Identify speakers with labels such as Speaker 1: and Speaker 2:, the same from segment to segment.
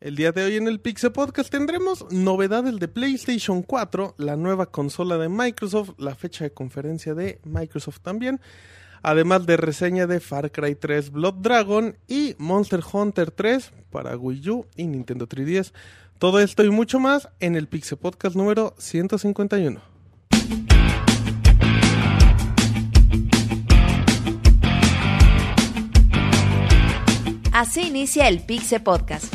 Speaker 1: El día de hoy en el Pixel Podcast tendremos novedades de PlayStation 4, la nueva consola de Microsoft, la fecha de conferencia de Microsoft también, además de reseña de Far Cry 3 Blood Dragon y Monster Hunter 3 para Wii U y Nintendo 3DS. Todo esto y mucho más en el Pixel Podcast número 151.
Speaker 2: Así inicia el Pixel Podcast,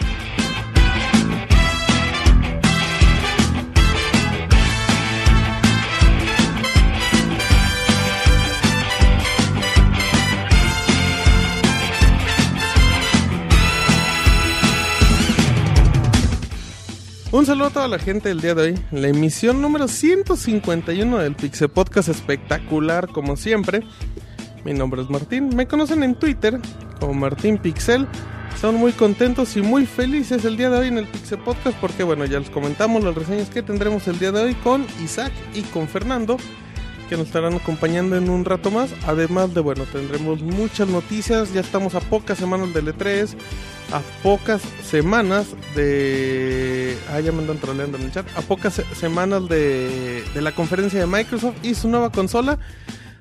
Speaker 1: Un saludo a toda la gente del día de hoy. La emisión número 151 del Pixel Podcast espectacular como siempre. Mi nombre es Martín. Me conocen en Twitter como Martín Pixel. Son muy contentos y muy felices el día de hoy en el Pixel Podcast porque bueno, ya les comentamos las reseñas que tendremos el día de hoy con Isaac y con Fernando que nos estarán acompañando en un rato más. Además de, bueno, tendremos muchas noticias. Ya estamos a pocas semanas del E3, a pocas semanas de... Ah, ya me andan troleando en el chat. A pocas se- semanas de, de la conferencia de Microsoft y su nueva consola.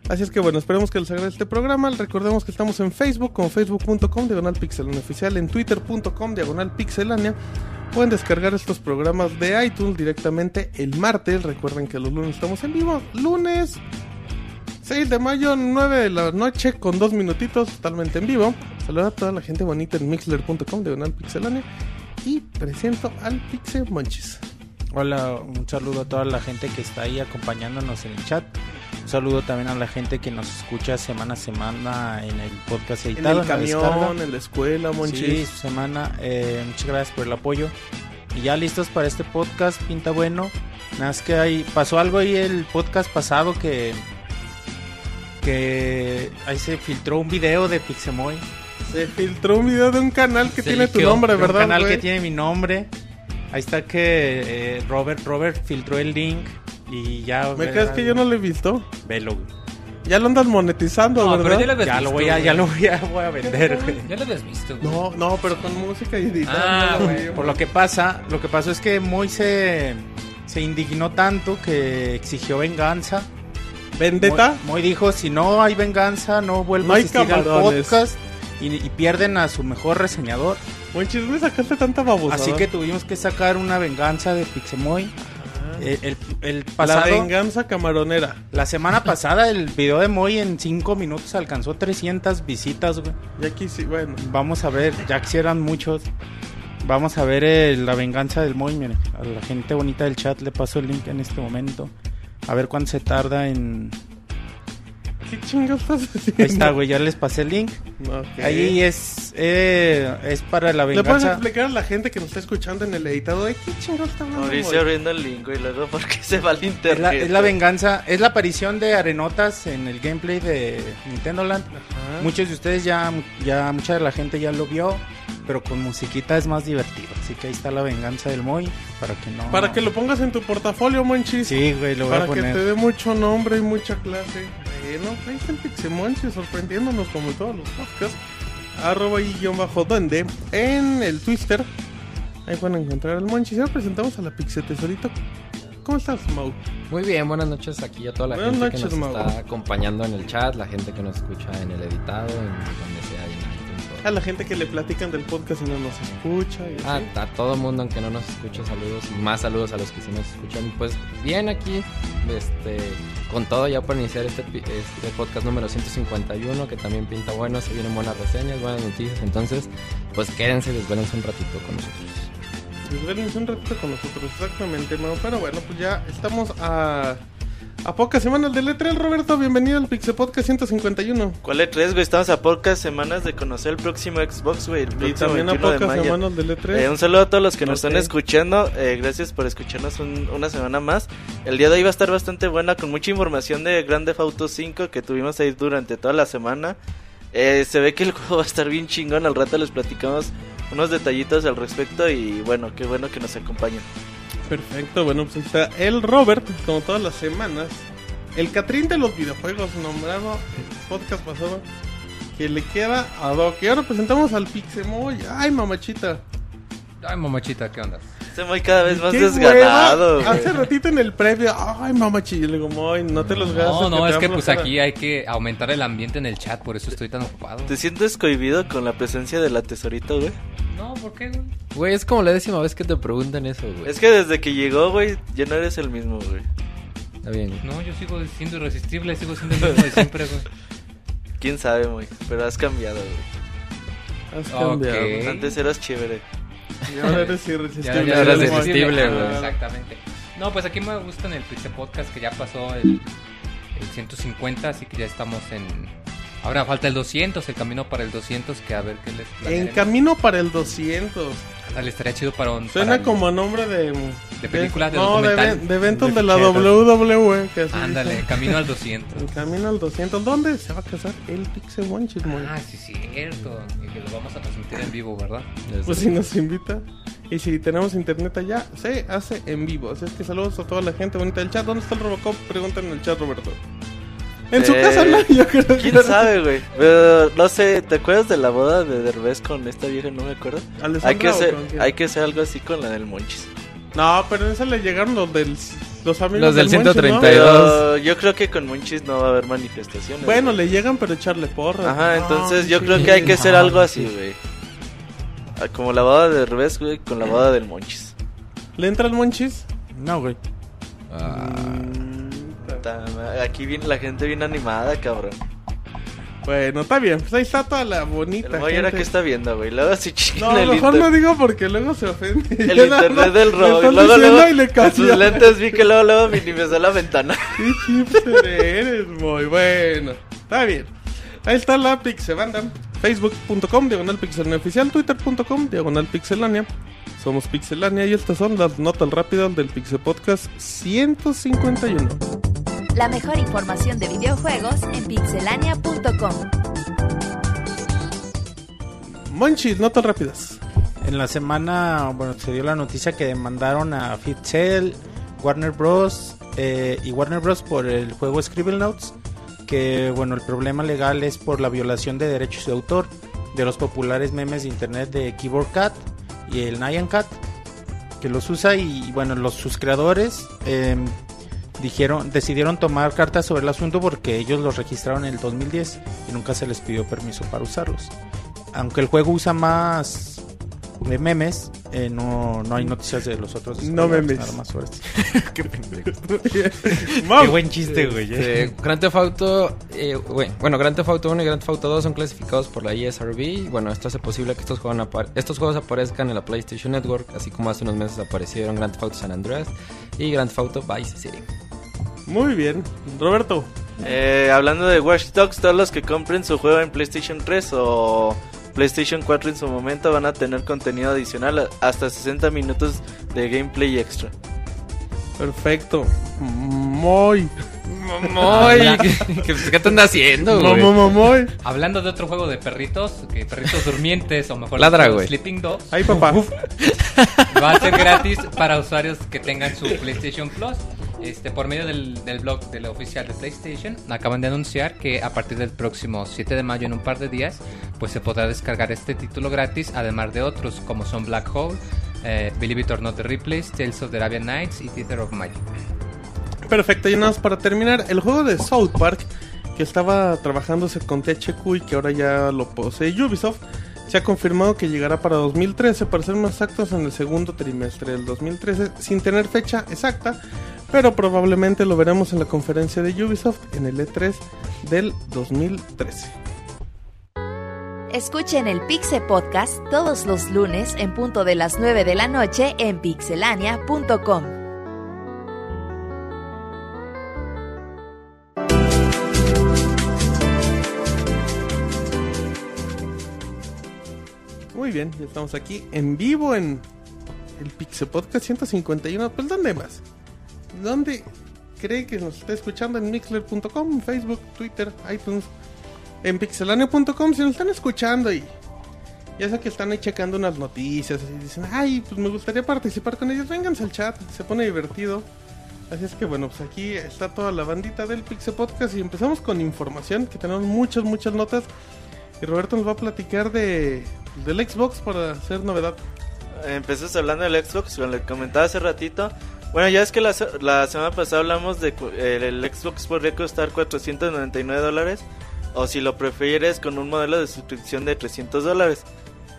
Speaker 1: Así es que bueno, esperemos que les agrade este programa. Recordemos que estamos en Facebook como facebook.com diagonal pixelania oficial, en twitter.com diagonal pixelania. Pueden descargar estos programas de iTunes directamente el martes. Recuerden que los lunes estamos en vivo. Lunes 6 de mayo, 9 de la noche, con dos minutitos, totalmente en vivo. Saluda a toda la gente bonita en mixler.com diagonal pixelania. Y presento al Pixel Monchis.
Speaker 3: Hola, un saludo a toda la gente que está ahí acompañándonos en el chat. Un saludo también a la gente que nos escucha semana a semana en el podcast
Speaker 1: En
Speaker 3: editado.
Speaker 1: el
Speaker 3: la descarga.
Speaker 1: camión, en la escuela, Monchis.
Speaker 3: Sí, semana. Eh, muchas gracias por el apoyo. Y ya listos para este podcast, pinta bueno. Nada más que ahí pasó algo ahí el podcast pasado que que ahí se filtró un video de Pixemoy.
Speaker 1: Se filtró un video de un canal que
Speaker 3: Se
Speaker 1: tiene tu nombre,
Speaker 3: de un
Speaker 1: ¿verdad?
Speaker 3: canal que tiene mi nombre. Ahí está que eh, Robert Robert filtró el link y ya.
Speaker 1: Me crees que yo no lo he visto.
Speaker 3: Velo.
Speaker 1: Ya lo andas monetizando,
Speaker 4: No, pero
Speaker 1: ¿verdad?
Speaker 4: ya lo habías
Speaker 3: Ya lo
Speaker 4: visto,
Speaker 3: voy a, ya lo voy a, voy a vender, güey.
Speaker 4: Ya lo habías visto, güey.
Speaker 1: No, no, pero con música y editando.
Speaker 4: Ah, güey.
Speaker 3: Por lo que pasa, lo que pasó es que Moy se, se indignó tanto que exigió venganza.
Speaker 1: ¿Vendetta?
Speaker 3: Moy, Moy dijo, si no hay venganza, no vuelvo
Speaker 1: No
Speaker 3: a asistir al podcast y, y pierden a su mejor reseñador.
Speaker 1: Monchis, me sacaste tanta babosada.
Speaker 3: Así que tuvimos que sacar una venganza de Pixemoy. Eh, el, el
Speaker 1: La
Speaker 3: pasado,
Speaker 1: venganza camaronera.
Speaker 3: la semana pasada el video de Moy en 5 minutos alcanzó 300 visitas, güey.
Speaker 1: Y aquí sí, bueno.
Speaker 3: Vamos a ver, ya quisieran muchos. Vamos a ver eh, la venganza del Moy. Miren, a la gente bonita del chat le paso el link en este momento. A ver cuánto se tarda en.
Speaker 1: ¿Qué chingados estás haciendo?
Speaker 3: Ahí está, güey, ya les pasé el link.
Speaker 1: Ok.
Speaker 3: Ahí es, eh, es para la
Speaker 1: ¿Le puedes
Speaker 3: venganza.
Speaker 1: explicar a la gente que nos está escuchando en el editado de qué chingados está hablando?
Speaker 5: Mauricio abriendo el link y luego porque se va al
Speaker 3: Es la,
Speaker 5: internet.
Speaker 3: es la venganza, es la aparición de Arenotas en el gameplay de Nintendo Land.
Speaker 1: Ajá.
Speaker 3: Muchos de ustedes ya, ya, mucha de la gente ya lo vio, pero con musiquita es más divertido. Así que ahí está la venganza del Moy, para que no...
Speaker 1: Para que lo pongas en tu portafolio, Monchis.
Speaker 3: Sí, güey, lo voy
Speaker 1: Para
Speaker 3: a
Speaker 1: que
Speaker 3: poner.
Speaker 1: te dé mucho nombre y mucha clase. Bueno, ahí está el Pixemonchis sorprendiéndonos como en todos los podcasts. Arroba y guion bajo duende en el Twister. Ahí pueden encontrar al Monchis. Y ahora presentamos a la Pixe Tesorito. ¿Cómo estás, Mau?
Speaker 4: Muy bien, buenas noches aquí a toda la
Speaker 1: Buenas
Speaker 4: gente
Speaker 1: noches,
Speaker 4: que nos
Speaker 1: Mau.
Speaker 4: está acompañando en el chat, la gente que nos escucha en el editado, en donde sea.
Speaker 1: A la gente que le platican del podcast y no nos escucha. y
Speaker 4: Ah, a todo mundo, aunque no nos escuche, saludos. Más saludos a los que sí nos escuchan. Pues bien aquí, este, con todo ya por iniciar este, este podcast número 151, que también pinta bueno, se vienen buenas reseñas, buenas noticias. Entonces, pues quédense, desvelense un ratito con nosotros.
Speaker 1: Desvélense un ratito con nosotros, exactamente, Mau. Pero bueno, pues ya estamos a, a pocas semanas del E3, Roberto. Bienvenido al Pixel Podcast 151.
Speaker 5: ¿Cuál E3, güey? Estamos a pocas semanas de conocer el próximo Xbox, güey. El
Speaker 1: Y
Speaker 5: próximo
Speaker 1: también a
Speaker 5: 21 de
Speaker 1: pocas
Speaker 5: mayo.
Speaker 1: semanas del E3.
Speaker 5: Eh, un saludo a todos los que nos están escuchando. eh, gracias por escucharnos un- una semana más. El día de hoy va a estar bastante buena con mucha información de Grand Theft Auto 5 que tuvimos ahí durante toda la semana. Eh, se ve que el juego va a estar bien chingón. Al rato les platicamos unos detallitos al respecto. Y bueno, qué bueno que nos acompañen.
Speaker 1: Perfecto, bueno, pues está el Robert, como todas las semanas, el Catrín de los videojuegos, nombrado el podcast pasado, que le queda a Doc. Y ahora presentamos al Pixemoy. Ay, mamachita.
Speaker 6: Ay, mamachita, ¿qué onda?
Speaker 5: Este muy cada vez más desganado,
Speaker 1: hueva. Hace ratito en el previo, ay, mamachita. Le digo, Moy, no te los gastes.
Speaker 6: No, no,
Speaker 1: te
Speaker 6: es que pues
Speaker 1: flojera".
Speaker 6: aquí hay que aumentar el ambiente en el chat, por eso estoy tan ocupado.
Speaker 5: ¿Te sientes cohibido con la presencia de la tesorito, güey?
Speaker 6: No, ¿por qué, güey?
Speaker 4: Güey, es como la décima vez que te preguntan eso, güey.
Speaker 5: Es que desde que llegó, güey, ya no eres el mismo, güey.
Speaker 4: Está bien.
Speaker 6: No, yo sigo siendo irresistible, sigo siendo el mismo de siempre, güey.
Speaker 5: Quién sabe, güey. Pero has cambiado, güey.
Speaker 1: Has cambiado.
Speaker 5: Antes eras chévere.
Speaker 1: Y ahora eres irresistible.
Speaker 6: Ya, ya
Speaker 4: eres irresistible, güey.
Speaker 6: Exactamente. No, pues aquí me gusta en el Pixel Podcast que ya pasó el, el 150, así que ya estamos en... Ahora falta el 200, el camino para el 200, que a ver qué les
Speaker 1: En camino para el 200.
Speaker 6: Ándale, estaría chido para un...
Speaker 1: Suena
Speaker 6: para el-
Speaker 1: como nombre de...
Speaker 6: De película, de
Speaker 1: No, de, even- de eventos
Speaker 3: De
Speaker 1: la. WWE. Que así
Speaker 6: Ándale, camino al 200.
Speaker 1: En camino al 200. ¿Dónde se va a casar el Pixel Monchis, Moy?
Speaker 6: Ah, sí, cierto. Y que lo vamos a transmitir en vivo, ¿verdad?
Speaker 1: Pues si nos invita. Y si tenemos internet allá, se hace en vivo. Así es que saludos a toda la gente bonita del chat. ¿Dónde está el Robocop? Preguntan en el chat, Roberto. En su
Speaker 5: Eh,
Speaker 1: casa no, yo creo que
Speaker 5: ¿Quién sabe, güey? Pero, no sé, ¿te acuerdas de la boda de Derbez con esta vieja? No me acuerdo. Hay que, hacer, hay que hacer algo así con la del Monchis.
Speaker 1: No, pero en esa le llegaron los del los amigos
Speaker 4: Los del
Speaker 1: Monchis, ¿no?
Speaker 4: 132.
Speaker 5: Pero yo creo que con Monchis no va a haber manifestaciones.
Speaker 1: Bueno,
Speaker 5: güey.
Speaker 1: le llegan pero echarle porras.
Speaker 5: Ajá, entonces
Speaker 1: No,
Speaker 5: yo
Speaker 1: sí.
Speaker 5: creo que hay que hacer
Speaker 6: no,
Speaker 5: algo así,
Speaker 6: sí.
Speaker 5: güey. Ah, Como la boda de Derbez, güey, con la boda del Monchis.
Speaker 1: ¿Le entra el Monchis?
Speaker 3: No, güey.
Speaker 4: Ah,
Speaker 5: Aquí viene la gente bien animada, cabrón.
Speaker 1: Bueno, está bien. Pues ahí está toda la bonita
Speaker 5: El
Speaker 1: gente.
Speaker 5: que está viendo, güey. Luego si
Speaker 1: No,
Speaker 5: el
Speaker 1: mejor
Speaker 5: inter-
Speaker 1: no digo porque luego se ofende.
Speaker 5: El
Speaker 1: Yo nada
Speaker 5: internet
Speaker 1: más
Speaker 5: del robo.
Speaker 1: estás
Speaker 5: Luego, luego,
Speaker 1: y le
Speaker 5: con sus lentes vi que luego, luego minimizó la ventana.
Speaker 1: Chipster eres, muy bueno. Está bien. Ahí está la Pixebanda. Facebook.com, diagonal pixelania oficial. Twitter.com, diagonal pixelania. Somos Pixelania y estas son las notas rápidas del Pixel Podcast 151.
Speaker 2: La mejor información de videojuegos en pixelania.com.
Speaker 1: Monchis, notas rápidas.
Speaker 3: En la semana, bueno, se dio la noticia que demandaron a Fitzel, Warner Bros. eh, y Warner Bros. por el juego Scribble Notes. Que, bueno, el problema legal es por la violación de derechos de autor de los populares memes de internet de Keyboard Cat y el Nyan Cat. Que los usa y, bueno, los, sus creadores eh, dijeron, decidieron tomar cartas sobre el asunto porque ellos los registraron en el 2010 y nunca se les pidió permiso para usarlos aunque el juego usa más de memes, eh, no, no hay noticias de los otros.
Speaker 1: No memes.
Speaker 3: Nada más sobre esto. Qué pendejo. Qué buen chiste, güey. eh.
Speaker 4: este, Grand Theft Auto, eh, bueno, Grand Theft Auto 1 y Grand Theft Auto 2 son clasificados por la ESRB. y, Bueno, esto hace posible que estos juegos, estos juegos aparezcan en la PlayStation Network, así como hace unos meses aparecieron Grand Theft Auto San Andreas y Grand Theft Auto Vice City.
Speaker 1: Muy bien. Roberto.
Speaker 5: Eh, hablando de Watch Dogs, todos los que compren su juego en PlayStation 3 o PlayStation 4 en su momento van a tener contenido adicional hasta 60 minutos de gameplay extra.
Speaker 1: Perfecto. Muy.
Speaker 4: Moy, ¿qué, qué- qué te anda haciendo, güey?
Speaker 1: Muy.
Speaker 6: Hablando de otro juego de perritos, que perritos durmientes o mejor
Speaker 4: Ladra, güey.
Speaker 6: Sleeping Dogs,
Speaker 1: Ahí, papá.
Speaker 6: va a ser gratis para usuarios que tengan su PlayStation Plus. Este, por medio del, del blog del oficial de PlayStation, acaban de anunciar que a partir del próximo 7 de mayo, en un par de días, pues se podrá descargar este título gratis, además de otros como son Black Hole, eh, Believe It or Not The Replays, Tales of the Arabian Nights y Theater of Magic.
Speaker 1: Perfecto, y nada más para terminar, el juego de South Park que estaba trabajándose con THQ y que ahora ya lo posee Ubisoft, se ha confirmado que llegará para 2013, para ser más exactos en el segundo trimestre del 2013, sin tener fecha exacta, pero probablemente lo veremos en la conferencia de Ubisoft en el E3 del 2013.
Speaker 2: Escuchen el Pixe Podcast todos los lunes en punto de las 9 de la noche en pixelania.com.
Speaker 1: Muy bien, ya estamos aquí en vivo en el Pixel Podcast 151. Pues, ¿dónde más? ¿Dónde cree que nos está escuchando? En mixler.com, Facebook, Twitter, iTunes, en pixelania.com. Si nos están escuchando y ya sé que están ahí checando unas noticias y dicen, ay, pues me gustaría participar con ellos, vénganse al chat, se pone divertido. Así es que bueno, pues aquí está toda la bandita del Pixel Podcast y empezamos con información, que tenemos muchas, muchas notas. Y Roberto nos va a platicar de del Xbox para hacer novedad.
Speaker 5: Empezamos hablando del Xbox, como le comentaba hace ratito. Bueno, ya es que la, la semana pasada hablamos de el Xbox podría costar 499 dólares. O si lo prefieres, con un modelo de suscripción de 300 dólares.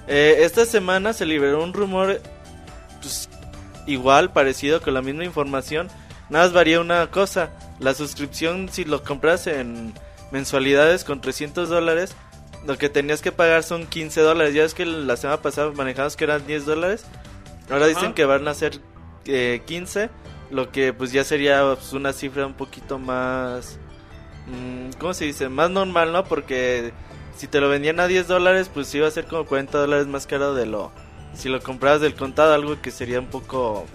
Speaker 5: Eh, esta semana se liberó un rumor pues, igual, parecido, con la misma información. Nada más varía una cosa. La suscripción, si lo compras en mensualidades con 300 dólares, lo que tenías que pagar son 15 dólares. Ya es que la semana pasada manejamos que eran 10 dólares. Ahora dicen que van a ser eh, 15, lo que pues ya sería pues, una cifra un poquito más... mm, ¿Cómo se dice? Más normal, ¿no? Porque si te lo vendían a 10 dólares, pues iba a ser como 40 dólares más caro de lo... Si lo comprabas del contado, algo que sería un poco...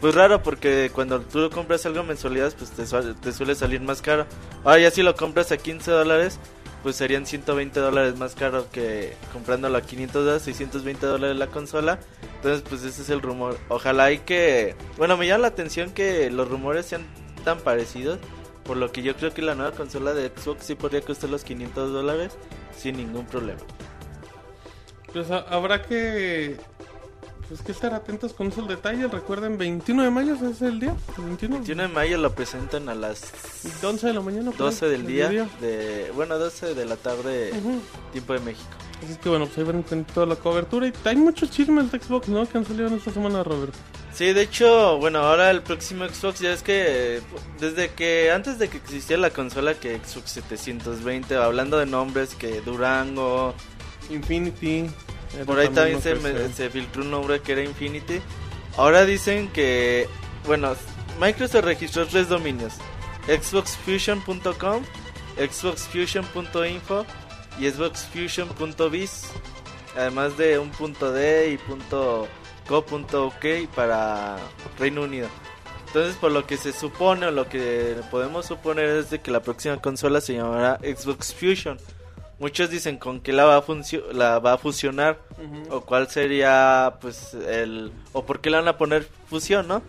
Speaker 5: Pues raro porque cuando tú compras algo en mensualidades, pues te, te suele salir más caro. Ahora ya si lo compras a 15 dólares, pues serían 120 dólares más caro que comprándolo a 500 dólares, 620 dólares la consola. Entonces, pues ese es el rumor. Ojalá y que... Bueno, me llama la atención que los rumores sean tan parecidos. Por lo que yo creo que la nueva consola de Xbox sí podría costar los 500 dólares sin ningún problema.
Speaker 1: Pues habrá que pues que estar atentos con esos detalles. Recuerden, 21 de mayo es el día. 21,
Speaker 5: 21 de mayo lo presentan a las
Speaker 1: 11 de la mañana. por ahí,
Speaker 5: 12 del día. De, bueno, 12 de la tarde,
Speaker 1: Ujú.
Speaker 5: tiempo de México.
Speaker 1: Así es que bueno, pues ahí van a tener toda la cobertura. Y hay muchos chismes de Xbox, ¿no? Que han salido en esta semana, Robert.
Speaker 5: Sí, de hecho, bueno, ahora el próximo Xbox ya es que desde que antes de que existiera la consola que Xbox 720, hablando de nombres que Durango,
Speaker 1: Infinity.
Speaker 5: Por ahí también me- se filtró un nombre que era Infinity. Ahora dicen que, bueno, Microsoft registró tres dominios: xboxfusion.com, xboxfusion.info y xboxfusion.biz, además de un punto .d y punto .co.uk para Reino Unido. Entonces, por lo que se supone o lo que podemos suponer es de que la próxima consola se llamará Xbox Fusion. Muchos dicen con qué la va a, la va a fusionar o cuál sería pues el o por qué le van a poner fusión, ¿no?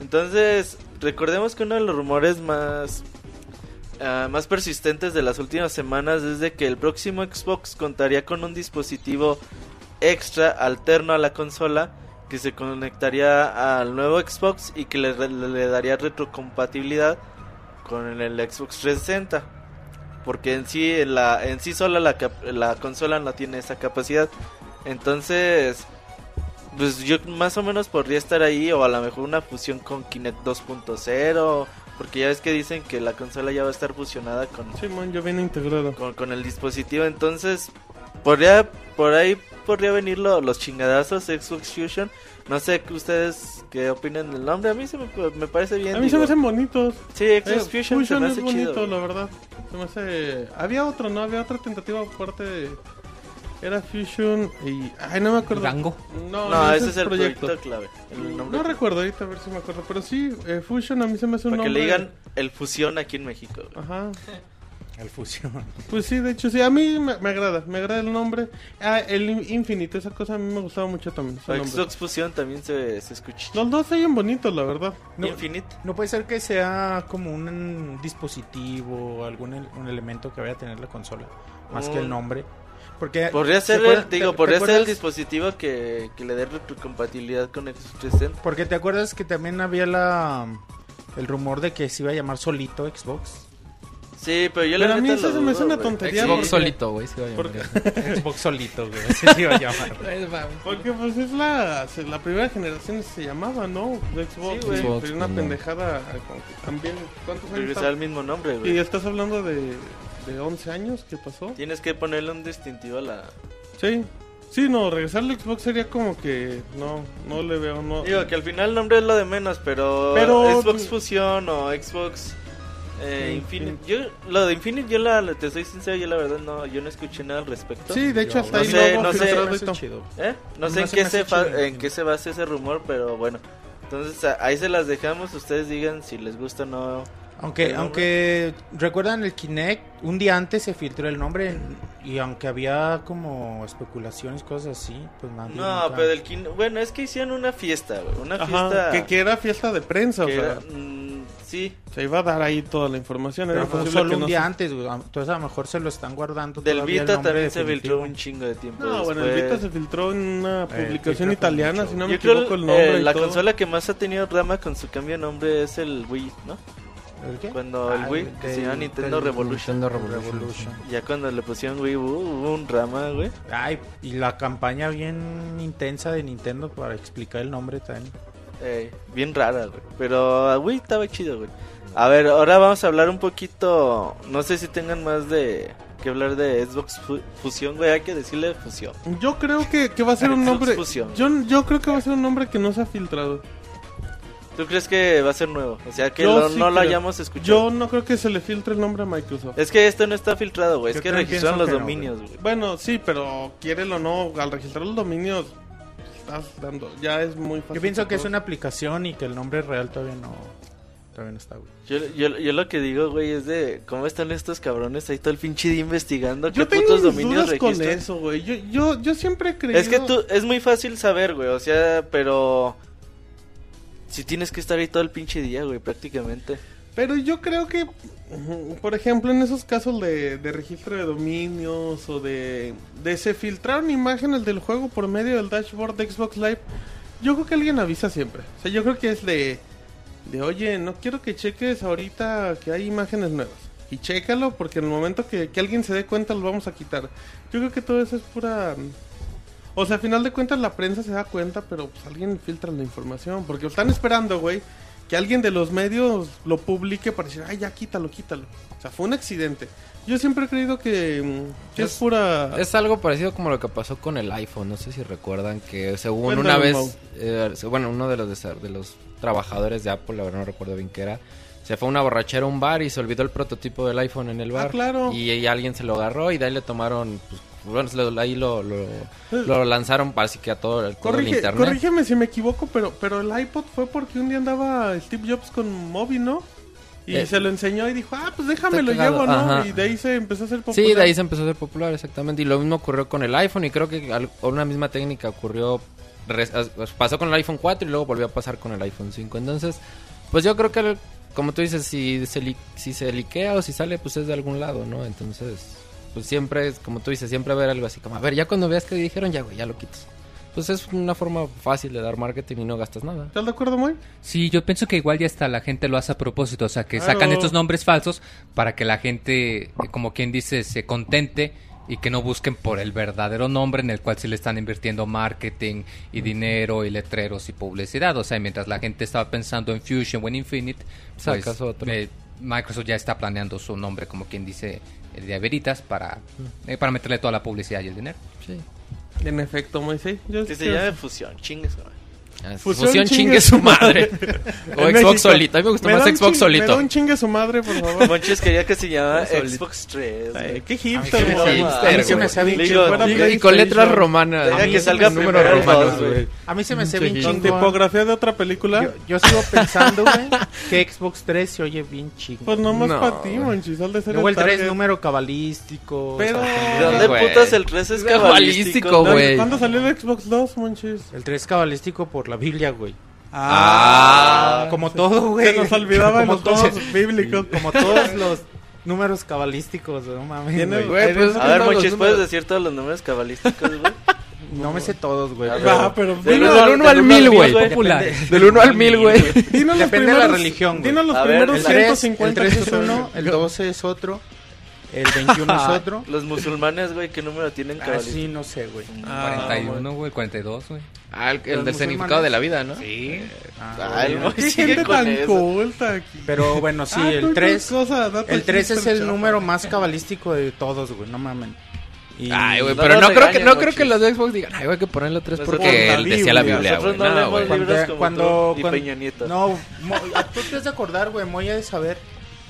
Speaker 5: Entonces, recordemos que uno de los rumores más ah, más persistentes de las últimas semanas es de que el próximo Xbox contaría con un dispositivo extra alterno a la consola que se conectaría al nuevo Xbox y que le, daría retrocompatibilidad con el, Xbox 360 porque en sí en la en sí sola la, la consola no tiene esa capacidad. Entonces pues yo más o menos podría estar ahí o a lo mejor una fusión con Kinect 2.0 porque ya ves que dicen que la consola ya va a estar fusionada con
Speaker 1: Simón, ya viene
Speaker 5: con el dispositivo. Entonces podría por ahí podría venir lo- los chingadazos Xbox Fusion no sé que ustedes qué opinan del nombre a mí se me, me parece bien
Speaker 1: A mí se
Speaker 5: digo.
Speaker 1: me hacen bonitos.
Speaker 5: sí
Speaker 1: Eh,
Speaker 5: Xbox Fusion, se me
Speaker 1: es
Speaker 5: hace
Speaker 1: bonito,
Speaker 5: chido
Speaker 1: la verdad. Se me hace... Había otro, ¿no? Había otra tentativa aparte de... Era Fusion y... Ay, no me acuerdo.
Speaker 6: Rango.
Speaker 1: No,
Speaker 5: no, ese es el proyecto, clave el nombre
Speaker 1: No recuerdo ahorita, a ver si me acuerdo. Pero sí, eh, Fusion a mí se me hace un
Speaker 5: para que
Speaker 1: nombre...
Speaker 5: le digan el fusión aquí en México
Speaker 1: Ajá.
Speaker 3: El fusión.
Speaker 1: Pues sí, de hecho, sí. A mí me, me agrada. Me agrada el nombre. Ah, el In- Infinite. Esa cosa a mí me gustaba mucho también.
Speaker 5: O
Speaker 1: nombre.
Speaker 5: Xbox Fusión también se, se escucha
Speaker 1: Los dos se oyen bonitos, la verdad.
Speaker 3: No.
Speaker 5: Infinite
Speaker 3: No puede ser que sea como un dispositivo, algún un elemento que vaya a tener la consola, más que el
Speaker 5: Un-
Speaker 3: nombre. Porque
Speaker 5: Podría
Speaker 3: ¿te
Speaker 5: ser, el, digo,
Speaker 3: te-
Speaker 5: podría
Speaker 3: te
Speaker 5: ser el dispositivo que, que le dé retrocompatibilidad con Xbox 360.
Speaker 3: Porque te acuerdas que también había la el rumor de que se iba a llamar solito Xbox.
Speaker 5: Sí, pero yo la
Speaker 1: Pero a mí eso se me una
Speaker 5: güey.
Speaker 1: tontería.
Speaker 6: Xbox solito, güey. se a llamar.
Speaker 3: Xbox solito, güey. Así se iba a llamar.
Speaker 1: Porque pues es la, la primera generación se llamaba, ¿no? De Xbox.
Speaker 5: Sí, güey.
Speaker 1: y una
Speaker 6: pues, no.
Speaker 1: pendejada eh, también. ¿Cuántos años?
Speaker 5: Regresar al mismo nombre,
Speaker 1: Y
Speaker 5: güey.
Speaker 1: estás hablando de, de 11 años que pasó.
Speaker 5: Tienes que ponerle un distintivo a la...
Speaker 1: Sí. Sí, no, regresar al Xbox sería como que no, no le veo, no.
Speaker 5: Digo que al final el nombre es lo de menos, pero,
Speaker 1: Pero-
Speaker 5: Xbox Fusión o Xbox eh, Infinite. Yo, lo de Infinite, yo la, te soy sincero, yo la verdad no, yo no escuché nada al respecto.
Speaker 1: Sí, de hecho hasta
Speaker 5: No
Speaker 1: ahí
Speaker 5: sé,
Speaker 1: luego
Speaker 5: no sé. ¿Eh? No sé en, qué se
Speaker 3: chido,
Speaker 5: en qué se basa ese rumor, pero bueno. Entonces ahí se las dejamos, ustedes digan si les gusta o no.
Speaker 3: Aunque,
Speaker 5: ¿El
Speaker 3: aunque recuerdan el Kinect, un día antes se filtró el nombre. Y aunque había como especulaciones, cosas así, pues nadie.
Speaker 5: No,
Speaker 3: nunca-
Speaker 5: pero el quin- bueno, es que hicieron una fiesta, güey. Una
Speaker 1: Ajá,
Speaker 5: fiesta.
Speaker 1: que, que era fiesta de prensa,
Speaker 5: que
Speaker 1: o sea,
Speaker 5: era- mm, sí,
Speaker 1: se iba a dar ahí toda la información.
Speaker 3: Pero
Speaker 1: Era
Speaker 3: fue
Speaker 1: posible
Speaker 3: solo
Speaker 1: que
Speaker 3: un
Speaker 1: no
Speaker 3: día
Speaker 1: se-
Speaker 3: antes, güey. Entonces a lo mejor se lo están guardando.
Speaker 5: del
Speaker 3: el
Speaker 5: Vita también se filtró un chingo de tiempo.
Speaker 1: No, bueno, el
Speaker 5: después.
Speaker 1: Vita se filtró en una
Speaker 3: Eh,
Speaker 1: publicación
Speaker 3: fue
Speaker 1: italiana, si no me
Speaker 5: Yo creo
Speaker 1: equivoco el
Speaker 5: eh,
Speaker 1: nombre. y
Speaker 5: la
Speaker 1: todo.
Speaker 5: consola que más ha tenido drama con su cambio de nombre es el Wii, ¿no?
Speaker 3: ¿El qué?
Speaker 5: Cuando el
Speaker 3: Ah,
Speaker 5: Wii, que se llama Nintendo Revolution.
Speaker 4: Nintendo Revolution.
Speaker 3: Revolution.
Speaker 5: Ya cuando le pusieron Wii hubo, hubo un drama, güey.
Speaker 3: Ay, y la campaña bien intensa de Nintendo para explicar el nombre también.
Speaker 5: Eh, bien rara, güey. Pero Wii estaba chido, güey. A ver, ahora vamos a hablar un poquito. No sé si tengan más de que hablar de Xbox Fu- Fusión, güey. Hay que decirle fusión.
Speaker 1: Yo creo que, que va a ser un nombre.
Speaker 5: Fusion.
Speaker 1: Yo, yo creo que va a ser un nombre que no se ha filtrado.
Speaker 5: ¿Tú crees que va a ser nuevo? O sea, que
Speaker 1: Yo
Speaker 5: lo-
Speaker 1: sí
Speaker 5: no lo hayamos escuchado.
Speaker 1: Yo no creo que se le filtre el nombre a Microsoft.
Speaker 5: Es que esto no está filtrado, güey. Es que registraron los
Speaker 3: que
Speaker 5: dominios, güey.
Speaker 1: Bueno, sí, pero quiérelo o no, al registrar los dominios estás dando, ya es muy fácil.
Speaker 3: Yo pienso que es una aplicación y que el nombre real todavía no, todavía no está, güey.
Speaker 5: Yo, yo, yo lo que digo, güey, es de cómo están estos cabrones ahí todo el pinche día investigando
Speaker 1: Yo
Speaker 5: qué
Speaker 1: tengo
Speaker 5: putos
Speaker 1: mis
Speaker 5: dominios
Speaker 1: dudas con
Speaker 5: registran.
Speaker 1: eso, güey. Yo, yo, yo siempre he creído...
Speaker 5: Es que tú, es muy fácil saber, güey, o sea, pero... Si tienes que estar ahí todo el pinche día, güey, prácticamente.
Speaker 1: Pero yo creo que, por ejemplo, en esos casos de, de registro de dominios o de, de se filtraron imágenes del juego por medio del dashboard de Xbox Live, yo creo que alguien avisa siempre. O sea, yo creo que es de, de oye, no quiero que cheques ahorita que hay imágenes nuevas. Y chécalo porque en el momento que, que alguien se dé cuenta lo vamos a quitar. Yo creo que todo eso es pura... O sea, a final de cuentas la prensa se da cuenta, pero pues alguien filtra la información. Porque están esperando, güey, que alguien de los medios lo publique para decir, ay, ya quítalo, quítalo. O sea, fue un accidente. Yo siempre he creído que, mm, que es,
Speaker 4: Es-
Speaker 1: pura...
Speaker 4: Es algo parecido como lo que pasó con el iPhone. No sé si recuerdan que según una vez, eh, bueno, uno de los, desa- de los trabajadores de Apple, la verdad no recuerdo bien qué era, se fue a una borrachera a un bar y se olvidó el prototipo del iPhone en el bar.
Speaker 1: Ah, claro.
Speaker 4: Y, y alguien se lo agarró y de ahí le tomaron, pues, bueno, ahí lo, lo, lo lanzaron casi que a todo, el- todo el internet.
Speaker 1: corrígeme si me equivoco, pero, pero el iPod fue porque un día andaba Steve Jobs con móvil, ¿no? Y
Speaker 4: Eh,
Speaker 1: se lo enseñó y dijo, ah, pues déjame
Speaker 4: está
Speaker 1: lo
Speaker 4: cagado,
Speaker 1: llevo, ¿no?
Speaker 4: ajá.
Speaker 1: Y de ahí se empezó a hacer popular.
Speaker 4: Sí, de ahí se empezó a hacer popular, exactamente. Y lo mismo ocurrió con el iPhone y creo que al- una misma técnica ocurrió, res- pasó con el iPhone 4 y luego volvió a pasar con el iPhone 5. Entonces, pues yo creo que, el- como tú dices, si se, li- si se liquea o si sale, pues es de algún lado, ¿no? Entonces, pues siempre es, como tú dices, siempre haber algo así como, a ver, ya cuando veas que dijeron, ya, güey, ya lo quitas. Pues es una forma fácil de dar marketing y no gastas nada.
Speaker 1: ¿Estás de acuerdo, Moy?
Speaker 6: Sí, yo pienso que igual ya está la gente lo hace a propósito, o sea, que
Speaker 1: Claro.
Speaker 6: sacan estos nombres falsos para que la gente, como quien dice, se contente y que no busquen por el verdadero nombre en el cual sí le están invirtiendo marketing y dinero y letreros y publicidad. O sea, mientras la gente estaba pensando en Fusion o en Infinite, pues, eh, Microsoft ya está planeando su nombre, como quien dice, de veritas para, eh, para meterle toda la publicidad y el dinero.
Speaker 4: Sí.
Speaker 1: En efecto, Moy, sí. Yo-
Speaker 5: Que se llame Fusión, chingues, güey.
Speaker 1: Fusión
Speaker 4: Fusión,
Speaker 1: chingue
Speaker 4: chingue
Speaker 1: su
Speaker 4: madre. o
Speaker 1: En
Speaker 4: Xbox
Speaker 1: México.
Speaker 4: solito. A mí me gusta
Speaker 1: Me
Speaker 4: más Xbox
Speaker 1: Me
Speaker 4: solito.
Speaker 1: da un chingue su madre, por favor.
Speaker 5: Monches quería que se llamara. Xbox 3.
Speaker 1: Ay, qué hipster,
Speaker 3: me a mí se me
Speaker 5: güey.
Speaker 3: hace bien
Speaker 1: fuera
Speaker 4: Y, con letras romanas.
Speaker 5: Deja
Speaker 4: A mí
Speaker 5: que
Speaker 4: se
Speaker 5: salga
Speaker 4: me- números romanos,
Speaker 5: güey.
Speaker 3: A mí se me hace
Speaker 4: Pinche
Speaker 3: bien
Speaker 1: Con
Speaker 3: chingón.
Speaker 1: tipografía de otra película.
Speaker 3: Yo, yo sigo pensando, güey, que Xbox 3 se oye bien chingón.
Speaker 1: Pues nomás
Speaker 4: No,
Speaker 1: para ti. Monchis, al de ser
Speaker 3: Luego el 3
Speaker 1: target.
Speaker 3: número cabalístico.
Speaker 1: Pero-
Speaker 3: o sea,
Speaker 5: ¿De dónde putas el 3 es cabalístico,
Speaker 4: güey.
Speaker 1: ¿Cuándo salió el Xbox 2, Monchis?
Speaker 3: El 3 cabalístico por la Biblia, güey.
Speaker 4: Ah.
Speaker 3: como todo, güey.
Speaker 1: Se nos olvidaba
Speaker 3: como
Speaker 1: los juegos
Speaker 3: todo-
Speaker 1: bíblicos.
Speaker 3: Como todos los números cabalísticos, no mames, güey.
Speaker 4: Güey, pues,
Speaker 5: A ver,
Speaker 4: todos
Speaker 5: Monchis, ¿puedes decir todos los números cabalísticos, güey?
Speaker 3: No me sé todos, güey.
Speaker 1: Ah, pero
Speaker 5: Del
Speaker 1: dilo-
Speaker 5: uno
Speaker 4: del
Speaker 5: al-
Speaker 4: uno
Speaker 5: del
Speaker 4: al
Speaker 5: uno
Speaker 4: mil, güey.
Speaker 3: Depende-
Speaker 4: Del 1 al 1000, güey.
Speaker 3: Depende de la religión, güey.
Speaker 1: Dinos los primeros
Speaker 5: el
Speaker 3: El 3, el
Speaker 1: 150
Speaker 3: 3
Speaker 1: que
Speaker 3: es uno, el 12 es otro, el 21 es otro.
Speaker 5: Los musulmanes, güey, ¿qué número tienen
Speaker 3: Ah,
Speaker 5: cabalístico?
Speaker 3: sí, no sé, güey.
Speaker 1: Ah,
Speaker 6: 41, güey, 42, güey.
Speaker 4: Ah, el, el del significado de la vida, ¿no?
Speaker 6: Sí.
Speaker 5: Ah,
Speaker 3: bueno.
Speaker 5: Moy
Speaker 1: Qué gente tan
Speaker 5: eso.
Speaker 1: culta aquí.
Speaker 3: Pero bueno, sí,
Speaker 1: Ah,
Speaker 3: el
Speaker 1: con
Speaker 3: 3
Speaker 1: cosas, datos
Speaker 3: el 3 es el número más cabalístico de todos, güey, no mamen. Y-
Speaker 4: Ay, güey,
Speaker 5: No
Speaker 4: pero no creo que no creo que los de Xbox digan, ay, güey, hay que ponerle 3
Speaker 5: Nosotros
Speaker 4: porque él decía la
Speaker 1: Biblia.
Speaker 4: Güey.
Speaker 5: no
Speaker 4: No,
Speaker 3: Cuando, cuando, cuando-
Speaker 5: Peña Nieto.
Speaker 3: No, Mo- ah, tú te has de acordar, güey, Moy ha de saber.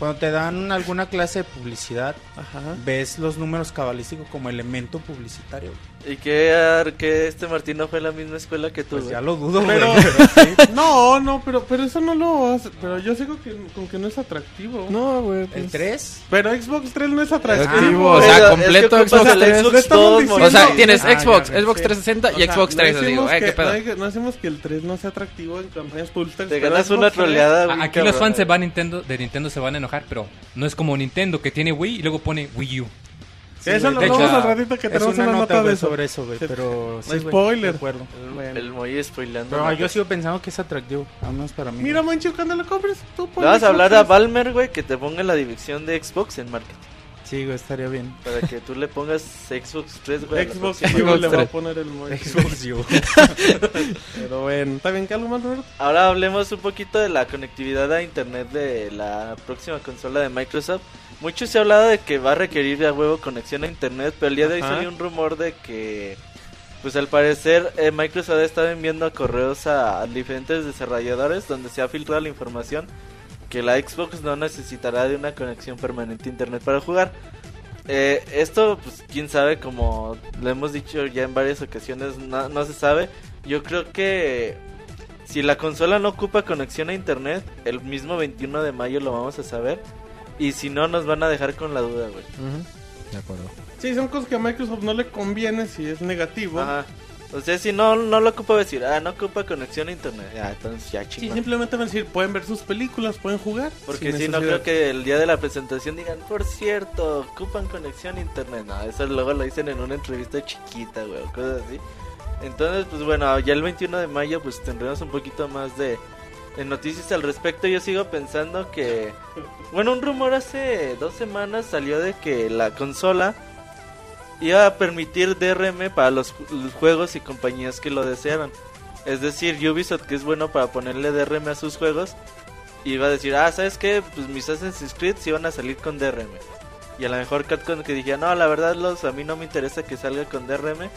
Speaker 3: Cuando te dan alguna clase de publicidad,
Speaker 1: Ajá.
Speaker 3: ves los números cabalísticos como elemento publicitario.
Speaker 5: ¿Y que, que este Martín no fue a la misma escuela que tú?
Speaker 3: Pues ya lo dudo,
Speaker 1: Pero,
Speaker 3: güey, pero sí.
Speaker 1: no, no, pero, pero eso no lo hace. Pero yo sigo que, con que no es atractivo.
Speaker 4: No, güey.
Speaker 3: ¿El 3?
Speaker 1: Pero Xbox 3 no es atractivo.
Speaker 4: Atractivo, o
Speaker 5: Pero
Speaker 4: sea,
Speaker 5: es
Speaker 4: completo
Speaker 5: que ocupas
Speaker 4: Xbox
Speaker 5: el
Speaker 4: 3.
Speaker 5: Xbox
Speaker 1: Le estamos
Speaker 5: dos,
Speaker 1: diciendo-
Speaker 4: O sea, tienes
Speaker 3: Ah,
Speaker 4: Xbox,
Speaker 3: ya,
Speaker 4: Xbox
Speaker 1: sí.
Speaker 4: 360 y
Speaker 1: O sea,
Speaker 4: Xbox
Speaker 1: no
Speaker 4: 3. Digo,
Speaker 1: decimos
Speaker 4: eh, qué
Speaker 1: que-
Speaker 4: pedo.
Speaker 1: No, no decimos que el 3 no sea atractivo en campañas publicitarias.
Speaker 5: Te ganas
Speaker 1: Xbox
Speaker 5: una
Speaker 1: 3
Speaker 5: troleada.
Speaker 6: Aquí los fans se van a Nintendo, de Nintendo se van a enojar, pero no es como Nintendo que tiene Wii y luego pone Wii U.
Speaker 1: Eso lo hablamos al ratito que tenemos
Speaker 3: una
Speaker 1: una
Speaker 3: nota,
Speaker 1: nota de eso.
Speaker 3: sobre eso, güey,
Speaker 1: Sí.
Speaker 3: pero... sí,
Speaker 1: spoiler.
Speaker 3: de acuerdo.
Speaker 5: El, el Moy spoilando.
Speaker 3: Pero
Speaker 5: ¿no?
Speaker 3: yo sigo pensando que es atractivo, al menos para mí.
Speaker 1: Mira,
Speaker 3: güey.
Speaker 1: Mancho, cuando lo compres, tú
Speaker 5: Le vas a hablar a
Speaker 1: 3.
Speaker 5: Balmer, güey, que te ponga la dirección de Xbox en marketing.
Speaker 3: Sí, güey, estaría bien.
Speaker 5: Para que tú le pongas Xbox 3, güey.
Speaker 1: Xbox
Speaker 4: Xbox
Speaker 1: le va a
Speaker 4: 3.
Speaker 1: poner el Moy.
Speaker 3: Xbox U.
Speaker 1: Pero bueno, ¿está bien que algo más, Roberto?
Speaker 5: Ahora hablemos un poquito de la conectividad a internet de la próxima consola de Microsoft. Mucho se ha hablado de que va a requerir a huevo conexión a internet, pero el día de hoy
Speaker 1: Ajá.
Speaker 5: salió un rumor de que, pues al parecer, eh, Microsoft ha estado enviando correos a diferentes desarrolladores donde se ha filtrado la información que la Xbox no necesitará de una conexión permanente a internet para jugar. Eh, esto, pues quién sabe, como lo hemos dicho ya en varias ocasiones, no, no se sabe. Yo creo que si la consola no ocupa conexión a internet, el mismo 21 de mayo lo vamos a saber. Y si no, nos van a dejar con la duda, güey.
Speaker 4: Ujú, De acuerdo.
Speaker 1: Sí, son cosas que a Microsoft no le conviene si es negativo.
Speaker 5: Ajá. O sea, si no, no lo ocupa decir, ah, no ocupa conexión a internet. Ya, entonces ya
Speaker 1: Sí,
Speaker 5: chingón.
Speaker 1: simplemente van a decir, pueden ver sus películas, pueden jugar.
Speaker 5: Porque si no creo que el día de la presentación digan, por cierto, ocupan conexión a internet. No, eso luego lo dicen en una entrevista chiquita, güey, o cosas así. Entonces, pues bueno, ya el 21 de mayo pues tendremos un poquito más de, de noticias al respecto. Yo sigo pensando que, bueno, un rumor hace dos semanas salió de que la consola iba a permitir DRM para los, ju- los juegos y compañías que lo desearan. Es decir, Ubisoft, que es bueno para ponerle DRM a sus juegos, iba a decir, ah, ¿sabes qué? Pues mis Assassin's Creed iban a salir con DRM. Y a lo mejor Capcom que dijera, no, la verdad, los, a mí no me interesa que salga con DRM.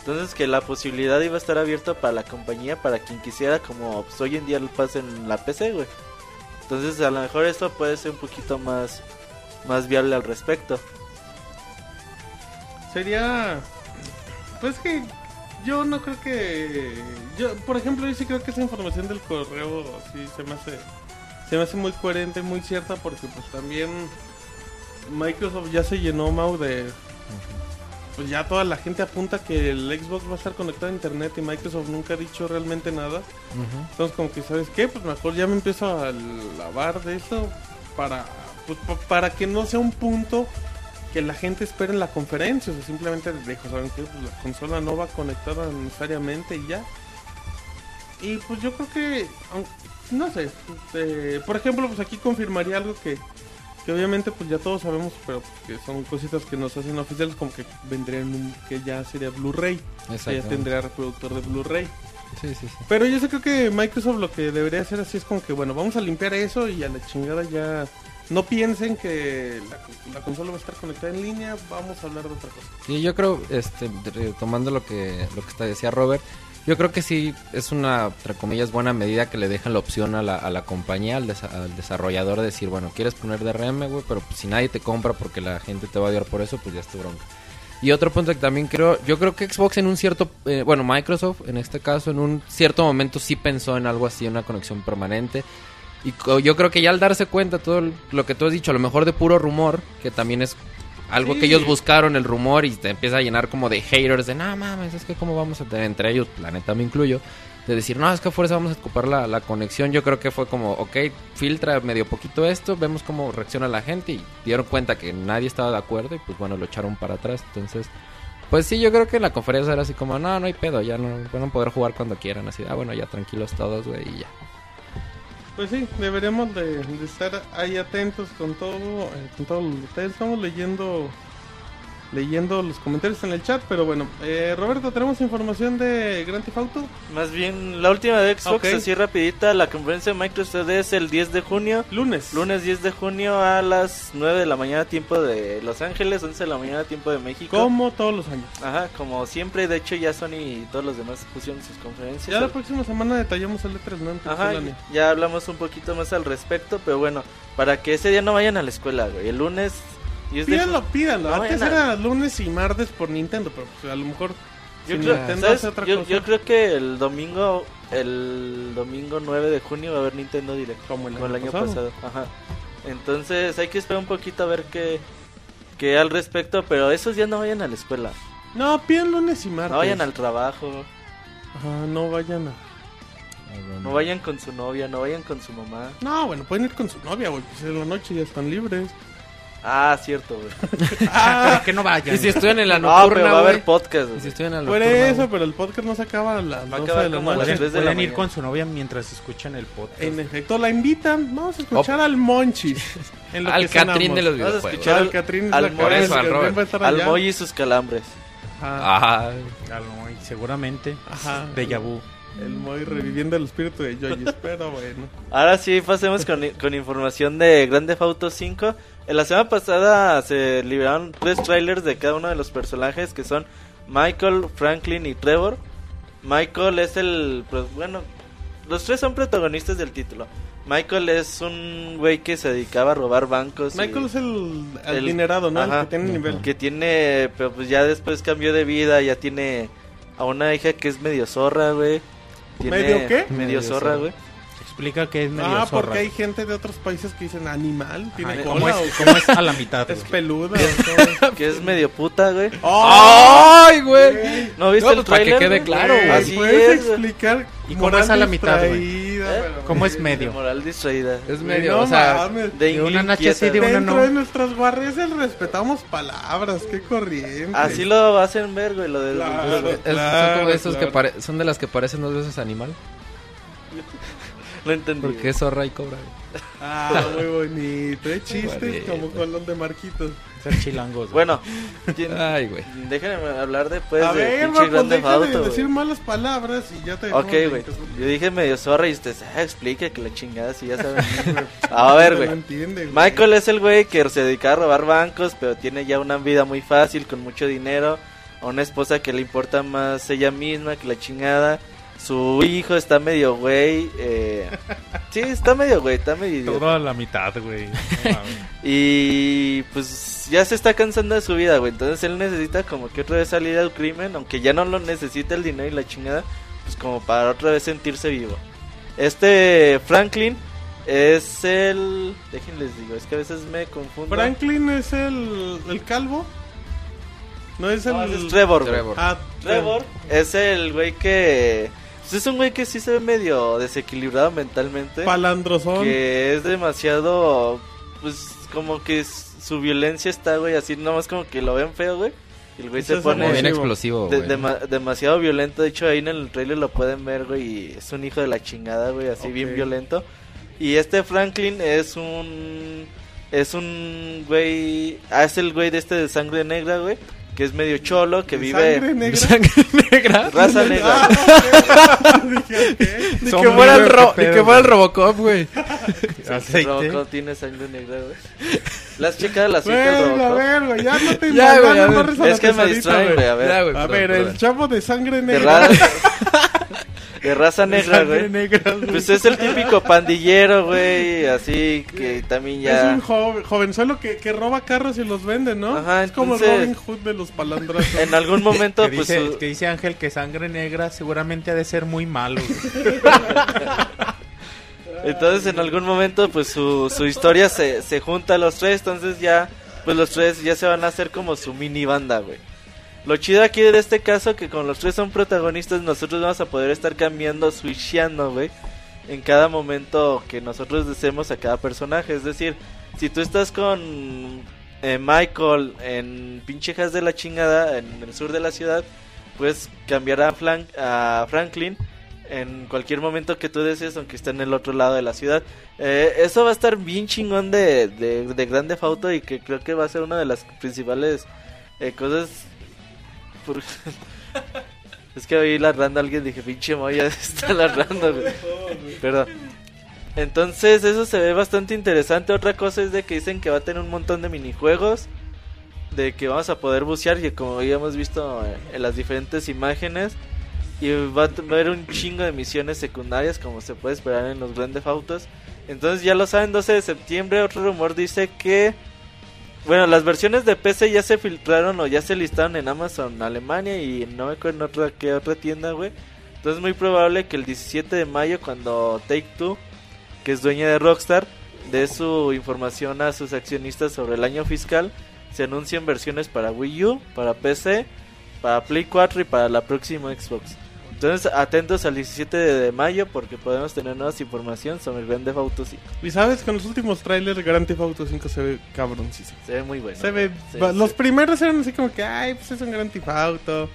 Speaker 5: Entonces que la posibilidad iba a estar abierta para la compañía, para quien quisiera, como pues, hoy en día lo pasa en la PC, güey. Entonces a lo mejor esto puede ser un poquito más, más viable al respecto.
Speaker 1: Sería. Pues que yo no creo que. Yo, por ejemplo, yo sí creo que esa información del correo sí se me hace. Se me hace muy coherente, muy cierta, porque pues también. Microsoft ya se llenó, Mau, de. Pues ya toda la gente apunta que el Xbox va a estar conectado a internet y Microsoft nunca ha dicho realmente nada. Entonces, como que, ¿sabes qué? Pues mejor ya me empiezo a lavar de eso para, pues, pa- para que no sea un punto que la gente espere en la conferencia. O sea, simplemente dejo, ¿saben qué? Pues la consola no va conectada necesariamente y ya. Y pues yo creo que, no sé, eh, por ejemplo, pues aquí confirmaría algo que, que obviamente pues ya todos sabemos, pero que son cositas que nos hacen oficiales, como que vendría en un, que ya sería Blu-ray, que ya tendría reproductor de Blu-ray.
Speaker 4: Sí, sí, sí.
Speaker 1: Pero yo sí creo que Microsoft lo que debería hacer así es como que, bueno, vamos a limpiar eso y a la chingada ya... No piensen que la, la consola va a estar conectada en línea, vamos a hablar de otra cosa.
Speaker 4: Sí, yo creo, este, retomando lo que, lo que decía Robert, yo creo que sí es una, entre comillas, buena medida que le dejan la opción a la, a la compañía, al, desa- al desarrollador, de decir, bueno, quieres poner DRM, güey, pero pues, si nadie te compra porque la gente te va a odiar por eso, pues ya es tu bronca. Y otro punto que también creo, yo creo que Xbox en un cierto, eh, bueno, Microsoft en este caso, en un cierto momento sí pensó en algo así, una conexión permanente. Y yo creo que ya al darse cuenta todo lo que tú has dicho, a lo mejor de puro rumor, que también es algo
Speaker 1: Sí.
Speaker 4: que ellos buscaron el rumor y te empieza a llenar como de haters de, no mames, es que cómo vamos a tener entre ellos, la neta me incluyo, de decir, no, es que a fuerza vamos a ocupar la, la conexión. Yo creo que fue como, ok, filtra medio poquito esto, vemos cómo reacciona la gente y dieron cuenta que nadie estaba de acuerdo y pues bueno, lo echaron para atrás. Entonces, pues sí, yo creo que en la conferencia era así como, no, no hay pedo, ya no van a poder jugar cuando quieran, así, ah, bueno, ya tranquilos todos, güey, y ya.
Speaker 1: Pues sí, deberíamos de, estar ahí atentos con todo, eh, con todo lo estamos leyendo leyendo los comentarios en el chat, pero bueno, eh, Roberto, tenemos información de Grand Theft Auto,
Speaker 5: Más bien, la última de Xbox,
Speaker 1: Ok.
Speaker 5: así rapidita, la conferencia de Microsoft es el 10 de junio.
Speaker 1: lunes.
Speaker 5: Lunes 10 de junio a las 9 de la mañana tiempo de Los Ángeles, 11 de la mañana tiempo de México.
Speaker 1: Como todos los años.
Speaker 5: Ajá, como siempre, de hecho ya Sony y todos los demás pusieron sus conferencias.
Speaker 1: Ya la próxima semana detallamos el E3, ¿no?
Speaker 5: Ajá, ya hablamos un poquito más al respecto, pero bueno, para que ese día no vayan a la escuela, güey. El lunes 10 de
Speaker 1: Pídanlo,
Speaker 5: ju-
Speaker 1: pídanlo.
Speaker 5: No,
Speaker 1: Antes era lunes y martes por Nintendo, pero pues, a lo mejor
Speaker 5: Yo,
Speaker 1: Si
Speaker 5: creo,
Speaker 1: Nintendo hace otra
Speaker 5: Yo,
Speaker 1: cosa.
Speaker 5: yo creo que el domingo, el domingo 9 de junio va a haber Nintendo Direct.
Speaker 1: Como el
Speaker 5: Como el
Speaker 1: año
Speaker 5: año
Speaker 1: pasado.
Speaker 5: pasado. Ajá. Entonces hay que esperar un poquito a ver qué, qué al respecto. Pero esos días no vayan a la escuela.
Speaker 1: No, piden lunes y martes.
Speaker 5: No vayan al trabajo.
Speaker 1: Ajá, no vayan a...
Speaker 5: No vayan con su novia. No vayan con su mamá.
Speaker 1: No, bueno, pueden ir con su novia, güey. Pues en la noche ya están libres.
Speaker 5: Ah, cierto, güey.
Speaker 1: Ah,
Speaker 3: que no vayan.
Speaker 4: Y si estudian en la
Speaker 5: No, pero
Speaker 4: nocturna,
Speaker 5: va a haber
Speaker 4: güey.
Speaker 5: podcast.
Speaker 4: Y
Speaker 5: güey.
Speaker 4: si estudian en la
Speaker 1: por
Speaker 4: nocturna,
Speaker 1: eso,
Speaker 4: güey.
Speaker 1: pero el podcast no se acaba a las
Speaker 5: Va a
Speaker 1: 12
Speaker 5: acabar
Speaker 1: de la
Speaker 5: como a las
Speaker 1: noche.
Speaker 5: tres de la
Speaker 3: Pueden ir
Speaker 5: mañana.
Speaker 3: con su novia mientras escuchan el podcast.
Speaker 1: En efecto, la invitan. Vamos a escuchar al Monchis. En lo
Speaker 4: Al
Speaker 1: que
Speaker 4: Catrín de los
Speaker 5: Vamos a
Speaker 4: videojuegos.
Speaker 5: escuchar
Speaker 1: Al Catrín
Speaker 5: al Moy-
Speaker 4: eso, al Robert.
Speaker 1: va a estar
Speaker 5: Al. Moy y sus calambres.
Speaker 1: Ajá,
Speaker 4: Ajá.
Speaker 3: Algo, y seguramente.
Speaker 1: Ajá.
Speaker 3: Déjà vu.
Speaker 1: El Moy reviviendo el espíritu de Joy. Pero bueno.
Speaker 5: Ahora sí, pasemos con, con información de Grand Theft Auto 5. En la semana pasada se liberaron tres trailers de cada uno de los personajes que son Michael, Franklin y Trevor. Michael es el... pues, bueno, los tres son protagonistas del título. Michael es un güey que se dedicaba a robar bancos.
Speaker 1: Michael es el
Speaker 5: el-
Speaker 1: adinerado, ¿no?
Speaker 5: ajá.
Speaker 1: El que tiene nivel.
Speaker 5: que tiene, pero pues ya después cambió de vida, ya tiene a una hija que es medio zorra, güey. Tiene-
Speaker 1: ¿Medio qué?
Speaker 5: Medio
Speaker 4: Medio
Speaker 5: zorra, güey.
Speaker 3: Explica que es medio
Speaker 1: Ah,
Speaker 3: zorra.
Speaker 1: porque hay gente de otros países que dicen animal, tiene
Speaker 3: Ajá,
Speaker 1: cola
Speaker 3: ¿Cómo es,
Speaker 1: o
Speaker 3: cómo es a la mitad?
Speaker 1: es peluda. o
Speaker 5: Que es medio puta, güey.
Speaker 1: ¡Oh!
Speaker 4: ¡Ay, güey!
Speaker 5: ¿No viste
Speaker 4: No,
Speaker 5: el
Speaker 4: pues, para que quede claro,
Speaker 1: Güey.
Speaker 5: Así
Speaker 1: ¿Puedes
Speaker 5: es,
Speaker 1: explicar?
Speaker 3: ¿Y cómo es a la mitad, güey?
Speaker 1: Distraída,
Speaker 5: ¿Eh?
Speaker 1: pero-
Speaker 3: ¿Cómo es
Speaker 5: De
Speaker 3: medio?
Speaker 5: moral distraída.
Speaker 4: Es medio,
Speaker 1: no
Speaker 4: o sea...
Speaker 1: mames.
Speaker 5: De
Speaker 3: de una nacha así de una
Speaker 1: Dentro
Speaker 3: no.
Speaker 1: de nuestras guardias respetamos palabras, qué corriente.
Speaker 5: Así lo hacen ver, güey, lo del...
Speaker 1: Claro. Claro,
Speaker 4: son como esos
Speaker 1: claro.
Speaker 4: que pare- son de las que parecen dos veces animal.
Speaker 5: No entendí.
Speaker 4: Porque es zorra y cobra. güey.
Speaker 1: Ah, muy bonito. Chistes
Speaker 4: Bonito.
Speaker 1: como con los de Marquitos.
Speaker 3: Ser chilangos. güey.
Speaker 5: Bueno, ¿quién-
Speaker 4: Ay, güey.
Speaker 5: déjenme hablar después
Speaker 1: a
Speaker 5: de
Speaker 1: ver,
Speaker 5: pinche
Speaker 1: güey,
Speaker 5: Grand Theft
Speaker 1: deja de decir malas palabras y ya te
Speaker 5: Ok, güey.
Speaker 1: 20 segundos.
Speaker 5: Yo dije medio zorra y usted ah, explique que la chingada si ya saben. a ver,
Speaker 1: No
Speaker 5: güey.
Speaker 1: entiende, güey.
Speaker 5: Michael es el güey que se dedica a robar bancos, pero tiene ya una vida muy fácil, con mucho dinero. A una esposa que le importa más ella misma que la chingada. Su hijo está medio güey. Eh... Sí, está medio güey, está medio idiota.
Speaker 3: Todo a la mitad, güey. No.
Speaker 5: Y pues ya se está cansando de su vida, güey. Entonces él necesita como que otra vez salir al crimen, aunque ya no lo necesita el dinero y la chingada, pues como para otra vez sentirse vivo. Este Franklin es el... Déjenles digo, es que a veces me confundo.
Speaker 1: Franklin es el, el calvo. No es el.
Speaker 5: No, es Trevor, güey.
Speaker 4: Trevor.
Speaker 1: Ah,
Speaker 5: Trevor es el güey que... pues es un güey que sí se ve medio desequilibrado mentalmente.
Speaker 1: Palandrozón.
Speaker 5: que es demasiado pues como que su violencia está güey así nomás como que lo ven feo güey y el güey
Speaker 1: Eso
Speaker 5: se
Speaker 1: es
Speaker 5: pone
Speaker 4: Como bien
Speaker 1: Explosivo.
Speaker 5: de-
Speaker 4: güey.
Speaker 5: dema- demasiado violento de hecho ahí en el trailer lo pueden ver güey y es un hijo de la chingada güey así bien violento y este Franklin es un es un güey ah es el güey de este de sangre negra güey que es medio cholo que
Speaker 1: De
Speaker 5: vive
Speaker 1: Sangre negra.
Speaker 4: Sangre negra.
Speaker 5: raza negra
Speaker 1: Ah.
Speaker 4: Ni
Speaker 3: Son
Speaker 4: que fuera el, ro-
Speaker 3: pedo,
Speaker 4: que fuera el. Robocop, güey.
Speaker 3: Aceite.
Speaker 5: Robocop tiene sangre negra güey ¿la has checado la suite del
Speaker 1: Bueno, a ver, güey, ya no te
Speaker 4: Ya, güey,
Speaker 1: ya
Speaker 4: a
Speaker 1: no
Speaker 4: ver.
Speaker 5: es que me distraen güey a ver
Speaker 4: Ya, güey,
Speaker 1: A ver, el chavo de sangre negra.
Speaker 5: de raza negra güey
Speaker 3: negra, güey.
Speaker 5: Pues es el típico pandillero, güey, así que también
Speaker 1: Es
Speaker 5: ya...
Speaker 1: un joven, jovenzuelo que, que roba carros y los vende, ¿no?
Speaker 5: Ajá,
Speaker 1: es como el
Speaker 5: entonces-
Speaker 1: Robin Hood de los palandrazos.
Speaker 5: En algún momento,
Speaker 3: que,
Speaker 5: pues...
Speaker 3: dice,
Speaker 5: su-
Speaker 3: que dice Ángel que sangre negra seguramente ha de ser muy malo. güey.
Speaker 5: Entonces en algún momento, pues su, su historia se, se junta a los tres, entonces ya... Pues los tres ya se van a hacer como su mini banda, güey. Lo chido aquí de este caso que con los tres son protagonistas, nosotros vamos a poder estar cambiando, switchando, güey. En cada momento que nosotros deseemos a cada personaje. Es decir, si tú estás con eh, Michael en pinchejas de la chingada, en el sur de la ciudad, puedes cambiar a, Flan- a Franklin en cualquier momento que tú desees, aunque esté en el otro lado de la ciudad. Eh, eso va a estar bien chingón de, de, de Grand Theft Auto y que creo que va a ser una de las principales eh, cosas. por- es que oí ladrando a alguien dije, pinche moya, está. Entonces, eso se ve bastante interesante. Otra cosa es de que dicen que va a tener un montón de minijuegos. De que vamos a poder bucear, y como ya hemos visto en las diferentes imágenes. Y va a haber un chingo de misiones secundarias, como se puede esperar en los Grand Theft Autos. Entonces, ya lo saben, 12 de septiembre. Otro rumor dice que Bueno, las versiones de PC ya se filtraron o ya se listaron en Amazon Alemania y no me acuerdo en otra, qué otra tienda, güey. Entonces es muy probable que el 17 de mayo cuando Take Two, que es dueña de Rockstar, dé su información a sus accionistas sobre el año fiscal, se anuncien versiones para Wii U, para PC, para Play 4 y para la próxima Xbox. Entonces atentos al 17 de mayo porque podemos tener nuevas información sobre el Grand Theft Auto 5.
Speaker 1: Y sabes, con los últimos trailers, Grand Theft Auto 5 se ve cabroncísimo.
Speaker 5: Se ve muy bueno.
Speaker 1: Se ve,
Speaker 5: Sí,
Speaker 1: va-
Speaker 5: sí.
Speaker 1: los primeros eran así como que, ay, pues es un Grand Theft Auto,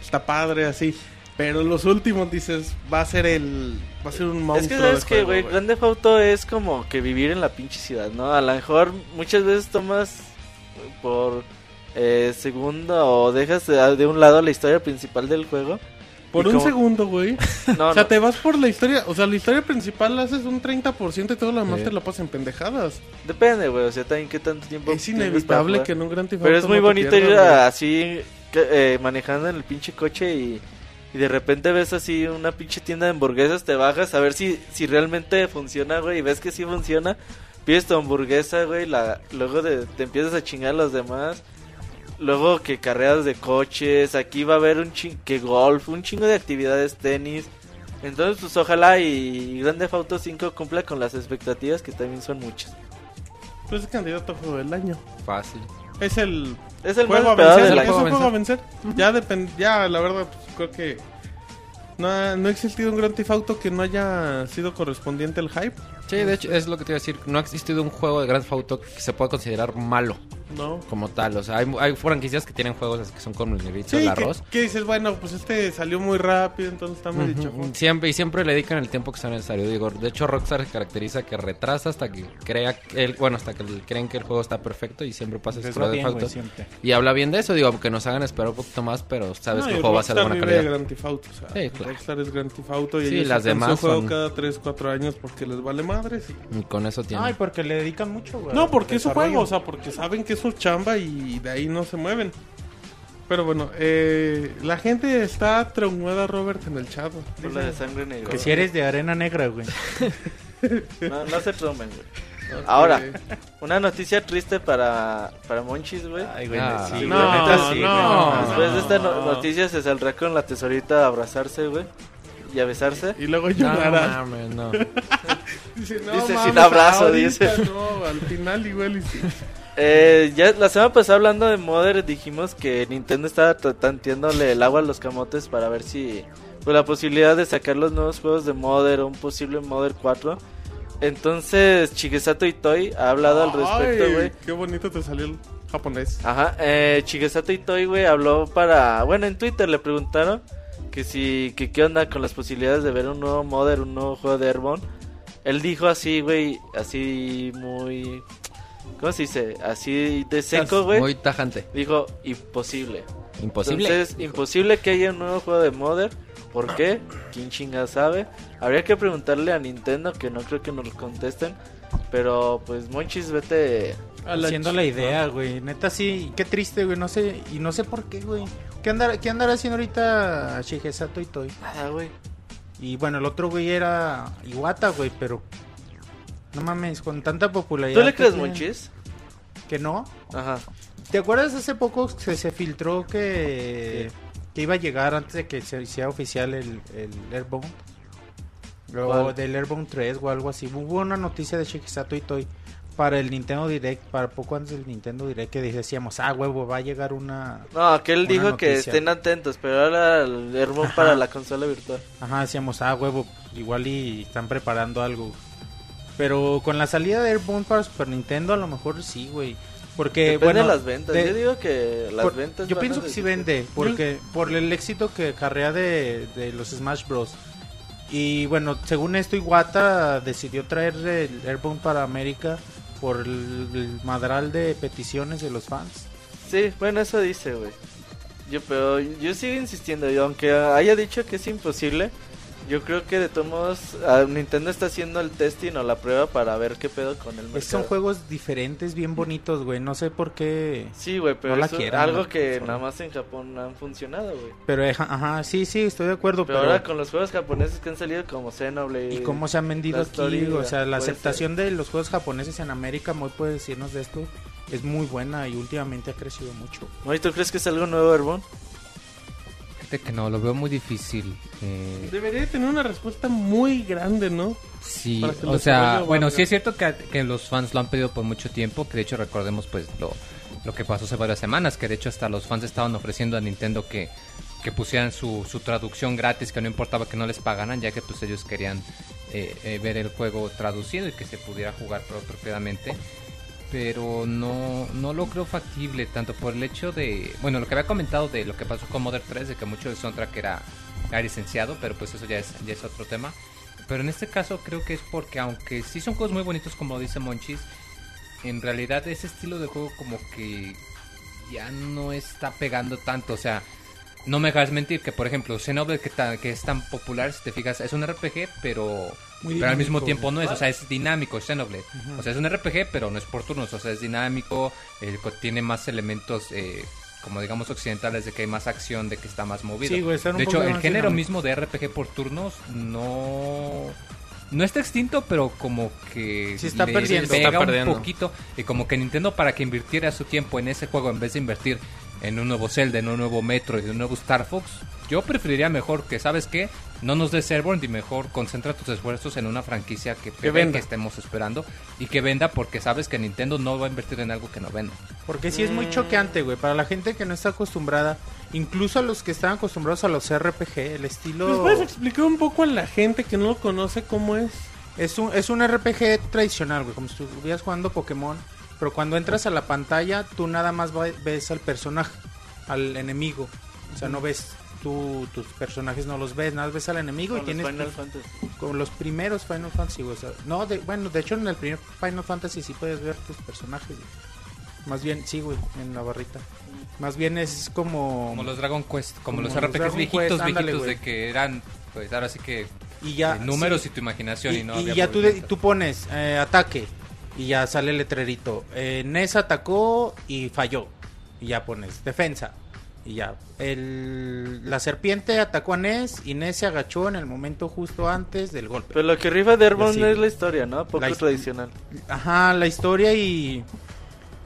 Speaker 1: está padre, así. Pero los últimos dices, va a ser el, va a ser un monstruo.
Speaker 5: Es que sabes que, güey, Grand Theft Auto es como que vivir en la pinche ciudad, ¿no? A lo mejor muchas veces tomas por eh, segundo o dejas de, de un lado la historia principal del juego.
Speaker 1: Por un
Speaker 5: como-
Speaker 1: segundo, güey.
Speaker 5: No,
Speaker 1: o sea,
Speaker 5: no.
Speaker 1: te vas por la historia, o sea, la historia principal la haces un 30% y todo lo demás
Speaker 4: Sí.
Speaker 1: te la pasas en pendejadas.
Speaker 5: Depende, güey, o sea, también qué tanto tiempo
Speaker 1: Es inevitable que en un Grand Theft
Speaker 5: Pero es muy
Speaker 1: no
Speaker 5: bonito ir a- así eh, manejando en el pinche coche y, y de repente ves así una pinche tienda de hamburguesas, te bajas a ver si, si realmente funciona, güey, y ves que sí funciona. Pides tu hamburguesa, güey, la, luego de- te empiezas a chingar a los demás. Luego que carreras de coches, aquí va a haber un chingo, que golf, un chingo de actividades, tenis. Entonces, pues ojalá y Grand Theft Auto 5 cumpla con las expectativas que también son muchas.
Speaker 1: Pues es candidato a juego del año.
Speaker 4: Fácil.
Speaker 1: Es el
Speaker 5: Es el
Speaker 1: juego
Speaker 5: más
Speaker 1: a vencer.
Speaker 5: del
Speaker 1: Es
Speaker 5: año.
Speaker 1: un juego a vencer. Ya depende, ya la verdad, pues, creo que no ha, no ha existido un Grand Theft Auto que no haya sido correspondiente al hype.
Speaker 4: Sí, de hecho, es lo que te iba a decir. No ha existido un juego de Grand Theft Auto que se pueda considerar malo
Speaker 1: No.
Speaker 4: como tal. O sea, hay, hay franquicias que tienen juegos así que son como el negrito,
Speaker 1: Sí,
Speaker 4: el
Speaker 1: que,
Speaker 4: arroz.
Speaker 1: que dices, bueno, pues este salió muy rápido, entonces está muy dicho.
Speaker 4: Ujú, Siempre, y siempre le dedican el tiempo que sea necesario. Digo, de hecho, Rockstar se caracteriza que retrasa hasta que crea que el, bueno, hasta que creen que el juego está perfecto y siempre pasa eso con Auto.
Speaker 3: siempre.
Speaker 4: Y habla bien de eso, digo, aunque nos hagan esperar un poquito más, pero sabes
Speaker 1: No,
Speaker 4: que el juego va a ser de
Speaker 1: Rockstar
Speaker 4: buena
Speaker 1: de
Speaker 4: calidad.
Speaker 1: Grand Theft Auto, o sea,
Speaker 4: Sí, claro.
Speaker 1: Rockstar es Grand Theft Auto y
Speaker 4: Sí,
Speaker 1: ellos
Speaker 4: las demás
Speaker 1: su juego
Speaker 4: son-
Speaker 1: cada 3, 4 años porque les vale madres. y-
Speaker 4: Y con eso tiene.
Speaker 3: Ay, porque le dedican mucho, güey.
Speaker 1: No, porque es su juego, o sea, porque saben que es su chamba y de ahí no se mueven. Pero bueno, eh, la gente está traumada, Robert, en el chat.
Speaker 5: Por la de sangre negra.
Speaker 3: Que si eres de arena negra, güey.
Speaker 5: No, no se traumen, güey. Ahora, una noticia triste para, para Monchis, güey.
Speaker 3: Ay, güey,
Speaker 4: Ah.
Speaker 3: sí, güey,
Speaker 1: No,
Speaker 3: neta sí, güey,
Speaker 1: no.
Speaker 5: Después de esta no-
Speaker 1: no.
Speaker 5: noticia se saldrá con la tesorita a abrazarse, güey. Y a besarse.
Speaker 1: Y luego
Speaker 4: no,
Speaker 1: llorarás.
Speaker 4: mames, no.
Speaker 1: Dice, no,
Speaker 5: Dice,
Speaker 1: mames,
Speaker 5: sin abrazo,
Speaker 1: ahorita
Speaker 5: dice.
Speaker 1: No, al final igual y sí.
Speaker 5: Eh, ya la semana pasada hablando de Mother dijimos que Nintendo estaba tanteándole el agua a los camotes para ver si pues la posibilidad de sacar los nuevos juegos de Mother o un posible Mother 4. Entonces Chigesato Itoi ha hablado al respecto, güey.
Speaker 1: Qué bonito te salió el japonés.
Speaker 5: Ajá, eh, Chigesato Itoi, güey, habló para... Bueno, en Twitter le preguntaron que si... que qué onda con las posibilidades de ver un nuevo Mother, un nuevo juego de Airborne. Él dijo así, güey, así muy... ¿Cómo se dice? Así de seco, güey.
Speaker 4: Muy tajante.
Speaker 5: Dijo, imposible.
Speaker 4: Imposible.
Speaker 5: Entonces, imposible que haya un nuevo juego de Mother. ¿Por qué? ¿Quién chinga sabe? Habría que preguntarle a Nintendo, que no creo que nos lo contesten. Pero, pues, Monchis, vete...
Speaker 1: La
Speaker 3: Haciendo la idea, güey. Neta sí, qué triste, güey. No sé, y no sé por qué, güey. ¿Qué andará, qué andará haciendo ahorita Shigesato y Toy?
Speaker 5: Nada, güey.
Speaker 3: Y bueno, el otro güey era Iwata, güey, pero no mames, con tanta popularidad.
Speaker 5: ¿Tú le crees, Monchis?
Speaker 3: Que no.
Speaker 5: Ajá.
Speaker 3: ¿Te acuerdas hace poco que se filtró que, que iba a llegar antes de que se hiciera oficial el, el Airbound? O del Airbound 3 o algo así. Hubo una noticia de Shigesato Itoi para el Nintendo Direct, para poco antes del Nintendo Direct, que decíamos, ah, huevo, va a llegar una...
Speaker 5: No,
Speaker 3: Una
Speaker 5: dijo que estén atentos, pero ahora el Airborne
Speaker 3: Ajá.
Speaker 5: para la consola virtual.
Speaker 3: Ajá, decíamos, ah, huevo, igual y están preparando algo. Pero con la salida de Airbound para Super Nintendo, a lo mejor sí, güey. Porque,
Speaker 5: Depende
Speaker 3: bueno,
Speaker 5: de las ventas.
Speaker 3: de-
Speaker 5: Yo digo que las
Speaker 3: por-
Speaker 5: ventas.
Speaker 3: Yo pienso que sí vende, porque por el éxito que carrea de, de los Smash Bros. Y bueno, según esto, Iwata decidió traer el Airbound para América por el, madral de peticiones de los fans.
Speaker 5: Sí, bueno, eso dice, güey. Yo, pero yo sigo insistiendo, y aunque haya dicho que es imposible, yo creo que de todos modos ah, Nintendo está haciendo el testing o la prueba para ver qué pedo con el mercado.
Speaker 3: Es- son juegos diferentes, bien bonitos, güey. No sé por qué.
Speaker 5: Sí, güey, pero
Speaker 3: No la
Speaker 5: algo que nada más en Japón han funcionado, güey.
Speaker 3: Pero, ajá, sí, sí, estoy de acuerdo.
Speaker 5: Pero,
Speaker 3: Pero,
Speaker 5: ahora con los juegos japoneses que han salido como Xenoblade...
Speaker 3: ¿Y cómo se han vendido aquí?
Speaker 5: story,
Speaker 3: o sea, la aceptación de los juegos japoneses en América, muy puede decirnos de esto. es muy buena y últimamente ha crecido mucho.
Speaker 5: ¿Y tú crees que es algo nuevo, Airborne?
Speaker 6: Fíjate que no, lo veo muy difícil. Eh,
Speaker 1: Debería tener una respuesta muy grande, ¿no?
Speaker 6: Sí, o sea, bueno, sí es cierto que, que los fans lo han pedido por mucho tiempo, que de hecho recordemos pues lo, lo que pasó hace varias semanas, que de hecho hasta los fans estaban ofreciendo a Nintendo que, que pusieran su, su traducción gratis, que no importaba que no les pagaran, ya que pues ellos querían eh, eh, ver el juego traducido y que se pudiera jugar pro- propiamente. Pero no, no lo creo factible, tanto por el hecho de, bueno, lo que había comentado de lo que pasó con Modern 3, de que mucho del soundtrack era, era licenciado, pero pues eso ya es, ya es otro tema. Pero en este caso creo que es porque aunque sí son juegos muy bonitos como dice Monchis, en realidad ese estilo de juego como que ya no está pegando tanto. O sea, no me dejas mentir que por ejemplo Xenoblade que, ta- que es tan popular, si te fijas, es un RPG, pero,
Speaker 3: Muy
Speaker 6: pero al mismo tiempo no es. O sea, es dinámico Xenoblade. O sea, es un RPG, pero no es por turnos. O sea, es dinámico, eh, co- tiene más elementos... Eh, como digamos occidentales de que hay más acción, de que está más movido.
Speaker 3: Sí, güey,
Speaker 6: de hecho, el
Speaker 3: más
Speaker 6: género mismo de RPG por turnos no no está extinto, pero como que
Speaker 3: Sí está
Speaker 6: le
Speaker 3: perdiendo.
Speaker 6: pega
Speaker 4: Está
Speaker 6: un
Speaker 4: perdiendo.
Speaker 6: poquito y como que Nintendo para que invirtiera su tiempo en ese juego en vez de invertir en un nuevo Zelda, en un nuevo Metro y en un nuevo Star Fox, yo preferiría mejor que, ¿sabes qué? No nos des Airborne y mejor concentra tus esfuerzos en una franquicia que,
Speaker 1: venda.
Speaker 6: que estemos esperando y que venda porque sabes que Nintendo no va a invertir en algo que no venda.
Speaker 3: Porque sí es muy choqueante, güey. Para la gente que no está acostumbrada, incluso a los que están acostumbrados a los RPG, el
Speaker 1: ¿Nos
Speaker 3: estilo
Speaker 1: puedes explicar un poco a la gente que no lo conoce cómo es?
Speaker 3: es un, es un RPG tradicional, güey. Como si estuvieras jugando Pokémon. Pero cuando entras a la pantalla, tú nada más va- ves al personaje, al enemigo. O sea, no ves tú, tus personajes, no los ves, nada más ves al enemigo y
Speaker 5: Con los
Speaker 3: tienes
Speaker 5: Final Fantasy.
Speaker 3: Como los primeros Final Fantasy, güey, o sea, no, de, bueno, de hecho en el primer Final Fantasy sí puedes ver tus personajes. güey. Más bien, sí, güey, en la barrita. Más bien es como...
Speaker 6: Como los Dragon Quest, como,
Speaker 3: Como
Speaker 6: los RPGs viejitos,
Speaker 3: Quest, ándale,
Speaker 6: viejitos de que eran, pues ahora sí que
Speaker 3: y ya,
Speaker 6: eh, números
Speaker 3: sí.
Speaker 6: y tu imaginación y,
Speaker 3: y,
Speaker 6: no
Speaker 3: y
Speaker 6: había
Speaker 3: ya tú, de- tú pones eh, ataque y ya sale el letrerito. Eh, Ness atacó y falló. Y ya pones defensa. Y ya. El, la serpiente atacó a Ness y Ness se agachó en el momento justo antes del golpe.
Speaker 5: Pero lo que rifa de Airborne
Speaker 3: Sí.
Speaker 5: es la historia, ¿no? Poco
Speaker 3: La
Speaker 5: tradicional.
Speaker 3: Ajá, la historia y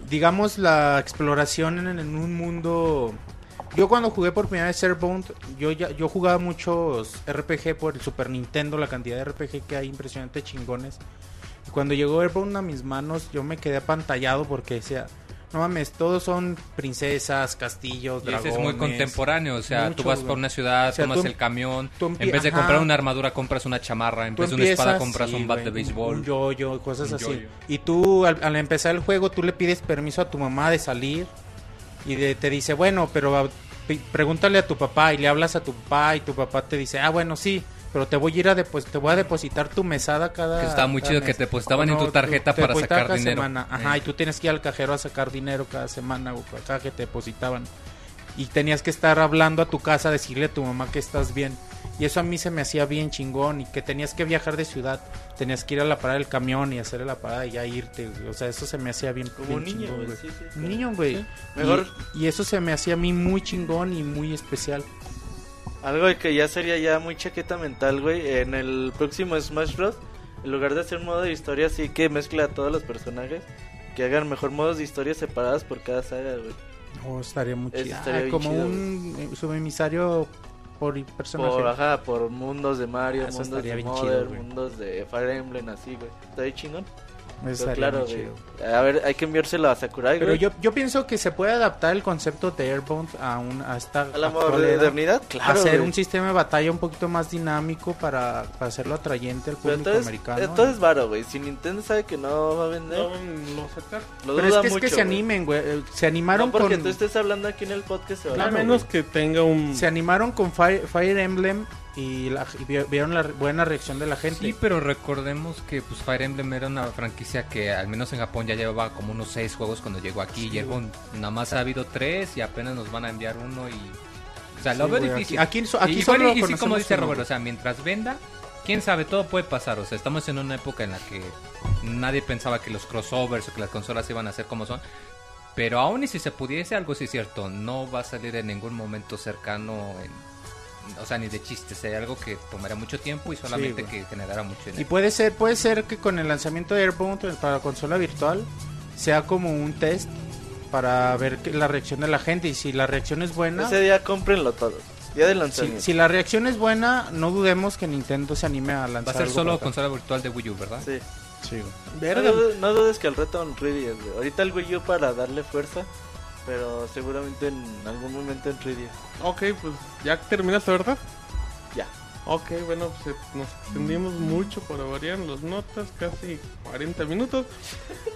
Speaker 3: digamos la exploración en, en un mundo. Yo cuando jugué por primera vez Airbound, yo ya yo jugaba muchos RPG por el Super Nintendo, la cantidad de RPG que hay impresionante chingones. Cuando llegó Airbound a mis manos, yo me quedé apantallado porque decía, no mames, todos son princesas, castillos,
Speaker 6: Y
Speaker 3: dragones.
Speaker 6: es muy contemporáneo, o sea,
Speaker 3: mucho,
Speaker 6: tú vas por una ciudad,
Speaker 3: O sea,
Speaker 6: tomas
Speaker 3: tú-
Speaker 6: el camión, en vez de
Speaker 3: ajá.
Speaker 6: comprar una armadura compras una chamarra, en
Speaker 3: Tú
Speaker 6: vez de una espada compras
Speaker 3: sí,
Speaker 6: un bat de béisbol.
Speaker 3: Un yoyo, cosas
Speaker 6: Un
Speaker 3: así. Y tú, al, al empezar el juego, tú le pides permiso a tu mamá de salir. Y de- te dice, bueno, pero pregúntale a tu papá. Y le hablas a tu papá. Y tu papá te dice, ah, bueno, sí. Pero te voy a ir a depos- te voy a depositar tu mesada cada.
Speaker 6: Que estaba muy
Speaker 3: cada
Speaker 6: chido que
Speaker 3: mes".
Speaker 6: te depositaban
Speaker 3: O
Speaker 6: en tu
Speaker 3: tú-
Speaker 6: tarjeta
Speaker 3: te
Speaker 6: para sacar
Speaker 3: cada
Speaker 6: dinero.
Speaker 3: semana. Ajá,
Speaker 6: Eh.
Speaker 3: y tú tienes que ir al cajero a sacar dinero cada semana o cada que te depositaban. Y tenías que estar hablando a tu casa, decirle a tu mamá que estás bien. Y eso a mí se me hacía bien chingón. Y que tenías que viajar de ciudad. Tenías que ir a la parada del camión y hacerle la parada y ya irte. O sea, eso se me hacía bien.
Speaker 5: Como
Speaker 3: bien
Speaker 5: niño,
Speaker 3: chingón,
Speaker 5: güey, sí, sí, claro.
Speaker 3: niño, güey.
Speaker 5: Sí. Mejor-
Speaker 3: Y, y eso se me hacía a mí muy chingón y muy especial.
Speaker 5: Algo que ya sería ya muy chaqueta mental, güey. En el próximo Smash Bros. En lugar de hacer modo de historia así que mezcla a todos los personajes, que hagan mejor modos de historia separadas por cada saga, güey.
Speaker 3: Oh, estaría muy chido.
Speaker 5: estaría
Speaker 3: Ah, como
Speaker 5: chido,
Speaker 3: un eh, subemisario por personaje.
Speaker 5: Por, ajá, por mundos de Mario,
Speaker 3: Ah,
Speaker 5: mundos
Speaker 3: estaría
Speaker 5: de Mother,
Speaker 3: chido,
Speaker 5: mundos de Fire Emblem, así, güey. Está bien chingón.
Speaker 3: Eso
Speaker 5: Pero
Speaker 3: estaría
Speaker 5: claro,
Speaker 3: chido.
Speaker 5: A ver, hay que enviárselo a Sakurai,
Speaker 3: Pero
Speaker 5: güey.
Speaker 3: yo, yo pienso que se puede adaptar el concepto de Airbound a, un, a esta
Speaker 5: A la modernidad, claro,
Speaker 3: hacer
Speaker 5: güey.
Speaker 3: un sistema de batalla un poquito más dinámico para, para hacerlo atrayente al público
Speaker 5: entonces,
Speaker 3: americano.
Speaker 5: entonces varo, güey. Si Nintendo sabe que no va a vender,
Speaker 1: No, no sacar.
Speaker 5: lo
Speaker 3: Pero
Speaker 5: duda
Speaker 3: es que, es
Speaker 5: mucho,
Speaker 3: que se animen, güey. eh, Se animaron
Speaker 5: No porque
Speaker 3: con
Speaker 5: tú estés hablando aquí en el podcast se va
Speaker 1: a
Speaker 3: Claro,
Speaker 1: menos
Speaker 3: güey.
Speaker 1: que tenga un...
Speaker 3: se animaron con Fire, Fire Emblem y, la- y vi- vieron la buena reacción de la gente.
Speaker 6: Sí, pero recordemos que pues Fire Emblem era una franquicia que al menos en Japón ya llevaba como unos seis juegos cuando llegó aquí. y Airborne nada más ha habido tres y apenas nos van a enviar uno y... O sea, lo
Speaker 3: Sí,
Speaker 6: veo
Speaker 3: güey,
Speaker 6: difícil.
Speaker 3: Aquí, aquí, aquí
Speaker 6: Y
Speaker 3: solo
Speaker 6: y- y sí, como dice
Speaker 3: uno,
Speaker 6: Roberto, o sea, mientras venda, quién sabe, todo puede pasar. O sea, estamos en una época en la que nadie pensaba que los crossovers o que las consolas iban a ser como son. Pero aún y si se pudiese, algo sí es cierto, no va a salir en ningún momento cercano, en- o sea, ni de chiste. Sería algo que tomaría mucho tiempo y solamente que generara mucho
Speaker 3: Y
Speaker 6: dinero.
Speaker 3: puede ser, puede ser que con el lanzamiento de Airbound para consola virtual sea como un test para ver que- la reacción de la gente y si la reacción es buena,
Speaker 5: Ese día cómprenlo todos. Día de lanzamiento.
Speaker 3: si la reacción es buena, no dudemos que Nintendo se anime a lanzar
Speaker 6: Va a ser
Speaker 3: algo
Speaker 6: solo consola virtual de Wii U, ¿verdad?
Speaker 5: Sí.
Speaker 3: Sí.
Speaker 5: No, no dudes que al reto 3DS, güey. Ahorita el Wii U para darle fuerza, pero seguramente en algún momento en 3DS.
Speaker 1: Ok, pues ya terminaste, ¿verdad?
Speaker 5: Ya.
Speaker 1: Ok, bueno, pues eh, nos extendimos mucho para variar las notas, casi 40 minutos.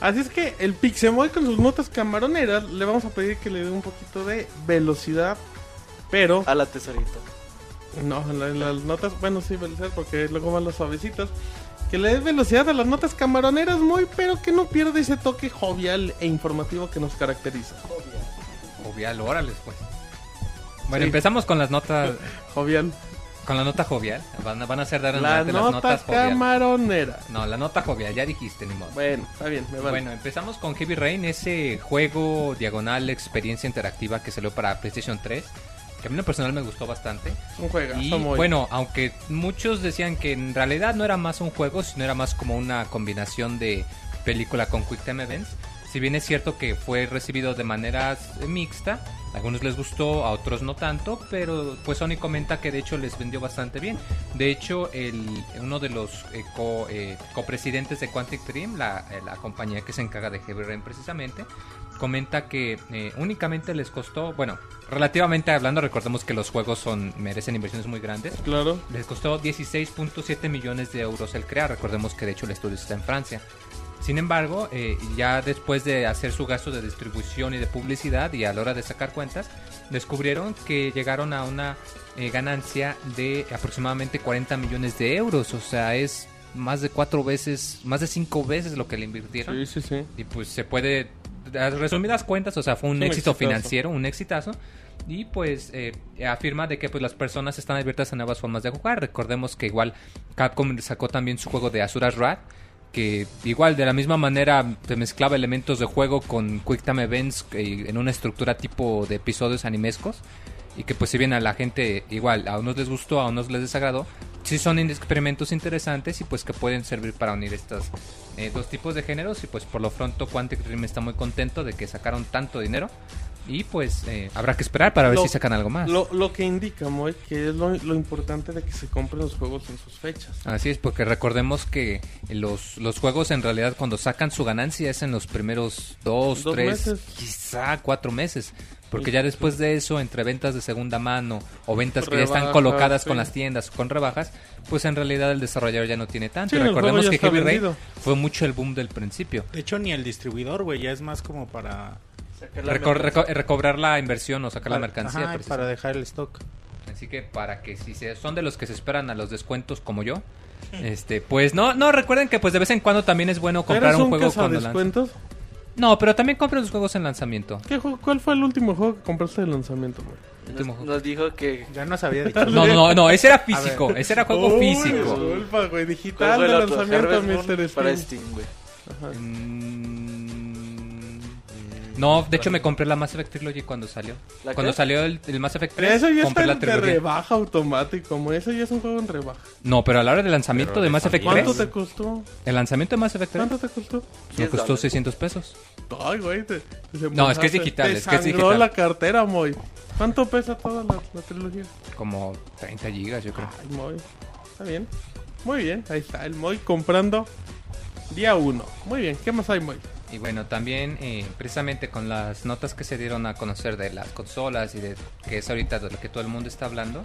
Speaker 1: Así es que el Pixemoy con sus notas camaroneras le vamos a pedir que le dé un poquito de velocidad, pero
Speaker 5: A la tesorita.
Speaker 1: no, en la- en las notas, bueno, sí, velocidad porque luego van las suavecitas. Que le dé velocidad a las notas camaroneras muy, pero que no pierda ese toque jovial e informativo que nos caracteriza.
Speaker 6: Jovial, órale, pues. Bueno,
Speaker 1: Sí.
Speaker 6: empezamos con las notas,
Speaker 1: Jovial.
Speaker 6: con la nota jovial. Van, a- van a ser dar
Speaker 1: La
Speaker 6: adelante las
Speaker 1: nota
Speaker 6: notas jovial.
Speaker 1: camaronera.
Speaker 6: No, la nota jovial, ya dijiste, ni modo.
Speaker 1: Bueno, está bien, me vale.
Speaker 6: Bueno, empezamos con Heavy Rain, ese juego diagonal experiencia interactiva que salió para PlayStation 3, que a mí en lo personal me gustó bastante.
Speaker 1: un juegazo
Speaker 6: Y
Speaker 1: muy.
Speaker 6: bueno, aunque muchos decían que en realidad no era más un juego, sino era más como una combinación de película con Quick Time Events. Si bien es cierto que fue recibido de manera mixta, a algunos les gustó, a otros no tanto, pero pues Sony comenta que de hecho les vendió bastante bien. De hecho, el, uno de los eh, co- eh, copresidentes de Quantic Dream, la, eh, la compañía que se encarga de Heavy Rain precisamente, comenta que eh, únicamente les costó, bueno, relativamente hablando, recordemos que los juegos son merecen inversiones muy grandes.
Speaker 1: Claro.
Speaker 6: Les costó 16.7 millones de euros el crear. Recordemos que de hecho el estudio está en Francia. Sin embargo, eh, ya después de hacer su gasto de distribución y de publicidad y a la hora de sacar cuentas, descubrieron que llegaron a una eh, ganancia de aproximadamente 40 millones de euros. O sea, es más de cuatro veces, más de cinco veces lo que le invirtieron.
Speaker 1: Sí, sí, sí.
Speaker 6: Y pues se puede, a resumidas cuentas, o sea, fue un,
Speaker 1: Un
Speaker 6: éxito
Speaker 1: exitazo.
Speaker 6: financiero, un exitazo. Y pues eh, afirma de que pues las personas están abiertas a nuevas formas de jugar. Recordemos que igual Capcom sacó también su juego de Asura's Wrath, que igual de la misma manera te mezclaba elementos de juego con Quick Time Events eh, en una estructura tipo de episodios animescos. Y que pues si bien a la gente igual, a unos les gustó, a unos les desagradó, sí son experimentos interesantes y pues que pueden servir para unir estos eh, dos tipos de géneros y pues por lo pronto Quantic Dream está muy contento de que sacaron tanto dinero y pues eh, habrá que esperar para ver
Speaker 1: Lo-
Speaker 6: si sacan algo más.
Speaker 1: Lo, lo que indica, Moy, que es lo, lo importante de que se compren los juegos en sus fechas.
Speaker 6: Así es, porque recordemos que los, los juegos en realidad cuando sacan su ganancia es en los primeros dos,
Speaker 1: Dos
Speaker 6: tres,
Speaker 1: meses.
Speaker 6: quizá cuatro meses. Porque
Speaker 1: Sí,
Speaker 6: ya
Speaker 1: sí,
Speaker 6: después de eso, entre ventas de segunda mano o ventas que ya están colocadas
Speaker 1: sí.
Speaker 6: con las tiendas o con rebajas, pues en realidad el desarrollador ya no tiene tanto.
Speaker 1: Sí,
Speaker 6: recordemos que Heavy Rain fue mucho el boom del principio.
Speaker 3: De hecho, ni el distribuidor, güey, ya es más como para...
Speaker 5: Sacar la
Speaker 6: Reco-
Speaker 5: mercancía.
Speaker 6: reco- recobrar la inversión o sacar la mercancía.
Speaker 3: ajá, para dejar el stock.
Speaker 6: Así que para que si se, son de los que se esperan a los descuentos como yo, este, pues no, no recuerden que pues de vez en cuando también es bueno comprar
Speaker 1: ¿Eres
Speaker 6: un
Speaker 1: un
Speaker 6: juego cuando lanza.
Speaker 1: descuentos?
Speaker 6: No, pero también compren los juegos en lanzamiento.
Speaker 1: ¿Qué juego- ¿Cuál fue el último juego que compraste de lanzamiento,
Speaker 5: Nos,
Speaker 6: juego.
Speaker 5: nos dijo que
Speaker 3: Ya nos había dicho.
Speaker 6: No, no, no, no, ese era físico, ese era juego
Speaker 1: Uy,
Speaker 6: físico.
Speaker 1: Disculpa, güey,
Speaker 5: ¿Cuál
Speaker 1: digital de lanzamiento
Speaker 5: para
Speaker 1: Steam.
Speaker 5: Steam, güey.
Speaker 1: Ajá.
Speaker 6: Mm, No, de hecho me compré la Mass Effect Trilogy cuando salió.
Speaker 5: ¿La
Speaker 6: Cuando
Speaker 5: qué?
Speaker 6: salió el, el Mass Effect
Speaker 1: Pero
Speaker 6: 3,
Speaker 1: eso ya
Speaker 6: compré
Speaker 1: está
Speaker 6: la
Speaker 1: de rebaja automático, como eso ya es un juego en rebaja.
Speaker 6: No, pero a la hora del lanzamiento
Speaker 3: Pero
Speaker 6: de Mass Effect
Speaker 1: ¿Cuánto
Speaker 6: 3,
Speaker 1: te costó?
Speaker 6: el lanzamiento de Mass Effect 3
Speaker 1: ¿Cuánto te costó?
Speaker 6: me
Speaker 5: 10
Speaker 6: costó
Speaker 5: dólares.
Speaker 6: 600 pesos.
Speaker 1: Ay, güey, te,
Speaker 6: No, es que es digital,
Speaker 1: Te
Speaker 6: es que es digital.
Speaker 1: la cartera, Moy. ¿Cuánto pesa toda la, la trilogía?
Speaker 6: Como 30 gigas, yo creo.
Speaker 1: Ay, Moy. Está bien. Muy bien, ahí está el Moy comprando día uno. Muy bien, ¿qué más hay, Moy?
Speaker 6: Y bueno, también eh, precisamente con las notas que se dieron a conocer de las consolas y de que es ahorita de lo que todo el mundo está hablando,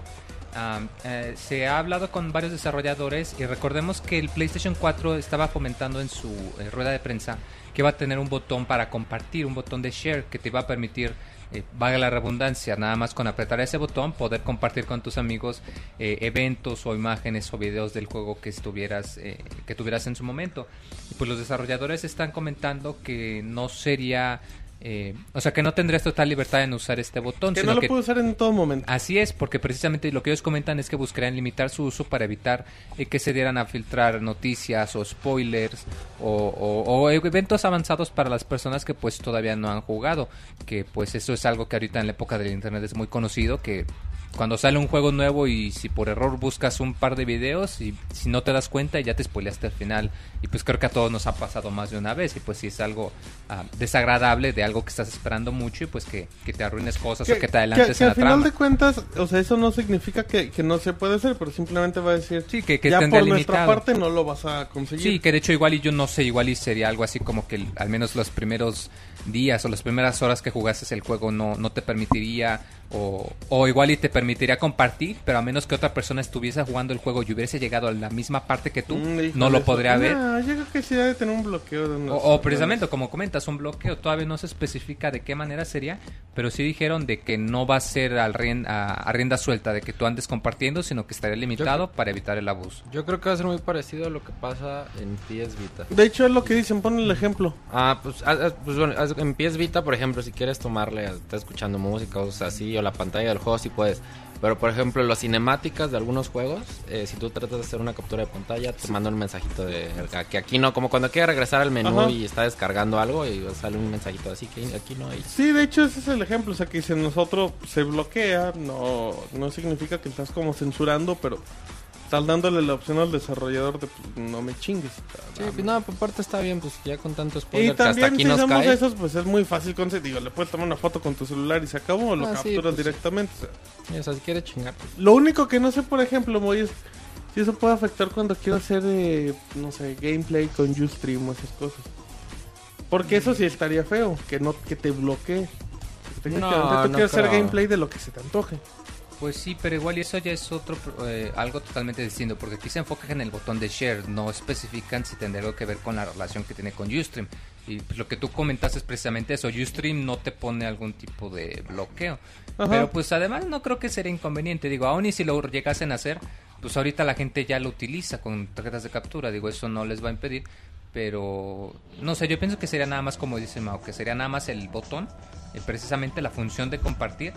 Speaker 6: am, eh, se ha hablado con varios desarrolladores y recordemos que el PlayStation 4 estaba fomentando en su eh, rueda de prensa que iba a tener un botón para compartir, un botón de share que te iba a permitir, eh, la redundancia, nada más con apretar ese botón poder compartir con tus amigos eh, eventos o imágenes o videos del juego que estuvieras eh, que tuvieras en su momento. Y pues los desarrolladores están comentando que no sería eh, o sea, que no tendrías total libertad en usar este botón.
Speaker 1: Que
Speaker 6: sino
Speaker 1: no lo
Speaker 6: que-
Speaker 1: puedo usar en todo momento.
Speaker 6: Así es, porque precisamente lo que ellos comentan es que buscarían limitar su uso para evitar eh, que se dieran a filtrar noticias o spoilers o, o- o eventos avanzados para las personas que pues todavía no han jugado. Que pues eso es algo que ahorita en la época del internet es muy conocido, que cuando sale un juego nuevo y si por error buscas un par de videos y si no te das cuenta ya te spoileaste al final. Y pues creo que a todos nos ha pasado más de una vez y pues si es algo ah, desagradable de algo que estás esperando mucho y pues que, que te arruines cosas o que te adelantes
Speaker 1: que
Speaker 6: en
Speaker 1: al
Speaker 6: la
Speaker 1: final
Speaker 6: trama.
Speaker 1: de cuentas, o sea, eso no significa que, que no se puede hacer, pero simplemente va a decir,
Speaker 6: Sí, que, que
Speaker 1: ya por nuestra
Speaker 6: limitado.
Speaker 1: parte no lo vas a conseguir.
Speaker 6: Sí, que de hecho igual y yo no sé, igual y sería algo así como que al menos los primeros días o las primeras horas que jugases el juego no, no te permitiría o, o igual y te permitiría compartir, pero a menos que otra persona estuviese jugando el juego y hubiese llegado a la misma parte que tú,
Speaker 1: Mm,
Speaker 6: no lo
Speaker 1: eso-
Speaker 6: podría ver.
Speaker 1: Yo creo que sí debe tener un bloqueo. De
Speaker 6: O,
Speaker 1: unos-
Speaker 6: o precisamente, como comentas, un bloqueo todavía no se especifica de qué manera sería, pero sí dijeron de que no va a ser al rien- a, a rienda suelta, de que tú andes compartiendo, sino que estaría limitado para evitar el abuso.
Speaker 4: Yo creo que va a ser muy parecido a lo que pasa en PS Vita.
Speaker 1: De hecho, es lo que dicen, pon el ejemplo.
Speaker 4: Ah, pues, ah, ah, pues bueno, en PS Vita, por ejemplo, si quieres tomarle, estás escuchando música o sea, así, o la pantalla del juego, sí puedes. Pero, por ejemplo, las cinemáticas de algunos juegos, eh, si tú tratas de hacer una captura de pantalla, te manda un mensajito de que aquí no, como cuando quieres regresar al menú
Speaker 1: Ajá.
Speaker 4: y está descargando algo y sale un mensajito así que aquí no hay.
Speaker 1: Sí, de hecho, ese es el ejemplo. O sea, que si nosotros se bloquea, no, no significa que estás como censurando, pero estás dándole la opción al desarrollador de pues, no me chingues.
Speaker 4: Sí, pues no, por parte está bien, pues ya con tanto
Speaker 1: Y
Speaker 4: spoiler que hasta
Speaker 1: también
Speaker 4: aquí
Speaker 1: si
Speaker 4: nos cae.
Speaker 1: esos, pues es muy fácil conseguir. Digo, le puedes tomar una foto con tu celular y se acabó, o lo
Speaker 4: Ah, sí,
Speaker 1: capturas
Speaker 4: pues,
Speaker 1: directamente. o sea.
Speaker 4: O sea, si quieres chingar,
Speaker 1: Lo único que no sé, por ejemplo, Moy, es si eso puede afectar cuando quiero hacer, eh, no sé, gameplay con Ustream o esas cosas. Porque eso sí estaría feo, que no que te bloquee. Que
Speaker 4: No,
Speaker 1: tú
Speaker 4: no
Speaker 1: quieres hacer gameplay de lo que se te antoje.
Speaker 6: Pues sí, pero igual y eso ya es otro eh, algo totalmente distinto, porque aquí se enfocan en el botón de share, no especifican si tendría algo que ver con la relación que tiene con Ustream. Y pues, lo que tú comentaste es precisamente eso, Ustream no te pone algún tipo de bloqueo.
Speaker 1: Ajá.
Speaker 6: Pero pues además no creo que sería inconveniente, digo, aún y si lo llegasen a hacer, pues ahorita la gente ya lo utiliza con tarjetas de captura, digo, eso no les va a impedir. Pero no sé, yo pienso que sería nada más como dice Mao, que sería nada más el botón, eh, precisamente la función de compartir,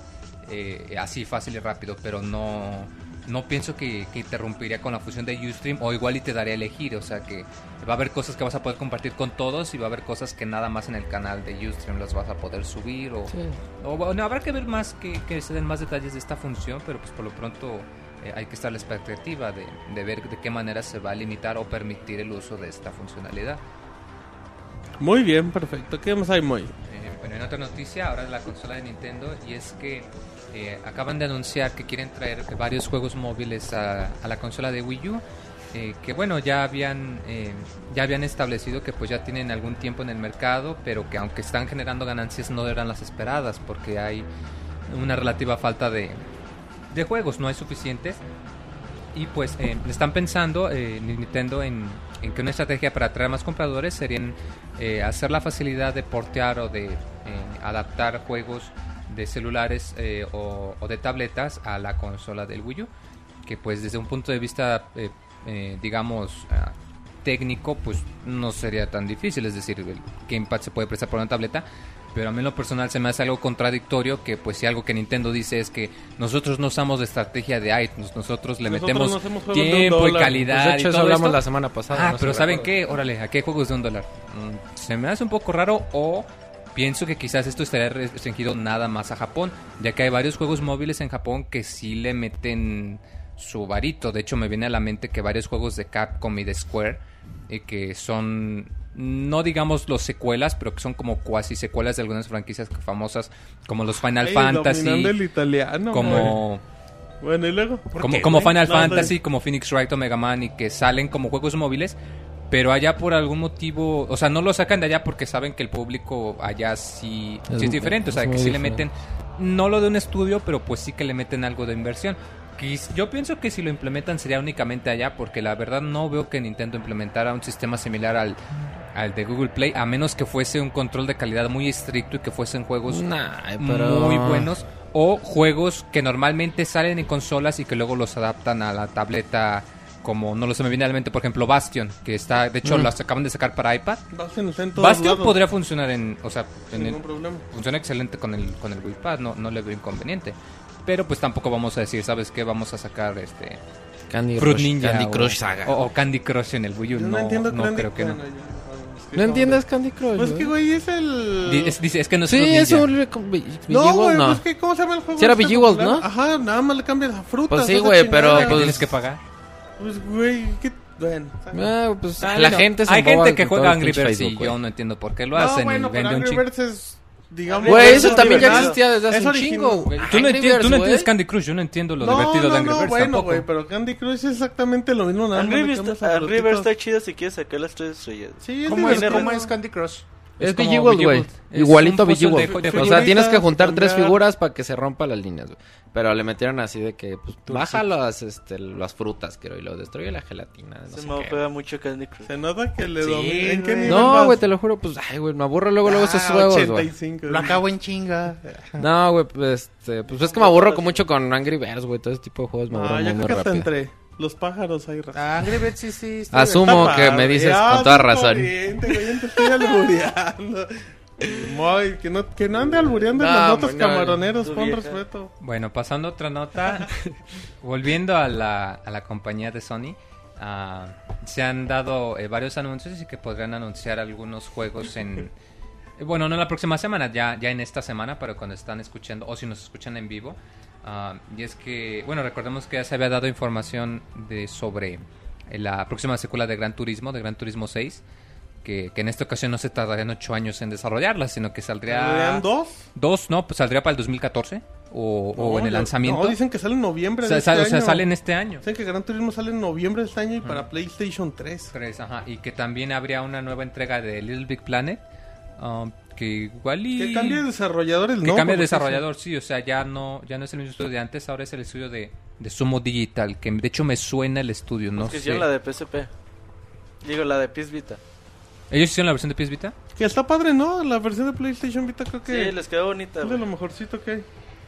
Speaker 6: eh, así fácil y rápido, pero no, no pienso que, que interrumpiría con la función de Ustream o igual y te daría a elegir, o sea que va a haber cosas que vas a poder compartir con todos y va a haber cosas que nada más en el canal de Ustream las vas a poder subir o, o bueno, habrá que ver más que, que se den más detalles de esta función, pero pues por lo pronto eh, hay que estar a la expectativa de, de ver de qué manera se va a limitar o permitir el uso de esta funcionalidad.
Speaker 1: Muy bien, perfecto. ¿Qué más hay, Moy?
Speaker 6: Eh, bueno, en otra noticia, ahora de la consola de Nintendo, y es que eh, acaban de anunciar que quieren traer varios juegos móviles a, la consola de Wii U. eh, que bueno, ya habían, eh, ya habían establecido que pues ya tienen algún tiempo en el mercado, pero que aunque están generando ganancias no eran las esperadas, porque hay una relativa falta de, de juegos, no hay suficientes. Y pues están pensando Nintendo en, en que una estrategia para atraer más compradores sería hacer la facilidad de portear o de adaptar juegos de celulares eh, o, o de tabletas a la consola del Wii U. Que pues desde un punto de vista, eh, eh, digamos, ah, técnico, pues no sería tan difícil. Es decir, el Gamepad se puede prestar por una tableta. Pero a mí en lo personal se me hace algo contradictorio que pues si algo que Nintendo dice es que nosotros no usamos la estrategia de iTunes, nosotros le
Speaker 1: Nosotros
Speaker 6: metemos
Speaker 1: no
Speaker 6: tiempo y calidad.
Speaker 4: Pues de
Speaker 6: y
Speaker 4: hecho, eso
Speaker 6: todo
Speaker 4: hablamos
Speaker 6: esto.
Speaker 4: la semana pasada.
Speaker 6: Ah,
Speaker 4: no
Speaker 6: pero ¿saben qué? Órale, ¿a qué juegos de un dólar? Mm, se me hace un poco raro o pienso que quizás esto estaría restringido nada más a Japón, ya que hay varios juegos móviles en Japón que sí le meten su varito. De hecho, me viene a la mente que varios juegos de Capcom y de Square, eh, que son, no digamos los secuelas, pero que son como cuasi secuelas de algunas franquicias famosas, como los Final
Speaker 1: Ey,
Speaker 6: Fantasy,
Speaker 1: el italiano.
Speaker 6: como...
Speaker 1: Bueno, y luego.
Speaker 6: Como,
Speaker 3: qué,
Speaker 6: como? Final
Speaker 1: No,
Speaker 6: Fantasy,
Speaker 1: no.
Speaker 6: como Phoenix Wright o Mega Man y que salen como juegos móviles, pero allá por algún motivo, o sea, no lo sacan de allá porque saben que el público allá sí, sí es, diferente, o sea, que sí le meten, no lo de un estudio, pero pues sí que le meten algo de inversión. Yo pienso que si lo implementan sería únicamente allá, porque la verdad no veo que Nintendo implementara un sistema similar al, al de Google Play, a menos que fuese un control de calidad muy estricto y que fuesen juegos
Speaker 4: Nah, pero...
Speaker 6: muy buenos o juegos que normalmente salen en consolas y que luego los adaptan a la tableta como no lo sé, me viene a la mente, por ejemplo, Bastion, que está, de hecho,
Speaker 1: Mm.
Speaker 6: las acaban de sacar para iPad.
Speaker 1: Bastion está en todos
Speaker 6: Bastion
Speaker 1: lados,
Speaker 6: podría funcionar en, o sea,
Speaker 1: sin
Speaker 6: en el-
Speaker 1: ningún problema.
Speaker 6: funciona excelente con el con el Wii Pad, no, no le veo inconveniente. Pero pues tampoco vamos a decir, ¿sabes qué? Vamos a sacar este
Speaker 4: Candy
Speaker 6: Fruit
Speaker 4: Crush,
Speaker 6: Ninja
Speaker 4: Candy
Speaker 6: o,
Speaker 4: Crush Saga.
Speaker 6: o, o Candy Crush en el Wii U.
Speaker 1: Yo no,
Speaker 6: No,
Speaker 1: entiendo
Speaker 6: no
Speaker 1: Candy-
Speaker 6: creo que no.
Speaker 1: que
Speaker 4: ¿No entiendes Candy Crush?
Speaker 1: Pues que,
Speaker 4: güey?
Speaker 1: es el...
Speaker 6: Di- es, dice, es que no es
Speaker 4: Sí,
Speaker 6: Fruit
Speaker 4: es
Speaker 6: Ninja.
Speaker 4: un...
Speaker 1: No, güey,
Speaker 4: no.
Speaker 1: pues que, ¿cómo se llama el juego?
Speaker 4: Sí era
Speaker 1: este
Speaker 4: Bejeweled? ¿no?
Speaker 1: Ajá, nada más le cambias a frutas.
Speaker 4: Pues sí, güey, pero, pues-
Speaker 6: tienes que pagar.
Speaker 1: Pues, güey, qué... Bueno.
Speaker 4: Ah, pues
Speaker 6: Ah,
Speaker 4: la
Speaker 6: no,
Speaker 4: gente se
Speaker 6: Hay gente que juega Angry Birds y yo no entiendo por qué lo
Speaker 1: No,
Speaker 6: hacen
Speaker 1: bueno,
Speaker 6: y
Speaker 1: pero
Speaker 6: vende un
Speaker 1: Angry
Speaker 6: chingo.
Speaker 1: Birds es... Digamos...
Speaker 4: Güey,
Speaker 1: es
Speaker 4: eso también ya existía desde hace
Speaker 1: Es
Speaker 4: un chingo.
Speaker 6: Tú no, enti- tú no entiendes Candy Crush, yo no entiendo lo
Speaker 1: No,
Speaker 6: divertido
Speaker 1: no,
Speaker 6: de Angry
Speaker 1: no,
Speaker 6: Birds
Speaker 1: bueno,
Speaker 6: tampoco.
Speaker 1: güey, pero Candy Crush es exactamente lo mismo.
Speaker 5: Angry Birds está- está chido si quieres sacar las tres estrellas.
Speaker 1: Sí, es
Speaker 3: ¿Cómo es. ¿Cómo es Candy Crush?
Speaker 4: Es
Speaker 6: Es
Speaker 4: Bejeweled, güey. Igualito Bejeweled. O sea,
Speaker 1: figuritas,
Speaker 4: tienes que juntar tres figuras para que se rompan las líneas, güey. Pero le metieron así de que, pues, baja las, este, las frutas, quiero, y lo destruye la gelatina. No
Speaker 5: Se
Speaker 4: sé
Speaker 5: me
Speaker 4: qué.
Speaker 5: juega mucho Candy Crush.
Speaker 1: Se nota que le
Speaker 3: Sí,
Speaker 1: domina. ¿En qué
Speaker 3: güey.
Speaker 1: nivel
Speaker 4: No, güey, te lo juro, pues, ay, güey, me aburro luego, luego esos
Speaker 1: Ah,
Speaker 4: juegos, güey.
Speaker 1: 85.
Speaker 3: Lo acabo en chinga.
Speaker 4: No, güey, pues, este, pues es que me aburro con mucho con Angry Birds, güey. Todo ese tipo de juegos me
Speaker 1: No,
Speaker 4: aburren
Speaker 1: yo
Speaker 4: muy,
Speaker 1: creo que hasta
Speaker 4: rápido.
Speaker 1: Los pájaros hay razón.
Speaker 3: Ah, Angry Birds sí, sí. está
Speaker 4: Asumo que me dices
Speaker 1: Ah,
Speaker 4: con toda razón.
Speaker 1: corriente, güey, ya te estoy albureando. Que no, que no ande albureando en las notas
Speaker 4: no,
Speaker 1: camaroneros,
Speaker 5: vieja.
Speaker 1: respeto.
Speaker 6: Bueno, pasando a otra nota, volviendo a la, a la compañía de Sony, ah, se han dado eh, varios anuncios y que podrían anunciar algunos juegos en... Bueno, no la próxima semana, ya, ya en esta semana, pero cuando están escuchando, o si nos escuchan en vivo. Ah, y es que, bueno, recordemos que ya se había dado información de sobre la próxima secuela de Gran Turismo, de Gran Turismo 6, que, que en esta ocasión no se tardarían ocho años en desarrollarla, sino que saldría...
Speaker 1: ¿Alburean dos?
Speaker 6: Dos, no, pues saldría para el 2014 o, o
Speaker 1: No,
Speaker 6: en el lanzamiento.
Speaker 1: No, dicen que sale en noviembre
Speaker 6: o sea,
Speaker 1: de este
Speaker 6: sale, o sea,
Speaker 1: año.
Speaker 6: sale en este año.
Speaker 1: Dicen que Gran Turismo sale en noviembre de este año y para PlayStation 3.
Speaker 6: Tres, ajá, y que también habría una nueva entrega de Little Big Planet. um, que igual y...
Speaker 1: Que cambie de desarrolladores,
Speaker 6: que
Speaker 1: ¿no?
Speaker 6: cambie de desarrollador, sí, o sea, ya no, ya no es el mismo estudio de antes, ahora es el estudio de, de Sumo Digital, que de hecho me suena el estudio, no
Speaker 5: Es que
Speaker 6: sé.
Speaker 5: hicieron la de PSP. Digo, la de PS Vita.
Speaker 6: ¿Ellos hicieron la versión de PS Vita?
Speaker 1: Que está padre, ¿no? La versión de PlayStation Vita creo que
Speaker 5: Sí, les quedó bonita,
Speaker 1: es de lo mejorcito que hay.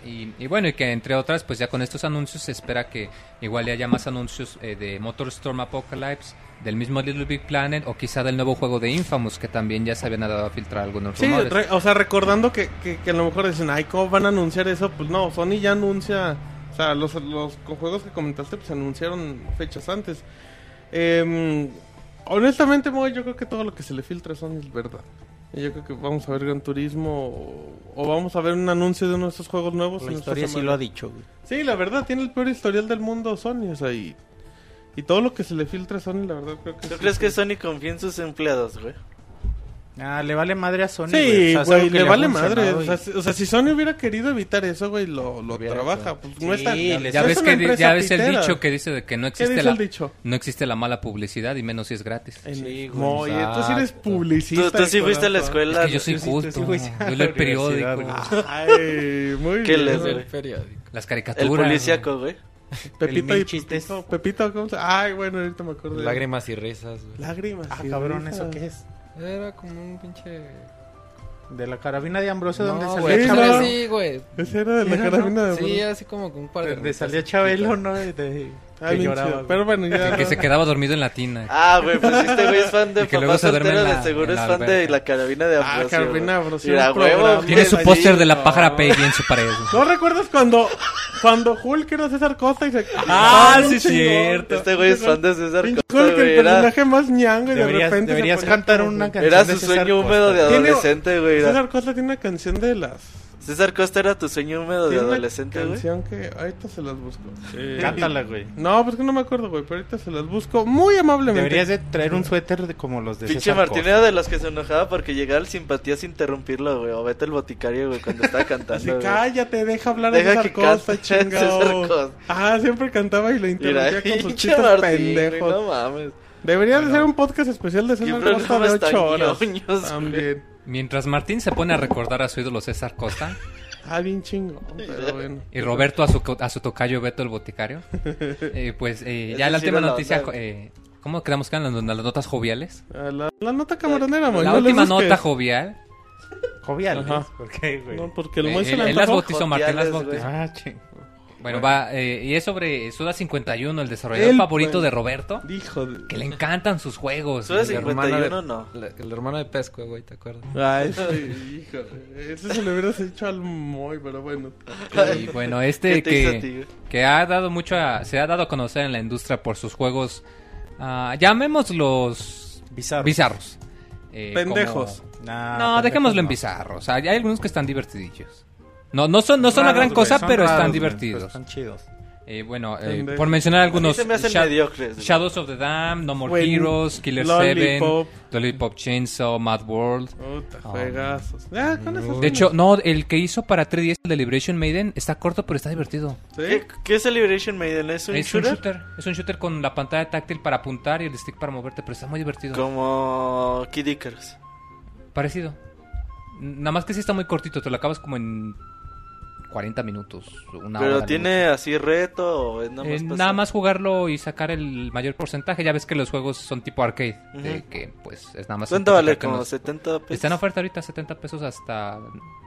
Speaker 6: Y, y bueno, y que entre otras, pues ya con estos anuncios se espera que igual haya más anuncios eh, de MotorStorm Apocalypse, del mismo Little Big Planet o quizá del nuevo juego de Infamous, que también ya se habían dado a filtrar algunos
Speaker 1: Sí,
Speaker 6: rumores.
Speaker 1: re- o sea, recordando que, que, que a lo mejor dicen, ay, ¿cómo van a anunciar eso? Pues no, Sony ya anuncia, o sea, los, los con juegos que comentaste, pues anunciaron fechas antes. Em, honestamente, Moy, yo creo que todo lo que se le filtra a Sony es verdad. Y yo creo que vamos a ver Gran Turismo o, o vamos a ver un anuncio de uno de estos juegos nuevos.
Speaker 3: La
Speaker 1: en
Speaker 3: historia sí lo ha dicho, güey.
Speaker 1: Sí, la verdad, tiene el peor historial del mundo Sony, o sea, y, y todo lo que se le filtra a Sony, la verdad, creo que
Speaker 5: ¿Tú
Speaker 1: sí,
Speaker 5: crees
Speaker 1: sí.
Speaker 5: que Sony confía en sus empleados, güey?
Speaker 3: Ah, le vale madre a Sony.
Speaker 1: Sí,
Speaker 3: O sea,
Speaker 1: güey, le vale madre. O sea, si, o sea, si Sony hubiera querido evitar eso, güey, lo, lo trabaja.
Speaker 3: hecho.
Speaker 1: Pues no
Speaker 3: Sí,
Speaker 1: está.
Speaker 3: les-
Speaker 6: Ya
Speaker 1: es
Speaker 6: ves, que, ya ves el dicho que dice de que no
Speaker 1: ¿Qué
Speaker 6: existe
Speaker 1: dice
Speaker 6: la
Speaker 1: el dicho?
Speaker 6: no existe la mala publicidad y menos si es gratis.
Speaker 3: Sí, güey,
Speaker 1: no, oye, tú sí eres publicista.
Speaker 5: Tú, tú sí fuiste a la escuela.
Speaker 6: Es que yo soy culto.
Speaker 3: sí, güey, sí, a
Speaker 6: Yo leo el periódico,
Speaker 1: Ay, muy
Speaker 5: ¿Qué
Speaker 1: bien.
Speaker 5: lees,
Speaker 1: güey.
Speaker 5: güey?
Speaker 4: periódico.
Speaker 6: las
Speaker 5: El
Speaker 6: caricaturas.
Speaker 5: policíaco, güey.
Speaker 1: Pepito y
Speaker 3: chistes.
Speaker 1: Pepito, Pepito, ¿cómo se Ay, bueno, ahorita me acuerdo. de-
Speaker 4: Lágrimas y risas, güey.
Speaker 1: Lágrimas.
Speaker 3: Ah,
Speaker 1: sí,
Speaker 3: cabrón,
Speaker 1: risas.
Speaker 3: ¿eso qué es?
Speaker 4: Era como un pinche...
Speaker 3: De la carabina de Ambrosio, donde
Speaker 4: No,
Speaker 3: salía
Speaker 4: güey,
Speaker 1: Sí,
Speaker 3: Chabelo.
Speaker 1: no.
Speaker 4: sí, güey.
Speaker 1: Ese era de la
Speaker 3: Era, ¿no?
Speaker 1: carabina de
Speaker 4: Sí, así como con un par de...
Speaker 3: Donde salía Chabelo, ¿no? De, de-
Speaker 1: Ah,
Speaker 3: que lloraba.
Speaker 1: chido. Pero bueno, ya.
Speaker 6: Que se quedaba dormido en la tina.
Speaker 5: Ah, güey, pues este güey es fan de
Speaker 6: Y que
Speaker 5: Papá
Speaker 6: luego se duerme
Speaker 5: Soltero,
Speaker 6: en la-
Speaker 5: de seguro
Speaker 6: en
Speaker 5: es fan de la carabina de
Speaker 1: Ah,
Speaker 5: Ambrosio.
Speaker 1: Carabina
Speaker 5: güey.
Speaker 1: Ambrosio,
Speaker 5: Mira, huevo.
Speaker 6: Tiene su póster de la
Speaker 1: no.
Speaker 6: pájara Peggy en su pared.
Speaker 1: ¿No recuerdas cuando, cuando Hulk era César Costa y se...
Speaker 6: Ah, sí, cierto.
Speaker 5: Este güey es fan de César Costa,
Speaker 1: Hulk, el
Speaker 5: Era,
Speaker 1: personaje más ñango y de repente
Speaker 3: deberías cantar una canción
Speaker 5: era
Speaker 3: de
Speaker 5: su sueño húmedo de adolescente, güey.
Speaker 1: César Costa tiene una canción de las...
Speaker 5: César Costa era tu sueño húmedo de adolescente, güey.
Speaker 1: canción que ahorita se las busco. Eh,
Speaker 3: Cántala, güey.
Speaker 1: No, pues que no me acuerdo, güey, pero ahorita se las busco muy amablemente.
Speaker 3: Deberías de traer un suéter de como los de
Speaker 5: Pinche
Speaker 3: César
Speaker 5: Martín
Speaker 3: Costa.
Speaker 5: era de los que se enojaba porque llegaba el simpatía sin interrumpirlo, güey. O vete el boticario, güey, cuando estaba cantando. güey.
Speaker 1: cállate, deja hablar a
Speaker 5: Deja
Speaker 1: César
Speaker 5: que
Speaker 1: Costa, chingado.
Speaker 5: César Costa.
Speaker 1: Ah, siempre cantaba y lo
Speaker 5: Mira,
Speaker 1: interrumpía con sus
Speaker 5: pinche
Speaker 1: chistes
Speaker 5: Martín,
Speaker 1: pendejos.
Speaker 5: no mames.
Speaker 1: Debería de ser un podcast especial de
Speaker 5: ¿Qué
Speaker 1: César Costa de
Speaker 5: programas
Speaker 1: 8
Speaker 5: tan
Speaker 1: horas. También.
Speaker 6: Mientras Martín se pone a recordar a su ídolo César Costa
Speaker 1: Ah, bien chingo. Pero bueno.
Speaker 6: y Roberto a su, co- a su tocayo Beto el boticario, eh, pues eh, ya la última noticia, eh, ¿cómo quedamos que eran las, las notas joviales?
Speaker 1: Ah, La, la nota camaronera, Moy.
Speaker 6: La
Speaker 1: no
Speaker 6: última nota jovial,
Speaker 3: Jovial.
Speaker 1: Ajá.
Speaker 3: ¿Por qué, güey?
Speaker 1: No, porque el
Speaker 6: eh,
Speaker 1: Moy se
Speaker 6: él,
Speaker 1: la
Speaker 6: él las bautizó, Martín las
Speaker 5: Joviales,
Speaker 6: bautizó.
Speaker 3: Ah, ching.
Speaker 6: Bueno, va, eh, y es sobre Suda 51, el desarrollador
Speaker 1: Él,
Speaker 6: favorito de Roberto,
Speaker 1: Hijo de...
Speaker 6: que le encantan sus juegos.
Speaker 5: Suda
Speaker 6: Y-
Speaker 4: El hermano
Speaker 5: 51
Speaker 4: de-
Speaker 5: no.
Speaker 4: la- El hermano de Pesco, güey, ¿te acuerdas?
Speaker 1: Ay, sí, hijo. Eso se lo hubieras hecho al Moy, pero bueno.
Speaker 6: Y bueno,
Speaker 5: ¿Qué
Speaker 6: este que, que ha dado mucho a- se ha dado a conocer en la industria por sus juegos, ah, llamémoslos
Speaker 3: Bizarro.
Speaker 6: bizarros. Eh,
Speaker 1: Pendejos.
Speaker 6: como-
Speaker 3: Nah,
Speaker 6: No,
Speaker 3: pendejos
Speaker 6: dejémoslo en bizarros. Hay hay algunos que están divertidillos. No, no son, no son la
Speaker 3: Raros,
Speaker 6: gran cosa,
Speaker 3: son
Speaker 6: pero
Speaker 3: raros,
Speaker 6: están divertidos.
Speaker 3: pero Están chidos.
Speaker 6: Eh, bueno, eh, por mencionar
Speaker 5: A
Speaker 6: algunos.
Speaker 5: mí se me hacen
Speaker 6: Sha-
Speaker 5: mediocres.
Speaker 6: Shadows of the Dam, No More Heroes, Killer
Speaker 1: Lollipop.
Speaker 6: 7, Lollipop Chainsaw, Mad World.
Speaker 1: Puta, juegazos. Ya, con eso
Speaker 6: De hecho, no, el que hizo para 3DS, el de Liberation Maiden, está corto, pero está divertido.
Speaker 1: ¿Sí?
Speaker 5: ¿Qué, qué es el Liberation Maiden? ¿Es un
Speaker 6: es un
Speaker 5: shooter?
Speaker 6: Es un shooter con la pantalla táctil para apuntar y el stick para moverte, pero está muy divertido.
Speaker 5: Como Kid Icarus.
Speaker 6: Parecido. Nada más que sí está muy cortito, te lo acabas como en 40 minutos, una hora.
Speaker 5: Pero tiene así reto o es nada
Speaker 6: Eh,
Speaker 5: más
Speaker 6: nada
Speaker 5: pasar?
Speaker 6: más jugarlo y sacar el mayor porcentaje. Ya ves que los juegos son tipo arcade. de que pues es nada más.
Speaker 5: ¿Cuánto vale? Como
Speaker 6: nos-
Speaker 5: 70 pesos.
Speaker 6: Está en oferta ahorita 70 pesos hasta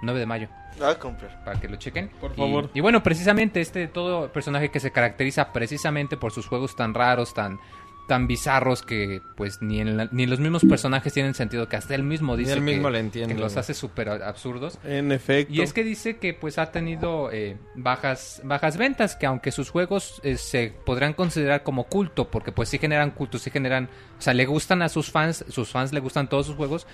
Speaker 6: 9 de mayo.
Speaker 5: Ah, a comprar.
Speaker 6: Para que lo chequen.
Speaker 1: Por
Speaker 6: Y-
Speaker 1: favor.
Speaker 6: Y, bueno, precisamente este todo personaje que se caracteriza precisamente por sus juegos tan raros, tan tan bizarros que pues ni en la- ni los mismos personajes tienen sentido que hasta él mismo dice
Speaker 4: él mismo
Speaker 6: que,
Speaker 4: le entiende,
Speaker 6: que los hace súper absurdos
Speaker 1: En efecto.
Speaker 6: y es que dice que pues ha tenido eh, bajas bajas ventas, que aunque sus juegos eh, se podrán considerar como culto, porque pues sí generan culto, sí generan, o sea, le gustan a sus fans, sus fans le gustan todos sus juegos,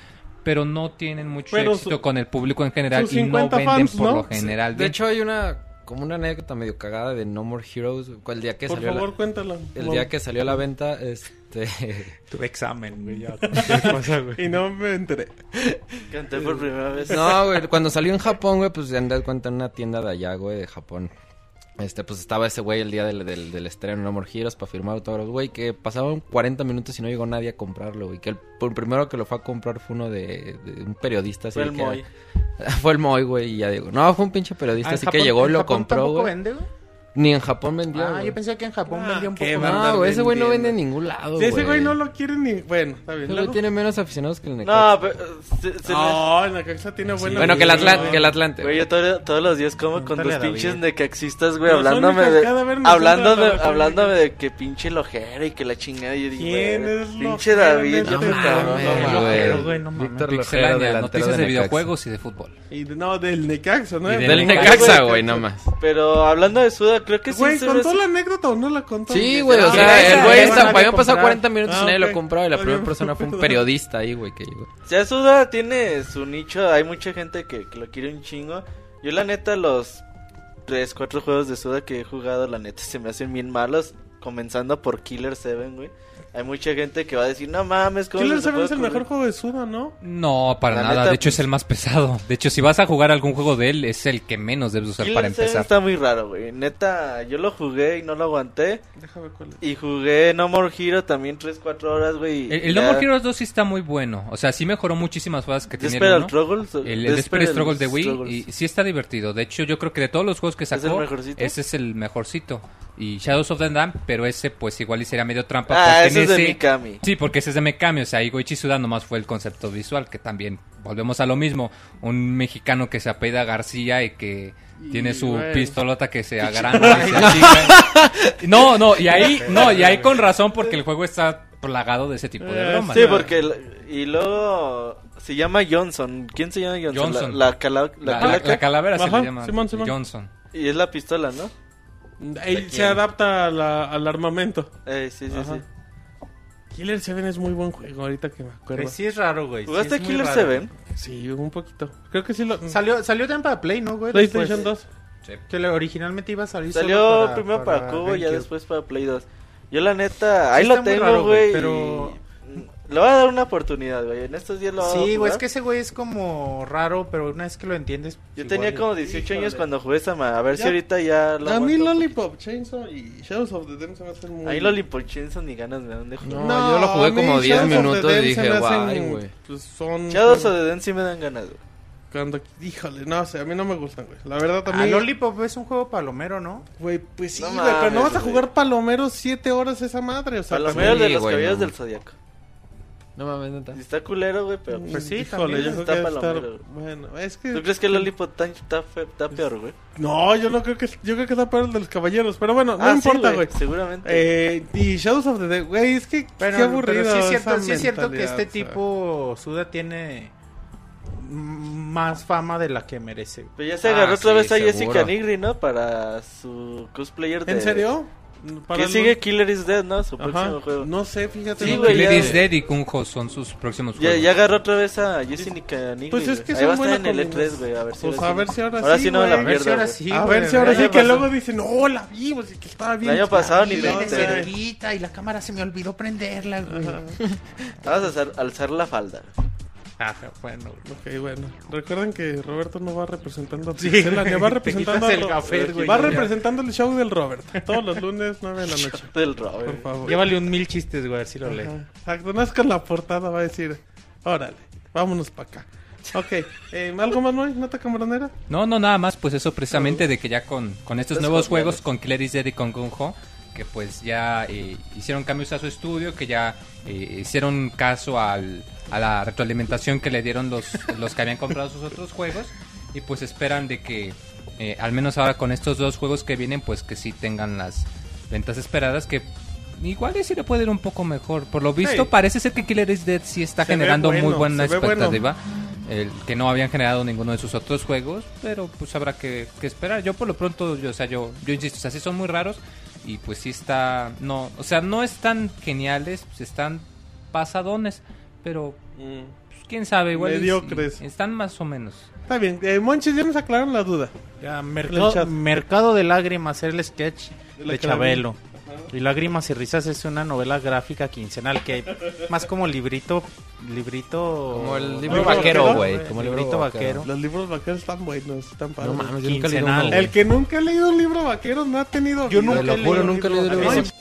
Speaker 6: pero no tienen mucho
Speaker 1: Pero
Speaker 6: éxito
Speaker 1: su-
Speaker 6: con el público en general y no
Speaker 1: 50
Speaker 6: venden
Speaker 1: fans,
Speaker 6: por
Speaker 1: ¿no?
Speaker 6: lo general.
Speaker 4: De
Speaker 6: bien.
Speaker 4: hecho, hay una como una anécdota medio cagada de No More Heroes. El día que
Speaker 1: Por
Speaker 4: salió a la-
Speaker 1: favor, cuéntala.
Speaker 4: el día que salió a la venta, este
Speaker 3: Tuve examen, güey. ya, cualquier cosa, güey.
Speaker 1: Y no me enteré.
Speaker 5: Canté por primera vez.
Speaker 4: No, güey, cuando salió en Japón, güey, pues ya das cuenta en una tienda de allá, güey, de Japón. Este, pues estaba ese güey el día del, del, del estreno No More Heroes para firmar autógrafos, güey, que pasaban 40 minutos y no llegó nadie a comprarlo, güey. Que el, el primero que lo fue a comprar fue uno de, de un periodista. Así
Speaker 5: Fue el
Speaker 4: que era-
Speaker 5: Moy.
Speaker 4: fue el Moy, güey, y ya digo. No, fue un pinche periodista,
Speaker 3: Ah,
Speaker 4: así
Speaker 3: Japón-
Speaker 4: que llegó y lo
Speaker 3: Japón
Speaker 4: compró, güey.
Speaker 3: vende, güey?
Speaker 4: Ni en Japón vendió,
Speaker 3: Ah,
Speaker 4: güey.
Speaker 3: yo pensé que en Japón
Speaker 1: Ah,
Speaker 3: vendía un poco más.
Speaker 4: No, güey, ese güey no vende en ningún lado,
Speaker 1: Si ese güey no lo quiere ni. Bueno, está bien.
Speaker 4: Ese güey tiene menos aficionados que el Necaxa.
Speaker 5: No, pero... se- se me-
Speaker 1: No, en la Caxa tiene buena.
Speaker 4: Bueno, que el Atlante, que el Atlante.
Speaker 5: Güey, yo todo- todos los días como con tus pinches necaxistas, güey, hablándome de...
Speaker 1: me
Speaker 5: Hablándome, hablándome de que pinche lojera y que la chingada. Y yo digo,
Speaker 1: ¿Quién es
Speaker 5: pinche
Speaker 1: lojera
Speaker 5: David, yo
Speaker 1: este
Speaker 4: mames,
Speaker 5: no.
Speaker 4: Víctor Lojero, delantero
Speaker 6: noticias de,
Speaker 4: Necaxa.
Speaker 6: videojuegos y de fútbol.
Speaker 1: Y no, del Necaxa, ¿no?
Speaker 6: Y del Necaxa,
Speaker 4: Necaxa,
Speaker 5: güey.
Speaker 4: güey, nomás.
Speaker 5: Pero hablando de Suda, creo que sí
Speaker 1: Güey, ¿contó la anécota o no la contó?
Speaker 4: Sí, güey, o
Speaker 5: Ah,
Speaker 4: sea, el güey
Speaker 3: nadie
Speaker 4: habían pasado
Speaker 3: comprar.
Speaker 4: 40 minutos
Speaker 1: Ah,
Speaker 4: y nadie
Speaker 1: ok.
Speaker 4: lo compró y la primera persona fue un periodista ahí, güey, que llegó.
Speaker 5: Ya Suda tiene su nicho, hay mucha gente que, que lo quiere un chingo. Yo la neta los 3, 4 juegos de Suda que he jugado, la neta se me hacen bien malos, comenzando por Killer 7, güey. Hay mucha gente que va a decir, no mames, ¿cómo
Speaker 1: Killer
Speaker 5: se te
Speaker 1: 7 es el mejor
Speaker 5: ocurrir?"
Speaker 1: juego de Suda, ¿no?
Speaker 6: No, para
Speaker 5: La
Speaker 6: nada.
Speaker 5: neta,
Speaker 6: de hecho, es
Speaker 5: pues-
Speaker 6: el más pesado. De hecho, si vas a jugar algún juego de él, es el que menos debes usar
Speaker 5: Killer
Speaker 6: para
Speaker 5: 7
Speaker 6: empezar.
Speaker 5: está muy raro, güey. Neta, yo lo jugué y no lo aguanté.
Speaker 1: Déjame cuál es.
Speaker 5: Y jugué No More Hero también 3, 4 horas, güey.
Speaker 6: El, el
Speaker 5: ya-
Speaker 6: No More Heroes 2 sí está muy bueno. O sea, sí mejoró muchísimas cosas que tenía el.
Speaker 5: Struggles.
Speaker 6: El, el Desperate Struggle de Wii
Speaker 5: Struggles.
Speaker 6: y sí está divertido. De hecho, yo creo que de todos los juegos que
Speaker 5: ¿Es el
Speaker 6: sacó,
Speaker 5: mejorcito?
Speaker 6: ese es el mejorcito. Y Shadows of the Dam, pero ese pues igual y sería medio trampa.
Speaker 5: Ah,
Speaker 6: porque
Speaker 5: ese es de Mikami.
Speaker 6: Sí, porque ese es de Mekami, o sea, Igoichi Suda nomás fue el concepto visual, que también volvemos a lo mismo. Un mexicano que se apela García y que
Speaker 1: Y,
Speaker 6: tiene su
Speaker 1: güey.
Speaker 6: pistolota que se agranda y se achica. No, no, y ahí, no, y ahí con razón porque el juego está plagado de ese tipo de
Speaker 1: Eh,
Speaker 6: bromas.
Speaker 5: Sí,
Speaker 1: no.
Speaker 5: porque... el- y luego... Se llama Johnson. ¿Quién se llama Johnson?
Speaker 6: Johnson.
Speaker 5: La, la, cala- la
Speaker 6: La,
Speaker 5: calaca.
Speaker 6: la calavera se
Speaker 1: Ajá,
Speaker 6: le llama
Speaker 1: Simón, Simón.
Speaker 6: Johnson.
Speaker 5: Y es la pistola, ¿no?
Speaker 1: Él se adapta a la- al armamento.
Speaker 5: Eh, sí, sí,
Speaker 1: Ajá.
Speaker 5: sí.
Speaker 1: Killer 7 es muy buen juego, ahorita que me acuerdo.
Speaker 3: Pues sí es raro, güey. sí
Speaker 5: ¿Jugaste
Speaker 3: muy
Speaker 5: Killer
Speaker 3: raro.
Speaker 5: 7?
Speaker 1: Sí, un poquito. Creo que sí lo...
Speaker 3: Salió, salió también para Play, ¿no, güey?
Speaker 1: PlayStation
Speaker 3: Después.
Speaker 1: 2.
Speaker 3: Que le- originalmente iba a salir solo
Speaker 5: Salió
Speaker 3: para-
Speaker 5: primero para, Cubo y ya después para Play 2. Yo la neta, ahí
Speaker 3: Sí
Speaker 5: lo tengo,
Speaker 3: raro, güey,
Speaker 5: güey.
Speaker 3: pero-
Speaker 5: y- Le voy a dar una oportunidad, güey. En estos días lo voy
Speaker 3: Sí, güey, es que ese güey es como raro, pero una vez que lo entiendes.
Speaker 5: Yo
Speaker 3: igual
Speaker 5: tenía como 18 años
Speaker 1: Híjole.
Speaker 5: cuando jugué esa ma- A ver si
Speaker 1: Ya.
Speaker 5: ahorita ya lo
Speaker 1: A mí. Lollipop Chainsaw y Shadows of the Dam se me hacen muy...
Speaker 5: Ahí Lollipop Chainsaw ni ganas me dan de jugar.
Speaker 4: No, yo lo jugué como 10
Speaker 1: Shadows of the
Speaker 4: minutos y dije,
Speaker 1: se me hacen,
Speaker 4: "Guay, güey".
Speaker 1: Pues son...
Speaker 5: Shadows of the Den sí me dan ganas, güey.
Speaker 1: Cuando... Híjole, no sé, a mí no me gustan, güey. La verdad
Speaker 3: Ah,
Speaker 1: también...
Speaker 3: Lollipop es un juego palomero, ¿no?
Speaker 1: Güey, pues sí,
Speaker 5: No
Speaker 1: güey, pero no vas a jugar Palomero 7 horas esa madre, o sea...
Speaker 5: Palomero de los caballeros
Speaker 4: no.
Speaker 5: del Zodiaco.
Speaker 4: No mames, neta.
Speaker 5: Está culero, güey, pero
Speaker 3: Pues sí,
Speaker 1: Híjole, yo creo
Speaker 5: está
Speaker 1: que debe estar...
Speaker 5: palomero.
Speaker 1: Bueno, es que...
Speaker 5: ¿Tú crees que el Lollipop Time está, fe- está peor, güey?
Speaker 1: No, yo no creo que... Yo creo que está peor el de los caballeros. Pero bueno, no
Speaker 5: Ah, sí,
Speaker 1: importa, güey.
Speaker 5: Seguramente.
Speaker 1: Eh, y Shadows of the Dead, güey, es que
Speaker 3: Bueno,
Speaker 1: qué aburrido.
Speaker 3: pero sí es cierto,
Speaker 1: esa
Speaker 3: sí es cierto que
Speaker 1: mentalidad,
Speaker 3: este
Speaker 1: o sea.
Speaker 3: tipo Suda tiene más fama de la que merece.
Speaker 5: Pero ya se
Speaker 4: Ah,
Speaker 5: agarró otra
Speaker 4: sí,
Speaker 5: vez a
Speaker 4: seguro.
Speaker 5: Jessica Nigri, ¿no? Para su cosplayer de...
Speaker 1: ¿En serio? Para
Speaker 5: Que
Speaker 1: el-
Speaker 5: sigue Killer is Dead, ¿no? Su
Speaker 1: Ajá.
Speaker 5: próximo juego.
Speaker 1: No sé, fíjate.
Speaker 5: Sí, güey,
Speaker 1: me-
Speaker 5: ya-
Speaker 6: is Dead y Kunjo son sus próximos
Speaker 5: Ya,
Speaker 6: juegos.
Speaker 5: ya agarró otra vez a Jessica Nigri.
Speaker 1: Pues es que
Speaker 5: Ahí va a estar en el
Speaker 1: combinación.
Speaker 5: E3, güey. A ver si
Speaker 1: Pues
Speaker 5: ahora
Speaker 1: a
Speaker 5: sí.
Speaker 1: ver si ahora,
Speaker 5: Ahora
Speaker 1: sí,
Speaker 5: sí no la
Speaker 3: A ver si
Speaker 5: pierdo.
Speaker 3: ahora sí,
Speaker 1: a ver si ahora
Speaker 5: El
Speaker 1: sí que luego dicen, no, la vimos y que estaba bien.
Speaker 5: año pasado ni
Speaker 1: chida".
Speaker 5: me
Speaker 1: Sí,
Speaker 5: enteré.
Speaker 3: cerquita y la cámara se me olvidó prenderla, güey.
Speaker 5: Vamos a alzar, alzar la falda.
Speaker 3: Ajá, bueno.
Speaker 1: Ok, bueno. Recuerden que Roberto no va representando a
Speaker 3: Sí,
Speaker 1: Pixelania, va representando
Speaker 3: gafet, güey,
Speaker 1: Va
Speaker 3: ya.
Speaker 1: representando el show del Robert. Todos los lunes, 9 de la noche.
Speaker 5: Del
Speaker 1: Por
Speaker 5: Robert.
Speaker 1: favor.
Speaker 3: Llévale un mil chistes, güey, a ver si lo lee.
Speaker 1: Exacto, no es con la portada, va a decir, órale, vámonos para acá. Ok, eh, ¿algo más, Moy? ¿Nota camaronera?
Speaker 6: No, no, nada más, pues eso precisamente de que ya con, con estos nuevos juegos, con Claire is Dead y con Gunho, que pues ya eh, hicieron cambios a su estudio, que ya eh, hicieron caso al, a la retroalimentación que le dieron los, los que habían comprado sus otros juegos, y pues esperan de que, eh, al menos ahora con estos dos juegos que vienen, pues que sí tengan las ventas esperadas, que igual sí le puede ir un poco mejor. Por lo visto,
Speaker 1: Sí.
Speaker 6: parece ser que Killer is Dead sí está
Speaker 1: Se
Speaker 6: generando muy
Speaker 1: bueno,
Speaker 6: buena
Speaker 1: se ve bueno.
Speaker 6: expectativa el que no habían generado ninguno de sus otros juegos, pero pues habrá que, que esperar. Yo por lo pronto, yo, o sea, yo, yo insisto, o sea, sí son muy raros y pues sí está, no, o sea, no están geniales, pues están pasadones, pero pues, quién sabe, igual
Speaker 1: Mediocres.
Speaker 6: están más o menos.
Speaker 1: Está bien, eh, Monchis, ya nos aclararon la duda.
Speaker 3: Ya, mercado, mercado de lágrimas, el sketch
Speaker 1: De.
Speaker 3: Chabelo. Y Lágrimas y Risas es una novela gráfica quincenal que más como librito, librito...
Speaker 4: Como el libro
Speaker 1: ¿Libro
Speaker 4: vaquero, güey. Como el libro
Speaker 3: librito
Speaker 4: vaquero.
Speaker 3: vaquero.
Speaker 1: Los libros vaqueros están buenos, están padres.
Speaker 4: No mames, yo nunca he leído
Speaker 3: Quincenal.
Speaker 4: uno, güey.
Speaker 1: El que nunca ha leído un libro vaquero no ha tenido.
Speaker 3: Yo
Speaker 1: vida.
Speaker 3: nunca
Speaker 4: Te lo
Speaker 3: he
Speaker 4: juro,
Speaker 3: leído un
Speaker 4: nunca he leído
Speaker 3: libro
Speaker 4: libro
Speaker 3: vaquero.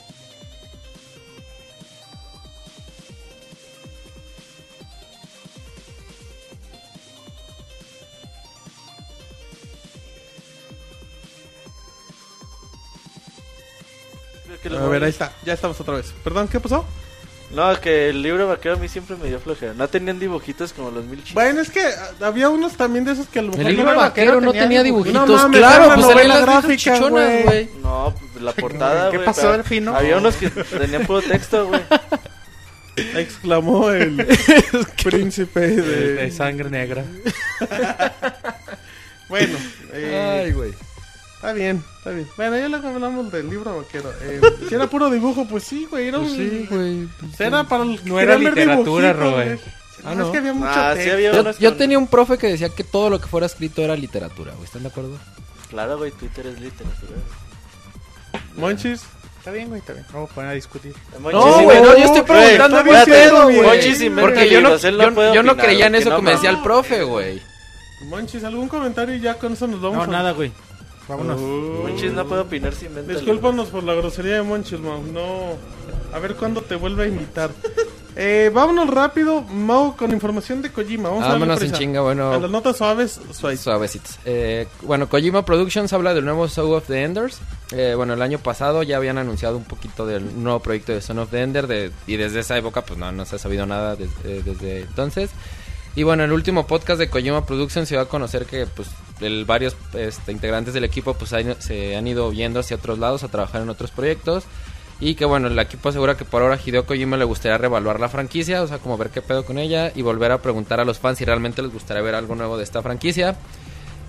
Speaker 1: A ver, ahí está, ya estamos otra vez. Perdón, ¿qué pasó?
Speaker 5: No, que el libro vaquero a mí siempre me dio flojera. No tenían dibujitos como los mil chistes.
Speaker 1: Bueno, es que ah, había unos también de esos que a lo mejor.
Speaker 4: El libro vaquero
Speaker 3: vaquero
Speaker 4: no
Speaker 3: tenía dibujitos.
Speaker 4: dibujitos.
Speaker 1: No mames,
Speaker 4: claro, pues eran las viejas
Speaker 1: gráfica,
Speaker 4: chichonas,
Speaker 1: güey.
Speaker 5: No, pues la portada,
Speaker 3: ¿Qué pasó,
Speaker 5: pero
Speaker 3: Delfino?
Speaker 5: Había unos que tenían puro texto, güey.
Speaker 1: Exclamó el príncipe
Speaker 3: De,
Speaker 1: de.
Speaker 3: de sangre negra.
Speaker 1: Bueno, eh,
Speaker 4: Ay, güey.
Speaker 1: Está bien, está bien. Bueno, ya luego hablamos del libro vaquero. Eh, si era puro dibujo, pues sí, güey. Era
Speaker 4: Pues
Speaker 1: un.
Speaker 4: sí, güey.
Speaker 1: Era para el.
Speaker 3: No era literatura, Robert.
Speaker 1: güey.
Speaker 4: Ah,
Speaker 1: No, es que había mucho
Speaker 5: Ah, sí había
Speaker 4: Yo, yo tenía un profe que decía que todo lo que fuera escrito era literatura, güey. ¿Están de acuerdo?
Speaker 5: Claro, güey, Twitter es literatura.
Speaker 1: Monchis.
Speaker 3: Está bien, güey, está bien. Vamos a poner a discutir.
Speaker 5: Monchis
Speaker 4: No, güey, no, yo estoy
Speaker 5: Güey,
Speaker 4: preguntando
Speaker 1: diciendo,
Speaker 4: pedo,
Speaker 1: güey.
Speaker 4: güey.
Speaker 5: Monchis inventa
Speaker 4: Porque yo no,
Speaker 5: él no
Speaker 4: yo, yo no
Speaker 5: opinar,
Speaker 4: creía en
Speaker 5: güey,
Speaker 4: eso
Speaker 5: que no
Speaker 4: me decía el profe, güey.
Speaker 1: Monchis, ¿algún comentario? Y ya con eso nos vamos
Speaker 3: No,
Speaker 1: a-
Speaker 3: nada, güey. Vámonos.
Speaker 5: Monchis no puede opinar si inventa
Speaker 1: Discúlpanos por la grosería de Monchis, Mau. No. A ver cuándo te vuelve a invitar. Eh, vámonos rápido, Mau, con información de Kojima. Vamos a
Speaker 4: Vámonos en
Speaker 1: prisa.
Speaker 4: chinga, bueno.
Speaker 1: A las notas suaves, suaves.
Speaker 4: Suavecitos. Eh, bueno, Kojima Productions habla del nuevo Soul of the Enders. Eh, bueno, el año pasado ya habían anunciado un poquito del nuevo proyecto de Son of the Ender. de- y desde esa época, pues no, no se ha sabido nada des- eh, desde entonces. Y bueno, el último podcast de Kojima Productions se va a conocer que pues el- varios este, integrantes del equipo pues se han ido viendo hacia otros lados a trabajar en otros proyectos. Y que bueno, el equipo asegura que por ahora Hideo Kojima le gustaría reevaluar la franquicia, o sea, como ver qué pedo con ella y volver a preguntar a los fans si realmente les gustaría ver algo nuevo de esta franquicia.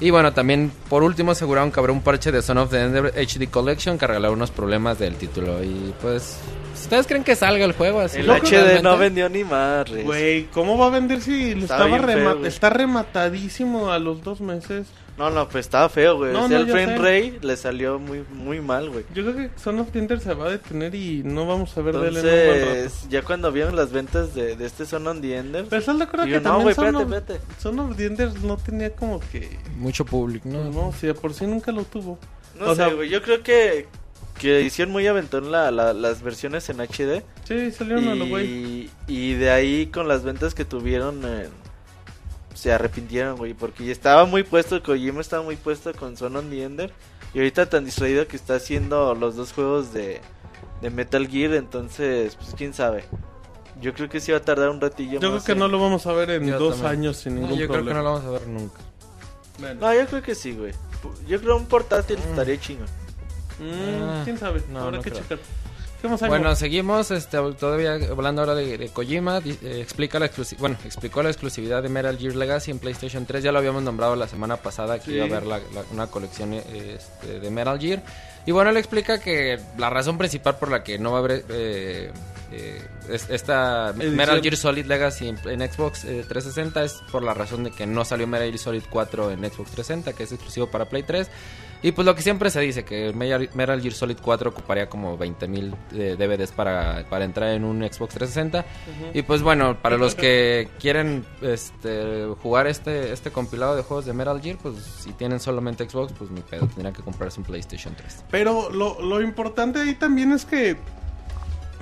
Speaker 4: Y bueno, también por último aseguraron que habrá un parche de Son of the Ender HD Collection que arreglará unos problemas del título. Y pues, ¿ustedes creen que salga el juego así?
Speaker 5: El HD
Speaker 4: realmente?
Speaker 5: no vendió ni madres.
Speaker 1: Güey, ¿cómo va a vender si estaba
Speaker 5: bien feo,
Speaker 1: rema-
Speaker 5: güey.
Speaker 1: está rematadísimo a los dos meses?
Speaker 5: No, no, pues estaba feo, güey.
Speaker 1: No,
Speaker 5: o sea,
Speaker 1: no,
Speaker 5: el frame rate le salió muy, muy mal, güey.
Speaker 1: Yo creo que Son of the Ender se va a detener y no vamos a ver de él en un buen rato.
Speaker 5: Entonces, ya cuando vieron las ventas de, de este Son on the Ender,
Speaker 1: Pero estás de acuerdo que
Speaker 5: no,
Speaker 1: también
Speaker 5: güey,
Speaker 1: Son,
Speaker 5: espérate,
Speaker 1: of,
Speaker 5: espérate.
Speaker 1: Son of the Ender no tenía como que...
Speaker 4: Mucho público, ¿no?
Speaker 1: No, si de por sí nunca lo tuvo.
Speaker 5: No
Speaker 1: O
Speaker 5: sé,
Speaker 1: sea-
Speaker 5: güey. Yo creo que, que hicieron muy aventón la, la- las versiones en HD.
Speaker 1: Sí, salieron a lo güey.
Speaker 5: Y, y de ahí con las ventas que tuvieron eh, se arrepintieron, güey, porque ya estaba muy puesto, Kojima estaba muy puesto con Son on the Ender y ahorita tan distraído que está haciendo los dos juegos de, de Metal Gear, entonces, pues quién sabe. Yo creo que sí va a tardar un ratillo
Speaker 1: Yo creo
Speaker 5: más
Speaker 1: que
Speaker 5: en-
Speaker 1: no lo vamos a ver en
Speaker 4: Yo
Speaker 1: dos
Speaker 4: también.
Speaker 1: años sin
Speaker 4: No,
Speaker 1: ningún
Speaker 4: yo creo que
Speaker 1: problema.
Speaker 4: no lo vamos a ver nunca.
Speaker 1: Bueno.
Speaker 5: No, yo creo que sí, güey. Yo creo un portátil estaría chingón.
Speaker 1: Mm,
Speaker 4: Ah,
Speaker 1: ¿Quién sabe?
Speaker 4: no,
Speaker 1: Habrá
Speaker 4: no
Speaker 1: que
Speaker 4: creo.
Speaker 1: checar.
Speaker 4: Bueno, seguimos este, todavía hablando ahora de, de Kojima. di- eh, explica la bueno, explicó la exclusividad de Metal Gear Legacy en PlayStation 3. Ya lo habíamos nombrado la semana pasada que
Speaker 1: Sí.
Speaker 4: iba a haber la- la- una colección eh, este, de Metal Gear. Y bueno, él explica que la razón principal por la que no va a haber eh, eh, es- esta
Speaker 1: Edición.
Speaker 4: Metal Gear Solid Legacy en, en Xbox eh, 360 es por la razón de que no salió Metal Gear Solid 4 en Xbox 360, que es exclusivo para Play 3. Y pues lo que siempre se dice, que Metal Gear Solid 4 ocuparía como 20.000 eh, DVDs para, para entrar en un Xbox 360. Y pues bueno, para los que quieren este, jugar este, este compilado de juegos de Metal Gear, pues si tienen solamente Xbox, pues ni pedo, tendrían que comprarse un PlayStation 3.
Speaker 1: Pero lo, lo importante ahí también es que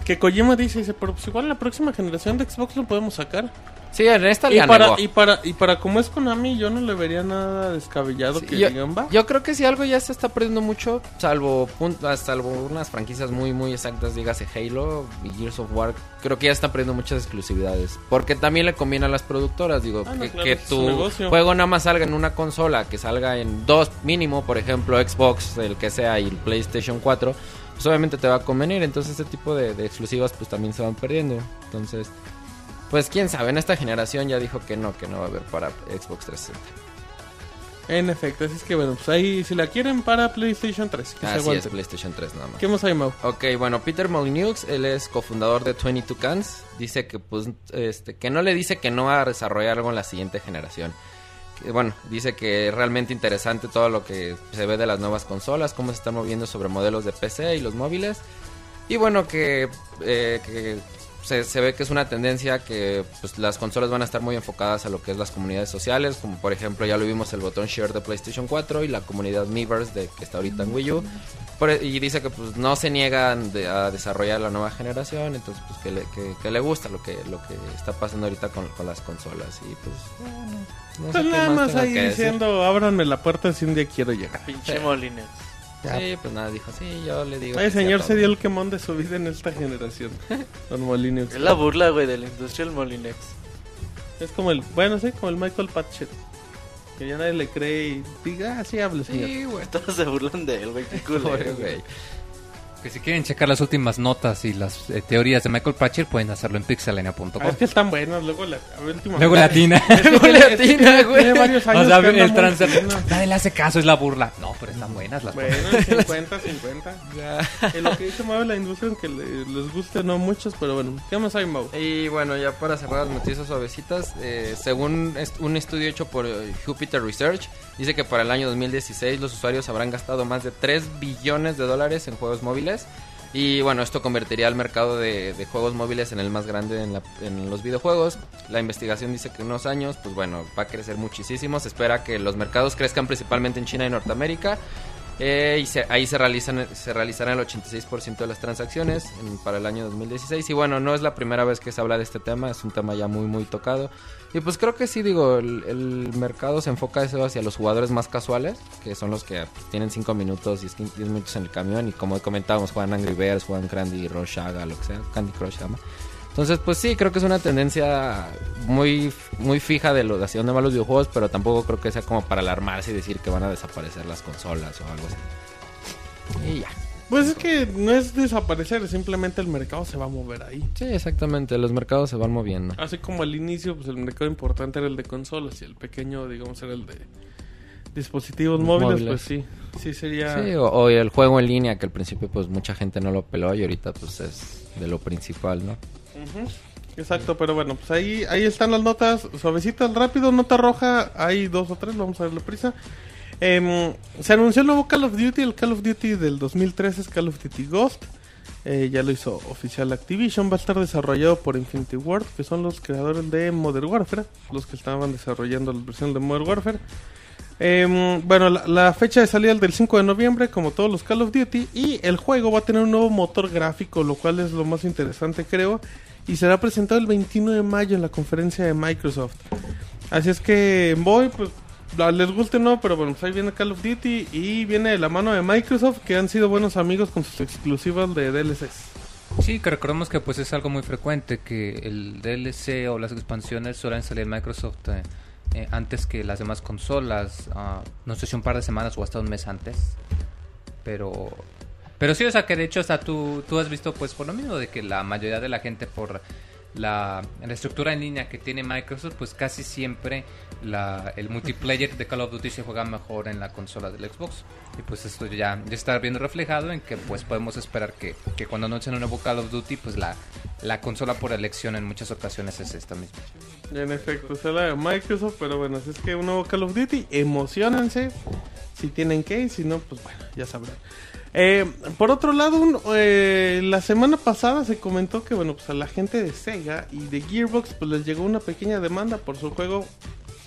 Speaker 1: que Kojima dice, dice, pero pues igual la próxima generación de Xbox lo podemos sacar.
Speaker 4: Sí, en esta
Speaker 1: Y para,
Speaker 4: negó.
Speaker 1: y para y para como es Konami, yo no le vería nada descabellado
Speaker 4: Sí,
Speaker 1: que
Speaker 4: yo,
Speaker 1: digan, va.
Speaker 4: yo creo que si algo ya se está perdiendo mucho, salvo salvo unas franquicias muy muy exactas, dígase Halo y Gears of War, creo que ya están perdiendo muchas exclusividades. Porque también le conviene a las productoras, digo,
Speaker 1: Ah, no,
Speaker 4: que,
Speaker 1: claro,
Speaker 4: que tu juego nada más salga en una consola, que salga en dos mínimo, por ejemplo Xbox, el que sea, y el PlayStation 4, pues obviamente te va a convenir. Entonces este tipo de, de exclusivas pues también se van perdiendo. Entonces... Pues quién sabe, en esta generación ya dijo que no, que no va a haber para Xbox 360.
Speaker 1: En efecto, así es que bueno, pues ahí si la quieren para PlayStation 3, que se
Speaker 4: Así es,
Speaker 1: aguante.
Speaker 4: PlayStation 3 nada más.
Speaker 1: ¿Qué más hay, Mau?
Speaker 4: Ok, bueno, Peter Molyneux, él es cofundador de 22 Cans, dice que pues este que no le dice que no va a desarrollar algo en la siguiente generación. Bueno, dice que es realmente interesante todo lo que se ve de las nuevas consolas, cómo se están moviendo sobre modelos de PC y los móviles. Y bueno, que, eh, que se, se ve que es una tendencia que pues, las consolas van a estar muy enfocadas a lo que es las comunidades sociales, como por ejemplo ya lo vimos el botón share de PlayStation 4 y la comunidad Miiverse de que está ahorita en Wii U. Por- e, y dice que pues no se niegan de- a desarrollar la nueva generación, entonces pues que le, que, que le gusta lo que lo que está pasando ahorita con, con las consolas y pues bueno, no sé
Speaker 1: Pues
Speaker 4: qué
Speaker 1: nada más ahí diciendo, ábranme la puerta si un día quiero llegar.
Speaker 5: Pinche Molines.
Speaker 4: Sí, pues nada, dijo, sí, yo le digo. A
Speaker 1: señor
Speaker 4: todo".
Speaker 1: se dio el quemón de su vida en esta generación. Don Molineux.
Speaker 5: Es la burla, güey, de la industria del Molinex.
Speaker 1: Es como el, bueno, sí, como el Michael Patchett. Que ya nadie le cree y diga, ah, sí, hable, señor.
Speaker 4: Sí, güey.
Speaker 5: Todos se burlan de él, güey. Qué culero,
Speaker 4: güey.
Speaker 6: Que si quieren checar las últimas notas y las eh, teorías de Michael Patcher, pueden hacerlo en pixelania.com.
Speaker 1: Ah, es que están buenas, luego la, a ver, últimamente-
Speaker 6: Luego latina.
Speaker 4: Luego
Speaker 1: tiene-
Speaker 4: le
Speaker 1: es que
Speaker 4: atina,
Speaker 1: tiene-
Speaker 4: güey.
Speaker 1: Tiene varios años
Speaker 6: O sea, el. Nadie le hace caso, es la burla. No, pero están buenas las
Speaker 1: Bueno, 50, 50. En lo que se mueve la industria, aunque le- les guste no muchos, pero bueno. ¿Qué más hay, Mau?
Speaker 4: Y bueno, ya para cerrar las noticias suavecitas, eh, según est- un estudio hecho por eh, Jupiter Research, dice que para el año 2016 los usuarios habrán gastado más de 3 billones de dólares en juegos móviles. Y bueno, esto convertiría al mercado de, juegos móviles en el más grande en, la- en los videojuegos. La investigación dice que en unos años, pues bueno, va a crecer muchísimo. Se espera que los mercados crezcan principalmente en China y Norteamérica. Eh, y se- ahí se realizan se realizarán el 86% de las transacciones para el año 2016 y bueno no es la primera vez que se habla de este tema es un tema ya muy muy tocado. Y pues creo que sí digo el, mercado se enfoca eso hacia los jugadores más casuales que son los que pues, tienen 5 minutos 10, 15, 10 minutos en el camión. Y como comentábamos juegan Angry Birds juegan Candy Crush Saga lo que sea Candy Crush se llama entonces, pues sí, creo que es una tendencia muy, muy fija de lo, hacia dónde van los videojuegos, pero tampoco creo que sea como para alarmarse y decir que van a desaparecer las consolas o algo así. Y ya.
Speaker 1: Pues es que no es desaparecer, simplemente el mercado se va a mover ahí.
Speaker 4: Sí, exactamente, los mercados se van moviendo.
Speaker 1: Así como al inicio, pues el mercado importante era el de consolas y el pequeño, digamos, era el de dispositivos móviles,
Speaker 4: Móviles.
Speaker 1: pues sí. Sí sería...
Speaker 4: Sí, o, o el juego en línea, que al principio pues mucha gente no lo peló y ahorita pues es de lo principal, ¿no?
Speaker 1: Exacto, pero bueno, pues ahí, ahí están las notas suavecitas, rápido, nota roja, hay dos o tres, vamos a darle prisa. Em, se anunció el nuevo Call of Duty, el Call of Duty del 2013 es Call of Duty Ghost. Eh, ya lo hizo oficial Activision, va a estar desarrollado por Infinity Ward, que son los creadores de Modern Warfare, los que estaban desarrollando la versión de Modern Warfare. Em, bueno, la, fecha de salida es del 5 de noviembre, como todos los Call of Duty, y el juego va a tener un nuevo motor gráfico, lo cual es lo más interesante, creo, y será presentado el 21 de mayo en la conferencia de Microsoft. Así es que voy, pues les guste o no, pero bueno, pues ahí viene Call of Duty y viene de la mano de Microsoft, que han sido buenos amigos con sus exclusivas de DLCs.
Speaker 6: Sí, que recordemos que pues es algo muy frecuente que el DLC o las expansiones suelen salir en Microsoft eh, eh, antes que las demás consolas. ah, no sé si un par de semanas o hasta un mes antes. Pero pero sí, o sea que de hecho hasta tú, tú has visto pues por lo mismo de que la mayoría de la gente por la, la estructura en línea que tiene Microsoft pues casi siempre la, el multiplayer de Call of Duty se juega mejor en la consola del Xbox. Y pues esto ya, ya está viendo reflejado en que pues podemos esperar que, que cuando anuncien un nuevo Call of Duty pues la, la consola por elección en muchas ocasiones es esta misma.
Speaker 1: En efecto, es la de Microsoft, pero bueno, si es que un nuevo Call of Duty, emocionense. Si tienen que, y si no, pues bueno, ya sabrán. Eh, por otro lado, eh, la semana pasada se comentó que, bueno, pues a la gente de Sega y de Gearbox, pues les llegó una pequeña demanda por su juego,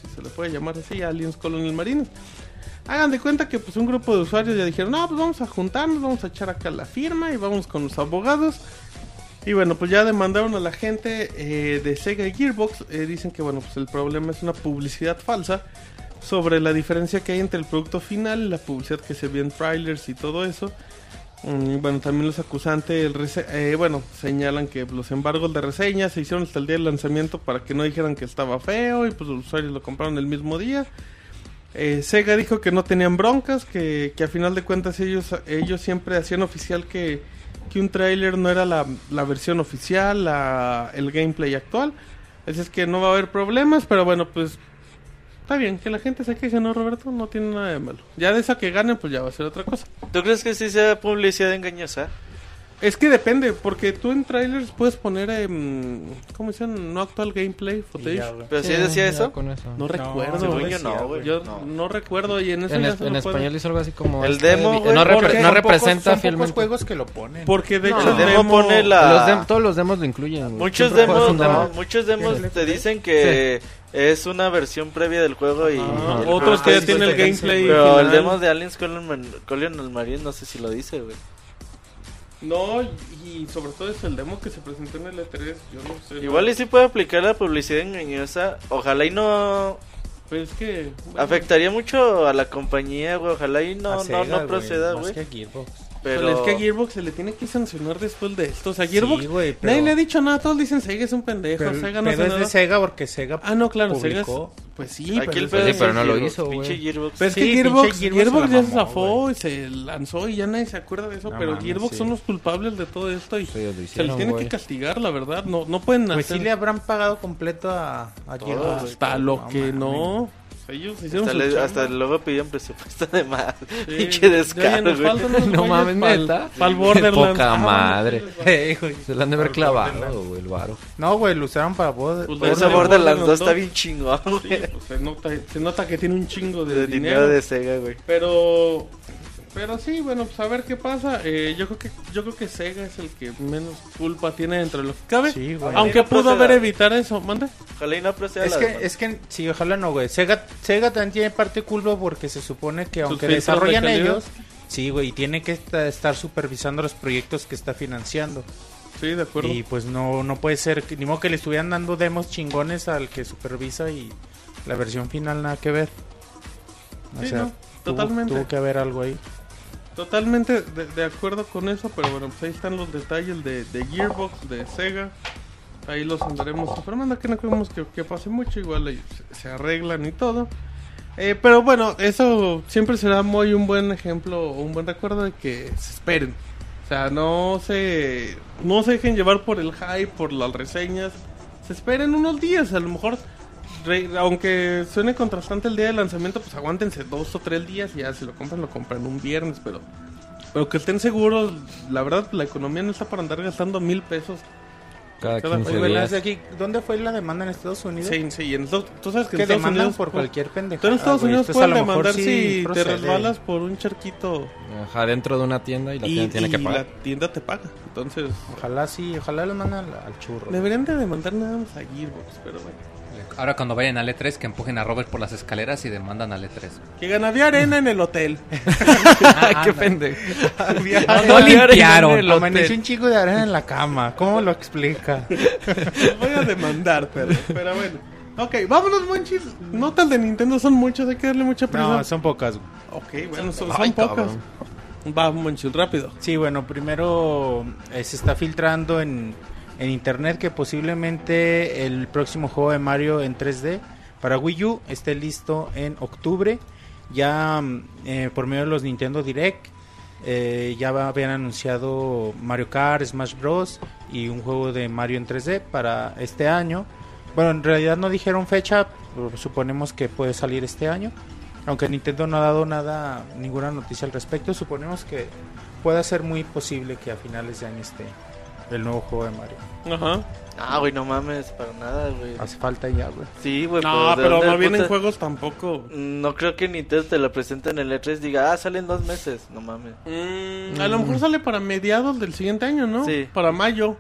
Speaker 1: si se le puede llamar así, Aliens Colonial Marines. Hagan de cuenta que pues un grupo de usuarios ya dijeron, no, pues vamos a juntarnos, vamos a echar acá la firma y vamos con los abogados. Y bueno, pues ya demandaron a la gente eh, de Sega y Gearbox. dicen que bueno, pues el problema es una publicidad falsa sobre la diferencia que hay entre el producto final la publicidad que se vio en trailers y todo eso. Mm, bueno, también los acusantes, eh, bueno, señalan que los embargos de reseñas se hicieron hasta el día del lanzamiento para que no dijeran que estaba feo y pues los usuarios lo compraron el mismo día. Eh, Sega dijo que no tenían broncas, que, que a final de cuentas ellos, ellos siempre hacían oficial que, que un tráiler no era la, la versión oficial, la, el gameplay actual. Así es que no va a haber problemas, pero bueno, pues está bien, que la gente se queje, ¿no, Roberto? No tiene nada de malo. Ya de esa que ganen, pues ya va a ser otra cosa.
Speaker 5: ¿Tú crees que sí sea publicidad engañosa?
Speaker 1: Es que depende, porque tú en trailers puedes poner, em, ¿cómo dicen? No actual gameplay, footage.
Speaker 3: ya.
Speaker 5: ¿Pero sí,
Speaker 4: Sí,
Speaker 5: decía eso?
Speaker 4: Con eso.
Speaker 1: No, recuerdo.
Speaker 5: según yo no, güey.
Speaker 1: Yo
Speaker 5: No.
Speaker 1: no. recuerdo y en eso
Speaker 4: En,
Speaker 1: ya
Speaker 4: es-
Speaker 1: se
Speaker 4: en
Speaker 1: puede-
Speaker 4: español hizo algo así como...
Speaker 5: El
Speaker 4: este,
Speaker 5: demo,
Speaker 4: no, repre-
Speaker 1: porque
Speaker 4: no
Speaker 1: son
Speaker 4: representa
Speaker 3: son pocos juegos que lo ponen.
Speaker 1: Porque de
Speaker 4: No,
Speaker 1: hecho
Speaker 5: el demo pone la-
Speaker 4: Los dem- todos los demos lo incluyen.
Speaker 5: Muchos demos,
Speaker 4: demo.
Speaker 5: no, muchos demos te dicen que es una versión previa del juego y
Speaker 1: Ah, otros
Speaker 5: juego
Speaker 1: que ya tienen el gameplay
Speaker 5: Pero el demo de Aliens Colonial Marine no sé si lo dice, güey.
Speaker 1: No, y sobre todo es el demo que se presentó en el E3. Yo no sé.
Speaker 5: Igual y sí puede aplicar la publicidad engañosa. Ojalá y no
Speaker 1: Pues es que. bueno,
Speaker 5: afectaría mucho a la compañía, güey. Ojalá y no
Speaker 3: A
Speaker 5: no
Speaker 3: Sega,
Speaker 5: no proceda,
Speaker 3: más
Speaker 5: güey. Pero
Speaker 1: pues es que a Gearbox se le tiene que sancionar después de esto. O sea, Gearbox.
Speaker 3: Sí, pero-
Speaker 1: Nadie le ha dicho nada. Todos dicen Sega es un pendejo.
Speaker 3: Pero
Speaker 1: Sega no hace
Speaker 3: es de. Sega porque Sega
Speaker 1: Ah, no, claro, Sega. es-. Pues sí,
Speaker 5: aquí
Speaker 1: pero,
Speaker 5: el pedo
Speaker 4: Sí, pero no lo
Speaker 5: Gearbox,
Speaker 4: hizo.
Speaker 5: Pinche Gearbox.
Speaker 1: Pero es
Speaker 3: Sí,
Speaker 1: que Gearbox,
Speaker 3: Gearbox
Speaker 1: Gearbox
Speaker 3: se
Speaker 1: ya se zafó y se lanzó y ya nadie se acuerda de eso.
Speaker 3: No
Speaker 1: pero Gearbox
Speaker 3: sí.
Speaker 1: son los culpables de todo esto y se les tiene que castigar, la verdad. No, no pueden
Speaker 3: Pues
Speaker 1: hacer
Speaker 3: sí le habrán pagado completo a, a Gearbox.
Speaker 1: hasta lo que no. Ellos hicieron
Speaker 5: Hasta, le- hasta luego pidieron presupuesto de más.
Speaker 1: Sí,
Speaker 5: Pinche
Speaker 1: oye,
Speaker 5: descaro, güey.
Speaker 1: faltan
Speaker 4: No mames,
Speaker 1: pa'l-
Speaker 4: neta.
Speaker 1: pa'l Borderlands.
Speaker 4: Poca
Speaker 1: Ah,
Speaker 4: madre.
Speaker 3: Güey.
Speaker 4: Se lo han de haber clavado, güey, el varo.
Speaker 3: No, güey, lo usaron para Border-
Speaker 1: Pues
Speaker 5: Por eso
Speaker 1: Borderlands
Speaker 5: Borderlands 2
Speaker 1: dos.
Speaker 5: está bien chingón,
Speaker 1: Sí,
Speaker 5: güey.
Speaker 1: pues se, nota, se nota que tiene un chingo de,
Speaker 5: De
Speaker 1: dinero.
Speaker 5: dinero de Sega, güey.
Speaker 1: Pero pero sí, bueno, pues a ver qué pasa. Eh, yo creo que yo creo que Sega es el que menos culpa tiene dentro de lo que cabe.
Speaker 3: Sí, güey.
Speaker 1: Aunque pudo
Speaker 5: proceda.
Speaker 1: haber evitar eso, mande.
Speaker 5: Ojalá y no proceda
Speaker 3: Es
Speaker 5: la
Speaker 3: que,
Speaker 5: demanda.
Speaker 3: es que, sí, ojalá no, güey. Sega, Sega también tiene parte culpa porque se supone que aunque
Speaker 1: de
Speaker 3: desarrollan ellos, sí, güey, y tiene que esta- estar supervisando los proyectos que está financiando.
Speaker 1: Sí, de acuerdo.
Speaker 3: Y pues no, no puede ser, ni modo que le estuvieran dando demos chingones al que supervisa y la versión final nada que ver. O
Speaker 1: Sí,
Speaker 3: sea,
Speaker 1: no,
Speaker 3: tuvo-
Speaker 1: totalmente.
Speaker 3: Tuvo que haber algo ahí.
Speaker 1: Totalmente de, de acuerdo con eso, pero bueno, pues ahí están los detalles de, Gearbox, de Sega. Ahí los andaremos informando, que no queremos que, pase mucho, igual se, se arreglan y todo. Eh, pero bueno, eso siempre será muy un buen ejemplo, un buen recuerdo de que se esperen. O sea, no se, no se dejen llevar por el hype, por las reseñas. Se esperen unos días, a lo mejor, aunque suene contrastante el día de lanzamiento, pues aguántense dos o tres días y ya si lo compran, lo compran un viernes, pero... Pero que estén seguros, la verdad, la economía no está para andar gastando mil pesos.
Speaker 4: Cada
Speaker 1: Cada
Speaker 4: 15
Speaker 3: Oye,
Speaker 4: días.
Speaker 3: aquí, ¿dónde fue la demanda en Estados Unidos?
Speaker 1: Sí, sí, y en Estados- tú sabes que,
Speaker 3: que
Speaker 1: en Estados
Speaker 3: demandan
Speaker 1: Unidos
Speaker 3: por
Speaker 1: pu-
Speaker 3: cualquier pendejo.
Speaker 1: Tú en Estados Unidos pueden demandar si te resbalas por un charquito
Speaker 4: Ajá, dentro de una tienda y la
Speaker 1: y,
Speaker 4: tienda tiene
Speaker 1: y
Speaker 4: que pagar.
Speaker 1: la tienda te paga. Entonces,
Speaker 3: Ojalá sí, ojalá los mandan al, al churro.
Speaker 1: deberían de demandar nada más a Gearbox, pero bueno.
Speaker 6: Ahora cuando vayan al E3 que empujen a Robert por las escaleras y demandan al E E3.
Speaker 1: Que gana había arena en el hotel.
Speaker 4: Ay, qué pendejo.
Speaker 3: No,
Speaker 6: no limpiaron.
Speaker 4: el hotel.
Speaker 3: Amaneció un chico de arena en la cama. ¿Cómo lo explica?
Speaker 1: Voy a demandar, pero, pero bueno. Ok, vámonos, monchis. Notas de Nintendo son muchas, hay que darle mucha prisa.
Speaker 3: No, son pocas.
Speaker 1: Ok, bueno, son,
Speaker 4: Ay,
Speaker 1: son pocas.
Speaker 4: cabrón.
Speaker 1: Va, Monchil, rápido.
Speaker 3: Sí, bueno, primero eh, se está filtrando en, en internet que posiblemente el próximo juego de Mario en 3D para Wii U esté listo en octubre. Ya mm, eh, por medio de los Nintendo Direct eh, ya habían anunciado Mario Kart, Smash Bros. y un juego de Mario en 3D para este año. Bueno, en realidad no dijeron fecha, suponemos que puede salir este año. Aunque Nintendo no ha dado nada, ninguna noticia al respecto, suponemos que puede ser muy posible que a finales de año esté el nuevo juego de Mario.
Speaker 1: Ajá.
Speaker 5: Ah, güey, no mames, para nada, güey.
Speaker 3: Hace falta ya, güey.
Speaker 5: Sí, güey,
Speaker 1: No,
Speaker 5: ¿de
Speaker 1: pero no vienen
Speaker 5: puta-
Speaker 1: juegos tampoco.
Speaker 5: No creo que Nintendo te lo presente en el E3 y diga, ah, salen dos meses. No mames.
Speaker 1: Mm, a lo mejor sale para mediados del siguiente año, ¿no?
Speaker 5: Sí.
Speaker 1: Para mayo.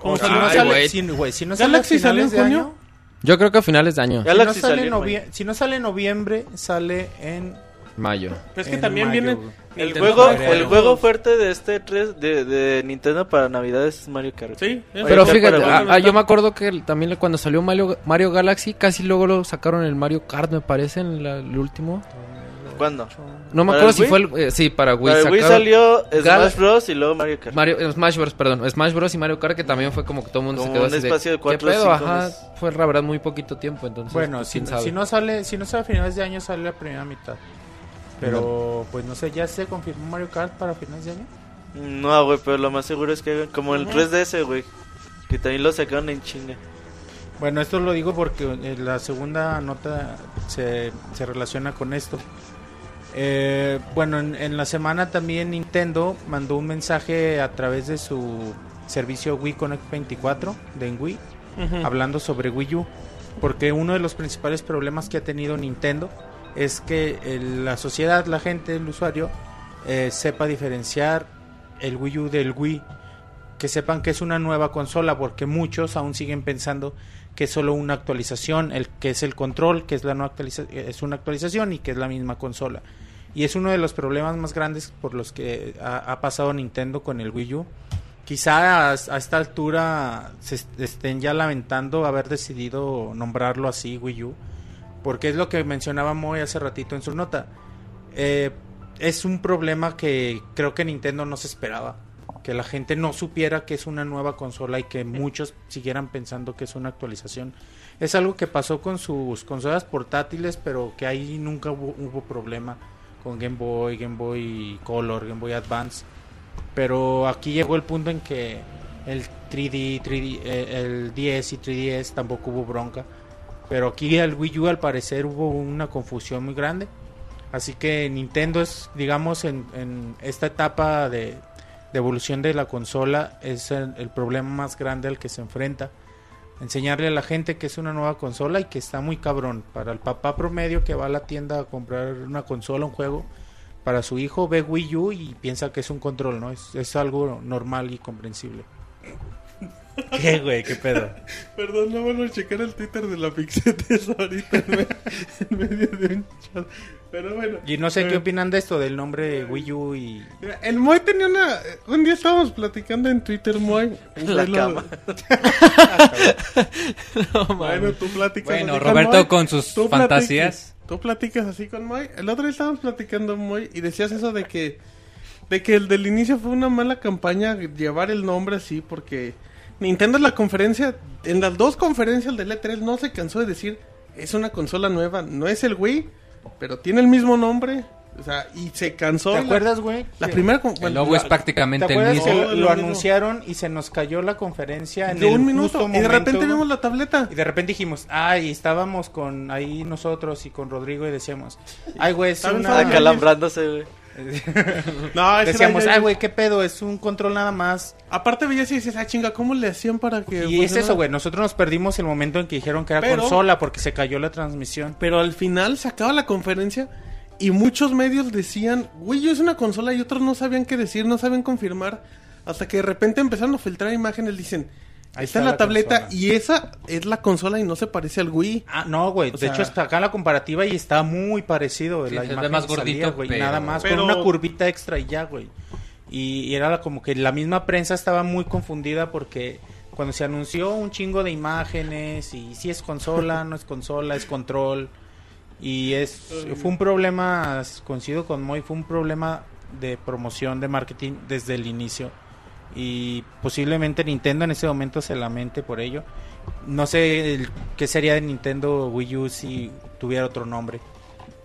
Speaker 1: Como
Speaker 3: O si no sale,
Speaker 4: güey.
Speaker 3: si, güey, si no sale
Speaker 1: ¿Galaxy salió en junio?
Speaker 3: año,
Speaker 4: Yo creo que a finales de año.
Speaker 3: Si
Speaker 5: la
Speaker 3: no, sale en
Speaker 5: salió,
Speaker 3: si no sale en noviembre, sale en
Speaker 4: Mayo.
Speaker 1: Es que
Speaker 3: en
Speaker 1: también
Speaker 3: mayo,
Speaker 1: viene.
Speaker 5: El
Speaker 1: Nintendo
Speaker 5: juego, el juego fuerte de este 3 de, de Nintendo para Navidad es Mario Kart.
Speaker 1: Sí, es
Speaker 4: Pero fíjate,
Speaker 5: para-
Speaker 4: ah, ah, yo me acuerdo que el- también cuando salió Mario, Mario Galaxy, casi luego lo sacaron el Mario Kart, me parece, en la- el último.
Speaker 5: ¿Cuándo?
Speaker 4: No me
Speaker 5: ¿Para
Speaker 4: acuerdo si
Speaker 5: Wii?
Speaker 4: fue el... eh, sí, para Wii.
Speaker 5: Para el Wii salió Smash
Speaker 4: Gal-
Speaker 5: Bros. y luego Mario Kart.
Speaker 4: Mario, eh, Smash Bros, perdón. Smash Bros y Mario Kart, que también fue como que todo el mundo
Speaker 5: Como
Speaker 4: se quedó
Speaker 5: un
Speaker 4: así
Speaker 5: espacio de
Speaker 4: ¿qué
Speaker 5: cuatro o
Speaker 4: pedo?
Speaker 5: cinco
Speaker 4: Ajá,
Speaker 5: meses.
Speaker 4: fue la verdad muy poquito tiempo, entonces...
Speaker 3: Bueno, si, si no sale, si no sale a finales de año, sale la primera mitad. Pero, pues no sé, ya se confirmó Mario Kart para finales de año.
Speaker 5: No, güey, pero lo más seguro es que como el 3DS, güey. Que también lo sacaron en chinga.
Speaker 3: Bueno, esto lo digo porque eh, la segunda nota se, se relaciona con esto. Eh, bueno, en, en la semana también Nintendo mandó un mensaje a través de su servicio Wii Connect 24 de Wii, hablando sobre Wii U. Porque uno de los principales problemas que ha tenido Nintendo es que el- la sociedad, la gente, el usuario, eh, sepa diferenciar el Wii U del Wii que sepan que es una nueva consola porque muchos aún siguen pensando que es solo una actualización, el que es el control, que es la no actualiza es una actualización y que es la misma consola. Y es uno de los problemas más grandes por los que ha, pasado Nintendo con el Wii U. Quizá a, esta altura se est- estén ya lamentando haber decidido nombrarlo así Wii U, porque es lo que mencionaba Moy hace ratito en su nota. Eh, es un problema que creo que Nintendo no se esperaba. Que la gente no supiera que es una nueva consola y que muchos siguieran pensando que es una actualización. Es algo que pasó con sus consolas portátiles, pero que ahí nunca hubo, hubo problema con Game Boy, Game Boy Color, Game Boy Advance. Pero aquí llegó el punto en que el 3D, 3D eh, el 10 y 3DS tampoco hubo bronca. Pero aquí el Wii U al parecer hubo una confusión muy grande. Así que Nintendo es, digamos, en, esta etapa de, de evolución de la consola, es el, el problema más grande al que se enfrenta. Enseñarle a la gente que es una nueva consola y que está muy cabrón. Para el papá promedio que va a la tienda a comprar una consola, un juego, para su hijo ve Wii U y piensa que es un control, ¿no? Es, es algo normal y comprensible. ¿Qué, güey? ¿Qué pedo?
Speaker 1: Perdón, no van a checar el Twitter de la Pixetes ahorita en, me- en medio de un chat. Pero bueno.
Speaker 3: Y no sé qué
Speaker 1: Eh,
Speaker 3: opinan de esto, del nombre Wii U y...
Speaker 1: El Moy tenía una. Un día estábamos platicando en Twitter, Moy.
Speaker 5: En la
Speaker 1: lo-
Speaker 5: cama.
Speaker 1: Bueno, tú platicas.
Speaker 6: Bueno,
Speaker 1: así con
Speaker 6: Roberto
Speaker 1: Moy.
Speaker 6: con sus
Speaker 1: Tú
Speaker 6: fantasías.
Speaker 1: platicas- Tú platicas así con Moy. El otro día estábamos platicando, Moy, y decías eso de que. De que el del inicio fue una mala campaña llevar el nombre así, porque Nintendo en la conferencia, en las dos conferencias del E3 no se cansó de decir, es una consola nueva, no es el Wii, pero tiene el mismo nombre, o sea, y se cansó.
Speaker 3: ¿Te
Speaker 1: la-
Speaker 3: acuerdas, güey?
Speaker 1: La primera... con-
Speaker 6: El
Speaker 1: bueno,
Speaker 6: logo
Speaker 1: la-
Speaker 6: es prácticamente
Speaker 3: ¿Te
Speaker 6: el mismo.
Speaker 3: que lo, anunciaron y se nos cayó la conferencia en
Speaker 1: de
Speaker 3: el
Speaker 1: un minuto,
Speaker 3: justo
Speaker 1: y de repente vimos la tableta.
Speaker 3: Y de repente dijimos, ay, estábamos con ahí nosotros y con Rodrigo y decíamos, ay, güey, es
Speaker 1: Estaba
Speaker 3: una...
Speaker 5: Acalambrándose, güey.
Speaker 1: No,
Speaker 3: Decíamos, ay, güey, qué pedo, es un control nada más.
Speaker 1: Aparte veías y dices, ah, chinga, ¿cómo le hacían para que...
Speaker 3: Y es eso, güey, nosotros nos perdimos el momento en que dijeron que era
Speaker 1: Pero-
Speaker 3: consola porque se cayó la transmisión.
Speaker 1: Pero al final se acaba la conferencia y muchos medios decían, güey, es una consola y otros no sabían qué decir, no sabían confirmar. Hasta que de repente empezaron a filtrar imágenes, dicen,
Speaker 3: Ahí
Speaker 1: está la,
Speaker 3: la
Speaker 1: tableta
Speaker 3: consola.
Speaker 1: y esa es la consola y no se parece al Wii.
Speaker 3: Ah, no, güey,
Speaker 1: O
Speaker 3: de
Speaker 1: sea-
Speaker 3: hecho está acá la comparativa y está muy parecido.
Speaker 6: Sí,
Speaker 3: la imagen
Speaker 6: más gordito,
Speaker 3: güey,
Speaker 6: pero-
Speaker 3: nada más,
Speaker 1: Pero-
Speaker 3: con una curvita extra y ya, güey. Y, y era como que la misma prensa estaba muy confundida porque cuando se anunció un chingo de imágenes y si es consola, no es consola, es control. Y es fue un problema, coincido con Moy, fue un problema de promoción, de marketing desde el inicio. Y posiblemente Nintendo en ese momento se lamente por ello. No sé el- qué sería de Nintendo Wii U si tuviera otro nombre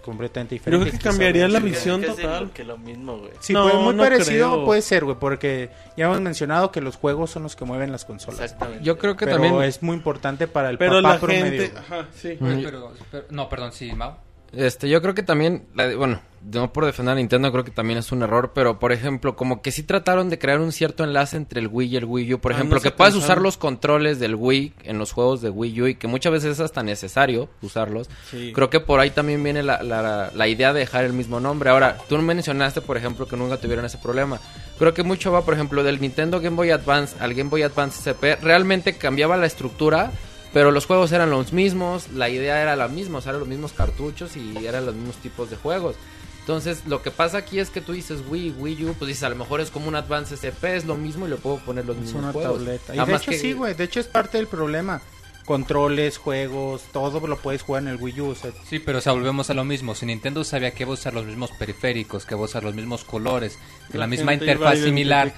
Speaker 3: completamente
Speaker 1: Yo
Speaker 3: diferente.
Speaker 1: creo que cambiaría la visión total.
Speaker 5: que lo mismo, güey.
Speaker 3: Sí,
Speaker 1: No,
Speaker 3: pues, muy
Speaker 1: no
Speaker 3: parecido
Speaker 1: creo.
Speaker 3: puede ser, güey, porque ya hemos mencionado que los juegos son los que mueven las consolas.
Speaker 5: Exactamente.
Speaker 4: Yo creo que
Speaker 3: Pero
Speaker 4: también...
Speaker 3: es muy importante para el
Speaker 1: Pero
Speaker 3: papá
Speaker 1: la
Speaker 3: promedio.
Speaker 1: gente... Ajá, sí.
Speaker 4: Ujú.
Speaker 6: Pero, pero- no, perdón, sí, Mau.
Speaker 4: Este, yo creo que también, bueno, no por defender a Nintendo, creo que también es un error, pero por ejemplo, como que sí trataron de crear un cierto enlace entre el Wii y el Wii U. Por
Speaker 1: Ah,
Speaker 4: ejemplo,
Speaker 1: no
Speaker 4: que puedas usar los controles del Wii en los juegos de Wii U y que muchas veces es hasta necesario usarlos.
Speaker 1: Sí.
Speaker 4: Creo que por ahí también viene la, la, la idea de dejar el mismo nombre. Ahora, tú mencionaste, por ejemplo, que nunca tuvieron ese problema. Creo que mucho va, por ejemplo, del Nintendo Game Boy Advance al Game Boy Advance SP. Realmente cambiaba la estructura, pero los juegos eran los mismos, la idea era la misma, o sea, eran los mismos cartuchos y eran los mismos tipos de juegos. Entonces, lo que pasa aquí es que tú dices Wii, Wii U, pues dices, a lo mejor es como un Advance SP, es lo mismo y le puedo poner los
Speaker 3: Es
Speaker 4: mismos
Speaker 3: una
Speaker 4: juegos.
Speaker 3: tableta. Y de hecho
Speaker 4: que-
Speaker 3: sí, güey. De hecho es parte del problema. Controles, juegos, todo lo puedes jugar en el Wii U. o sea,
Speaker 6: Sí, pero o sea, volvemos a lo mismo. Si Nintendo sabía que iba a usar los mismos periféricos, que va a usar los mismos colores, que la, misma
Speaker 1: gente iba a
Speaker 6: interfaz similar,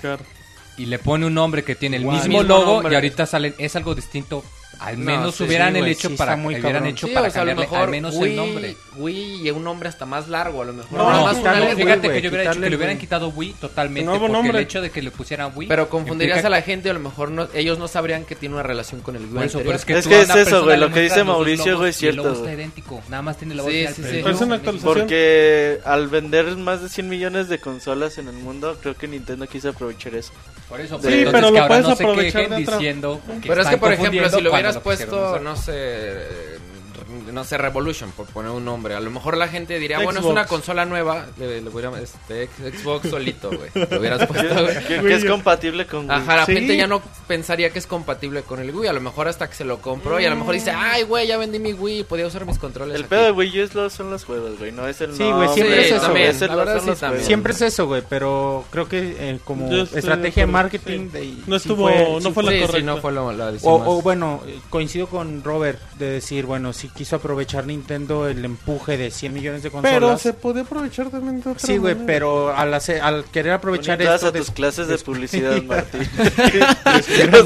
Speaker 6: y le pone un nombre que tiene el mismo
Speaker 4: Mismo
Speaker 6: logo
Speaker 4: nombre.
Speaker 6: y ahorita salen, es algo distinto. Al
Speaker 4: No,
Speaker 6: menos
Speaker 4: sí,
Speaker 6: hubieran
Speaker 3: sí,
Speaker 6: el hecho
Speaker 3: sí,
Speaker 6: para
Speaker 3: muy
Speaker 6: hubieran
Speaker 3: cabrón.
Speaker 6: hecho
Speaker 4: Sí,
Speaker 6: para
Speaker 4: o sea, a lo
Speaker 6: cambiarle
Speaker 4: mejor
Speaker 6: al menos
Speaker 4: Wii,
Speaker 6: el nombre.
Speaker 4: Wii y un nombre hasta más largo, a lo mejor.
Speaker 1: No,
Speaker 6: No,
Speaker 4: más
Speaker 3: quitarle
Speaker 6: fíjate
Speaker 3: Wii,
Speaker 6: que yo hubiera hecho
Speaker 3: quitarle
Speaker 6: que le hubieran quitado Wii totalmente
Speaker 1: Nuevo
Speaker 6: porque
Speaker 1: nombre.
Speaker 6: el hecho de que le pusieran Wii
Speaker 4: Pero confundirías
Speaker 6: implica-
Speaker 4: a la gente a lo mejor no, ellos no sabrían que tiene una relación con el Wii
Speaker 6: eso, pero es que,
Speaker 5: Es que es eso, güey, lo que dice Mauricio, es
Speaker 6: el
Speaker 5: cierto,
Speaker 6: está idéntico, nada más tiene la
Speaker 1: actualización.
Speaker 5: Porque al vender más de 100 millones de consolas en el mundo, creo que Nintendo quiso aprovechar eso.
Speaker 6: Por eso,
Speaker 5: Sí,
Speaker 1: pero
Speaker 6: que
Speaker 1: lo puedes
Speaker 6: no
Speaker 1: aprovechar
Speaker 6: diciendo
Speaker 4: Pero es que, por ejemplo, si lo hubieras
Speaker 6: pusieron
Speaker 4: puesto, no sé, no sé, Revolution, por poner un nombre, a lo mejor la gente diría, bueno, es una consola nueva, le, le hubiera- este, Xbox solito, güey. Lo hubieras puesto, güey.
Speaker 5: Que, es compatible con Wii.
Speaker 4: Ajá, la
Speaker 1: Sí.
Speaker 4: gente ya no pensaría que es compatible con el Wii, a lo mejor hasta que se lo compró y a lo mejor dice, ay, güey, ya vendí mi Wii, podía usar mis controles
Speaker 5: El
Speaker 4: aquí".
Speaker 5: pedo de Wii U es lo- son los juegos, güey, no es el
Speaker 3: Sí, güey, siempre
Speaker 4: es eso,
Speaker 5: es el-
Speaker 4: verdad sí
Speaker 5: los
Speaker 4: también.
Speaker 5: juegos.
Speaker 3: Siempre es eso, güey, pero creo que eh, como
Speaker 1: estoy
Speaker 3: estrategia de marketing
Speaker 1: sí.
Speaker 3: de-
Speaker 1: No
Speaker 3: sí
Speaker 1: estuvo- no
Speaker 3: sí
Speaker 1: fue la
Speaker 4: Sí, sí,
Speaker 1: correcta.
Speaker 4: no fue la decisión
Speaker 3: O, bueno, coincido con Robert de decir, bueno, sí quiso aprovechar Nintendo el empuje de 100 millones de consolas.
Speaker 1: Pero se podía aprovechar también de otra
Speaker 3: Sí, güey, pero al, hacer- al querer aprovechar
Speaker 5: Entradas
Speaker 3: esto
Speaker 5: a tus
Speaker 3: de-
Speaker 5: clases de publicidad, Martín. No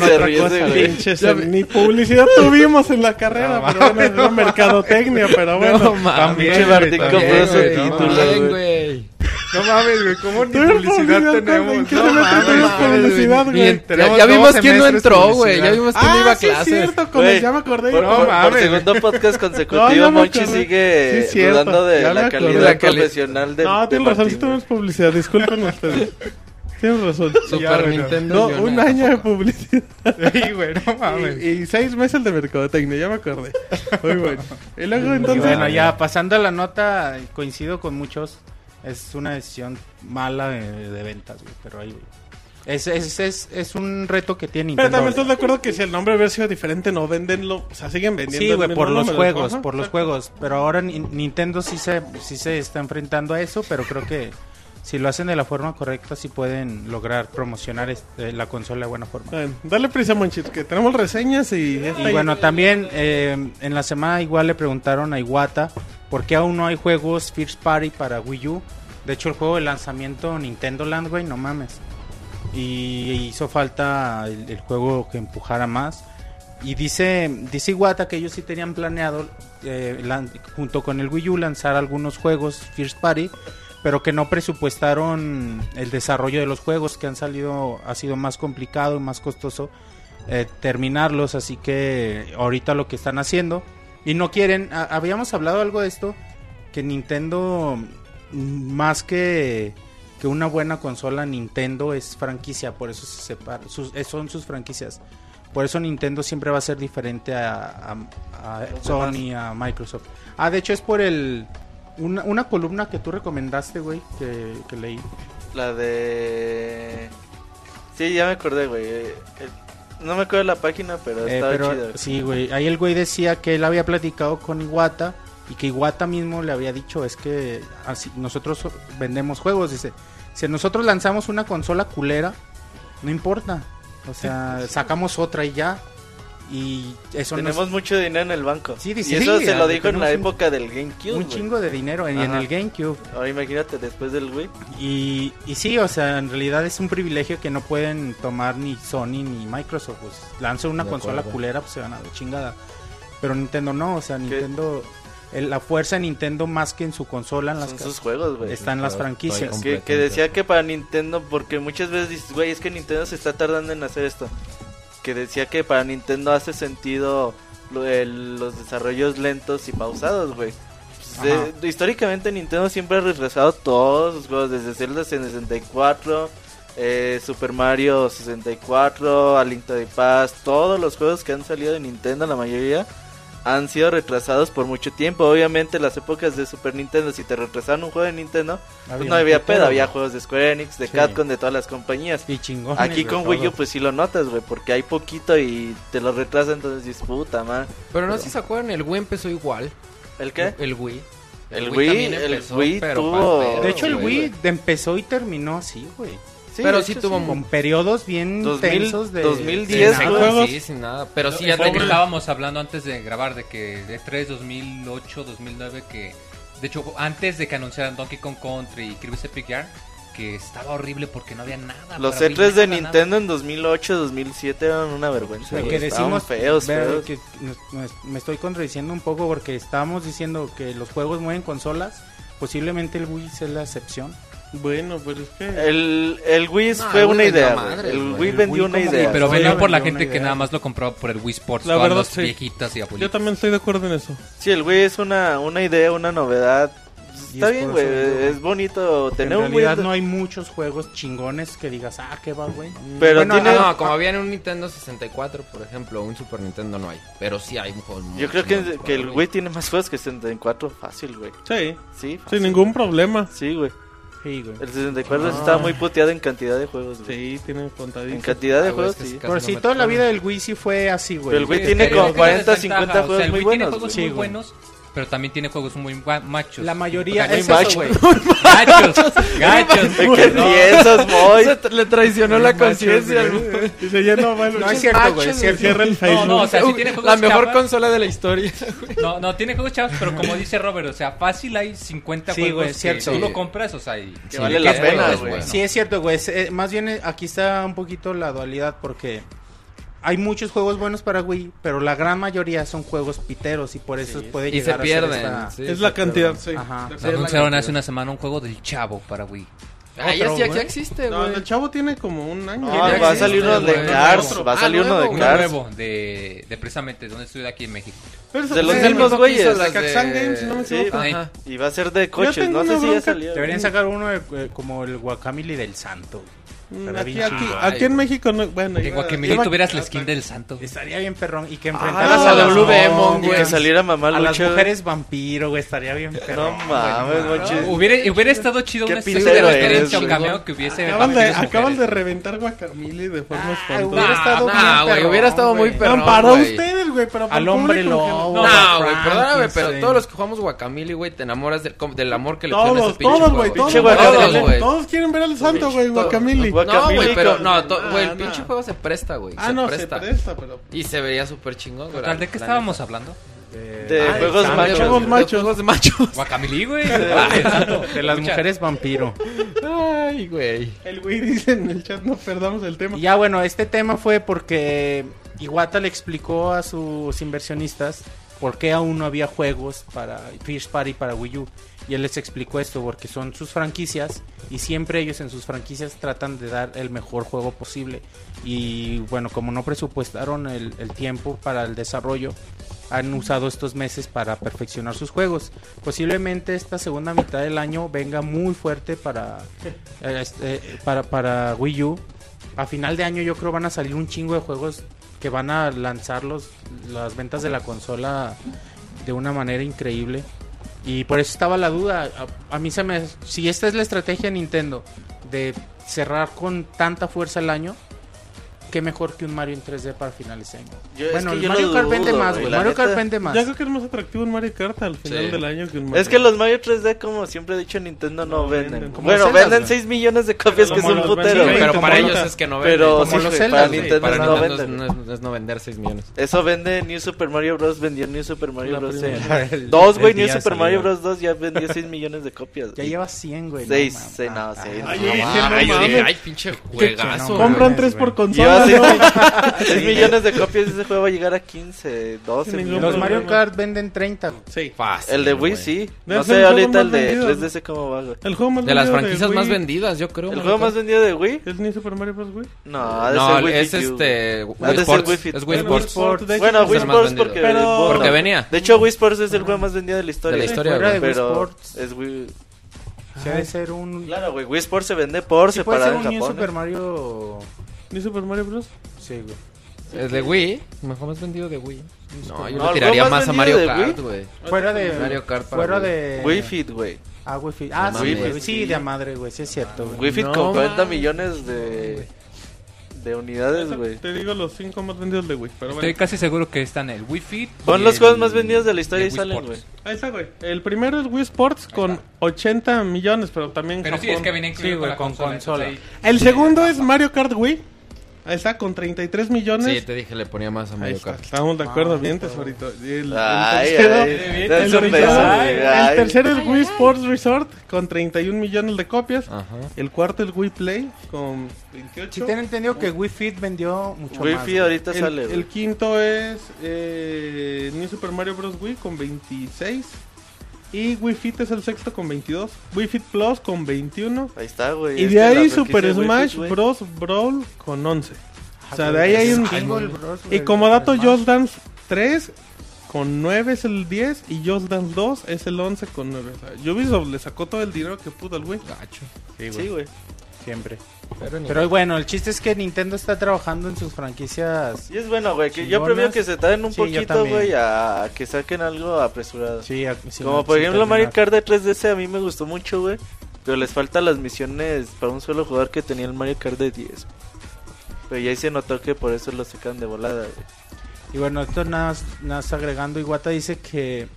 Speaker 1: ve- ni publicidad tuvimos en la carrera,
Speaker 3: No,
Speaker 1: pero bueno,
Speaker 3: no,
Speaker 1: mercadotecnia, pero bueno.
Speaker 4: No mames,
Speaker 3: También,
Speaker 5: Martín
Speaker 3: también, güey, no
Speaker 5: título, güey.
Speaker 3: No mames, güey, ¿cómo ni publicidad tenemos?
Speaker 1: ¿en qué
Speaker 3: No mames,
Speaker 1: publicidad,
Speaker 3: güey.
Speaker 4: ya, ya vimos quién no entró, güey. Ya vimos quién no iba
Speaker 1: Ah,
Speaker 4: a
Speaker 1: sí, es
Speaker 4: clases.
Speaker 1: cierto, el, ya me acordé.
Speaker 5: Por,
Speaker 3: No
Speaker 5: por- por
Speaker 3: mames,
Speaker 5: segundo podcast
Speaker 1: No,
Speaker 5: consecutivo,
Speaker 1: me
Speaker 5: Monchi sigue
Speaker 1: Sí,
Speaker 5: dudando de
Speaker 1: ya
Speaker 5: la calidad profesional de
Speaker 1: No, tienes razón, sí tenemos publicidad. Disculpen ustedes. Tienes razón.
Speaker 4: Super. Nintendo.
Speaker 1: No, un
Speaker 4: no,
Speaker 1: año de publicidad.
Speaker 3: Sí, güey, no mames.
Speaker 1: Y, y seis meses de mercadotecnia, ya me acordé. Muy bueno. Y luego
Speaker 3: Y
Speaker 1: entonces.
Speaker 3: bueno, ya pasando a la nota, coincido con muchos. Es una decisión mala de, de ventas, güey. Pero ahí, güey. Es, es, es, es un reto que tiene
Speaker 1: Pero
Speaker 3: Nintendo.
Speaker 1: también estás de acuerdo que si el nombre hubiera sido diferente, no vendenlo. O sea, siguen vendiendo.
Speaker 3: Sí, güey, por los
Speaker 1: número.
Speaker 3: juegos,
Speaker 1: Ajá,
Speaker 3: por los juegos. Pero ahora Ni- Nintendo sí se, sí se está enfrentando a eso, pero creo que si lo hacen de la forma correcta, sí pueden lograr promocionar este, la consola de buena forma.
Speaker 1: Dale prisa, Monchito, que tenemos reseñas y.
Speaker 3: Y bueno, también eh, en la semana igual le preguntaron a Iwata por qué aún no hay juegos First Party para Wii U. De hecho, el juego de lanzamiento Nintendo Land, güey, no mames. Y hizo falta el, el juego que empujara más. Y dice, dice Iwata que ellos sí tenían planeado, eh, lan- junto con el Wii U, lanzar algunos juegos First Party, pero que no presupuestaron el desarrollo de los juegos, que han salido, ha sido más complicado y más costoso eh, terminarlos, así que ahorita lo que están haciendo, y no quieren, a- habíamos hablado algo de esto, que Nintendo, mm, más que, que una buena consola, Nintendo es franquicia, por eso se separa, sus, eh, son sus franquicias. Por eso Nintendo siempre va a ser diferente a, a- a Sony, a Microsoft. Ah, de hecho es por el... Una, una columna que tú recomendaste, güey, que, que leí.
Speaker 5: La de... Sí, ya me acordé, güey. Eh, el- No me acuerdo de la página, pero
Speaker 3: Eh,
Speaker 5: estaba
Speaker 3: pero
Speaker 5: chido.
Speaker 3: sí, güey. Ahí el güey decía que él había platicado con Iwata y que Iwata mismo le había dicho es que así nosotros vendemos juegos. Dice, si nosotros lanzamos una consola culera, no importa. O sea, sacamos otra y ya. Y eso
Speaker 5: Tenemos mucho dinero en el banco.
Speaker 3: Sí,
Speaker 5: y eso
Speaker 3: sí,
Speaker 5: se lo dijo en la época del GameCube.
Speaker 3: un chingo de dinero en, el GameCube.
Speaker 5: Ahora imagínate después del Wii.
Speaker 3: Y, y sí, o sea, en realidad es un privilegio que no pueden tomar ni Sony ni Microsoft. Pues lanzan una
Speaker 4: De
Speaker 3: consola
Speaker 4: acuerdo.
Speaker 3: culera, pues se van a la chingada. Pero Nintendo no, o sea, Nintendo. el- la fuerza de Nintendo más que en su consola, en las
Speaker 5: Son sus juegos, güey.
Speaker 3: están las franquicias.
Speaker 5: Que, que decía que para Nintendo, porque muchas veces dices, güey, es que Nintendo se está tardando en hacer esto. Que decía que para Nintendo hace sentido lo- el- los desarrollos lentos y pausados, güey. Pues, de- históricamente Nintendo siempre ha retrasado todos sus juegos, desde Zelda en 64, eh, Super Mario 64, A Link to the Past, todos los juegos que han salido de Nintendo, la mayoría han sido retrasados por mucho tiempo. Obviamente las épocas de Super Nintendo, si te retrasaron un juego de Nintendo, pues no había pedo, había juegos de Square Enix, de
Speaker 3: Sí.
Speaker 5: Capcom, de todas las compañías.
Speaker 3: Y chingón.
Speaker 5: Aquí con Wii U pues sí lo notas, güey, porque hay poquito y te lo retrasan, entonces dices, puta, man.
Speaker 4: Pero no sé si se acuerdan, el Wii empezó igual.
Speaker 5: ¿El qué?
Speaker 4: El Wii.
Speaker 5: El Wii, el Wii tuvo-
Speaker 3: De hecho, el. Wii empezó y terminó así, güey.
Speaker 4: Pero
Speaker 5: de
Speaker 4: sí tuvo
Speaker 5: sí.
Speaker 3: Con periodos bien
Speaker 5: 2000,
Speaker 3: tensos de
Speaker 5: 2010,
Speaker 3: de
Speaker 4: Sin
Speaker 3: nada.
Speaker 1: juegos.
Speaker 4: Sí, sin nada. Pero sí, ya tenía...
Speaker 6: estábamos hablando antes de grabar de que de 3 2008 2009 que de hecho antes de que anunciaran Donkey Kong Country y Kirby's Epic Yarn que estaba horrible porque no había nada
Speaker 5: Los
Speaker 6: para Wii,
Speaker 5: E3 de
Speaker 6: nada,
Speaker 5: Nintendo en 2008, 2007 eran una vergüenza.
Speaker 3: De
Speaker 5: güey.
Speaker 3: que decimos
Speaker 5: feos,
Speaker 3: ver,
Speaker 5: feos.
Speaker 3: que me estoy contradiciendo un poco porque estábamos diciendo que los juegos mueven consolas posiblemente el Wii sea la excepción
Speaker 1: Bueno, pero es que...
Speaker 5: El, el Wii
Speaker 4: No,
Speaker 5: fue una idea,
Speaker 4: madres,
Speaker 5: güey. El. Wii
Speaker 3: El
Speaker 5: vendió
Speaker 3: Wii
Speaker 5: una idea.
Speaker 6: pero vendió por la gente que nada más lo compró por el Wii Sports
Speaker 1: La verdad, sí.
Speaker 6: viejitas y
Speaker 1: Yo también estoy de acuerdo en eso.
Speaker 5: Sí, el Wii es una, una idea, una novedad.
Speaker 3: Y
Speaker 5: Está
Speaker 3: es
Speaker 5: bien, güey. Es bonito
Speaker 3: en
Speaker 5: tener un Wii.
Speaker 3: realidad no hay muchos juegos chingones que digas ah qué va güey
Speaker 5: Pero
Speaker 3: Bueno,
Speaker 5: tiene-
Speaker 4: Ah, no, como había en un Nintendo 64, por ejemplo, o un Super Nintendo no hay. Pero sí hay un juego
Speaker 5: Yo creo que, que el
Speaker 4: Wii.
Speaker 5: Wii tiene más juegos que 64 fácil, güey.
Speaker 1: Sí,
Speaker 5: Sí, fácil.
Speaker 1: sin ningún problema.
Speaker 5: Sí, güey.
Speaker 3: Sí güey
Speaker 5: El 64
Speaker 1: Ah.
Speaker 5: estaba muy puteado en cantidad de juegos, güey.
Speaker 1: Sí, tienen
Speaker 5: En
Speaker 1: contadito.
Speaker 5: cantidad de
Speaker 4: Ah,
Speaker 5: juegos, sí.
Speaker 4: casi
Speaker 3: pero
Speaker 4: no
Speaker 3: toda la vida del Wii sí fue así güey
Speaker 5: Pero el Wii
Speaker 6: Sí,
Speaker 5: tiene como
Speaker 6: es que la
Speaker 5: 40,
Speaker 6: desventaja,
Speaker 5: 50
Speaker 6: o sea,
Speaker 5: juegos muy
Speaker 6: tiene
Speaker 5: buenos.
Speaker 3: Sí,
Speaker 6: muy
Speaker 3: güey.
Speaker 6: buenos, pero también tiene juegos muy machos.
Speaker 3: la mayoría
Speaker 6: O sea,
Speaker 3: es
Speaker 5: muy
Speaker 3: eso güey
Speaker 6: Gachos, gachos.
Speaker 5: ¿Qué
Speaker 6: No.
Speaker 5: piensas, Moy?
Speaker 4: Se le traicionó la conciencia. al-
Speaker 1: Dice, ya no, bueno,
Speaker 3: no es cierto güey es
Speaker 1: Cierra el Facebook.
Speaker 6: No, no, o sea, sí tiene juegos
Speaker 4: La mejor
Speaker 6: chafas.
Speaker 4: consola de la historia.
Speaker 6: No, no, tiene juegos chavos, pero como dice Robert, o sea, fácil hay 50
Speaker 3: Sí,
Speaker 6: juegos
Speaker 3: güey,
Speaker 6: que
Speaker 3: cierto.
Speaker 6: tú lo compras, o sea, y...
Speaker 5: Que vale la
Speaker 4: que
Speaker 5: pena,
Speaker 4: es
Speaker 5: güey.
Speaker 4: bueno.
Speaker 3: Sí, es cierto, güey. es- eh, más bien eh, aquí está un poquito la dualidad porque hay muchos juegos buenos para Wii, pero la gran mayoría son juegos piteros y por eso puede
Speaker 4: Y se
Speaker 3: llegar a ser
Speaker 4: pierden.
Speaker 3: esta-
Speaker 4: sí,
Speaker 1: Es
Speaker 4: se
Speaker 1: la
Speaker 4: pierden.
Speaker 1: cantidad, sí.
Speaker 3: Ajá.
Speaker 6: Se anunciaron hace una semana un juego del Chavo para Wii.
Speaker 4: Ah, ya,
Speaker 3: Otro,
Speaker 4: ya, ya
Speaker 3: güey.
Speaker 4: existe,
Speaker 1: No,
Speaker 4: güey.
Speaker 1: el chavo tiene como un año.
Speaker 5: No,
Speaker 4: ya
Speaker 5: va a salir uno de. Cars. Va a
Speaker 4: Ah,
Speaker 5: salir uno de Cars.
Speaker 6: nuevo de, de precisamente donde estoy aquí en México.
Speaker 1: Pero
Speaker 5: de los
Speaker 1: sí,
Speaker 5: mismos
Speaker 1: no,
Speaker 5: güeyes.
Speaker 1: de Caxan Games, no me
Speaker 5: Sí. Y va a ser de coches. No sé si ya salió.
Speaker 3: Deberían sacar uno de- eh, como el Guacamole del Santo.
Speaker 1: Mm, Aquí, aquí, aquí en México no. Bueno,
Speaker 6: Que
Speaker 1: iba-
Speaker 6: tuvieras la skin del santo.
Speaker 3: Estaría bien perrón y que
Speaker 5: Ah,
Speaker 3: enfrentaras
Speaker 5: a
Speaker 3: a las
Speaker 5: Blue Demon,
Speaker 3: güey.
Speaker 5: que saliera mamá
Speaker 3: a las
Speaker 5: lucha.
Speaker 3: mujeres vampiro, güey, estaría bien
Speaker 5: No
Speaker 3: perrón.
Speaker 5: mames,
Speaker 3: güey,
Speaker 5: mochi.
Speaker 6: Hubiera, hubiera estado chido una especie de referencia o cameo que hubiese
Speaker 1: Acaban de, acaban de reventar Guacamole de forma
Speaker 3: Ah,
Speaker 1: espantosa.
Speaker 3: hubiera estado bien
Speaker 4: no, güey,
Speaker 3: perrón,
Speaker 4: hubiera estado muy perrón,
Speaker 1: No, para
Speaker 4: güey.
Speaker 1: ustedes, güey, pero para
Speaker 3: Al hombre lobo.
Speaker 4: No, güey, perdóname, pero todos los que jugamos Guacamole, güey, te enamoras del, com- del amor que le pones a ese pinche
Speaker 1: todos, güey, todos, güey.
Speaker 4: Todos,
Speaker 1: quieren ver al santo, güey. Guacamole.
Speaker 4: No, güey, pero no, güey, el
Speaker 1: Ah,
Speaker 4: pinche
Speaker 1: no.
Speaker 4: juego se presta, güey.
Speaker 1: Ah,
Speaker 4: se
Speaker 1: no,
Speaker 4: presta.
Speaker 1: se presta, pero...
Speaker 4: Y se vería súper chingón, güey.
Speaker 6: ¿de qué estábamos hablando?
Speaker 5: De
Speaker 3: Ah,
Speaker 5: juegos machos.
Speaker 1: Juegos
Speaker 5: güey.
Speaker 1: machos.
Speaker 4: De juegos machos.
Speaker 6: Guacamole, güey. Ah.
Speaker 3: De las mujeres vampiro.
Speaker 4: Ay, güey.
Speaker 1: El güey dice en el chat, no perdamos el tema.
Speaker 3: Y ya bueno, este tema fue porque Iwata le explicó a sus inversionistas por qué aún no había juegos para First Party para Wii U. Y él les explicó esto porque son sus franquicias y siempre ellos en sus franquicias tratan de dar el mejor juego posible. Y bueno, como no presupuestaron el, el tiempo para el desarrollo, han usado estos meses para perfeccionar sus juegos. Posiblemente esta segunda mitad del año venga muy fuerte para, eh, este, para, para Wii U. A final de año yo creo van a salir un chingo de juegos que van a lanzar los, las ventas de la consola de una manera increíble. Y por eso estaba la duda. A, mí se me... Si esta es la estrategia de Nintendo de cerrar con tanta fuerza el año, qué mejor que un Mario en 3D para finales de año.
Speaker 5: Yo- es
Speaker 3: bueno,
Speaker 5: que
Speaker 3: el
Speaker 5: yo
Speaker 3: Mario Kart vende más,
Speaker 5: güey,
Speaker 3: Mario Kart vende más.
Speaker 1: Ya creo que es más atractivo un Mario Kart al final
Speaker 4: Sí.
Speaker 1: del año que un Mario
Speaker 5: Es que los Mario 3D, como siempre he dicho, Nintendo no,
Speaker 1: No
Speaker 5: venden.
Speaker 1: venden.
Speaker 5: Bueno,
Speaker 3: Zelda,
Speaker 5: venden
Speaker 3: güey.
Speaker 5: 6 millones de copias, que es un putero.
Speaker 1: venden.
Speaker 4: Pero para ellos es que no venden.
Speaker 5: Pero
Speaker 3: Como
Speaker 5: sí,
Speaker 3: los Zelda,
Speaker 5: para Nintendo
Speaker 4: para
Speaker 5: no
Speaker 4: Nintendo
Speaker 5: venden.
Speaker 4: no es, no es no vender 6 millones.
Speaker 5: Eso vende New Super Mario Bros. Vendió New Super Mario Bros. en- Dos, güey, New Super Mario. Bros. 2 ya vendió 6 millones de copias.
Speaker 3: Ya lleva 100, güey.
Speaker 5: Seis,
Speaker 3: mames.
Speaker 5: seis, no,
Speaker 3: Ah,
Speaker 5: seis.
Speaker 3: ah,
Speaker 1: Ay,
Speaker 4: yo pinche juegazo.
Speaker 1: Compran
Speaker 3: mames,
Speaker 1: 3 por consola.
Speaker 5: 6 millones de copias y ese juego va a llegar a 15, 12
Speaker 1: Sin ningún
Speaker 5: millones.
Speaker 3: Los Mario. Kart venden 30. güey.
Speaker 1: Sí.
Speaker 4: Fácil,
Speaker 5: El de Wii
Speaker 4: güey.
Speaker 5: sí. No sé ahorita el de
Speaker 1: vendido.
Speaker 5: 3DS cómo va, güey.
Speaker 1: El juego más
Speaker 4: De las
Speaker 1: vendido
Speaker 4: franquicias
Speaker 1: Wii
Speaker 4: más vendidas, yo creo.
Speaker 5: ¿El
Speaker 4: Mario
Speaker 5: juego más
Speaker 4: Kart.
Speaker 5: vendido de Wii?
Speaker 1: ¿Es New Super Mario Bros. Wii?
Speaker 5: No, ha de
Speaker 4: No,
Speaker 5: ser Wii
Speaker 4: es
Speaker 5: Fit U,
Speaker 4: este. Wii
Speaker 5: de ser
Speaker 4: Sports.
Speaker 5: Wii Fit.
Speaker 4: Es Wii
Speaker 1: Bueno,
Speaker 4: Sports.
Speaker 1: de hecho,
Speaker 5: Bueno,
Speaker 1: es
Speaker 5: Wii
Speaker 4: el más
Speaker 5: Sports
Speaker 4: vendido.
Speaker 5: porque...
Speaker 1: Pero-
Speaker 4: Porque venía.
Speaker 5: De hecho, Wii Sports es el juego más vendido de la historia.
Speaker 4: De la historia,
Speaker 3: Fuera de. Wii
Speaker 5: Pero
Speaker 3: Sports.
Speaker 5: es Wii...
Speaker 3: Se ha de ser un.
Speaker 5: Claro, güey, Wii Sports se vende por
Speaker 3: Sí, puede
Speaker 5: separado
Speaker 3: ser
Speaker 5: en
Speaker 3: un New
Speaker 5: Japón.
Speaker 3: Super
Speaker 5: ¿eh?
Speaker 3: Mario.
Speaker 1: ¿New Super Mario Bros?
Speaker 3: Sí, güey.
Speaker 4: Es de Wii. Mejor más vendido de Wii. No, yo
Speaker 5: No,
Speaker 4: le tiraría
Speaker 5: más
Speaker 4: más a Mario Kart, güey.
Speaker 3: Fuera de.
Speaker 4: Mario Kart para
Speaker 3: fuera
Speaker 4: Wii.
Speaker 3: de.
Speaker 5: Wii Fit, güey.
Speaker 3: Ah, Wii Fit. Ah, sí, güey. Sí, de madre, güey. Sí, es cierto, güey.
Speaker 5: Wii Fit
Speaker 1: No,
Speaker 5: con 40
Speaker 1: mames.
Speaker 5: millones de... De unidades, güey.
Speaker 1: Te digo los 5 más vendidos de Wii. Pero
Speaker 6: Estoy
Speaker 1: bueno.
Speaker 6: casi seguro que están el Wii Fit.
Speaker 5: Pon los juegos más vendidos de la historia
Speaker 6: y
Speaker 5: salen, güey.
Speaker 1: Ahí está, güey. El primero es Wii Sports con 80 millones, pero también
Speaker 6: Pero sí, es que viene incluido con, la
Speaker 3: con
Speaker 6: consola.
Speaker 1: El segundo es Mario Kart Wii. Ahí está, con 33 millones.
Speaker 4: Sí, te dije, le ponía más a Mario Kart.
Speaker 1: estamos de acuerdo, bien, tesorito. Y El, el tercero,
Speaker 5: ay,
Speaker 1: el tercero- el Wii Sports Resort con 31 millones de copias.
Speaker 4: Ajá.
Speaker 1: El cuarto es Wii Play con 28.
Speaker 3: Sí, ten entendido que Wii Fit vendió mucho
Speaker 5: Wii
Speaker 3: más.
Speaker 5: Fit
Speaker 3: güey.
Speaker 5: ahorita
Speaker 1: el,
Speaker 5: sale,
Speaker 1: el quinto es eh, New Super Mario Bros. Wii con 26. Y Wii Fit es el sexto con 22. Wii Fit Plus con 21.
Speaker 5: Ahí está, güey.
Speaker 1: Y
Speaker 5: Es
Speaker 1: de ahí Super Smash
Speaker 5: Fit.
Speaker 1: Bros. Brawl con 11. O sea,
Speaker 3: Ah,
Speaker 1: de ahí hay un...
Speaker 3: Bros,
Speaker 1: Y como dato. Just Dance 3 con 9 es el 10 y Just Dance 2 es el 11 con 9. O sea, Ubisoft le sacó todo el dinero que pudo al güey.
Speaker 4: Gacho.
Speaker 5: Sí, güey.
Speaker 3: Siempre.
Speaker 4: Pero,
Speaker 3: bueno, el chiste es que Nintendo está trabajando en sus franquicias.
Speaker 5: Y es bueno, güey. Que yo prefiero que se tarden un
Speaker 3: Sí,
Speaker 5: poquito, güey, a que saquen algo apresurado.
Speaker 3: Sí, a- sí,
Speaker 5: Como
Speaker 3: no,
Speaker 5: por
Speaker 3: sí,
Speaker 5: ejemplo Mario. Kart de 3DS a mí me gustó mucho, güey. Pero les faltan las misiones para un solo jugador que tenía el Mario Kart de 10. Pero ya ahí se notó que por eso lo sacan de volada, güey.
Speaker 3: Y bueno, esto nada, nada más agregando, Iwata dice que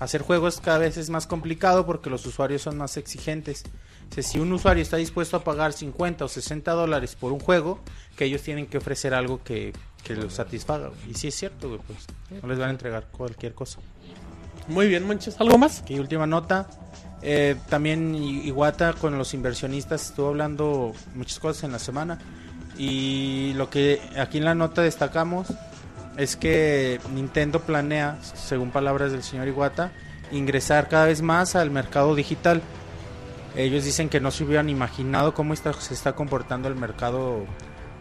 Speaker 3: hacer juegos cada vez es más complicado porque los usuarios son más exigentes. Si un usuario está dispuesto a pagar 50 o 60 dólares por un juego, que ellos tienen que ofrecer algo que, que los satisfaga. Y sí es cierto, güey, pues no les van a entregar cualquier cosa.
Speaker 1: Muy bien, manches. ¿Algo más?
Speaker 3: Y última nota, eh, también Iwata con los inversionistas estuvo hablando muchas cosas en la semana y lo que aquí en la nota destacamos es que Nintendo planea, según palabras del señor Iwata, ingresar cada vez más al mercado digital. Ellos dicen que no se hubieran imaginado cómo está, se está comportando el mercado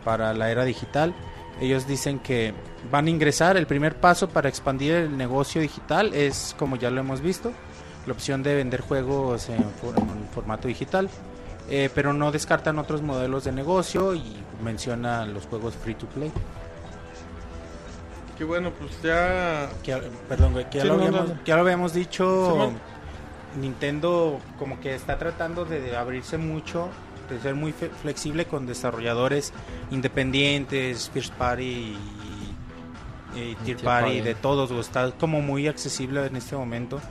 Speaker 3: para la era digital. Ellos dicen que van a ingresar. El primer paso para expandir el negocio digital es, como ya lo hemos visto, la opción de vender juegos en, for- en formato digital. Eh, pero no descartan otros modelos de negocio y menciona los juegos free to play.
Speaker 1: Que bueno, pues ya...
Speaker 3: Que, perdón, güey, que ya,
Speaker 1: Sí,
Speaker 3: lo
Speaker 1: no,
Speaker 3: habíamos,
Speaker 1: dale.
Speaker 3: que ya lo habíamos dicho. Nintendo como que está tratando de abrirse mucho, de ser muy flexible con desarrolladores independientes, first party y, y tier party,
Speaker 4: party.
Speaker 3: de todos. güey, Está como muy accesible en este momento.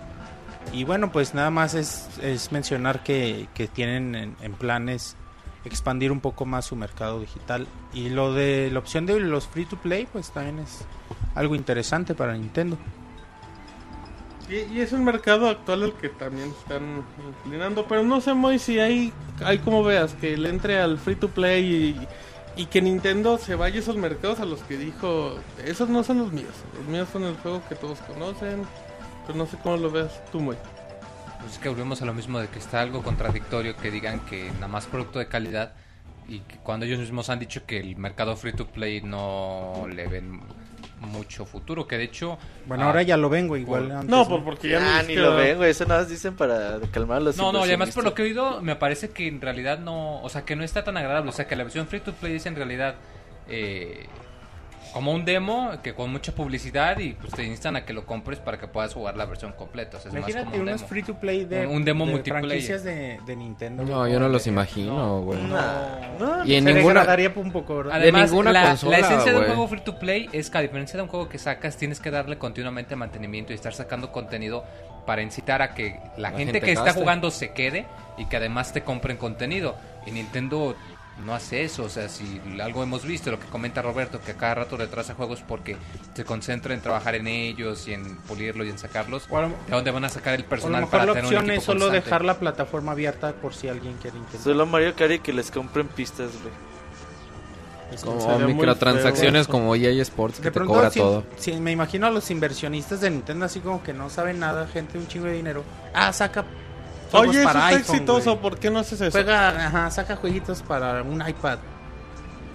Speaker 3: Y bueno, pues nada más es, es mencionar que, que tienen en, en planes expandir un poco más su mercado digital. Y lo de la opción de los free to play, pues también es algo interesante para Nintendo.
Speaker 1: Y, y es un mercado actual al que también están inclinando, pero no sé muy si hay, hay como veas, que le entre al free to play y, que Nintendo se vaya a esos mercados a los que dijo, esos no son los míos, los míos son el juego que todos conocen, pero no sé cómo lo veas tú, muy.
Speaker 6: Pues es que volvemos a lo mismo de que está algo contradictorio que digan que nada más producto de calidad y que cuando ellos mismos han dicho que el mercado free to play no le ven mucho futuro, que de hecho...
Speaker 3: Bueno,
Speaker 6: ah,
Speaker 3: ahora ya lo vengo igual.
Speaker 6: por-
Speaker 3: antes,
Speaker 1: No, por, porque ya
Speaker 5: Ah,
Speaker 1: no
Speaker 5: ni lo ven, güey. Eso nada más dicen para calmar los
Speaker 6: No, no, y además por lo que he oído, me parece que en realidad no, o sea, que no está tan agradable, o sea, que la versión free to play es en realidad, eh, como un demo que con mucha publicidad y pues te instan a que lo compres para que puedas jugar la versión completa. O sea, es más
Speaker 3: Imagínate
Speaker 6: como un
Speaker 3: unos
Speaker 6: demo.
Speaker 3: free to play de,
Speaker 6: Un- un demo
Speaker 3: de
Speaker 6: multiplayer.
Speaker 3: franquicias de, de Nintendo.
Speaker 4: No, yo no los imagino, güey.
Speaker 5: No,
Speaker 4: Y en
Speaker 3: Se
Speaker 4: ninguna...
Speaker 3: un poco, ¿verdad?
Speaker 6: Además,
Speaker 4: ninguna
Speaker 6: la,
Speaker 4: consola,
Speaker 6: la esencia de un juego free to play es que a diferencia de un juego que sacas, tienes que darle continuamente mantenimiento y estar sacando contenido para incitar a que la,
Speaker 4: La
Speaker 6: gente,
Speaker 4: gente
Speaker 6: que está jugando se quede y que además te compren contenido. Y Nintendo no hace eso, o sea, si algo hemos visto, lo que comenta Roberto, que a cada rato retrasa juegos porque se concentra en trabajar en ellos y en pulirlos y en sacarlos.
Speaker 3: O a lo-
Speaker 6: ¿De dónde van a sacar el personal
Speaker 3: mejor
Speaker 6: para
Speaker 3: la
Speaker 6: tener un
Speaker 3: opción es solo
Speaker 6: constante?
Speaker 3: dejar la plataforma abierta por si alguien quiere intentar.
Speaker 5: Solo Mario Kart y que les compren pistas, güey.
Speaker 4: Como microtransacciones como EA Sports que
Speaker 3: De
Speaker 4: te
Speaker 3: pronto,
Speaker 4: cobra
Speaker 3: si-
Speaker 4: todo.
Speaker 3: si me imagino a los inversionistas de Nintendo así como que no saben nada, gente, un chingo de dinero. Ah, saca juegos
Speaker 1: Oye, eso
Speaker 3: para
Speaker 1: está
Speaker 3: iPhone,
Speaker 1: exitoso,
Speaker 3: güey.
Speaker 1: ¿por qué no haces eso?
Speaker 3: Juega, ajá, saca jueguitos para un iPad.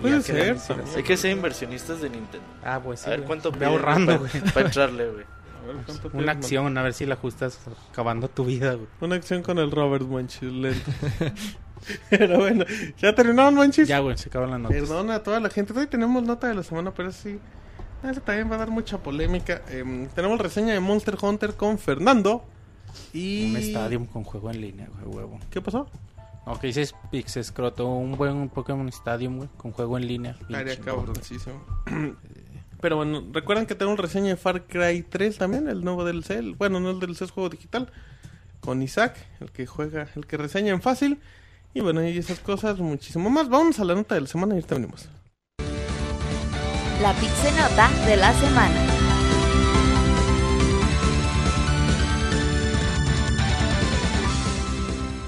Speaker 1: Puede ser.
Speaker 5: Hay que ser inversionistas de Nintendo.
Speaker 3: Ah, pues sí.
Speaker 5: a ver
Speaker 3: güey.
Speaker 5: cuánto
Speaker 3: Ve
Speaker 5: piden
Speaker 3: ahorrando,
Speaker 5: para,
Speaker 3: güey.
Speaker 5: para entrarle, güey.
Speaker 1: A ver, ¿cuánto
Speaker 3: Una acción, a ver si la ajustas acabando tu vida, güey.
Speaker 1: Una acción con el Robert Monchis, lento. Pero bueno, ya terminaron, Monchis.
Speaker 3: Ya, güey, se acaban las notas.
Speaker 1: Perdona a toda la gente. Hoy tenemos nota de la semana, pero sí. Eso también va a dar mucha polémica. Em, tenemos reseña de Monster Hunter con Fernando. Y.
Speaker 3: Un estadio con juego en línea, güey, huevo.
Speaker 1: ¿Qué pasó?
Speaker 3: Aunque dices Pix escroto, un buen Pokémon Stadium, güey, con juego en línea. chingón.
Speaker 1: cabroncísimo. Pero bueno, recuerdan que tenemos reseña de Far Cry 3 también, el nuevo DLC. el- bueno, no el DLC, es juego digital. Con Isaac, el que juega, el que reseña en fácil. Y bueno, y esas cosas, muchísimo más. Vamos a la nota de la semana y ahorita venimos.
Speaker 2: La Pixenota de la semana.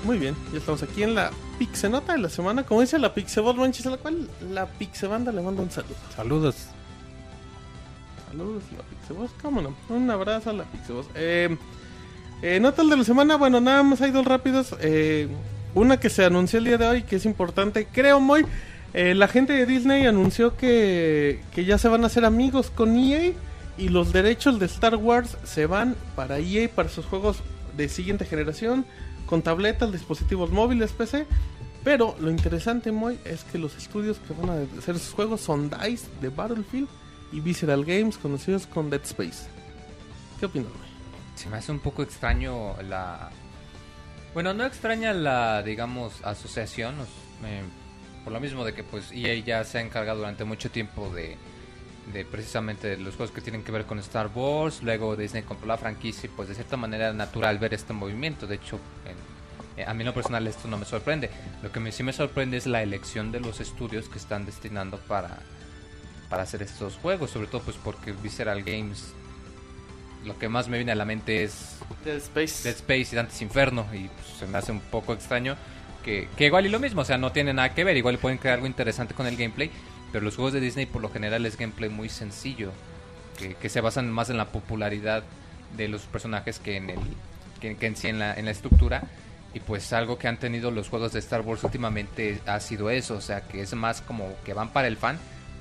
Speaker 1: Muy bien, ya estamos aquí en la Pixenota de la semana. Como dice la Pixebot Manches, a la cual la Pixebanda le manda un saludo.
Speaker 3: Saludos.
Speaker 1: Saludos a la Pixeboss, cómo no. Un abrazo a la Pixeboss. Eh, eh, notas de la semana, bueno, nada más hay dos rápidos. Eh, una que se anunció el día de hoy, que es importante, creo muy. eh, la gente de Disney anunció que, que ya se van a hacer amigos con EA y los derechos de Star Wars se van para EA, para sus juegos de siguiente generación, con tabletas, dispositivos móviles, PC. Pero lo interesante, Moy, es que los estudios que van a hacer sus juegos son DICE de Battlefield y Visceral Games, conocidos con Dead Space. ¿Qué opinas, Moy?
Speaker 6: Se me hace un poco extraño la... Bueno, no extraña la, digamos, asociación, por lo mismo de que pues EA ya se ha encargado durante mucho tiempo de, de precisamente los juegos que tienen que ver con Star Wars, luego Disney compró la franquicia y pues de cierta manera es natural ver este movimiento, de hecho en- eh, a mí en lo personal esto no me sorprende, lo que me, sí me sorprende es la elección de los estudios que están destinando para, para hacer estos juegos, sobre todo pues porque Visceral Games lo que más me viene a la mente es
Speaker 5: Dead Space.
Speaker 6: Dead Space y Dante's Inferno. Y pues, se me hace un poco extraño que, que igual y lo mismo, o sea, no tiene nada que ver, igual pueden crear algo interesante con el gameplay, pero los juegos de Disney por lo general es gameplay muy sencillo, que, se basan más en la popularidad de los personajes que en el que, que en sí en la, en la estructura y pues algo que han tenido los juegos de Star Wars últimamente ha sido eso, o sea, que es más como que van para el fan,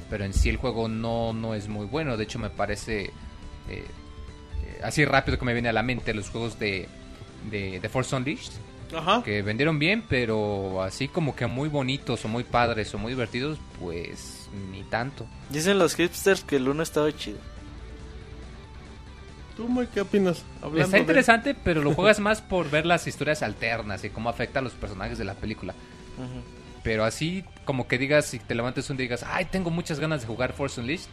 Speaker 6: pero en sí el juego no, no es muy bueno, de hecho me parece eh, eh, así rápido que me viene a la mente los juegos de, de, de Force Unleashed
Speaker 1: Ajá.
Speaker 6: que vendieron bien, pero así como que muy bonitos o muy padres o muy divertidos, pues ni tanto.
Speaker 5: Dicen los hipsters que el uno estaba chido.
Speaker 1: ¿Tú, Moy, qué opinas? Hablando
Speaker 6: Está
Speaker 1: de-
Speaker 6: interesante, pero lo juegas más por ver las historias alternas y cómo afecta a los personajes de la película. Pero así como que digas, si te levantes un día y digas, ay, tengo muchas ganas de jugar Force Unleashed,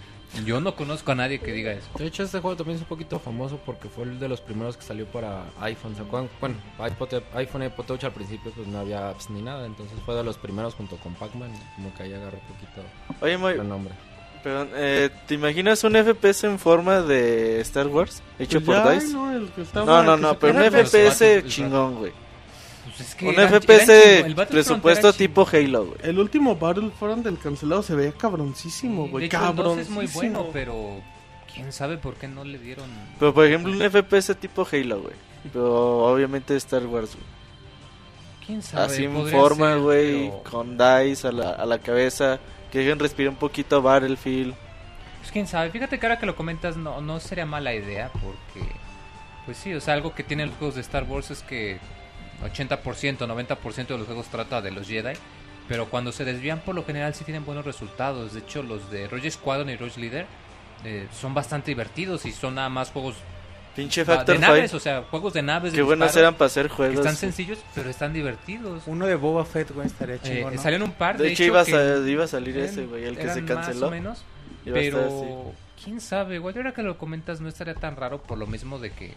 Speaker 6: yo no conozco a nadie que diga eso.
Speaker 4: De hecho, este juego también es un poquito famoso porque fue el de los primeros que salió para iPhone. ¿Se acuerdan? Bueno, iPod, iPhone y iPod Touch al principio pues no había apps ni nada. Entonces fue de los primeros junto con Pac-Man. Como que ahí agarró un poquito
Speaker 5: Oye, Moy,
Speaker 4: el nombre.
Speaker 5: perdón, eh, ¿te imaginas un FPS en forma de Star Wars? Hecho
Speaker 1: Pues
Speaker 5: por
Speaker 1: ya,
Speaker 5: DICE?
Speaker 1: No, el que estaba-
Speaker 5: No, no, no, pero un FPS chingón, güey.
Speaker 6: Pues es que
Speaker 5: Un
Speaker 6: eran-
Speaker 5: FPS presupuesto tipo Halo, güey.
Speaker 1: El último Battlefront del cancelado se veía cabroncísimo, güey.
Speaker 6: De hecho, el 2
Speaker 1: Cabrón.
Speaker 6: es muy bueno, pero quién sabe por qué no le dieron...
Speaker 5: Pero por ejemplo, un FPS tipo Halo, güey. Pero obviamente Star Wars, güey.
Speaker 6: ¿Quién sabe?
Speaker 5: Así en forma, güey,
Speaker 6: pero-
Speaker 5: con DICE a la, a la cabeza. Que dejen respirar un poquito Battlefield.
Speaker 6: Pues quién sabe, fíjate que ahora que lo comentas no, no sería mala idea porque, pues sí, o sea, algo que tienen los juegos de Star Wars es que 80%, 90% de los juegos trata de los Jedi pero cuando se desvían por lo general sí tienen buenos resultados. De hecho, los de Rogue Squadron y Rogue Leader eh, son bastante divertidos y son nada más juegos
Speaker 5: Pinche Factor
Speaker 6: de naves,
Speaker 5: 5.
Speaker 6: o sea, juegos de naves. de
Speaker 5: Qué buenos
Speaker 6: disparo,
Speaker 5: eran para hacer
Speaker 6: que
Speaker 5: juegos.
Speaker 6: están sencillos, pero están divertidos.
Speaker 3: Uno de Boba Fett, güey, estaría
Speaker 6: Eh,
Speaker 3: chingón. ¿no?
Speaker 6: Salieron un par,
Speaker 5: De
Speaker 6: de,
Speaker 5: hecho, iba a, iba a salir
Speaker 6: eran-
Speaker 5: ese, güey, el que
Speaker 6: eran
Speaker 5: se
Speaker 6: Más
Speaker 5: canceló.
Speaker 6: o menos,
Speaker 5: Iba a estar así.
Speaker 6: pero quién sabe, igual ahora que lo comentas no estaría tan raro por lo mismo de que eh,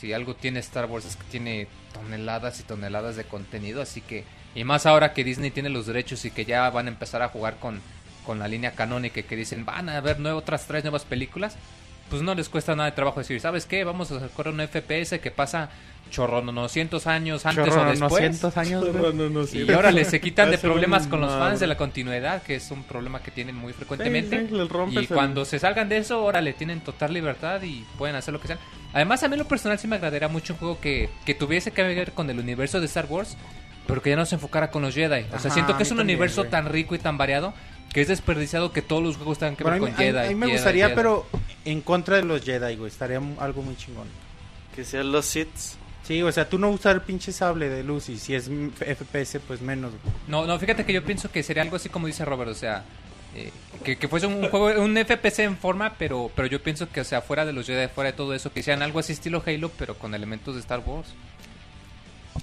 Speaker 6: si algo tiene Star Wars es que tiene toneladas y toneladas de contenido, así que y más ahora que Disney tiene los derechos y que ya van a empezar a jugar con, con la línea canónica que dicen van a haber nue- otras tres nuevas películas, pues no les cuesta nada de trabajo decir, ¿sabes qué? Vamos a sacar un FPS que pasa chorro, no, 200 años antes
Speaker 3: Chorro,
Speaker 6: o después.
Speaker 3: 900 años,
Speaker 1: sí.
Speaker 6: Y ahora les se quitan de problemas con los fans de la continuidad, que es un problema que tienen muy frecuentemente.
Speaker 1: Sí, sí,
Speaker 6: y
Speaker 1: el-
Speaker 6: cuando se salgan de eso, ahora le tienen total libertad y pueden hacer lo que sean. Además, a mí en lo personal sí me agradaría mucho un juego que, que tuviese que ver con el universo de Star Wars, pero que ya no se enfocara con los Jedi. O sea,
Speaker 3: Ajá,
Speaker 6: siento que es un
Speaker 3: también,
Speaker 6: universo
Speaker 3: güey.
Speaker 6: tan rico y tan variado que es desperdiciado que todos los juegos tengan que
Speaker 3: Bueno,
Speaker 6: ver con
Speaker 3: a mí-
Speaker 6: Jedi.
Speaker 3: a mí me
Speaker 6: Jedi,
Speaker 3: gustaría,
Speaker 6: Jedi.
Speaker 3: pero en contra de los Jedi, güey. Estaría algo muy chingón.
Speaker 5: Que sean los Siths.
Speaker 3: Sí, o sea, tú no usar el pinche sable de luz y si es FPS, pues menos. güey.
Speaker 6: No, no, fíjate que yo pienso que sería algo así como dice Robert, o sea, eh, que, que fuese un juego, un FPS en forma, pero pero yo pienso que, o sea, fuera de los Jedi, fuera de todo eso, que sean algo así estilo Halo, pero con elementos de Star Wars.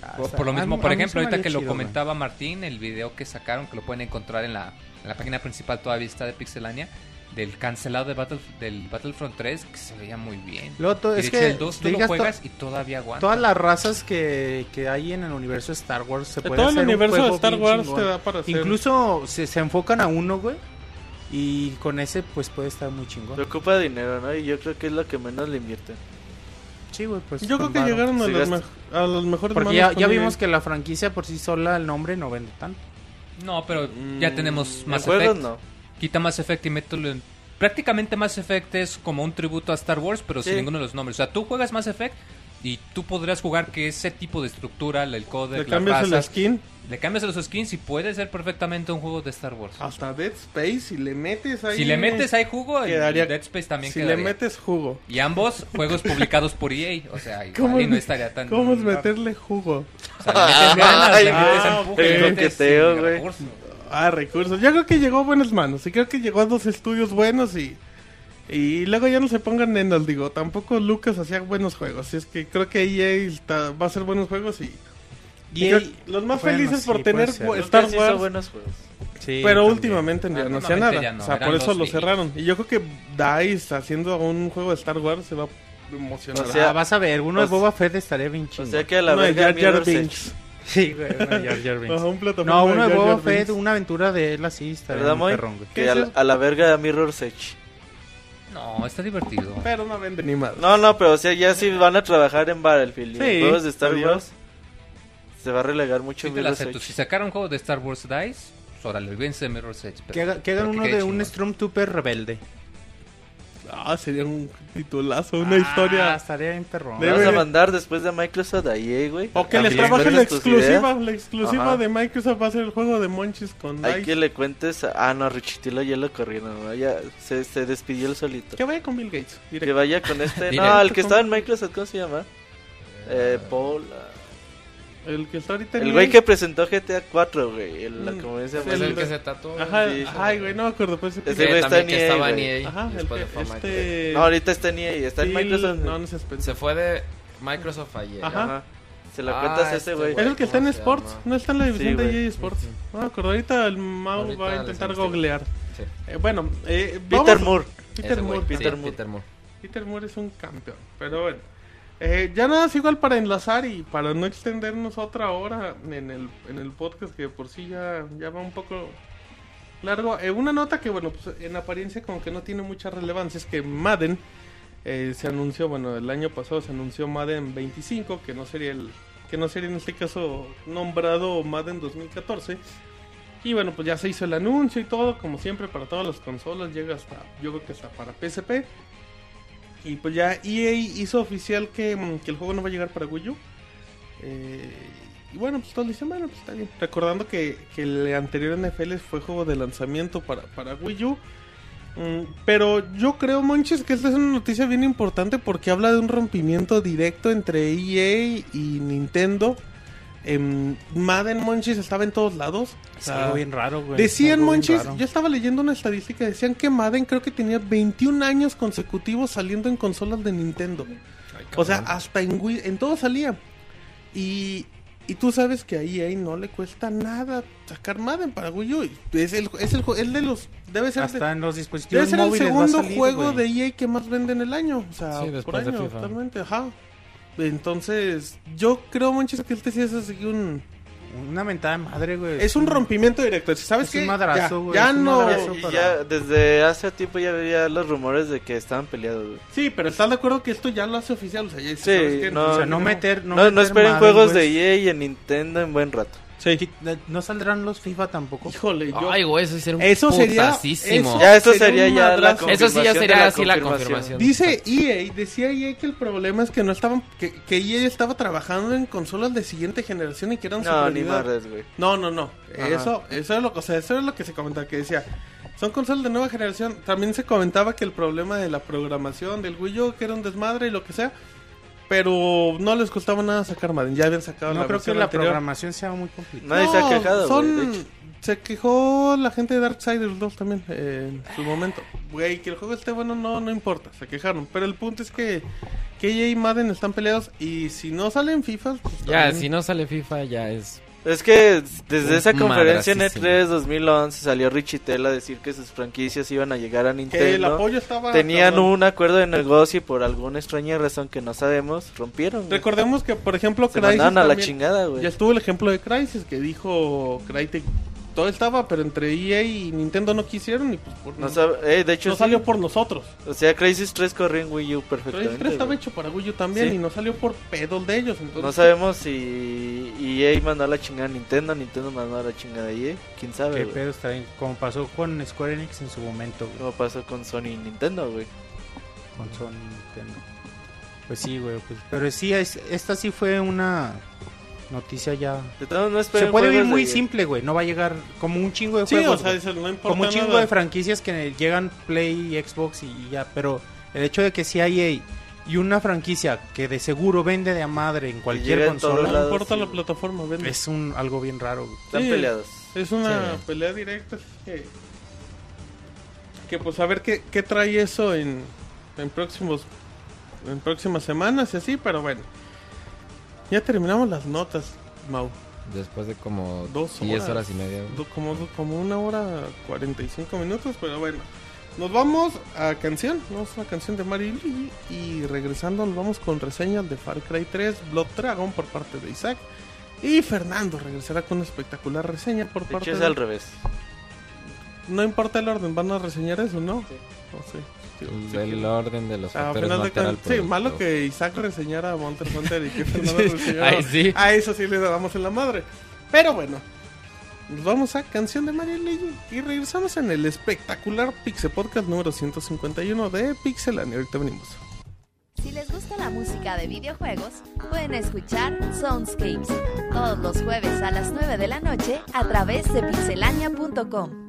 Speaker 3: Ah,
Speaker 6: Por, lo mismo, por ejemplo, ahorita que lo
Speaker 3: güey.
Speaker 6: comentaba Martín, el video que sacaron, que lo pueden encontrar en la, en la página principal todavía está de Pixelania, del cancelado de Battle, del Battlefront 3, que se veía muy bien.
Speaker 3: Luego to-
Speaker 6: Y
Speaker 3: es
Speaker 6: de hecho,
Speaker 3: que
Speaker 6: el 2 tú lo juegas y todavía aguanta.
Speaker 3: todas las razas que, que hay en el universo de Star Wars se
Speaker 1: De
Speaker 3: puede
Speaker 1: todo el
Speaker 3: hacer un
Speaker 1: universo de
Speaker 3: juego
Speaker 1: Star Wars
Speaker 3: chingón.
Speaker 1: te da para hacer.
Speaker 3: Incluso se, se enfocan a uno, güey. Y con ese, pues puede estar muy chingón.
Speaker 5: Se ocupa dinero, ¿no? Y yo creo que es lo que menos le invierten.
Speaker 3: Sí, güey, pues.
Speaker 1: Yo creo que
Speaker 3: varo.
Speaker 1: llegaron a,
Speaker 5: Sí,
Speaker 1: los, me- a los mejores
Speaker 3: Porque ya, ya vimos que la franquicia por sí sola, el nombre no vende tanto.
Speaker 6: No, pero ya tenemos
Speaker 5: En
Speaker 6: Mass
Speaker 5: juegos
Speaker 6: Effect.
Speaker 5: no.
Speaker 6: Quita Mass Effect y mételo en... Prácticamente Mass Effect es como un tributo a Star Wars, pero sin ninguno de los nombres. O sea, tú juegas Mass Effect y tú podrías jugar que ese tipo de estructura, el codec,
Speaker 1: Le
Speaker 6: las
Speaker 1: cambias el skin
Speaker 6: le cambias los skins y puede ser perfectamente un juego de Star Wars.
Speaker 1: hasta Dead Space y le metes ahí.
Speaker 6: si le metes ahí jugo, el
Speaker 1: Quedaría-
Speaker 6: Dead Space también
Speaker 1: Si
Speaker 6: quedaría.
Speaker 1: le metes jugo.
Speaker 6: Y ambos juegos publicados por EA, o sea, igual
Speaker 1: ¿Cómo,
Speaker 6: y no
Speaker 1: es-
Speaker 6: estaría tan...
Speaker 1: ¿Cómo es meterle jugo?
Speaker 6: O sea, le metes ganas, le
Speaker 5: Ay,
Speaker 6: metes
Speaker 1: ah,
Speaker 6: empuje,
Speaker 5: el
Speaker 6: le metes,
Speaker 1: Ah, recursos. Yo creo que llegó a buenas manos. Y creo que llegó a dos estudios buenos y. Y luego ya no se pongan nenos, digo. Tampoco Lucas hacía buenos juegos. Así es que creo que EA está- va a hacer buenos juegos y. y
Speaker 3: EA
Speaker 1: creo- los más
Speaker 3: bueno,
Speaker 1: felices
Speaker 3: sí,
Speaker 1: por tener Star Wars.
Speaker 5: buenos juegos.
Speaker 3: Sí,
Speaker 1: pero
Speaker 3: también.
Speaker 1: últimamente ya no hacía nada.
Speaker 6: no,
Speaker 1: o sea, por eso lo cerraron. Y yo creo que DICE haciendo un juego de Star Wars se va a emocionar.
Speaker 5: O sea,
Speaker 3: Ah, vas a ver, uno
Speaker 5: o
Speaker 3: de
Speaker 5: sea-
Speaker 3: Boba Fett estaría bien
Speaker 5: O
Speaker 3: chingón.
Speaker 5: sea que a la
Speaker 1: de
Speaker 3: Sí, güey, Jar Jar Binks.
Speaker 1: Ajá, un plataforma
Speaker 3: No, uno de Boba Fett, una aventura de él así,
Speaker 5: ¿Verdad,
Speaker 3: muy
Speaker 5: Moy?
Speaker 3: perrón, güey.
Speaker 1: ¿Qué
Speaker 5: Que a la, a la verga Mirror's Edge.
Speaker 6: No, está divertido.
Speaker 1: Pero no vende ni más.
Speaker 5: No, no, pero o sea, ya si van a trabajar en Battlefield y en
Speaker 1: Sí,
Speaker 5: juegos de Star
Speaker 1: adiós.
Speaker 5: Wars, se va a relegar mucho
Speaker 6: Sí te la
Speaker 5: Mirror's
Speaker 6: acepto.
Speaker 5: Edge.
Speaker 6: Si sacaron un juego de Star Wars DICE, pues órale, olvídense de Mirror's Edge. pero-
Speaker 3: Que, haga- que hagan
Speaker 6: pero
Speaker 3: uno
Speaker 6: quede
Speaker 3: de un
Speaker 6: chingón.
Speaker 3: Stormtrooper rebelde.
Speaker 1: Ah, sería un titulazo, una
Speaker 3: Ah,
Speaker 1: historia.
Speaker 3: estaría bien perrón.
Speaker 5: ¿Me
Speaker 1: Debe-
Speaker 5: vas a mandar después de Microsoft a EA, güey?
Speaker 1: O que les trabaje la exclusiva. La exclusiva
Speaker 5: Ajá.
Speaker 1: de Microsoft va a ser el juego de Monchis con
Speaker 5: Hay
Speaker 1: Dice.
Speaker 5: que le cuentes a... Ah, no, Richitilo ya lo corrieron, ¿no? Ya se, se despidió el solito.
Speaker 1: Que vaya con Bill Gates.
Speaker 5: Que vaya con este... No, el que estaba en Microsoft, ¿cómo se llama? Eh, Paul... ah,
Speaker 1: El que está ahorita en
Speaker 5: El güey que presentó GTA 4, güey. El, la
Speaker 1: Mm, el
Speaker 6: que se tatuó.
Speaker 1: Ajá,
Speaker 5: Sí,
Speaker 1: ay, güey, no me acuerdo. Pues,
Speaker 5: Ese güey está en EA,
Speaker 4: estaba en
Speaker 5: güey.
Speaker 4: EA.
Speaker 1: Ajá, el que, este...
Speaker 5: No, ahorita está en EA. Está en Microsoft.
Speaker 1: No, no se.
Speaker 4: Se fue de Microsoft ayer.
Speaker 1: Ajá.
Speaker 5: Ajá. Se la
Speaker 4: Ah,
Speaker 5: cuentas a ese
Speaker 4: este
Speaker 5: güey.
Speaker 1: Es el que está en
Speaker 4: ¿Cómo se
Speaker 1: Sports.
Speaker 4: llama?
Speaker 1: No está en la división
Speaker 5: Sí,
Speaker 1: de. EA Sports. No me acuerdo. Ahorita el Mau
Speaker 4: Ahorita
Speaker 1: va a intentar googlear.
Speaker 4: Sí.
Speaker 1: Eh, bueno, eh,
Speaker 5: Peter Moore.
Speaker 1: Peter
Speaker 4: Ese güey,
Speaker 1: Moore.
Speaker 4: sí,
Speaker 5: Peter Moore.
Speaker 4: Peter Moore.
Speaker 1: Peter Moore es un campeón. Pero bueno. Eh, ya nada, es igual para enlazar y para no extendernos otra hora en el, en el podcast que por sí ya, ya va un poco largo. Eh, una nota que, bueno, pues en apariencia como que no tiene mucha relevancia es que Madden eh, se anunció, bueno, el año pasado se anunció Madden 25, que no sería el que no sería en este caso nombrado Madden 2014. Y bueno, pues ya se hizo el anuncio y todo, como siempre, para todas las consolas, llega hasta, yo creo que hasta para PSP. Y pues ya EA hizo oficial que, mm, que el juego no va a llegar para Wii U. Eh, y bueno, pues todos dicen, bueno, pues está bien. Recordando que, que el anterior NFL fue juego de lanzamiento para, para Wii U. Mm, pero yo creo, Monches, que esta es una noticia bien importante porque habla de un rompimiento directo entre EA y Nintendo. Em, Madden Monchis estaba en todos lados. O
Speaker 3: Es
Speaker 1: sea,
Speaker 3: algo bien raro, güey.
Speaker 1: Decían Monchis, yo estaba leyendo una estadística, decían que Madden creo que tenía 21 años consecutivos saliendo en consolas de Nintendo. O sea, hasta en Wii, en todo salía. Y, y tú sabes que a EA no le cuesta nada sacar Madden para Wii U. Es el, es el, el de los, debe ser, de-
Speaker 3: Hasta en los
Speaker 1: debe
Speaker 3: dispositivos
Speaker 1: ser el
Speaker 3: móviles
Speaker 1: segundo
Speaker 3: salir,
Speaker 1: juego
Speaker 3: güey.
Speaker 1: de EA que más vende en el año. O sea,
Speaker 4: Sí,
Speaker 1: por
Speaker 4: de
Speaker 1: año, totalmente, ajá. Entonces, yo creo, Monchis, que este sí es así un...
Speaker 3: Una mentada de madre, güey.
Speaker 1: Es un rompimiento directo. ¿Sabes
Speaker 3: es
Speaker 1: qué?
Speaker 3: un madrazo,
Speaker 1: ya,
Speaker 3: güey,
Speaker 1: ya
Speaker 3: es un
Speaker 1: no...
Speaker 3: madrazo.
Speaker 5: Y
Speaker 3: para-
Speaker 5: ya desde hace tiempo ya había los rumores de que estaban peleados. güey.
Speaker 1: Sí, pero ¿estás de acuerdo que esto ya lo hace oficial? O sea, ya
Speaker 5: Sí, no,
Speaker 3: O sea, no meter... No,
Speaker 5: No, no,
Speaker 3: meter
Speaker 5: esperen juegos
Speaker 3: güey.
Speaker 5: de EA y en Nintendo en buen rato.
Speaker 1: Sí.
Speaker 3: No saldrán los FIFA tampoco.
Speaker 1: Híjole, yo...
Speaker 4: Ay, güey, eso sería un
Speaker 1: Eso sería-
Speaker 4: putasísimo.
Speaker 1: eso-
Speaker 5: Ya esto
Speaker 1: sería
Speaker 5: sería
Speaker 1: un
Speaker 5: ya la
Speaker 1: madrazo.
Speaker 4: Eso sí ya
Speaker 5: confirmación de
Speaker 4: sería así la confirmación.
Speaker 1: Dice EA, decía EA que el problema es que no estaban, que, que EA estaba trabajando en consolas de siguiente generación y que eran su
Speaker 5: No, ni
Speaker 1: prioridad.
Speaker 5: madres, güey.
Speaker 1: No, no, no.
Speaker 5: Ajá.
Speaker 1: Eso, eso es lo, o sea, eso es lo que se comentaba, que decía, son consolas de nueva generación. También se comentaba que el problema de la programación del Wii U, que era un desmadre y lo que sea, pero no les costaba nada sacar Madden. Ya habían sacado la
Speaker 3: No creo que la
Speaker 1: anterior.
Speaker 3: programación sea muy complicada.
Speaker 5: Nadie se ha quejado,
Speaker 1: Son...
Speaker 5: güey, de hecho.
Speaker 1: Se quejó la gente de Darksiders 2 también eh, en su momento. Güey, que el juego esté bueno no, no importa, se quejaron. Pero el punto es que, que EA y Madden están peleados y si no salen FIFA... pues,
Speaker 4: Ya,
Speaker 1: también-
Speaker 4: si no sale FIFA, ya es.
Speaker 5: Es que desde esa conferencia en
Speaker 4: madracísimo.
Speaker 5: E3 2011 salió Richitell a decir que sus franquicias iban a llegar a
Speaker 1: Que el
Speaker 5: Nintendo.
Speaker 1: apoyo estaba...
Speaker 5: Tenían un acuerdo de negocio y por alguna extraña razón que no sabemos, rompieron. güey.
Speaker 1: Recordemos que, por ejemplo,
Speaker 5: Se
Speaker 1: Crysis
Speaker 5: mandaron a la chingada, güey.
Speaker 1: Ya estuvo el ejemplo de Crysis que dijo Crytek... Todo estaba, pero entre EA y Nintendo no quisieron y pues por-
Speaker 5: No sabe- eh, de hecho,
Speaker 1: no
Speaker 5: sí.
Speaker 1: salió por nosotros.
Speaker 5: O sea, Crisis 3 corrió en Wii U perfectamente.
Speaker 1: 3 estaba hecho para Wii U también
Speaker 5: Sí.
Speaker 1: y no salió por pedos de ellos. Entonces,
Speaker 5: No sabemos si EA mandó a la chingada a Nintendo, Nintendo mandó a la chingada a EA. ¿Quién sabe,
Speaker 3: Qué
Speaker 5: güey?
Speaker 3: pedo está bien. Como pasó con Square Enix en su momento, güey.
Speaker 5: Como pasó con Sony y Nintendo, güey.
Speaker 3: Con Sony Nintendo. Pues sí, güey. Pues, pero sí, es, esta sí fue una noticia ya.
Speaker 5: De no
Speaker 3: Se puede ver
Speaker 5: juegos
Speaker 3: muy
Speaker 5: de-
Speaker 3: simple, güey. No va a llegar como un chingo de
Speaker 1: Sí,
Speaker 3: juegos.
Speaker 1: o sea, eso no importa
Speaker 3: como un chingo
Speaker 1: nada.
Speaker 3: de franquicias que llegan Play, Xbox y ya. Pero el hecho de que sea EA y una franquicia que de seguro vende de a madre en cualquier consola
Speaker 1: No importa
Speaker 5: sí,
Speaker 1: la plataforma, vende.
Speaker 3: es un algo bien raro. güey.
Speaker 5: Están
Speaker 1: Sí.
Speaker 5: peleados.
Speaker 1: Es una
Speaker 4: Sí.
Speaker 1: pelea directa. Que, que pues a ver qué, qué trae eso en, en próximos en próximas semanas y así, pero bueno. Ya terminamos las notas, Mau.
Speaker 4: Después de como
Speaker 1: Dos
Speaker 4: 10
Speaker 1: horas.
Speaker 4: horas y media.
Speaker 1: Do- Como, como una hora 45 minutos, pero bueno. Nos vamos a canción, vamos a una canción de Mario y Luigi, y regresando nos vamos con reseñas de Far Cry 3 Blood Dragon por parte de Isaac y Fernando regresará con una espectacular reseña por
Speaker 5: De
Speaker 1: parte
Speaker 5: hecho, es
Speaker 1: de...
Speaker 5: al revés.
Speaker 1: No importa el orden, van a reseñar eso, ¿no?
Speaker 5: Sí.
Speaker 1: No sé. Sí,
Speaker 4: El
Speaker 1: sí,
Speaker 4: orden de los
Speaker 1: Ah, a
Speaker 4: factores
Speaker 1: final
Speaker 4: no
Speaker 1: de
Speaker 4: altera el
Speaker 1: cuentas, sí, malo que Isaac reseñara a Monster Hunter y que Fernando reseñara
Speaker 4: Ay, sí.
Speaker 1: a eso sí le damos en la madre. Pero bueno, nos vamos a Canción de Mario y Luigi y regresamos en el espectacular Pixel Podcast número 151 de Pixelania. Ahorita venimos.
Speaker 2: Si les gusta la música de videojuegos, pueden escuchar Soundscapes todos los jueves a las 9 de la noche a través de pixelania.com.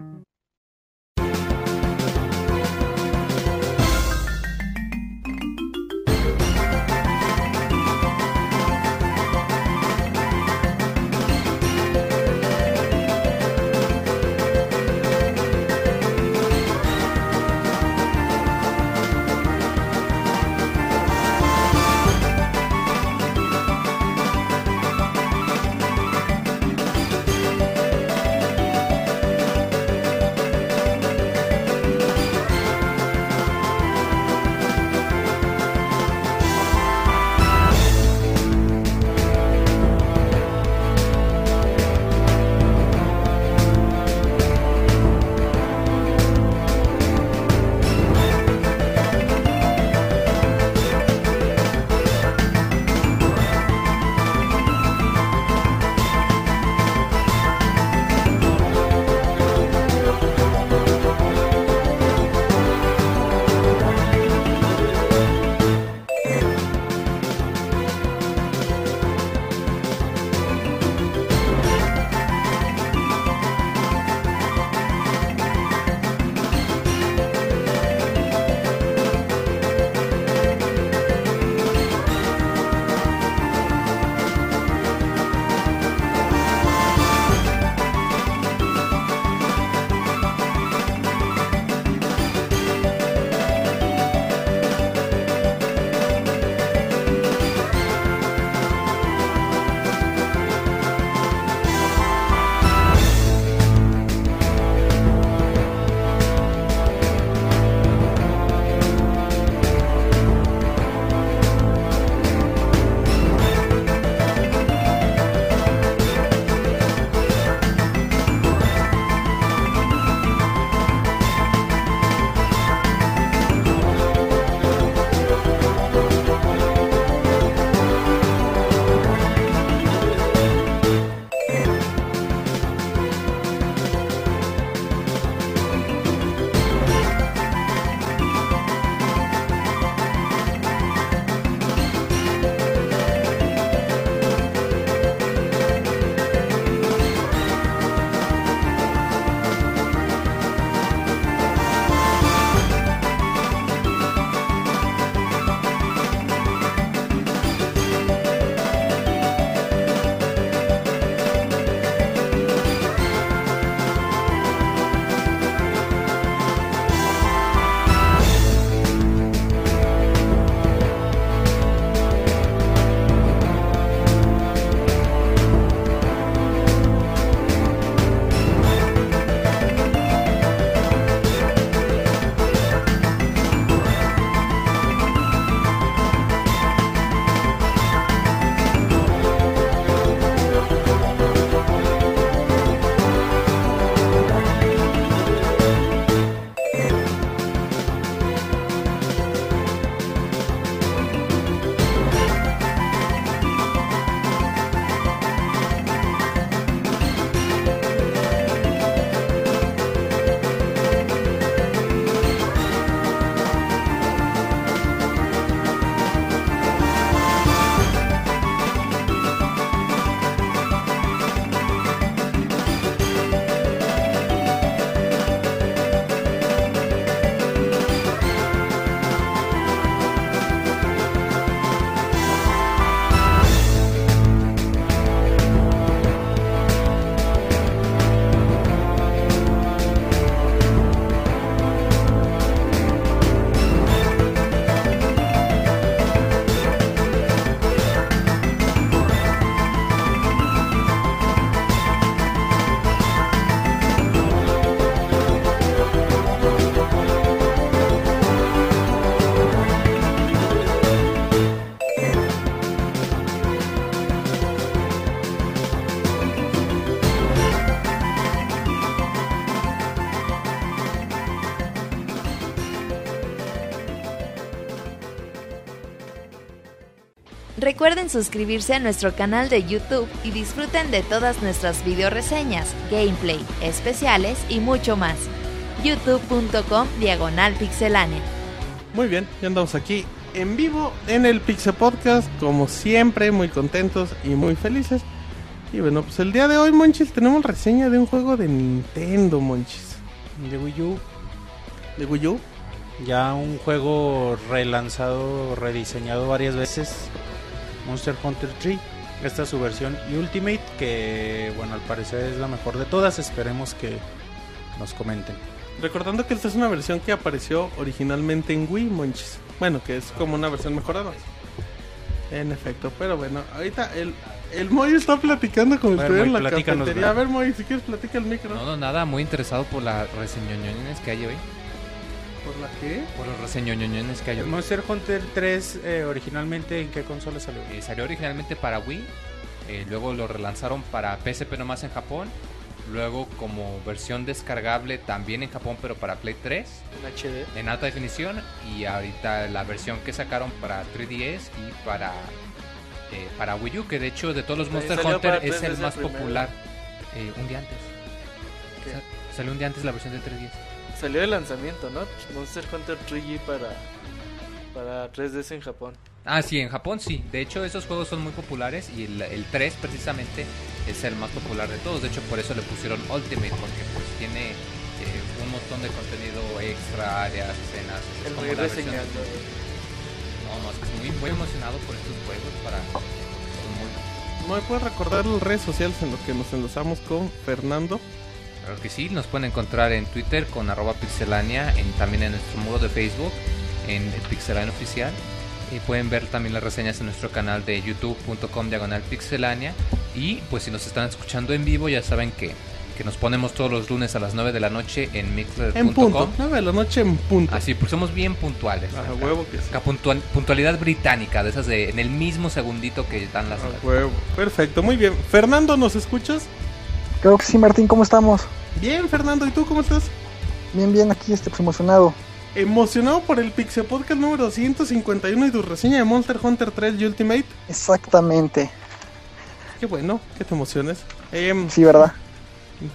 Speaker 2: Recuerden suscribirse a nuestro canal de YouTube y disfruten de todas nuestras video reseñas, gameplay, especiales y mucho más. youtube.com diagonal pixelánea.
Speaker 1: Muy bien, ya andamos aquí en vivo en el Pixel Podcast, como siempre, muy contentos y muy felices. Y bueno, pues el día de hoy, Monchis, tenemos reseña de un juego de Nintendo, Monchis.
Speaker 3: De Wii U,
Speaker 1: De Wii U.
Speaker 3: ya un juego relanzado, rediseñado varias veces. Monster Hunter 3. Esta es su versión Ultimate, que bueno, al parecer es la mejor de todas. Esperemos que nos comenten.
Speaker 1: Recordando que esta es una versión que apareció originalmente en Wii, Monchis. Bueno, que es como una versión mejorada. En efecto, pero bueno, ahorita el, el Moy está platicando con usted en la cafetería. A ver, Moy, si quieres platica el micro.
Speaker 6: No, no, nada, muy interesado por las reseñoñones que hay hoy.
Speaker 1: ¿Por la qué?
Speaker 6: Por los reseñoñones que hay.
Speaker 3: Monster Hunter 3, eh, originalmente, ¿en qué consola salió?
Speaker 6: Eh, salió originalmente para Wii, eh, luego lo relanzaron para PSP nomás en Japón, luego como versión descargable también en Japón pero para Play 3
Speaker 5: En HD.
Speaker 6: en alta definición y ahorita la versión que sacaron para 3DS y para para Wii U que de hecho de todos los Monster Hunter es el
Speaker 5: 3DS
Speaker 6: más popular un día antes. Salió un día antes la versión de 3DS.
Speaker 5: Salió de lanzamiento, ¿no? Monster Hunter 3G para, para 3DS en Japón.
Speaker 6: Ah, sí, en Japón sí. De hecho, esos juegos son muy populares y el, el 3 precisamente es el más popular de todos. De hecho, por eso le pusieron Ultimate, porque pues tiene eh, un montón de contenido extra, áreas, escenas. Es
Speaker 5: El
Speaker 6: como
Speaker 5: muy
Speaker 6: la versión-
Speaker 5: reseñando.
Speaker 6: No, no, es que estoy muy, muy emocionado por estos juegos para... muy-
Speaker 1: ¿No me puedes recordar las redes sociales en las que nos enlazamos con Fernando?
Speaker 6: Claro que sí, nos pueden encontrar en Twitter con arroba pixelania, en, también en nuestro muro de Facebook, en el pixelania oficial. Y pueden ver también las reseñas en nuestro canal de youtube.com diagonal pixelania. Y pues si nos están escuchando en vivo ya saben que, que nos ponemos todos los lunes a las 9 de la noche en
Speaker 1: En punto.
Speaker 6: mixler.com.
Speaker 1: 9 de la noche en punto.
Speaker 6: Así, porque somos bien puntuales.
Speaker 1: A huevo que sí.
Speaker 6: Puntual- puntualidad británica, de esas de en el mismo segundito que dan las
Speaker 1: A huevo. Perfecto, muy bien. Fernando, ¿nos escuchas?
Speaker 7: Creo que sí, Martín, ¿cómo estamos?
Speaker 1: Bien, Fernando, ¿y tú cómo estás?
Speaker 7: Bien, bien, aquí este, pues, emocionado.
Speaker 1: Emocionado por el Pixel Podcast número 151 y tu reseña de Monster Hunter 3 Ultimate.
Speaker 7: Exactamente.
Speaker 1: Qué bueno, que te emociones. Em,
Speaker 7: Sí, ¿verdad?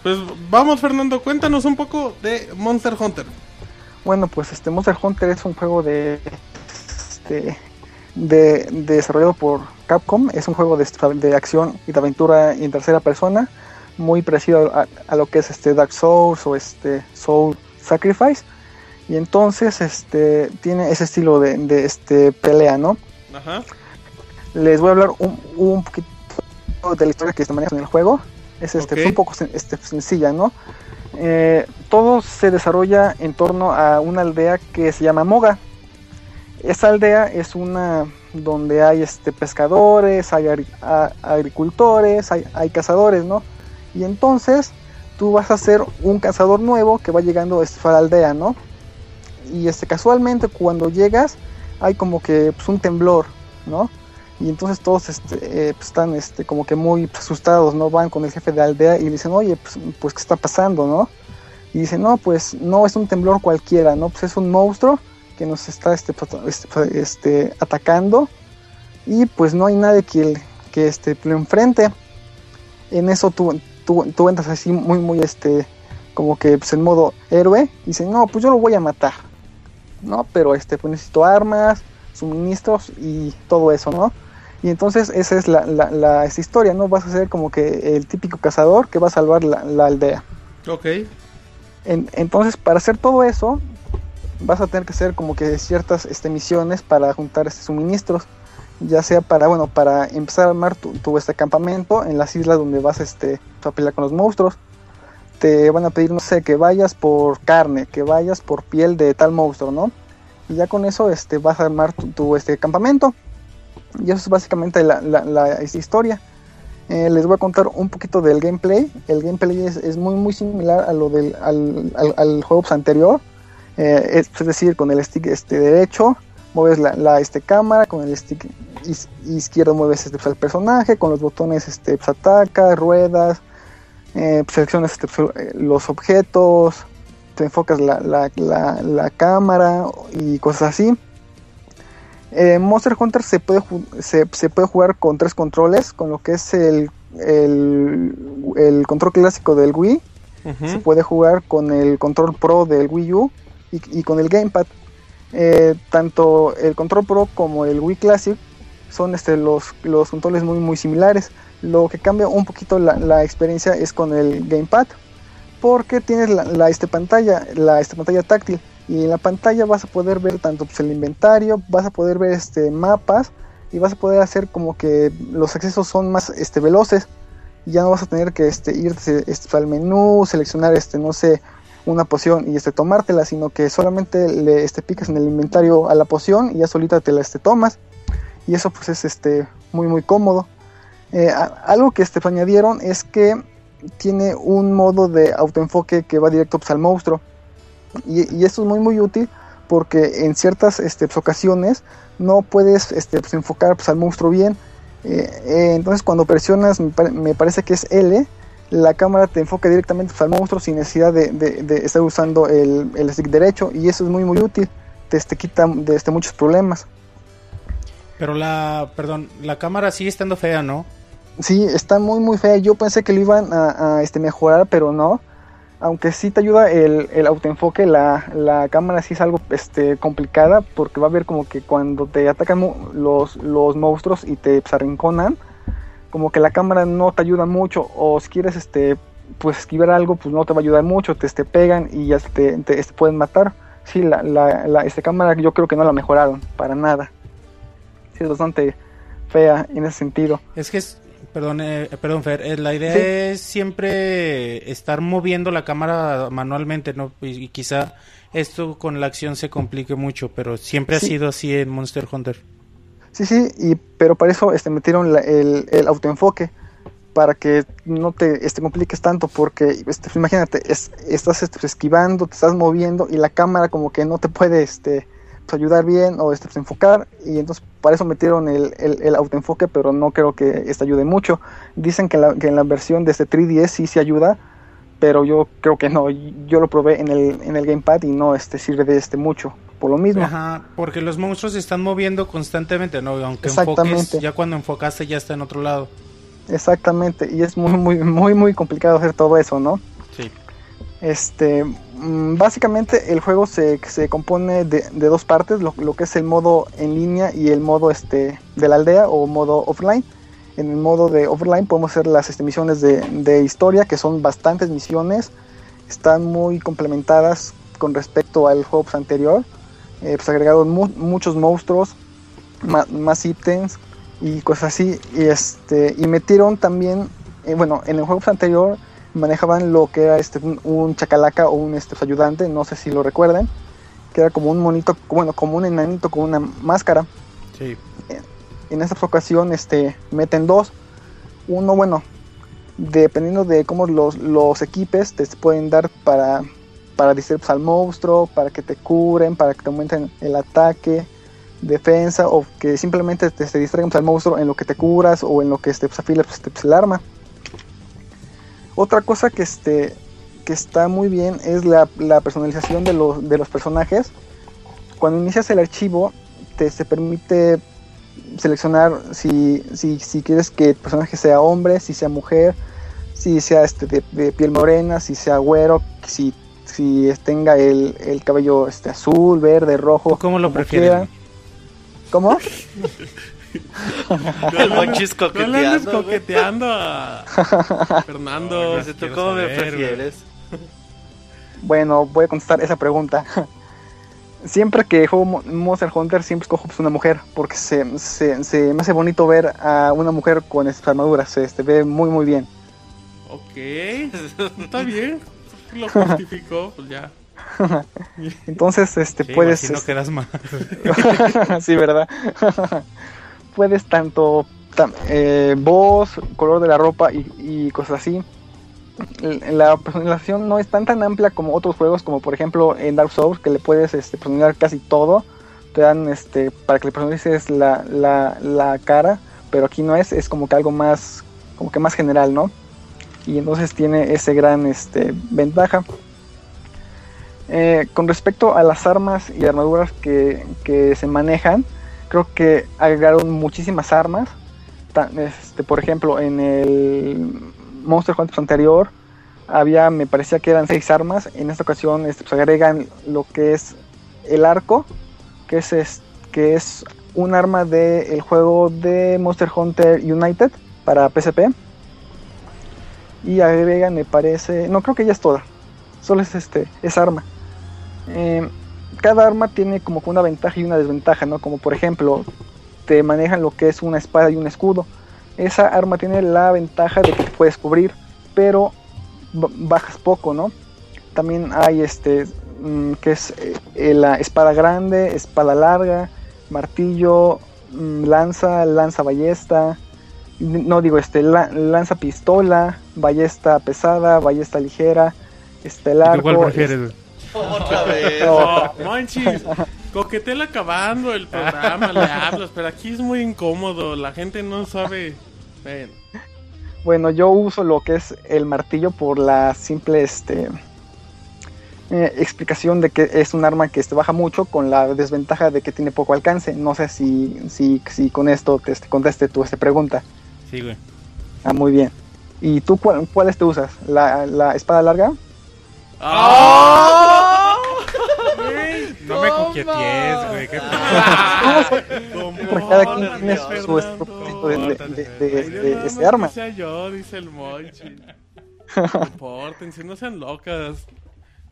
Speaker 1: pues vamos, Fernando, cuéntanos un poco de Monster Hunter.
Speaker 7: Bueno, pues este Monster Hunter es un juego de, este, de, de desarrollado por Capcom. Es un juego de, de acción y de aventura en tercera persona, muy parecido a, a lo que es este Dark Souls o este Soul Sacrifice. Y entonces este tiene ese estilo de, de este pelea, ¿no?
Speaker 1: Ajá.
Speaker 7: les voy a hablar un, un poquito de la historia que se maneja en el juego. Es este, un poco sen- este, sencilla, ¿no? Eh, todo se desarrolla en torno a una aldea que se llama Moga. Esa aldea es una donde hay este, pescadores, hay agricultores, hay, hay cazadores, ¿no? Y entonces tú vas a ser un cazador nuevo que va llegando a la aldea, ¿no? Y este, casualmente cuando llegas hay como que pues, un temblor, ¿no? Y entonces todos este, eh, pues, están este, como que muy pues, asustados, ¿no? Van con el jefe de aldea y le dicen, oye, pues, pues ¿qué está pasando, no? Y dicen, no, pues no es un temblor cualquiera, ¿no? Pues es un monstruo que nos está este, este, este, atacando y pues no hay nadie que, que este, lo enfrente. En eso tú, tú, tú entras así muy, muy, este, como que pues, en modo héroe y dicen, no, pues yo lo voy a matar, ¿no? Pero este, pues necesito armas, suministros y todo eso, ¿no? Y entonces esa es la, la, la- esta historia, ¿no? Vas a ser como que el típico cazador que va a salvar la, la aldea.
Speaker 1: Ok.
Speaker 7: En- entonces, para hacer todo eso, vas a tener que hacer como que ciertas este, misiones para juntar este, suministros, ya sea para, bueno, para empezar a armar tu, tu, este campamento en las islas donde vas este, a pelear con los monstruos. Te van a pedir, no sé, que vayas por carne, que vayas por piel de tal monstruo, ¿no? Y ya con eso este, vas a armar tu, tu, este campamento. Y eso es básicamente la, la- historia. Eh, les voy a contar un poquito del gameplay. El gameplay es, es muy muy similar a lo del al, al- juego anterior. Eh, es, es decir, con el stick este derecho mueves la, la, este cámara, con el stick izquierdo mueves este, pues, el personaje, con los botones este pues, ataca, ruedas, eh, pues, seleccionas este, eh, los objetos, te enfocas la, la, la- la cámara y cosas así. Eh, Monster Hunter se puede, se, se puede jugar con tres controles, con lo que es el, el, el control clásico del Wii, se puede jugar con el control pro del Wii U y, y con el gamepad. Eh, tanto el control pro como el Wii Classic son este, los, los controles muy muy similares. Lo que cambia un poquito la, experiencia es con el gamepad, porque tienes la, este, pantalla, la este, pantalla táctil y en la pantalla vas a poder ver tanto pues, el inventario, vas a poder ver este mapas y vas a poder hacer como que los accesos son más este veloces ya no vas a tener que este irte este, al menú, seleccionar este no sé una poción y este tomártela, sino que solamente le este picas en el inventario a la poción y ya solita te la este tomas. Y eso pues es este muy muy cómodo. Eh, algo que este añadieron es que tiene un modo de autoenfoque que va directo pues, al monstruo. Y, esto es muy muy útil porque en ciertas este, pues, ocasiones no puedes este, pues, enfocar al monstruo bien. Eh, eh, entonces cuando presionas me parece que es L la cámara te enfoca directamente al monstruo sin necesidad de, de- de estar usando el, el stick derecho y eso es muy muy útil te, este, quita de este, muchos problemas
Speaker 3: Pero la, perdón, la cámara sigue estando fea, ¿no?
Speaker 7: Sí, está muy muy fea. Yo pensé que lo iban a, a, este, mejorar, pero no. Aunque sí te ayuda el, el autoenfoque, la, la cámara sí es algo este, complicada porque va a ver como que cuando te atacan los, los monstruos y te pues, arrinconan, como que la cámara no te ayuda mucho o si quieres este pues esquivar algo pues no te va a ayudar mucho, te, te pegan y ya te, te, este, pueden matar. Sí, la, la, la este, cámara yo creo que no la mejoraron para nada. Sí, es bastante fea en ese sentido.
Speaker 3: Es que es, perdón, eh, perdón Fer, eh, la idea
Speaker 7: Sí.
Speaker 3: es siempre estar moviendo la cámara manualmente, ¿no? Y, y quizá esto con la acción se complique mucho, pero siempre
Speaker 7: Sí.
Speaker 3: ha sido así en Monster Hunter.
Speaker 7: Sí, sí, y, pero para eso este, metieron la- el, el autoenfoque, para que no te este, compliques tanto, porque este, imagínate, es- estás este, esquivando, te estás moviendo y la cámara como que no te puede este, pues, ayudar bien o este, pues, enfocar, y entonces para eso metieron el, el, el autoenfoque, pero no creo que este ayude mucho. Dicen que, la, que en la versión de este 3DS sí se ayuda, pero yo creo que no, yo lo probé en el, en el gamepad y no este, sirve de este mucho, por lo mismo.
Speaker 3: Ajá, porque los monstruos se están moviendo constantemente, ¿no? Aunque
Speaker 7: Exactamente.
Speaker 3: enfoques, ya cuando enfocaste ya está en otro lado.
Speaker 7: Exactamente, y es muy, muy, muy, muy complicado hacer todo eso, ¿no?
Speaker 3: Sí.
Speaker 7: Este, mm, básicamente el juego se, se compone de, de dos partes, lo, lo que es el modo en línea y el modo este, de la aldea o modo offline. En el modo de offline podemos hacer las este, misiones de, de historia, que son bastantes misiones, están muy complementadas con respecto al juego anterior. Eh, pues agregaron mu- muchos monstruos, más ítems y cosas así. Y, este, y metieron también, eh, bueno, en el juego pues, anterior manejaban lo que era este un, un chacalaca o un este, ayudante, no sé si lo recuerdan, que era como un monito, bueno, como un enanito con una máscara.
Speaker 3: Sí.
Speaker 7: En esta ocasión este, meten dos. Uno, bueno, dependiendo de cómo los, los equipes te pueden dar para, para distraer al monstruo, para que te curen, para que te aumenten el ataque, defensa, o que simplemente te, te distraigan pues, al monstruo en lo que te curas o en lo que este, pues, afilas pues, pues, el arma. Otra cosa que, este, que está muy bien es la, personalización de los, de los personajes. Cuando inicias el archivo, te se permite seleccionar si, si, si quieres que el personaje sea hombre, si sea mujer, si sea este de piel morena, si sea güero, si, si tenga el, el cabello este azul, verde, rojo.
Speaker 3: ¿Tú cómo lo prefieres?
Speaker 7: ¿Cómo?
Speaker 5: El Monchis
Speaker 1: No le andes
Speaker 5: coqueteando. güey.
Speaker 1: coqueteando a Fernando.
Speaker 5: Dice, ¿tú cómo me
Speaker 3: saber, güey.
Speaker 5: prefieres?
Speaker 7: Bueno, voy a contestar esa pregunta. Siempre que juego Mo- Monster Hunter, siempre escojo pues, una mujer, porque se, se, se me hace bonito ver a una mujer con estas armaduras, se este, ve muy muy bien.
Speaker 1: Ok, está bien. Lo justificó, pues ya.
Speaker 7: Entonces, este,
Speaker 3: Sí,
Speaker 7: puedes...
Speaker 3: imagino
Speaker 7: este,
Speaker 3: que eras más.
Speaker 7: sí, ¿verdad? Puedes tanto tam- eh, voz, color de la ropa y, y cosas así. La personalización no es tan tan amplia como otros juegos, como por ejemplo en Dark Souls, que le puedes este, personalizar casi todo. Te dan este para que le personalices la, la, la cara, pero aquí no es, es como que algo más, como que más general, ¿no? Y entonces tiene ese gran este, ventaja. Eh, con respecto a las armas y armaduras que, que se manejan, creo que agregaron muchísimas armas. Este, por ejemplo, en el Monster Hunter anterior había, me parecía que eran seis armas. En esta ocasión este, pues, agregan lo que es el arco, que es, que es un arma del juego de Monster Hunter United para PSP. Y agregan, me parece, no creo que ya es toda, solo es este, esa arma. Eh, cada arma tiene como una ventaja y una desventaja, ¿no? Como por ejemplo, te manejan lo que es una espada y un escudo. Esa arma tiene la ventaja de que te puedes cubrir, pero bajas poco, ¿no? También hay este, mm, que es eh, la espada grande, espada larga, martillo, mm, lanza, lanza ballesta, no digo este, lanza pistola, ballesta pesada, ballesta ligera, este largo.
Speaker 1: ¿Cuál prefieres? Otra vez. No, manches. Coquetel acabando el programa, le hablas, pero aquí es muy incómodo, la gente no sabe.
Speaker 7: Bueno, yo uso lo que es el martillo por la simple este eh, explicación de que es un arma que este, baja mucho con la desventaja de que tiene poco alcance. No sé si, si, si con esto te este, conteste tú esta pregunta.
Speaker 3: Sí, güey.
Speaker 7: Ah, muy bien. ¿Y tú cuál, cuáles te usas? ¿La, la espada larga?
Speaker 1: ¡Oh!
Speaker 3: no me coquetees, güey. ¿Qué
Speaker 7: Porque cada quien tiene su, su propósito de, de, de, de, este arma.
Speaker 1: sea yo, dice el Monchi. Compórtense, no sean locas.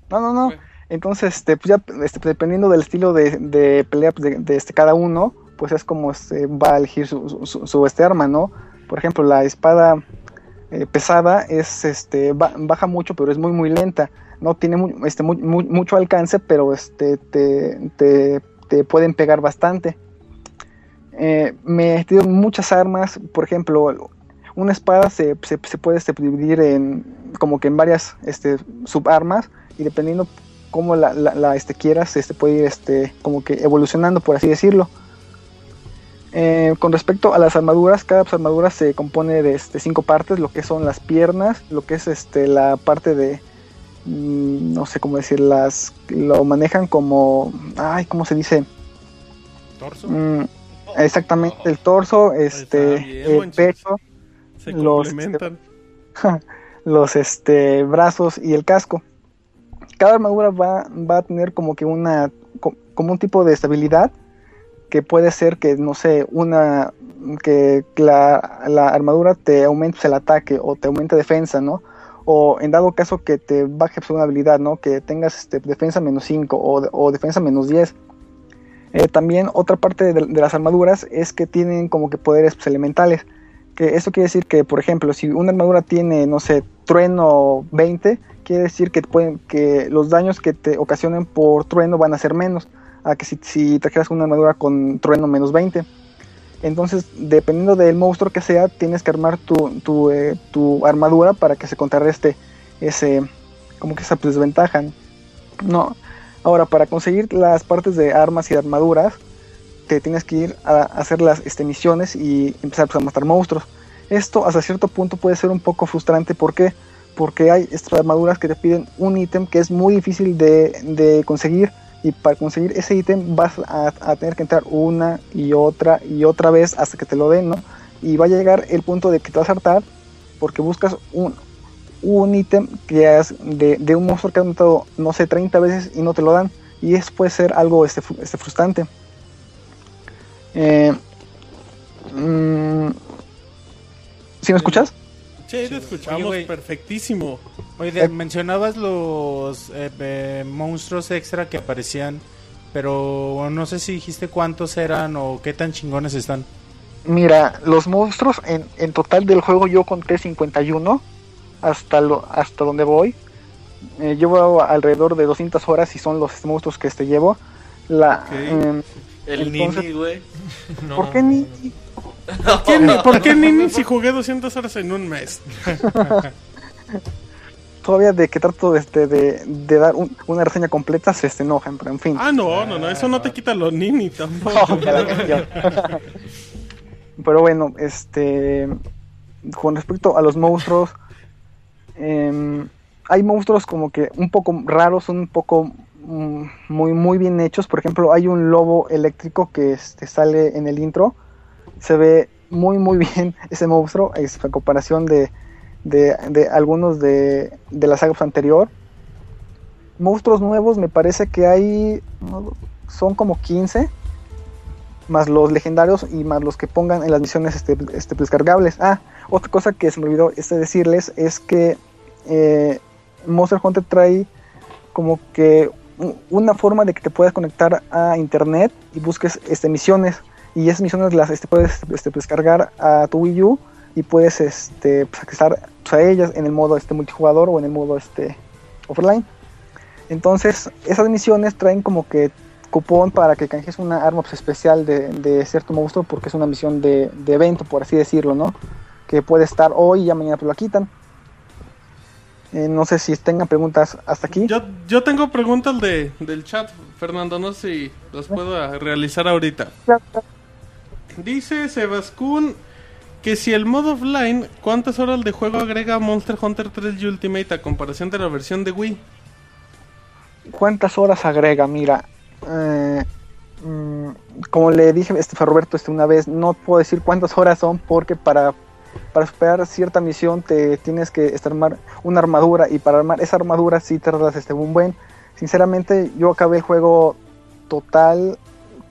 Speaker 7: No, no, no. Entonces, este, pues ya este, dependiendo del estilo de, de pelea pues, de, este, cada uno, pues es como se va a elegir su, su, su, este arma, ¿no? Por ejemplo, la espada eh, pesada es, este, baja mucho, pero es muy, muy lenta no tiene este, mucho alcance, pero este, te, pueden pegar bastante. Eh, me he tenido muchas armas, por ejemplo, una espada se, puede este, dividir en como que en varias este, subarmas y dependiendo cómo la, este, quieras, este, puede ir este, como que evolucionando, por así decirlo. Eh, con respecto a las armaduras, cada armadura se compone de este, cinco partes, lo que son las piernas, lo que es este, la parte de, Mm, no sé cómo decir, las lo manejan como, ay, ¿cómo se dice?
Speaker 1: Torso.
Speaker 7: Mm, exactamente, el torso, este, el pecho, los, este, los este, brazos y el casco. Cada armadura va, va a tener como que una, como un tipo de estabilidad que puede ser que, no sé, una, que la, la armadura te aumente el ataque o te aumente defensa, ¿no? o en dado caso que te baje una habilidad, ¿no? Que tengas este, defensa menos 5 o, defensa menos 10. Eh, también otra parte de, las armaduras es que tienen como que poderes pues, elementales. Que eso quiere decir que, por ejemplo, si una armadura tiene, no sé, trueno 20, quiere decir que, pueden, que los daños que te ocasionen por trueno van a ser menos. A que si, si trajeras una armadura con trueno menos 20. Entonces, dependiendo del monstruo que sea, tienes que armar tu, tu, eh, tu armadura para que se contrarreste ese, como que esa desventaja. No. Ahora, para conseguir las partes de armas y armaduras, te tienes que ir a hacer las este, misiones y empezar pues, a matar monstruos. Esto hasta cierto punto puede ser un poco frustrante. ¿Por qué? Porque hay estas armaduras que te piden un ítem que es muy difícil de, de conseguir y para conseguir ese ítem vas a, tener que entrar una y otra y otra vez hasta que te lo den, ¿no? Y va a llegar el punto de que te vas a hartar porque buscas un, un ítem que es de, un monstruo que has matado, no sé, 30 veces y no te lo dan. Y eso puede ser algo este, este frustrante. Eh, mm, ¿Sí me escuchas?
Speaker 1: Sí, te escuchamos perfectísimo.
Speaker 3: Oye, mencionabas los eh, monstruos extra que aparecían, pero no sé si dijiste cuántos eran o qué tan chingones están.
Speaker 7: Mira, los monstruos en, en total del juego yo conté 51 hasta lo hasta donde voy. Eh, llevo alrededor de 200 horas y son los monstruos que este llevo. La,
Speaker 5: em, el Nini, güey.
Speaker 7: ¿Por qué Nini?
Speaker 1: ¿Por qué, Nini si jugué 200 horas en un mes?
Speaker 7: Todavía de que trato de, este, de, de dar una reseña completa se este, enojan, pero en fin.
Speaker 1: Ah, no, no, no, eso no te quita los Nini tampoco.
Speaker 7: pero bueno, este. Con respecto a los monstruos, eh, hay monstruos como que un poco raros, un poco mm, muy muy bien hechos. Por ejemplo, hay un lobo eléctrico que este, sale en el intro. Se ve muy muy bien ese monstruo es a comparación de, de, algunos de, de la saga anterior. Monstruos nuevos me parece que hay son como 15 más los legendarios y más los que pongan en las misiones este, este descargables. Ah, otra cosa que se me olvidó este decirles es que eh, Monster Hunter trae como que una forma de que te puedas conectar a internet y busques este, misiones y esas misiones las este, puedes este, descargar a tu Wii U y puedes este, pues, accesar pues, a ellas en el modo este multijugador o en el modo este offline. Entonces, esas misiones traen como que cupón para que canjees una arma pues, especial de, de cierto monstruo porque es una misión de, de evento, por así decirlo, ¿no? Que puede estar hoy y ya mañana pues la quitan. Eh, no sé si tengan preguntas hasta aquí.
Speaker 1: Yo, yo tengo preguntas de, del chat, Fernando, no sé si las puedo realizar ahorita. Dice Sebascún que si el modo offline, ¿cuántas horas de juego agrega Monster Hunter 3 Ultimate a comparación de la versión de Wii?
Speaker 7: ¿Cuántas horas agrega? Mira, eh, mm, como le dije este, a Roberto este, una vez, no puedo decir cuántas horas son porque para, para superar cierta misión te tienes que armar una armadura y para armar esa armadura sí tardas este, un buen. Sinceramente yo acabé el juego total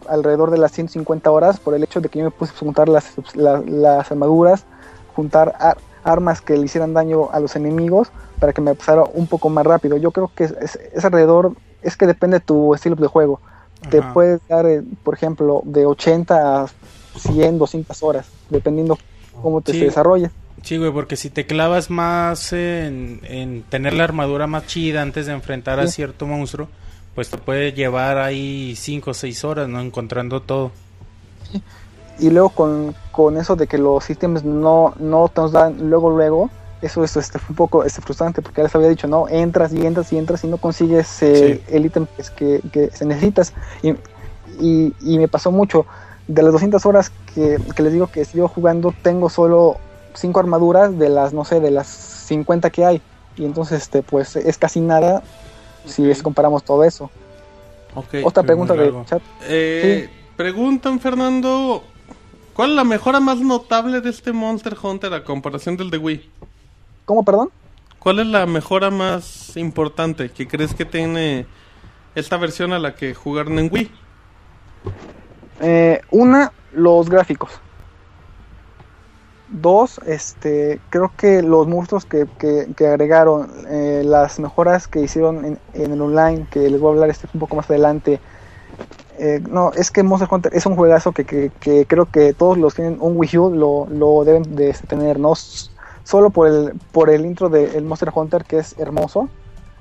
Speaker 7: alrededor de las 150 horas por el hecho de que yo me puse a juntar las, la- las armaduras, juntar ar- armas que le hicieran daño a los enemigos para que me pasara un poco más rápido. Yo creo que es, es- es alrededor, es que depende de tu estilo de juego. Te puedes dar, eh, por ejemplo, de 80 a 100, 200 horas, dependiendo cómo te
Speaker 3: Sí. Sí, güey, porque si te clavas más en, en tener la armadura más chida antes de enfrentar a cierto monstruo, pues te puede llevar ahí 5 o 6 horas, ¿no? Encontrando todo.
Speaker 7: Y luego con, con eso de que los ítems no, no te nos dan luego, luego, eso, eso este, fue un poco este, frustrante porque ya les había dicho, no, entras y entras y entras y no consigues eh, el ítem que, es que, que se necesitas. Y, y, y me pasó mucho. De las 200 horas que, que les digo que sigo jugando, tengo solo 5 armaduras de las, no sé, de las 50 que hay. Y entonces, este, pues es casi nada si es, comparamos todo eso. Otra pregunta del
Speaker 3: largo.
Speaker 7: chat.
Speaker 1: Eh, Preguntan, Fernando, ¿cuál es la mejora más notable de este Monster Hunter a comparación del de Wii?
Speaker 7: ¿Cómo, perdón?
Speaker 1: ¿Cuál es la mejora más importante que crees que tiene esta versión a la que jugaron en Wii?
Speaker 7: Eh, una, los gráficos. Dos, este, creo que los monstruos que, que, agregaron, eh, las mejoras que hicieron en, en el online, que les voy a hablar este un poco más adelante. Eh, no, es que Monster Hunter es un juegazo que, que, creo que todos los que tienen un Wii U lo, lo deben de tener, ¿no? Solo por el, por el intro del Monster Hunter, que es hermoso,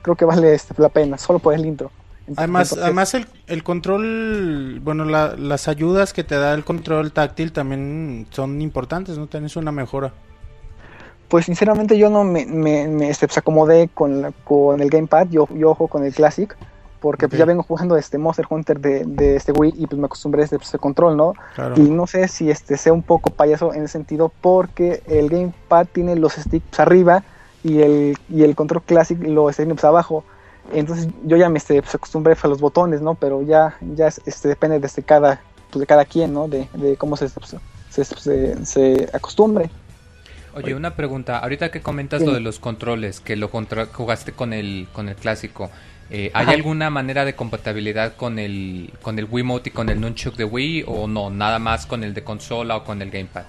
Speaker 7: creo que vale este, la pena, solo por el intro.
Speaker 3: Además,
Speaker 7: Entonces,
Speaker 3: además el, el control, bueno, la- las ayudas que te da el control táctil también son importantes, ¿no? Tienes una mejora.
Speaker 7: Pues sinceramente yo no me, me, me, acomodé con, la- con el gamepad, yo, yo juego con el Classic, porque pues, ya vengo jugando este Monster Hunter de, de este Wii y pues me acostumbré a este, pues, control, ¿no?
Speaker 3: Claro.
Speaker 7: Y no sé si este sea un poco payaso en ese sentido, porque el gamepad tiene los sticks arriba y el, y el control Classic lo tiene pues, abajo. Entonces yo ya me este, pues, acostumbré a los botones, ¿no? Pero ya, ya es- este, depende de, este, cada, pues, de cada quien, ¿no? De, de cómo se, pues, se, se, se acostumbre.
Speaker 6: Oye, una pregunta. Ahorita que comentas lo de los controles, que lo contra- jugaste con el con el clásico, eh, ¿hay
Speaker 7: Ajá.
Speaker 6: alguna manera de compatibilidad con el con el Wiimote y con el Nunchuk de Wii o no? Nada más con el de consola o con el gamepad.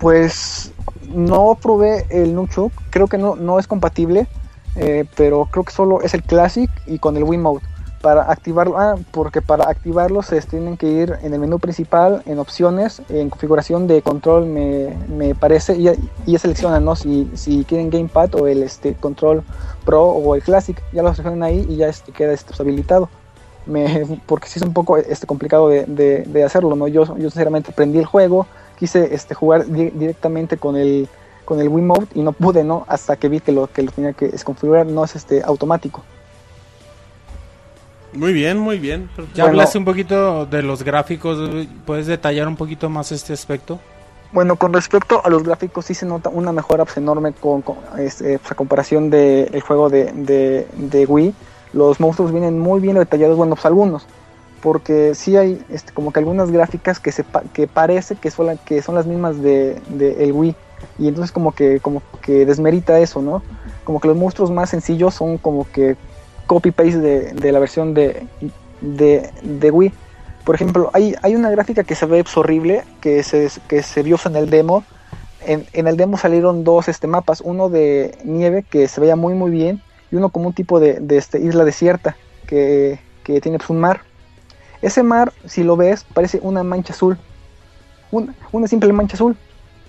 Speaker 7: Pues no probé el Nunchuk, creo que no, no es compatible, eh, pero creo que solo es el Classic y con el Wiimote. Para activarlo, ah, porque para activarlo se tienen que ir en el menú principal, en opciones, en configuración de control me, me parece, y, ya seleccionan ¿no? si, si quieren Gamepad o el este, control Pro o el Classic, ya lo seleccionan ahí y ya este, queda este, habilitado. Me, porque sí es un poco este, complicado de, de- de hacerlo, ¿no? Yo, yo sinceramente prendí el juego, quise este, jugar di- directamente con el con el Wiimote y no pude, ¿no? Hasta que vi que lo que lo tenía que configurar no es este automático.
Speaker 1: Muy bien, muy bien.
Speaker 3: Ya
Speaker 7: Bueno.
Speaker 3: hablaste un poquito de los gráficos. ¿puedes detallar un poquito más este aspecto?
Speaker 7: Bueno, con respecto a los gráficos sí se nota una mejora pues, enorme con, con, este, pues, a comparación del juego de, de, de Wii. los monstruos vienen muy bien detallados, bueno, pues algunos, porque sí hay este, como que algunas gráficas que se pa- que parece que son, la- que son las mismas de, de el Wii y entonces como que como que desmerita eso, ¿no? Como que los monstruos más sencillos son como que copy paste de, de la versión de, de, Wii. Por ejemplo, hay, hay una gráfica que se ve horrible, que se, que se vio en el demo. En, en el demo salieron dos este, mapas, uno de nieve que se veía muy muy bien y uno como un tipo de, de, este, isla desierta que, que tiene pues, un mar. Ese mar, si lo ves, parece una mancha azul. Una, una simple mancha azul.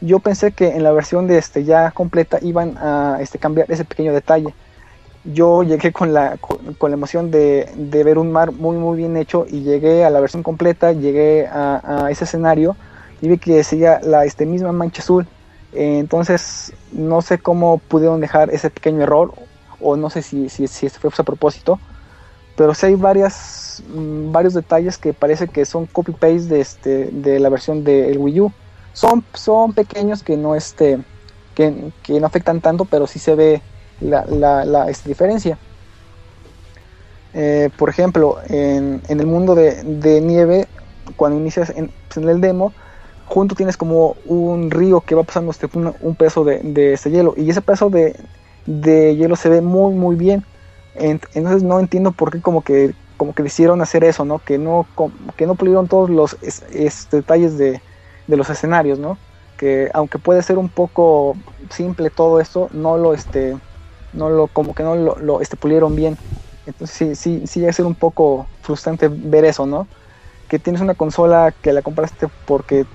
Speaker 7: Yo pensé que en la versión de este ya completa iban a este, cambiar ese pequeño detalle. Yo llegué con la, con, con la emoción de, de, ver un mar muy muy bien hecho y llegué a la versión completa, llegué a, a ese escenario y vi que seguía la este, misma mancha azul. Eh, entonces no sé cómo pudieron dejar ese pequeño error o no sé si, si, si fue a propósito, pero sí hay varias, mmm, varios detalles que parece que son copy-paste de, este, de la versión del Wii U. Son, son pequeños que no, este, que, que no afectan tanto, pero sí se ve la, la, la este, diferencia. Eh, por ejemplo, en, en, el mundo de, de nieve, cuando inicias en, pues en, el demo, junto tienes como un río que va pasando este, un, pedazo de, de este hielo, y ese pedazo de, de hielo se ve muy muy bien entonces no entiendo por qué como que como que decidieron hacer eso no que no que no pulieron todos los es, detalles de, de, los escenarios no que aunque puede ser un poco simple todo esto no lo este no lo como que no lo, lo este, pulieron bien entonces sí sí sí a ser un poco frustrante ver eso no que tienes una consola que la compraste porque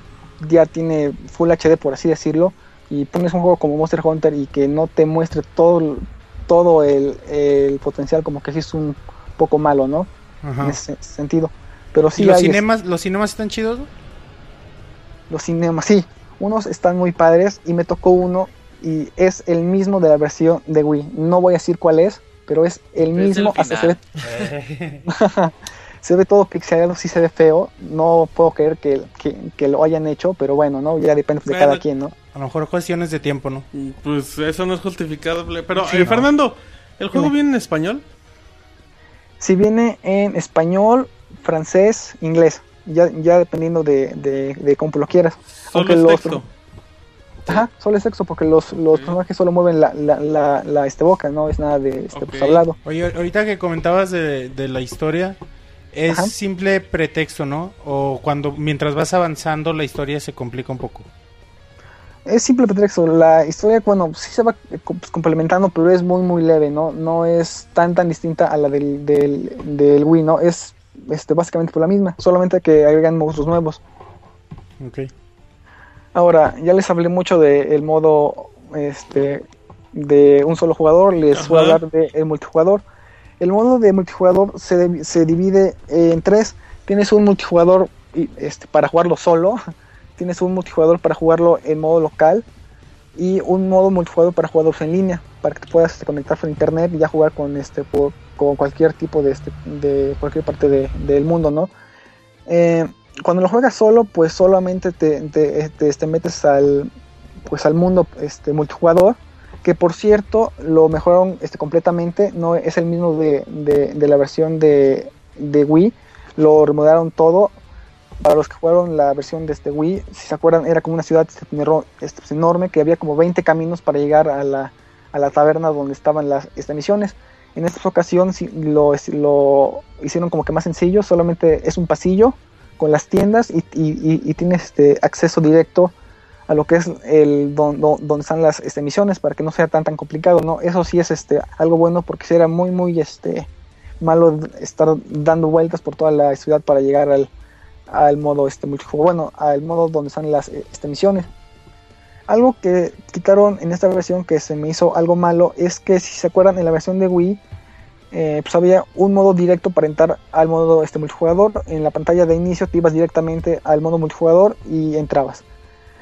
Speaker 7: ya tiene Full HD por así decirlo y pones un juego como Monster Hunter y que no te muestre todo todo el, el potencial como que sí es un poco malo, ¿no? Ajá. En ese sentido. Pero sí
Speaker 3: ¿Y los
Speaker 7: hay
Speaker 3: cinemas, los cinemas están chidos?
Speaker 7: Los cinemas, sí. Unos están muy padres y me tocó uno y es el mismo de la versión de Wii. No voy a decir cuál es, pero es el pero mismo.
Speaker 5: Es el
Speaker 7: se ve, se ve todo pixelado, sí se ve feo. No puedo creer que, que, que, lo hayan hecho, pero bueno, ¿no? Ya depende de bueno, cada quien, ¿no?
Speaker 3: A lo mejor cuestiones de tiempo, ¿no?
Speaker 1: Pues eso no es justificable. Pero, sí, eh, no. Fernando, ¿el juego sí. viene en español?
Speaker 7: Sí, viene en español, francés, inglés. Ya, ya dependiendo de, de, de cómo lo quieras.
Speaker 1: Solo Aunque es
Speaker 7: los,
Speaker 1: texto.
Speaker 7: Ajá, solo es sexo, porque los, los personajes solo mueven la, la, la, la, este boca, no es nada de este pues, hablado.
Speaker 3: Oye, ahorita que comentabas de, de la historia, es
Speaker 7: Ajá.
Speaker 3: simple pretexto, ¿no? O cuando mientras vas avanzando la historia se complica un poco.
Speaker 7: Es simple pretexto. La historia, bueno, sí se va pues, complementando, pero es muy, muy leve, ¿no? No es tan, tan distinta a la del, del, del Wii, ¿no? Es este, básicamente por la misma, solamente que agregan monstruos nuevos.
Speaker 3: Ok.
Speaker 7: Ahora, ya les hablé mucho del modo este, de un solo jugador, les voy a hablar del multijugador. El modo de multijugador se, de- se divide en tres. Tienes un multijugador este, para jugarlo solo, tienes un multijugador para jugarlo en modo local y un modo multijugador para jugadores en línea, para que te puedas este, conectar por internet y ya jugar con este por- con cualquier tipo de este de cualquier parte de- del mundo, ¿no? Eh, cuando lo juegas solo, pues solamente te, te- te- te metes al pues al mundo este multijugador, que por cierto lo mejoraron este completamente, no es el mismo de, de- de la versión de, de Wii, lo remodelaron todo. Para los que jugaron la versión de este Wii, si se acuerdan, era como una ciudad este, este, pues, enorme que había como 20 caminos para llegar a la, a la taberna donde estaban las estas misiones. En esta ocasión lo, lo hicieron como que más sencillo, solamente es un pasillo con las tiendas y, y, tienes este acceso directo a lo que es el don- don- donde están las este, misiones para que no sea tan tan complicado, ¿no? Eso sí es este algo bueno porque sí era muy muy este malo estar dando vueltas por toda la ciudad para llegar al, modo este multijugador, bueno, al modo donde están las este, misiones. Algo que quitaron en esta versión que se me hizo algo malo es que si se acuerdan en la versión de Wii eh, pues había un modo directo para entrar al modo este multijugador. En la pantalla de inicio te ibas directamente al modo multijugador y entrabas.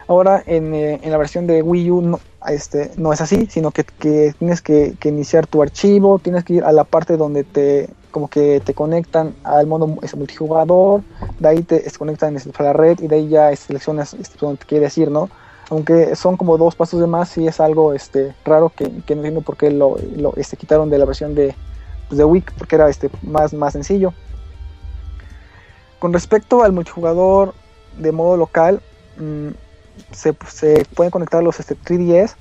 Speaker 7: Ahora en, eh, en la versión de Wii U no, este, no es así, sino que, que tienes que, iniciar tu archivo, tienes que ir a la parte donde te como que te conectan al modo este, multijugador, de ahí te este, conectan este, a la red y de ahí ya seleccionas este, donde te quieres ir, ¿no? Aunque son como dos pasos de más, sí es algo este, raro que, no entiendo por qué lo, este, quitaron de la versión de, pues, Week porque era este más, sencillo. Con respecto al multijugador de modo local, mm, se, se pueden conectar los este, 3DS,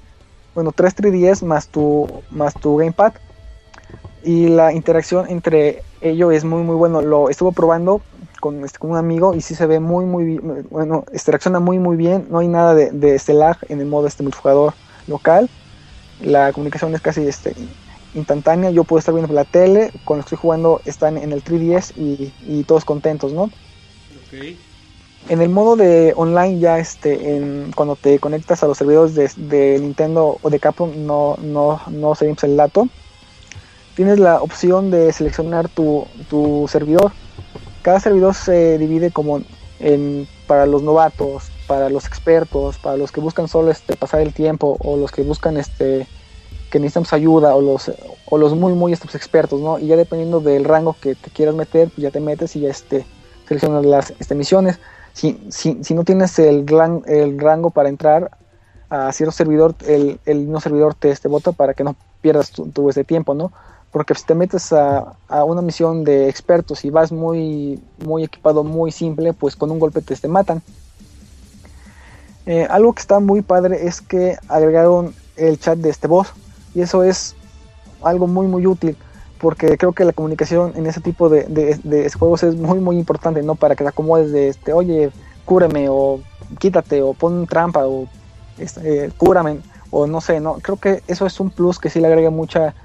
Speaker 7: bueno, 3 3DS más tu, más tu gamepad. Y la interacción entre ellos es muy, muy bueno. Lo estuve probando con, este, con un amigo y sí se ve muy, muy bien. Bueno, interacciona muy, muy bien. No hay nada de, de este lag en el modo este multijugador local. La comunicación es casi este, instantánea. Yo puedo estar viendo la tele, con que estoy jugando están en el 3DS y, y todos contentos, ¿no?
Speaker 1: Ok.
Speaker 7: En el modo de online ya este en, cuando te conectas a los servidores de, de Nintendo o de Capcom no, no, no se impulsa el dato. Tienes la opción de seleccionar tu, tu servidor. Cada servidor se divide como en, para los novatos, para los expertos, para los que buscan solo este pasar el tiempo o los que buscan este que necesitamos ayuda o los o los muy muy este, expertos, ¿no? Y ya dependiendo del rango que te quieras meter, pues ya te metes y ya este seleccionas las este, misiones. Si, si, si no tienes el, ran, el rango para entrar a cierto servidor, el, el no servidor te este, vota para que no pierdas tu, tu este tiempo, ¿no? Porque si te metes a, a, una misión de expertos y vas muy, muy equipado, muy simple, pues con un golpe te, te matan. Eh, algo que está muy padre es que agregaron el chat de este voz y eso es algo muy muy útil porque creo que la comunicación en ese tipo de, de, juegos es muy muy importante no para que te acomodes de este oye cúrame o quítate o pon trampa o este, cúrame o no sé no creo que eso es un plus que sí le agrega mucha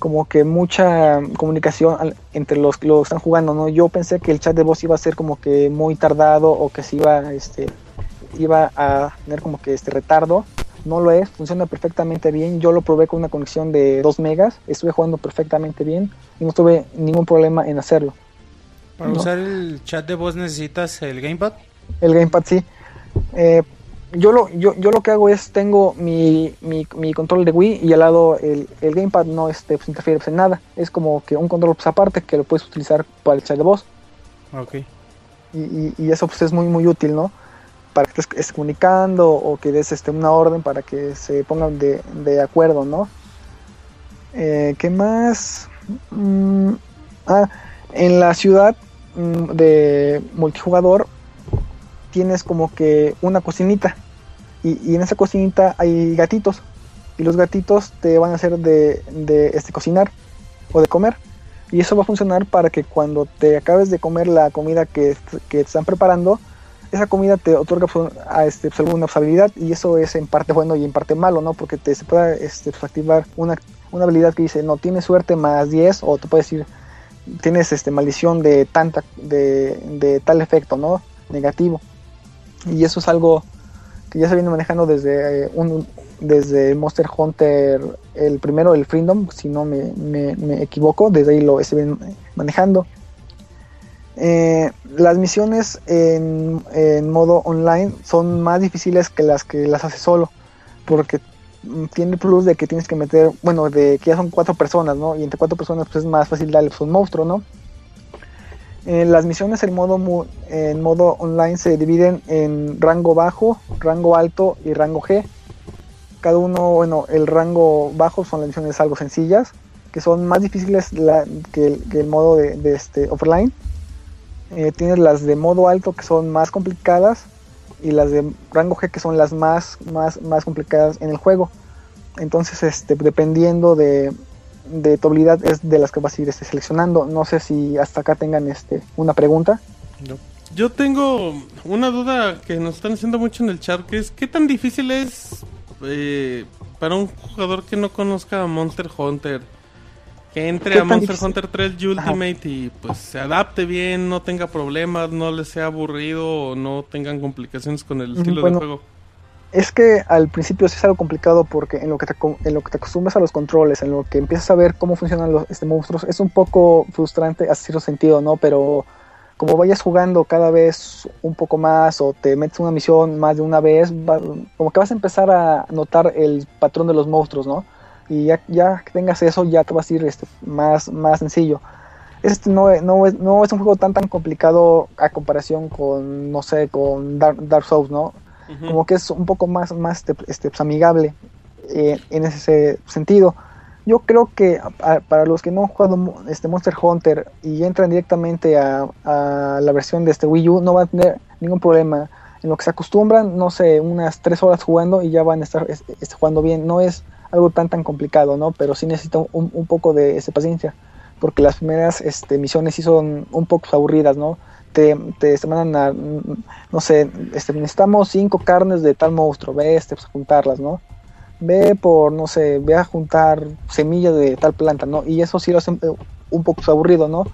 Speaker 7: como que mucha comunicación entre los que lo están jugando no yo pensé que el chat de voz iba a ser como que muy tardado o que se iba este iba a tener como que este retardo no lo es, funciona perfectamente bien. Yo lo probé con una conexión de 2 megas, estuve jugando perfectamente bien y no tuve ningún problema en hacerlo.
Speaker 3: ¿Para no. usar el chat de voz necesitas el gamepad?
Speaker 7: El gamepad sí. Eh, yo, lo, yo, yo lo que hago es tengo mi, mi, mi control de Wii y al lado el, el gamepad no este, pues, interfiere pues, en nada. Es como que un control pues, aparte que lo puedes utilizar para el chat de voz.
Speaker 3: Ok.
Speaker 7: Y, y, y eso pues es muy muy útil, ¿no? para que estés comunicando o que des este, una orden para que se pongan de, de acuerdo, ¿no? Eh, ¿Qué más? Mm, ah, en la ciudad mm, de multijugador tienes como que una cocinita y, en esa cocinita hay gatitos y los gatitos te van a hacer de, de este, cocinar o de comer y eso va a funcionar para que cuando te acabes de comer la comida que, que te están preparando esa comida te otorga pues, a este, pues, alguna habilidad y eso es en parte bueno y en parte malo, ¿no? Porque te se puede este, pues, activar una, una habilidad que dice, no, tienes suerte más 10 o te puede decir, tienes este, maldición de, tanta, de, de tal efecto, ¿no? Negativo. Y eso es algo que ya se viene manejando desde, eh, un, desde Monster Hunter, el primero, el Freedom, si no me, me, equivoco, desde ahí lo estoy manejando. Eh, las misiones en, en, modo online son más difíciles que las que las hace solo, porque tiene el plus de que tienes que meter, bueno, de que ya son cuatro personas, ¿no? Y entre cuatro personas pues es más fácil darle pues, un monstruo, ¿no? Eh, las misiones en modo, en modo online se dividen en rango bajo, rango alto y rango G. Cada uno, bueno, el rango bajo son las misiones algo sencillas, que son más difíciles que, el, modo de, de este offline eh, tienes las de modo alto que son más complicadas y las de rango G que son las más, más, más complicadas en el juego. Entonces, este, dependiendo de, de tu habilidad es de las que vas a ir este, seleccionando. No sé si hasta acá tengan este, una pregunta.
Speaker 1: No. Yo tengo una duda que nos están haciendo mucho en el chat, que es ¿qué tan difícil es eh, para un jugador que no conozca a Monster Hunter? que entre a Monster Hunter 3 Ultimate Ajá. y pues se adapte bien, no tenga problemas, no le sea aburrido o no tengan complicaciones con el estilo bueno, de juego.
Speaker 7: Es que al principio sí es algo complicado porque en lo que te, en lo que te acostumbras a los controles, en lo que empiezas a ver cómo funcionan los este, monstruos, es un poco frustrante a cierto sentido, ¿no? Pero como vayas jugando cada vez un poco más o te metes una misión más de una vez, va, como que vas a empezar a notar el patrón de los monstruos, ¿no? y ya, que tengas eso ya te vas a ir este, más, más sencillo. Este no, no, es, no es un juego tan tan complicado a comparación con, no sé, con Dark, Dark Souls, ¿no? Como que es un poco más, más este, este pues, amigable eh, en ese sentido. Yo creo que para los que no han jugado este Monster Hunter y entran directamente a, a la versión de este Wii U, no van a tener ningún problema. En lo que se acostumbran, no sé, unas 3 horas jugando y ya van a estar es- este, jugando bien. No es algo tan tan complicado, ¿no? Pero sí necesita un, un poco de este, paciencia. Porque las primeras este, misiones sí son un poco aburridas, ¿no? Te, te, te mandan a, no sé, este, necesitamos cinco carnes de tal monstruo, ve este, pues, a juntarlas, ¿no? Ve por, no sé, ve a juntar semillas de tal planta, ¿no? Y eso sí lo hace eh, un poco aburrido, ¿no?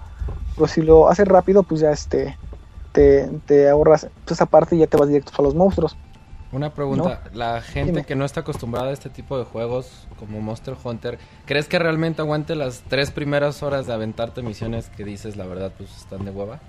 Speaker 7: Pero si lo haces rápido, pues ya este, te, te ahorras pues, esa parte y ya te vas directo a los monstruos.
Speaker 4: Una pregunta, la gente
Speaker 7: Dime.
Speaker 4: que no está acostumbrada a este tipo de juegos como Monster Hunter, ¿crees que realmente aguante las tres primeras horas de aventarte misiones que dices la verdad pues están de hueva?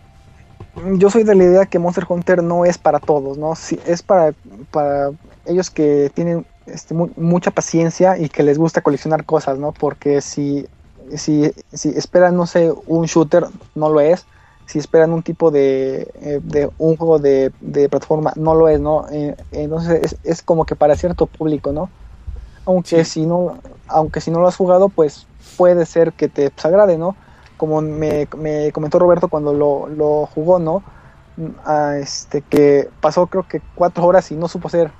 Speaker 7: Yo soy de la idea que Monster Hunter no es para todos, ¿no? Sí, es para, para ellos que tienen este, mu- mucha paciencia y que les gusta coleccionar cosas, ¿no? Porque si, si, si esperan, no sé, un shooter, no lo es. Si esperan un tipo de, eh, de un juego de, de plataforma, no lo es, ¿no? Eh, entonces es, es como que para cierto público, ¿no? Aunque si no, aunque si no lo has jugado, pues puede ser que te pues, agrade, ¿no? Como me, me comentó Roberto cuando lo, jugó, ¿no? Este que pasó creo que cuatro horas y no supo hacer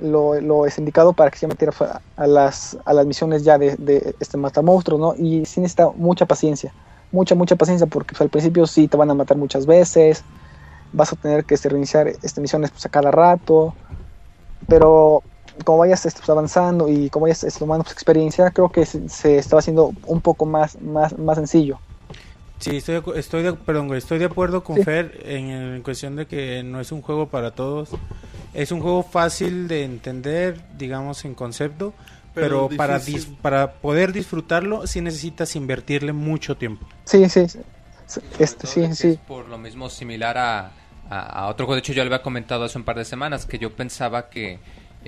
Speaker 7: lo, lo es indicado para que se metiera a, las a las misiones ya de, de este matar monstruos, ¿no? Y sí necesita mucha paciencia, mucha mucha paciencia porque pues, al principio sí te van a matar muchas veces, vas a tener que este, reiniciar este misiones pues, a cada rato, pero como vayas pues, avanzando y como vayas tomando pues, experiencia, creo que se, se estaba haciendo un poco más más más sencillo.
Speaker 3: Sí, estoy estoy de, perdón, güey, estoy de acuerdo con
Speaker 7: Sí.
Speaker 3: Fer en, en cuestión de que no es un juego para todos. Es un juego fácil de entender, digamos, en concepto,
Speaker 1: Pero
Speaker 3: pero, para, dis- para poder disfrutarlo sí necesitas invertirle mucho tiempo.
Speaker 7: Sí, sí, sí. Este, sí, sí.
Speaker 6: Es por lo mismo similar a, a, a otro juego. De hecho, yo le había comentado hace un par de semanas que yo pensaba que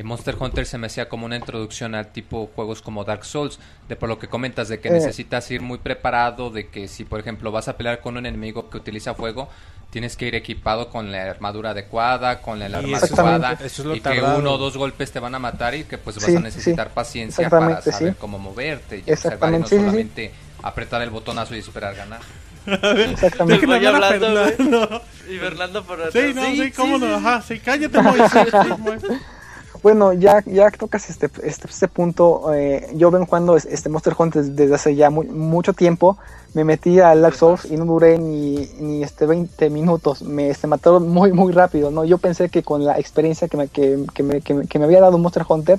Speaker 6: Monster Hunter se me hacía como una introducción al tipo juegos como Dark Souls. De por lo que comentas, de que
Speaker 7: Eh.
Speaker 6: necesitas ir muy preparado, de que si, por ejemplo, vas a pelear con un enemigo que utiliza fuego, tienes que ir equipado con la armadura adecuada, con el arma
Speaker 3: eso
Speaker 7: es-
Speaker 6: adecuada,
Speaker 3: eso es lo
Speaker 6: y que uno o dos golpes te van a matar y que pues vas
Speaker 7: Sí,
Speaker 6: a necesitar
Speaker 7: sí,
Speaker 6: paciencia para saber
Speaker 7: sí.
Speaker 6: cómo moverte y observar y no solamente apretar el botonazo y esperar ganar.
Speaker 7: Exactamente.
Speaker 1: Déjenme
Speaker 5: Voy
Speaker 1: hablar a
Speaker 5: hablando, güey.
Speaker 1: Fernando.
Speaker 5: Y Fernando por atrás.
Speaker 1: Sí, no, sí, cómo no, ajá, sí, cállate, Moisés.
Speaker 7: Bueno, ya, ya tocas este, este, este punto, eh, yo vengo jugando es- este Monster Hunter desde hace ya mu- mucho tiempo. Me metí al Dark Souls y no duré ni, ni este 20 minutos. Me este, mataron muy, muy rápido, ¿no? Yo pensé que con la experiencia que me, que, que me, que que me había dado Monster Hunter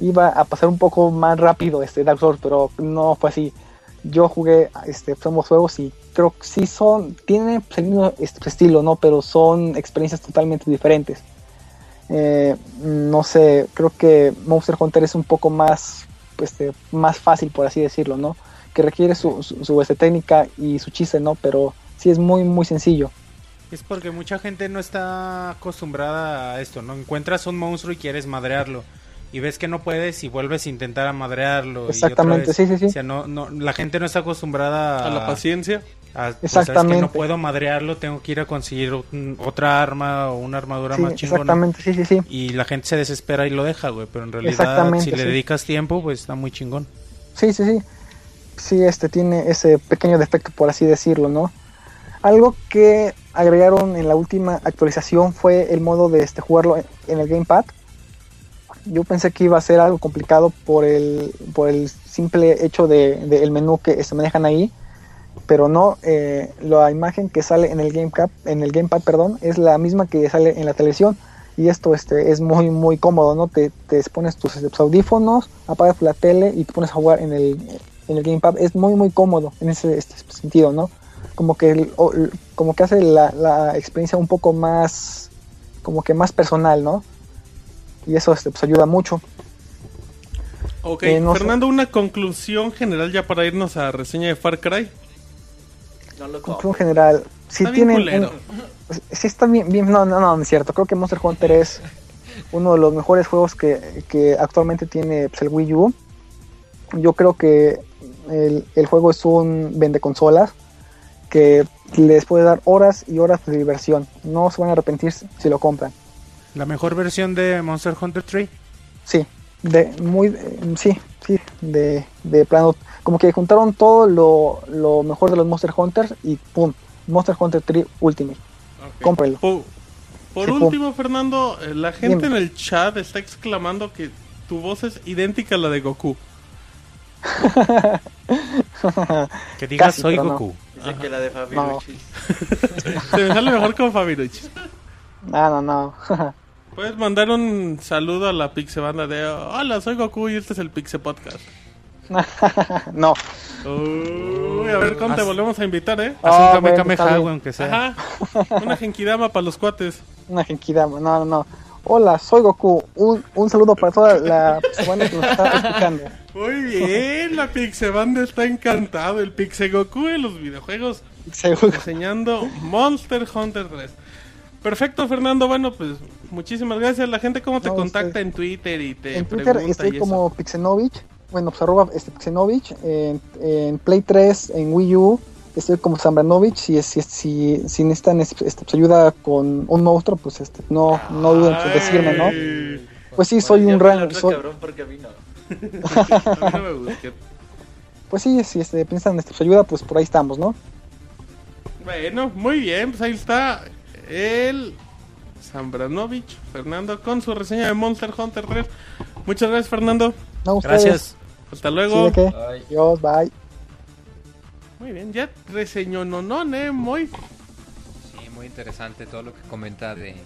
Speaker 7: iba a pasar un poco más rápido este Dark Souls, pero no fue así. Yo jugué este, ambos juegos y creo que sí son, tienen pues, el mismo estilo, ¿no? Pero son experiencias totalmente diferentes. Eh, no sé, creo que Monster Hunter es un poco más, este, más fácil, por así decirlo, ¿no? Que requiere su, su, su, este, técnica y su chiste, ¿no? Pero sí es muy, muy sencillo.
Speaker 3: Es porque mucha gente no está acostumbrada a esto, ¿no? Encuentras un monstruo y quieres madrearlo. Y ves que no puedes y vuelves a intentar a madrearlo. y otra
Speaker 7: Exactamente,
Speaker 3: vez.
Speaker 7: sí, sí, sí.
Speaker 3: O sea, no, no, la gente no está acostumbrada
Speaker 1: A la paciencia.
Speaker 3: A- pues.
Speaker 7: Exactamente.
Speaker 3: no puedo madrearlo, tengo que ir a conseguir un- otra arma o una armadura
Speaker 7: Sí,
Speaker 3: más chingona.
Speaker 7: exactamente, sí, sí, sí.
Speaker 3: Y la gente se desespera y lo deja, güey. Pero en realidad, si le
Speaker 7: sí.
Speaker 3: dedicas tiempo, pues está muy chingón.
Speaker 7: Sí, sí, sí. Sí, este tiene ese pequeño defecto, por así decirlo, ¿no? Algo que agregaron en la última actualización fue el modo de este jugarlo en- el gamepad. Yo pensé que iba a ser algo complicado por el, por el simple hecho de, de el menú que se manejan ahí, pero no, eh, la imagen que sale en el gamepad, en el gamepad, perdón, es la misma que sale en la televisión y esto este es muy muy cómodo, ¿no? Te, te pones tus, este, tus audífonos, apagas la tele y te pones a jugar en el, en el gamepad, es muy muy cómodo en ese este, sentido, ¿no? Como que el- o- el- como que hace la, la experiencia un poco más como que más personal, ¿no? Y eso este, pues ayuda mucho.
Speaker 1: Ok,
Speaker 7: Eh, no sé.
Speaker 1: Fernando, una conclusión general ya para irnos a reseña de Far Cry.
Speaker 5: No lo compro.
Speaker 7: general, si
Speaker 1: Está
Speaker 7: tienen un- sí está bien, bien no, no, no, no es cierto. Creo que Monster Hunter es uno de los mejores juegos que, que actualmente tiene pues, el Wii U. Yo creo que el, el juego es un vende consolas que les puede dar horas y horas de diversión. No se van a arrepentir si lo compran.
Speaker 3: La mejor versión de Monster Hunter 3.
Speaker 7: Sí, de muy eh, sí sí de, de plano como que juntaron todo lo, lo mejor de los Monster Hunters y pum Monster Hunter 3 Ultimate
Speaker 1: Ok.
Speaker 7: cómprenlo
Speaker 1: Por, por
Speaker 7: Sí, pum.
Speaker 1: último, Fernando, eh, la gente
Speaker 7: Dime.
Speaker 1: en el chat está exclamando que tu voz es idéntica a la de Goku.
Speaker 3: Que digas
Speaker 7: Casi,
Speaker 3: soy
Speaker 7: pero no.
Speaker 3: Goku.
Speaker 5: Dice que la de Fabiruchis.
Speaker 1: Se me sale mejor con Fabiruchis.
Speaker 7: no no no
Speaker 1: Puedes mandar un saludo a la Pixebanda de Hola, soy Goku y este es el Pixe Podcast.
Speaker 7: no
Speaker 1: Uy, a ver cuándo te
Speaker 3: Haz-
Speaker 1: volvemos a invitar, ¿eh?
Speaker 3: Haz un
Speaker 7: Ah,
Speaker 3: Kame
Speaker 7: bueno,
Speaker 3: Kame
Speaker 7: está
Speaker 3: Ha,
Speaker 7: bien.
Speaker 3: güey, aunque sea.
Speaker 1: Ajá. Una genkidama para los cuates.
Speaker 7: una genkidama no no no hola soy Goku un, un saludo para toda la semana que nos está escuchando
Speaker 1: Muy bien, la Pixebanda está encantado. El Pixe Goku en los videojuegos
Speaker 7: seguro
Speaker 1: enseñando Monster Hunter 3. Perfecto, Fernando. Bueno, pues muchísimas gracias. La gente, ¿cómo te
Speaker 7: No,
Speaker 1: contacta
Speaker 7: usted-
Speaker 1: en Twitter y te
Speaker 7: en Twitter
Speaker 1: pregunta
Speaker 7: estoy
Speaker 1: y
Speaker 7: como? Pixenovich bueno pues arroba este Pixenovich en, en Play 3 en Wii U estoy como Zambranovich si si si, si necesitan este, este, pues, ayuda con un monstruo pues este no no duden en decirme no pues sí soy un rango soy,
Speaker 5: cabrón porque a mí no.
Speaker 1: a mí no me busques.
Speaker 7: pues sí si este, piensan este, pues, ayuda pues por ahí estamos no
Speaker 1: Bueno, muy bien, pues ahí está el Zambranovich, Fernando, con su reseña de Monster Hunter 3. Muchas gracias, Fernando.
Speaker 7: no ustedes
Speaker 3: Gracias.
Speaker 1: Hasta
Speaker 7: sí,
Speaker 1: luego.
Speaker 7: Adiós, bye
Speaker 1: Muy bien, ya reseñó no, no, eh, muy.
Speaker 6: Sí, muy interesante todo lo que comenta de,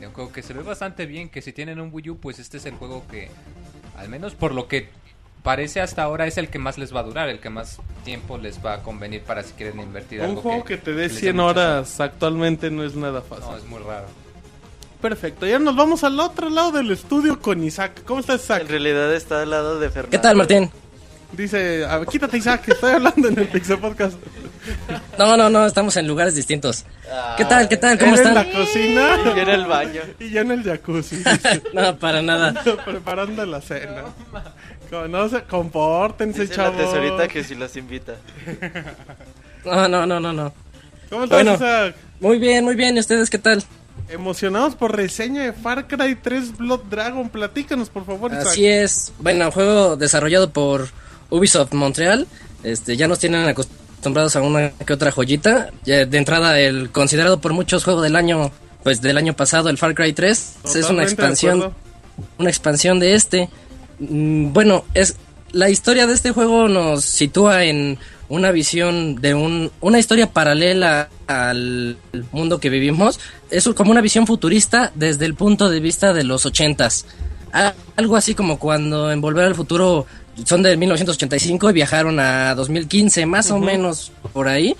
Speaker 6: de un juego que se ve bastante bien, que si tienen un Wii U, pues este es el juego que, al menos por lo que parece hasta ahora, es el que más les va a durar, el que más tiempo les va a convenir para si quieren invertir
Speaker 1: Un
Speaker 6: algo
Speaker 1: juego que te dé
Speaker 6: les dé
Speaker 1: 100
Speaker 6: muchas
Speaker 1: horas actualmente no es nada fácil.
Speaker 6: No, es muy raro.
Speaker 1: Perfecto, ya nos vamos al otro lado del estudio con Isaac. ¿Cómo estás, Isaac?
Speaker 5: En realidad está al lado de Fernando.
Speaker 8: ¿Qué tal, Martín?
Speaker 1: Dice, a ver, quítate Isaac, que estoy hablando en el Pixel Podcast.
Speaker 8: No, no, no, estamos en lugares distintos. ¿Qué tal, qué tal? ¿Cómo
Speaker 1: en
Speaker 8: están?
Speaker 1: la cocina
Speaker 5: Y yo en el baño.
Speaker 1: y yo en el jacuzzi.
Speaker 8: No, para nada.
Speaker 1: preparando la cena. No se compórtense,
Speaker 5: Dice la
Speaker 1: chavos.
Speaker 5: tesorita que si los invita.
Speaker 8: No, no, no, no, no.
Speaker 1: ¿Cómo estás,
Speaker 8: Bueno.
Speaker 1: Isaac?
Speaker 8: Muy bien, muy bien. ¿Y ustedes qué tal?
Speaker 1: Emocionados por reseña de Far Cry 3 Blood Dragon. Platícanos, por favor, Isaac.
Speaker 8: Así es. Bueno, juego desarrollado por Ubisoft Montreal. Este, ya nos tienen acostumbrados a una que otra joyita. Ya de entrada, el considerado por muchos juego del año, pues del año pasado, el Far Cry 3. es una expansión una expansión de este. Mm, Bueno, es la historia de este juego nos sitúa en una visión de un, una historia paralela al mundo que vivimos. Es como una visión futurista desde el punto de vista de los ochentas. Algo así como cuando en Volver al Futuro son de 1985 y viajaron a 2015, más o menos por ahí.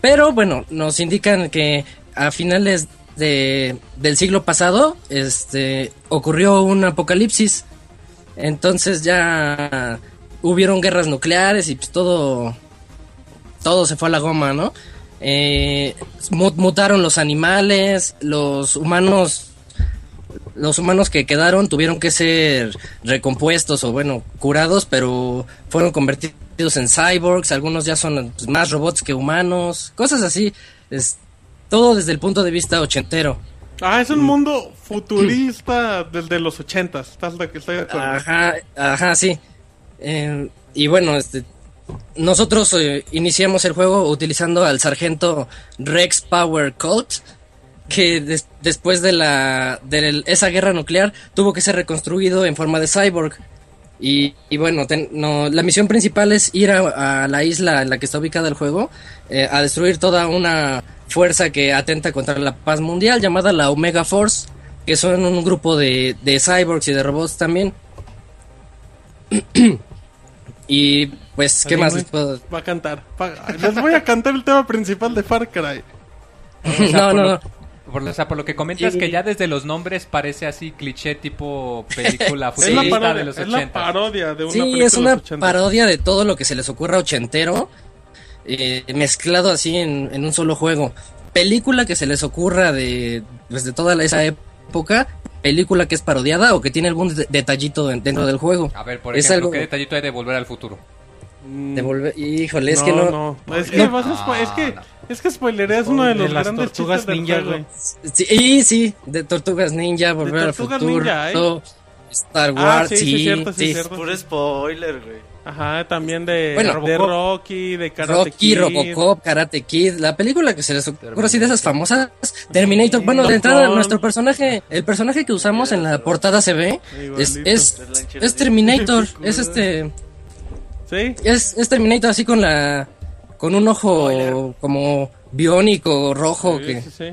Speaker 8: Pero bueno, nos indican que a finales de, del siglo pasado este, ocurrió un apocalipsis. Entonces ya hubieron guerras nucleares y pues todo, todo se fue a la goma, ¿no? Eh, mu- mutaron los animales, los humanos, los humanos que quedaron tuvieron que ser recompuestos o bueno, curados, pero fueron convertidos en cyborgs, algunos ya son pues, más robots que humanos, cosas así. Es todo desde el punto de vista ochentero.
Speaker 1: Ah, es un mundo futurista desde los 80. ¿Estás de que estoy de acuerdo?
Speaker 8: Ajá, ajá, sí. Eh, y bueno, este, nosotros eh, iniciamos el juego utilizando al sargento Rex Power Colt, que des- después de la de esa guerra nuclear tuvo que ser reconstruido en forma de cyborg. Y, y bueno, ten- no, la misión principal es ir a, a la isla en la que está ubicada el juego, eh, a destruir toda una fuerza que atenta contra la paz mundial llamada la Omega Force, que son un grupo de, de cyborgs y de robots también. y pues, ¿qué más les puedo
Speaker 1: Va a cantar. Va- Les voy a cantar el tema principal de Far Cry.
Speaker 8: No, no, no.
Speaker 6: Por, lo- o sea, por lo que comentas,
Speaker 8: Sí.
Speaker 6: que ya desde los nombres parece así cliché tipo película
Speaker 1: Es, la
Speaker 6: futurista de los
Speaker 1: es la
Speaker 6: 80.
Speaker 1: parodia de una
Speaker 8: Sí,
Speaker 1: película
Speaker 8: es
Speaker 1: de
Speaker 8: una
Speaker 1: los 80.
Speaker 8: parodia de todo lo que se les ocurra ochentero, eh, mezclado así en, en un solo juego. Película que se les ocurra de, pues, de toda la- esa época, película que es parodiada o que tiene algún de- detallito en- dentro del juego.
Speaker 6: A ver, por
Speaker 8: Es
Speaker 6: ejemplo,
Speaker 8: algo-
Speaker 6: ¿qué detallito hay de Volver al Futuro?
Speaker 1: Mm,
Speaker 8: De volver- híjole, es que no...
Speaker 1: no. Es que,
Speaker 6: No.
Speaker 1: vas a spo- es que,
Speaker 6: No,
Speaker 1: es que spoilereas uno de los
Speaker 3: las
Speaker 1: grandes
Speaker 3: tortugas ninja, güey.
Speaker 8: Sí, y sí, de Tortugas Ninja, Volver al
Speaker 1: Tortugas
Speaker 8: Futuro.
Speaker 1: Ninja, ¿eh?
Speaker 8: Star
Speaker 1: Ah,
Speaker 8: Wars,
Speaker 1: sí, sí,
Speaker 8: sí,
Speaker 1: cierto, sí,
Speaker 8: sí.
Speaker 1: cierto.
Speaker 5: Puro spoiler, güey.
Speaker 1: Ajá, también de,
Speaker 8: Bueno,
Speaker 1: de. Rocky, de Karate
Speaker 8: Rocky,
Speaker 1: Kid.
Speaker 8: Robocop, Karate Kid, la película que se les ocurre así de esas famosas, Terminator.
Speaker 1: Sí,
Speaker 8: Bueno, de entrada,
Speaker 1: Gun.
Speaker 8: nuestro personaje, el personaje que usamos en la portada se ve, es, es, es Terminator, es este,
Speaker 1: ¿Sí?
Speaker 8: es, es Terminator así con la, con un ojo como biónico, rojo,
Speaker 1: Sí,
Speaker 8: que,
Speaker 1: sí, sí.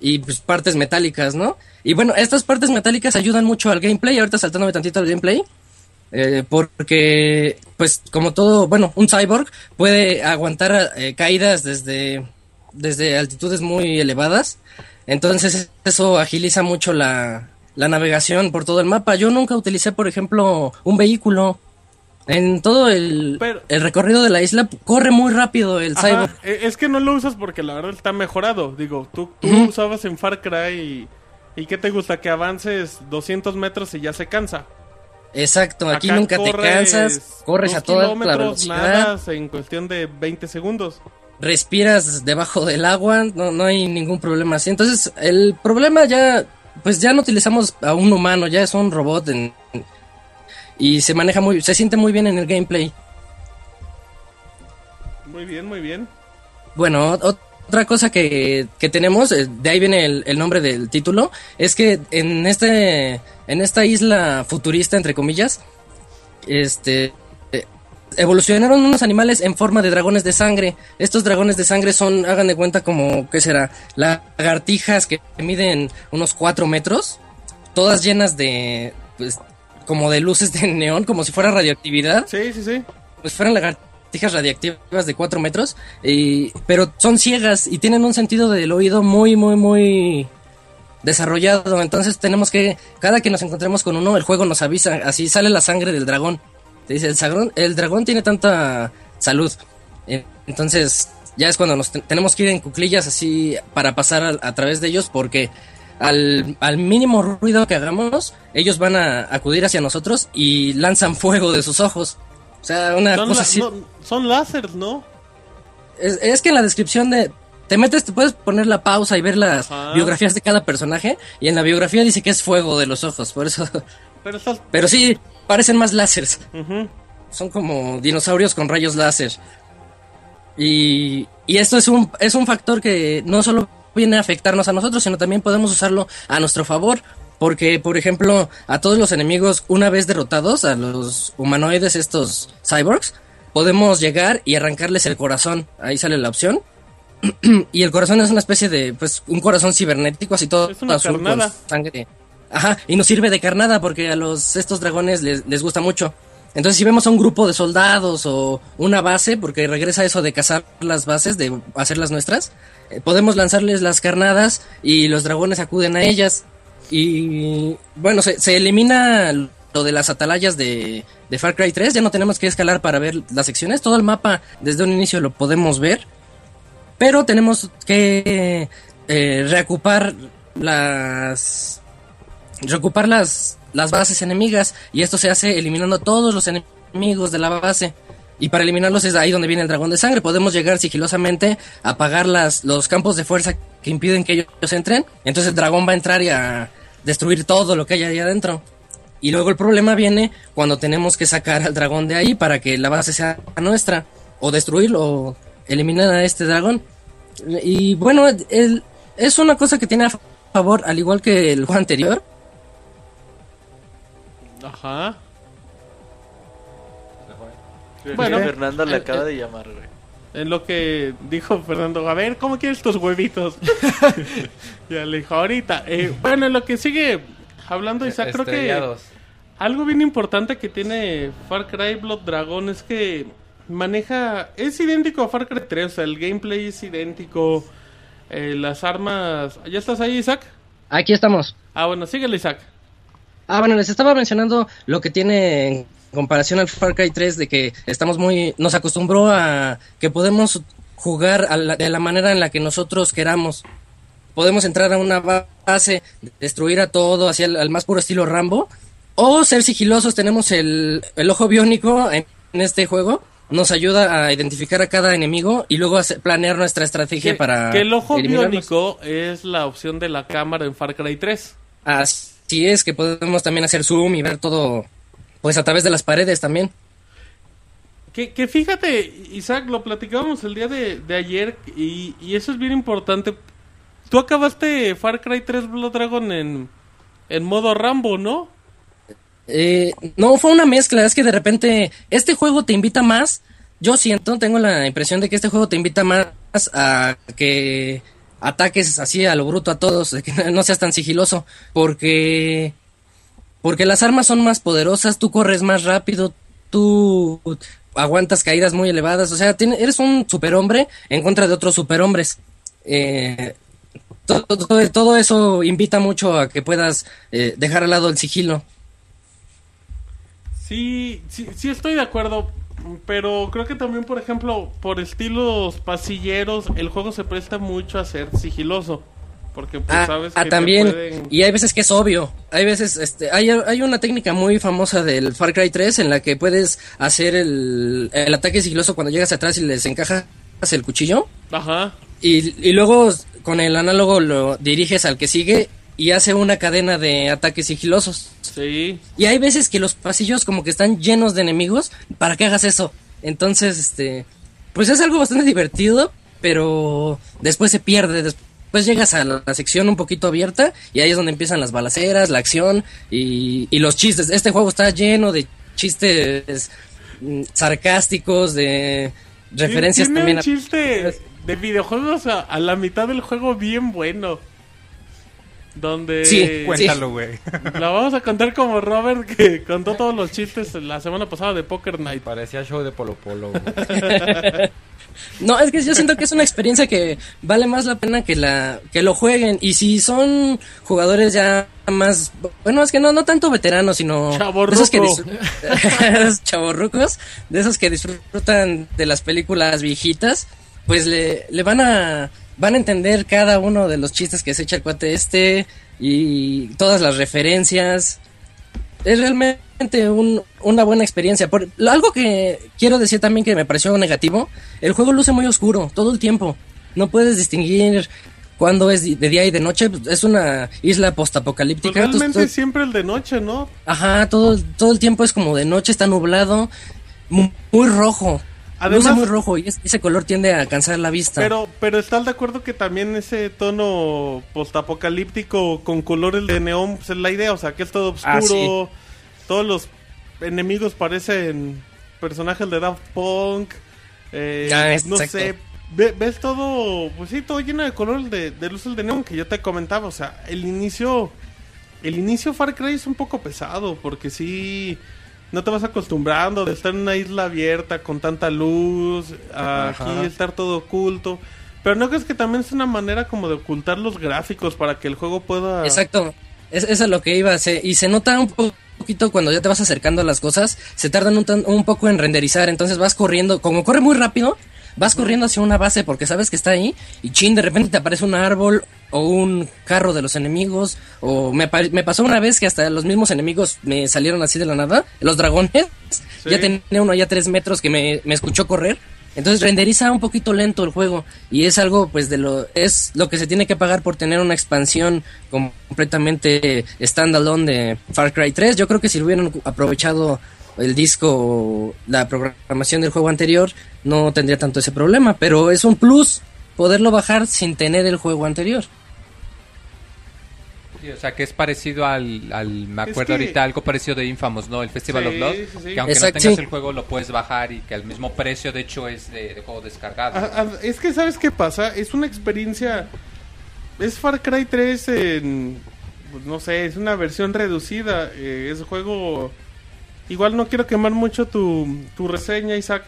Speaker 8: y pues partes metálicas, ¿no? Y bueno, estas partes metálicas ayudan mucho al gameplay, ahorita saltándome tantito al gameplay, eh, porque pues como todo, bueno, un cyborg puede aguantar eh, caídas desde, desde altitudes muy elevadas, entonces eso agiliza mucho la, la navegación por todo el mapa. Yo nunca utilicé, por ejemplo, un vehículo. En todo el,
Speaker 1: Pero-
Speaker 8: el recorrido de la isla corre muy rápido el
Speaker 1: Ajá,
Speaker 8: cyborg.
Speaker 1: e- es que no lo usas porque la verdad está mejorado. Digo, tú, tú usabas en Far Cry y, y ¿qué te gusta? Que avances 200 metros y ya se cansa.
Speaker 8: Exacto, aquí
Speaker 1: Acá
Speaker 8: nunca te cansas, corres a toda la velocidad,
Speaker 1: en cuestión de 20 segundos.
Speaker 8: respiras debajo del agua, no, no hay ningún problema así. Entonces, el problema ya, pues ya no utilizamos a un humano, ya es un robot en- y se maneja muy, se siente muy bien en el gameplay.
Speaker 1: Muy bien, muy bien.
Speaker 8: Bueno, ot- otra cosa que, que tenemos, eh, de ahí viene el, el nombre del título, es que en este, en esta isla futurista, entre comillas, este, eh, evolucionaron unos animales en forma de dragones de sangre. Estos dragones de sangre son, hagan de cuenta como, ¿qué será? Lagartijas que miden unos 4 metros, todas llenas de, pues, como de luces de neón, como si fuera radioactividad
Speaker 1: Sí, sí, sí.
Speaker 8: pues fueran lagartijas radiactivas de 4 metros, y, pero son ciegas y tienen un sentido del oído muy, muy, muy desarrollado. Entonces tenemos que, cada que nos encontremos con uno, el juego nos avisa, así sale la sangre del dragón. Te dice, el, dragón, el dragón tiene tanta salud. Eh, Entonces ya es cuando nos te- tenemos que ir en cuclillas así para pasar a, través de ellos porque... Al mínimo ruido que hagamos, ellos van a acudir hacia nosotros y lanzan fuego de sus ojos. O sea, una
Speaker 1: Son,
Speaker 8: cosa así.
Speaker 1: no, son láseres, ¿no?
Speaker 8: Es, es que en la descripción de. Te metes, te puedes poner la pausa y ver las
Speaker 1: Ajá.
Speaker 8: biografías de cada personaje. Y en la biografía dice que es fuego de los ojos. Por eso.
Speaker 1: Pero
Speaker 8: sí, parecen más láseres. Son como dinosaurios con rayos láser. Y, y esto es un, es un factor que no solo viene a afectarnos a nosotros, sino también podemos usarlo a nuestro favor. Porque, por ejemplo, a todos los enemigos, una vez derrotados, a los humanoides, estos cyborgs, podemos llegar y arrancarles el corazón. Ahí sale la opción. y el corazón es una especie de, pues, un corazón cibernético, así todo
Speaker 1: Es una
Speaker 8: azul con
Speaker 1: carnada.
Speaker 8: sangre. Ajá, y nos sirve de carnada porque a los estos dragones les, les gusta mucho. Entonces, si vemos a un grupo de soldados o una base, porque regresa eso de cazar las bases, de hacerlas nuestras, eh, podemos lanzarles las carnadas y los dragones acuden a ellas. Y bueno, se, se elimina lo de las atalayas de, de Far Cry 3, ya no tenemos que escalar para ver las secciones, todo el mapa desde un inicio lo podemos ver, pero tenemos que eh, reocupar las reocupar las, las bases enemigas y esto se hace eliminando todos los enemigos de la base. Y para eliminarlos es ahí donde viene el dragón de sangre. Podemos llegar sigilosamente a apagar las, los campos de fuerza que impiden que ellos entren. Entonces el dragón va a entrar y a destruir todo lo que hay ahí adentro. Y luego el problema viene cuando tenemos que sacar al dragón de ahí para que la base sea nuestra. O destruirlo o eliminar a este dragón. Y bueno, el- es una cosa que tiene a favor, al igual que el juego anterior,
Speaker 1: Ajá. Bueno.
Speaker 5: que Fernando le acaba de llamar, güey.
Speaker 1: En lo que dijo Fernando, a ver, ¿cómo quieres tus huevitos? ya le dijo, ahorita. Eh, bueno, en lo que sigue hablando Isaac, creo que algo bien importante que tiene Far Cry Blood Dragon es que maneja, es idéntico a Far Cry 3, o sea, el gameplay es idéntico, eh, las armas... ¿Ya estás ahí, Isaac?
Speaker 8: aquí estamos.
Speaker 1: Ah, bueno, síguele, Isaac.
Speaker 8: Ah, bueno, les estaba mencionando lo que tiene en comparación al Far Cry 3 de que estamos muy... Nos acostumbró a que podemos jugar a la- de la manera en la que nosotros queramos. Podemos entrar a una ba- base, destruir a todo, hacia el al más puro estilo Rambo, o ser sigilosos. Tenemos el, el ojo biónico en, en este juego. Nos ayuda a identificar a cada enemigo y luego hacer- planear nuestra estrategia
Speaker 1: Que,
Speaker 8: para...
Speaker 1: que el ojo biónico es la opción de la cámara en Far Cry 3.
Speaker 8: Así así es, que podemos también hacer zoom y ver todo, pues a través de las paredes también.
Speaker 1: Que, que fíjate, Isaac, lo platicábamos el día de, de ayer y, y eso es bien importante. Tú acabaste Far Cry 3 Blood Dragon en, en modo Rambo, ¿no?
Speaker 8: Eh, no, fue una mezcla, es que de repente este juego te invita más, yo siento, tengo la impresión de que este juego te invita más a que ataques así a lo bruto a todos, de que no seas tan sigiloso, porque porque las armas son más poderosas, tú corres más rápido, tú aguantas caídas muy elevadas, o sea, eres un superhombre en contra de otros superhombres. Eh, todo, todo, todo eso invita mucho a que puedas eh, dejar al lado el sigilo.
Speaker 1: Sí, sí estoy de acuerdo, pero creo que también, por ejemplo, por estilos pasilleros, el juego se presta mucho a ser sigiloso. Porque pues
Speaker 8: Ah,
Speaker 1: sabes
Speaker 8: ah,
Speaker 1: que te
Speaker 8: también.
Speaker 1: pueden-
Speaker 8: Y hay veces que es obvio. Hay veces, este, hay, hay una técnica muy famosa del Far Cry 3 en la que puedes hacer el, el ataque sigiloso cuando llegas atrás y les encajas el cuchillo.
Speaker 1: Ajá.
Speaker 8: Y, y luego con el análogo lo diriges al que sigue y hace una cadena de ataques sigilosos.
Speaker 1: Sí.
Speaker 8: Y hay veces que los pasillos como que están llenos de enemigos para que hagas eso. Entonces, este, pues es algo bastante divertido, pero después se pierde. Después llegas a la, la sección un poquito abierta y ahí es donde empiezan las balaceras, la acción y, y los chistes. Este juego está lleno de chistes mm, sarcásticos, de referencias
Speaker 1: Tiene
Speaker 8: también
Speaker 1: un
Speaker 8: a...
Speaker 1: chiste de videojuegos a, a la mitad del juego bien bueno. Donde...
Speaker 8: Sí,
Speaker 3: Cuéntalo, güey.
Speaker 1: La vamos a contar como Robert que contó todos los chistes la semana pasada de Poker Night.
Speaker 4: Parecía show de Polo Polo. güey.
Speaker 8: No, es que yo siento que es una experiencia que vale más la pena que la que lo jueguen y si son jugadores ya más bueno, es que no no tanto veteranos, sino
Speaker 1: Chavorruco.
Speaker 8: de esos que disfr- chavorrucos, de esos que disfrutan de las películas viejitas, pues le, le van a van a entender cada uno de los chistes que se echa el cuate este y todas las referencias es realmente un- una buena experiencia. Por, lo- algo que quiero decir también que me pareció negativo, el juego luce muy oscuro todo el tiempo. No puedes distinguir cuándo es de día y de noche. Es una isla
Speaker 1: Pues
Speaker 8: postapocalíptica.
Speaker 1: realmente
Speaker 8: Entonces,
Speaker 1: es siempre el de noche, ¿no?
Speaker 8: Ajá, todo, todo el tiempo es como de noche, está nublado, mu- muy, rojo.
Speaker 1: Además-
Speaker 8: luce muy rojo y es- ese color tiende a cansar la vista.
Speaker 1: Pero, pero ¿estás de acuerdo que también ese tono postapocalíptico con colores de neón pues es la idea? O sea, que es todo oscuro,
Speaker 8: Ah, sí.
Speaker 1: todos los enemigos parecen personajes de Daft Punk, eh,
Speaker 8: Ah, es-
Speaker 1: no
Speaker 8: exacto.
Speaker 1: sé, ve- ves todo, pues sí, todo lleno de colores de, de luces de neón que yo te comentaba, o sea, el inicio, el inicio Far Cry es un poco pesado porque sí... No te vas acostumbrando de estar en una isla abierta con tanta luz, a aquí
Speaker 4: Ajá.
Speaker 1: estar todo oculto. Pero no crees que también es una manera como de ocultar los gráficos para que el juego pueda...
Speaker 8: Exacto, es, eso es lo que iba. Se, y se nota un po- poquito cuando ya te vas acercando a las cosas, se tardan un, un poco en renderizar, entonces vas corriendo, como corre muy rápido, vas corriendo hacia una base porque sabes que está ahí y chin, de repente te aparece un árbol o un carro de los enemigos, o me, pa- me pasó una vez que hasta los mismos enemigos me salieron así de la nada, los dragones, ya tenía uno ya tres metros que me, me escuchó correr. Entonces renderiza un poquito lento el juego y es algo pues de lo es lo que se tiene que pagar por tener una expansión completamente standalone de Far Cry 3. Yo creo que si hubieran aprovechado el disco, la programación del juego anterior, no tendría tanto ese problema, pero es un plus poderlo bajar sin tener el juego anterior.
Speaker 6: Sí, o sea, que es parecido al, al me
Speaker 1: Es
Speaker 6: acuerdo
Speaker 1: que-
Speaker 6: ahorita, algo parecido de Infamous, ¿no? El Festival
Speaker 1: Sí,
Speaker 6: of Blood,
Speaker 1: sí, sí.
Speaker 6: que aunque
Speaker 8: Exacto,
Speaker 6: no tengas
Speaker 8: sí.
Speaker 6: el juego lo puedes bajar y que al mismo precio, de hecho, es de, de juego descargado.
Speaker 1: Ah, ah, es que sabes qué pasa, es una experiencia... Es Far Cry 3 en... pues, no sé, es una versión reducida. eh, es juego... Igual no quiero quemar mucho tu, tu reseña, Isaac.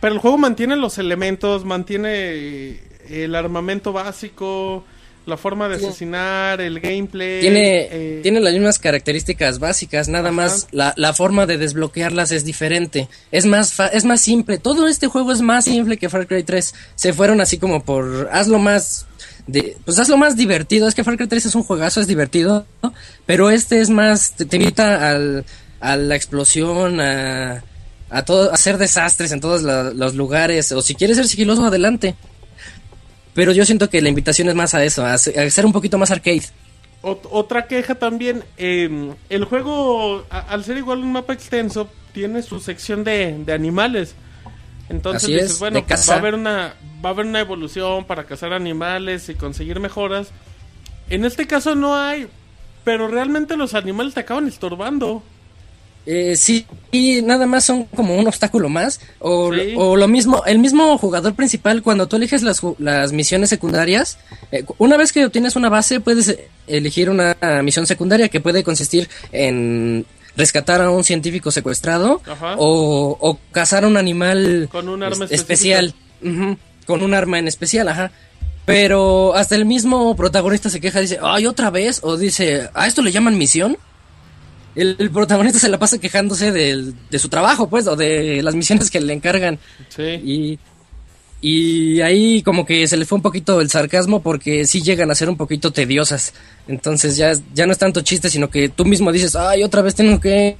Speaker 1: Pero el juego mantiene los elementos, mantiene eh, el armamento básico, la forma de asesinar, el gameplay.
Speaker 8: Tiene,
Speaker 1: eh,
Speaker 8: tiene las mismas características básicas, nada
Speaker 1: Ajá.
Speaker 8: más la, la forma de desbloquearlas es diferente. Es más, fa- es más simple. Todo este juego es más simple que Far Cry 3. Se fueron así como por hazlo más de, pues hazlo más divertido. Es que Far Cry 3 es un juegazo, es divertido, ¿no? pero este es más, te, te invita al, a la explosión, a, a todo, a hacer desastres en todos la- los lugares. O si quieres ser sigiloso, adelante. Pero yo siento que la invitación es más a eso, a, se- a ser un poquito más arcade.
Speaker 1: ot- otra queja también, eh, el juego, al ser igual un mapa extenso, tiene su sección de, de animales. Entonces
Speaker 8: Así
Speaker 1: dices,
Speaker 8: es,
Speaker 1: bueno, pues, va a haber una va a haber una evolución para cazar animales y conseguir mejoras. En este caso no hay, pero realmente los animales te acaban estorbando.
Speaker 8: Eh, sí, y nada más son como un obstáculo más. O,
Speaker 1: Sí.
Speaker 8: o lo mismo, el mismo jugador principal, cuando tú eliges las, las misiones secundarias, eh, una vez que obtienes una base, puedes elegir una misión secundaria que puede consistir en rescatar a un científico secuestrado o, o cazar a un animal
Speaker 1: Con un arma
Speaker 8: es- especial. Con un arma en especial, ajá. Pero hasta el mismo protagonista se queja, dice, ay, otra vez, o dice, ¿a esto le llaman misión? El, el protagonista se la pasa quejándose del- de su trabajo, pues, o de las misiones que le encargan.
Speaker 1: Sí.
Speaker 8: Y, y ahí como que se le fue un poquito el sarcasmo porque sí llegan a ser un poquito tediosas. Entonces ya, ya no es tanto chiste, sino que tú mismo dices, ay, otra vez tengo que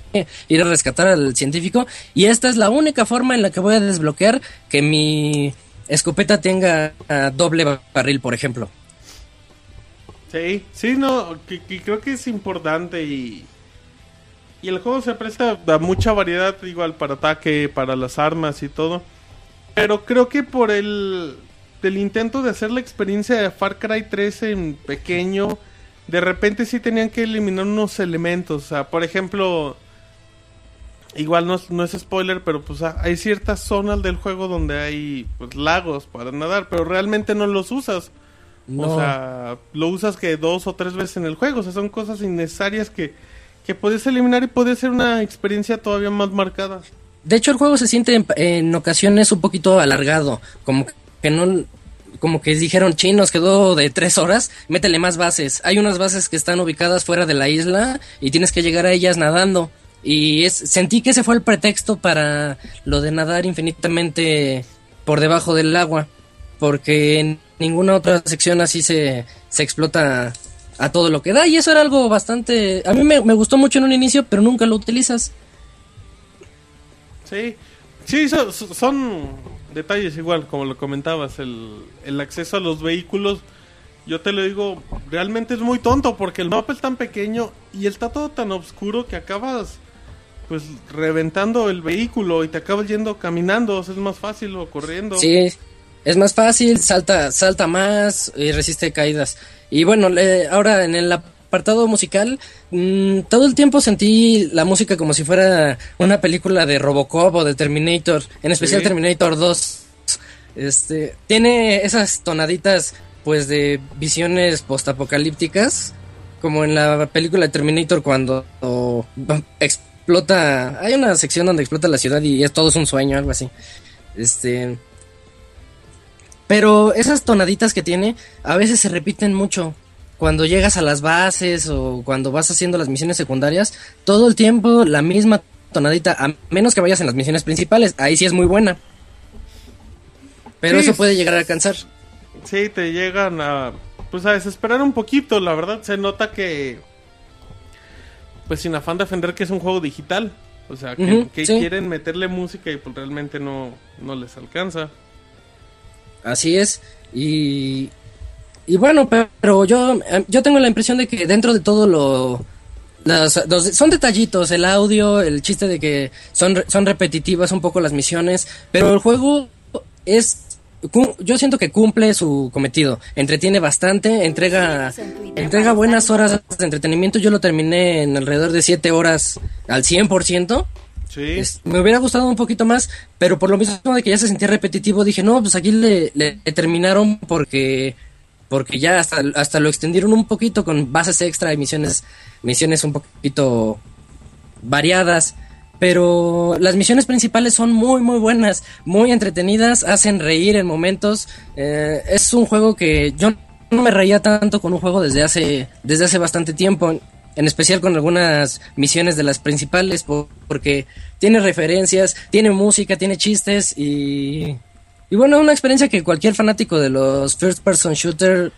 Speaker 8: ir a rescatar al científico. Y esta es la única forma en la que voy a desbloquear que mi escopeta tenga ah, doble barril, por ejemplo.
Speaker 1: Sí, sí, no, que, que creo que es importante y, y el juego se presta a mucha variedad, igual para ataque, para las armas y todo. Pero creo que por el, el intento de hacer la experiencia de Far Cry 3 en pequeño, de repente sí tenían que eliminar unos elementos. O sea, por ejemplo, igual no, es- no es spoiler, pero pues ah, hay ciertas zonas del juego donde hay pues, lagos para nadar, pero realmente no los usas.
Speaker 8: No.
Speaker 1: O sea, lo usas que dos o tres veces en el juego. O sea, son cosas innecesarias que, que puedes eliminar y puede ser una experiencia todavía más marcada.
Speaker 8: De hecho, el juego se siente en, ocasiones un poquito alargado, como que no, como que dijeron, chin, nos quedó de tres horas, métele más bases. Hay unas bases que están ubicadas fuera de la isla y tienes que llegar a ellas nadando. Y es, sentí que ese fue el pretexto para lo de nadar infinitamente por debajo del agua, porque en ninguna otra sección así se, se explota a todo lo que da. Y eso era algo bastante... A mí me, me gustó mucho en un inicio, pero nunca lo utilizas.
Speaker 1: Sí, sí, so- so- son detalles igual, como lo comentabas, el, el acceso a los vehículos. Yo te lo digo, realmente es muy tonto porque el mapa es tan pequeño y está todo tan oscuro que acabas pues reventando el vehículo y te acabas yendo caminando, o sea, es más fácil o corriendo.
Speaker 8: Sí, es más fácil, salta, salta más y resiste caídas. Y bueno, le- ahora en el apartado musical, mm, todo el tiempo sentí la música como si fuera una película de Robocop o de Terminator, en especial
Speaker 1: Sí.
Speaker 8: Terminator 2. Este, tiene esas tonaditas pues de visiones postapocalípticas, como en la película de Terminator cuando o, explota, hay una sección donde explota la ciudad y es todo es un sueño, algo así. Este, pero esas tonaditas que tiene a veces se repiten mucho. Cuando llegas a las bases o cuando vas haciendo las misiones secundarias, todo el tiempo la misma tonadita, a menos que vayas en las misiones principales, ahí sí es muy buena. Pero
Speaker 1: Sí,
Speaker 8: eso
Speaker 1: es-
Speaker 8: puede llegar a alcanzar.
Speaker 1: Sí, te llegan a pues a desesperar un poquito, la verdad se nota que pues sin afán de defender que es un juego digital, o sea, que,
Speaker 8: Ujú,
Speaker 1: que
Speaker 8: sí.
Speaker 1: quieren meterle música y pues realmente no no les alcanza.
Speaker 8: Así es. Y, y bueno, pero yo, eh, yo tengo la impresión de que dentro de todo lo... las- los- son detallitos, el audio, el chiste de que son, son repetitivas un poco las misiones, pero el juego es... Yo siento que cumple su cometido, entretiene bastante, entrega, entrega buenas horas de entretenimiento. Yo lo terminé en alrededor de 7 horas al 100%. Me hubiera gustado un poquito más, pero por lo mismo de que ya se sentía repetitivo, dije, no, pues aquí le, le- le terminaron porque porque ya hasta, hasta lo extendieron un poquito con bases extra y misiones, misiones un poquito variadas. Pero las misiones principales son muy, muy buenas, muy entretenidas, hacen reír en momentos. Eh, es un juego que yo no me reía tanto con un juego desde hace, desde hace bastante tiempo, en especial con algunas misiones de las principales, po- porque tiene referencias, tiene música, tiene chistes y, y bueno, una experiencia que cualquier fanático de los first person shooter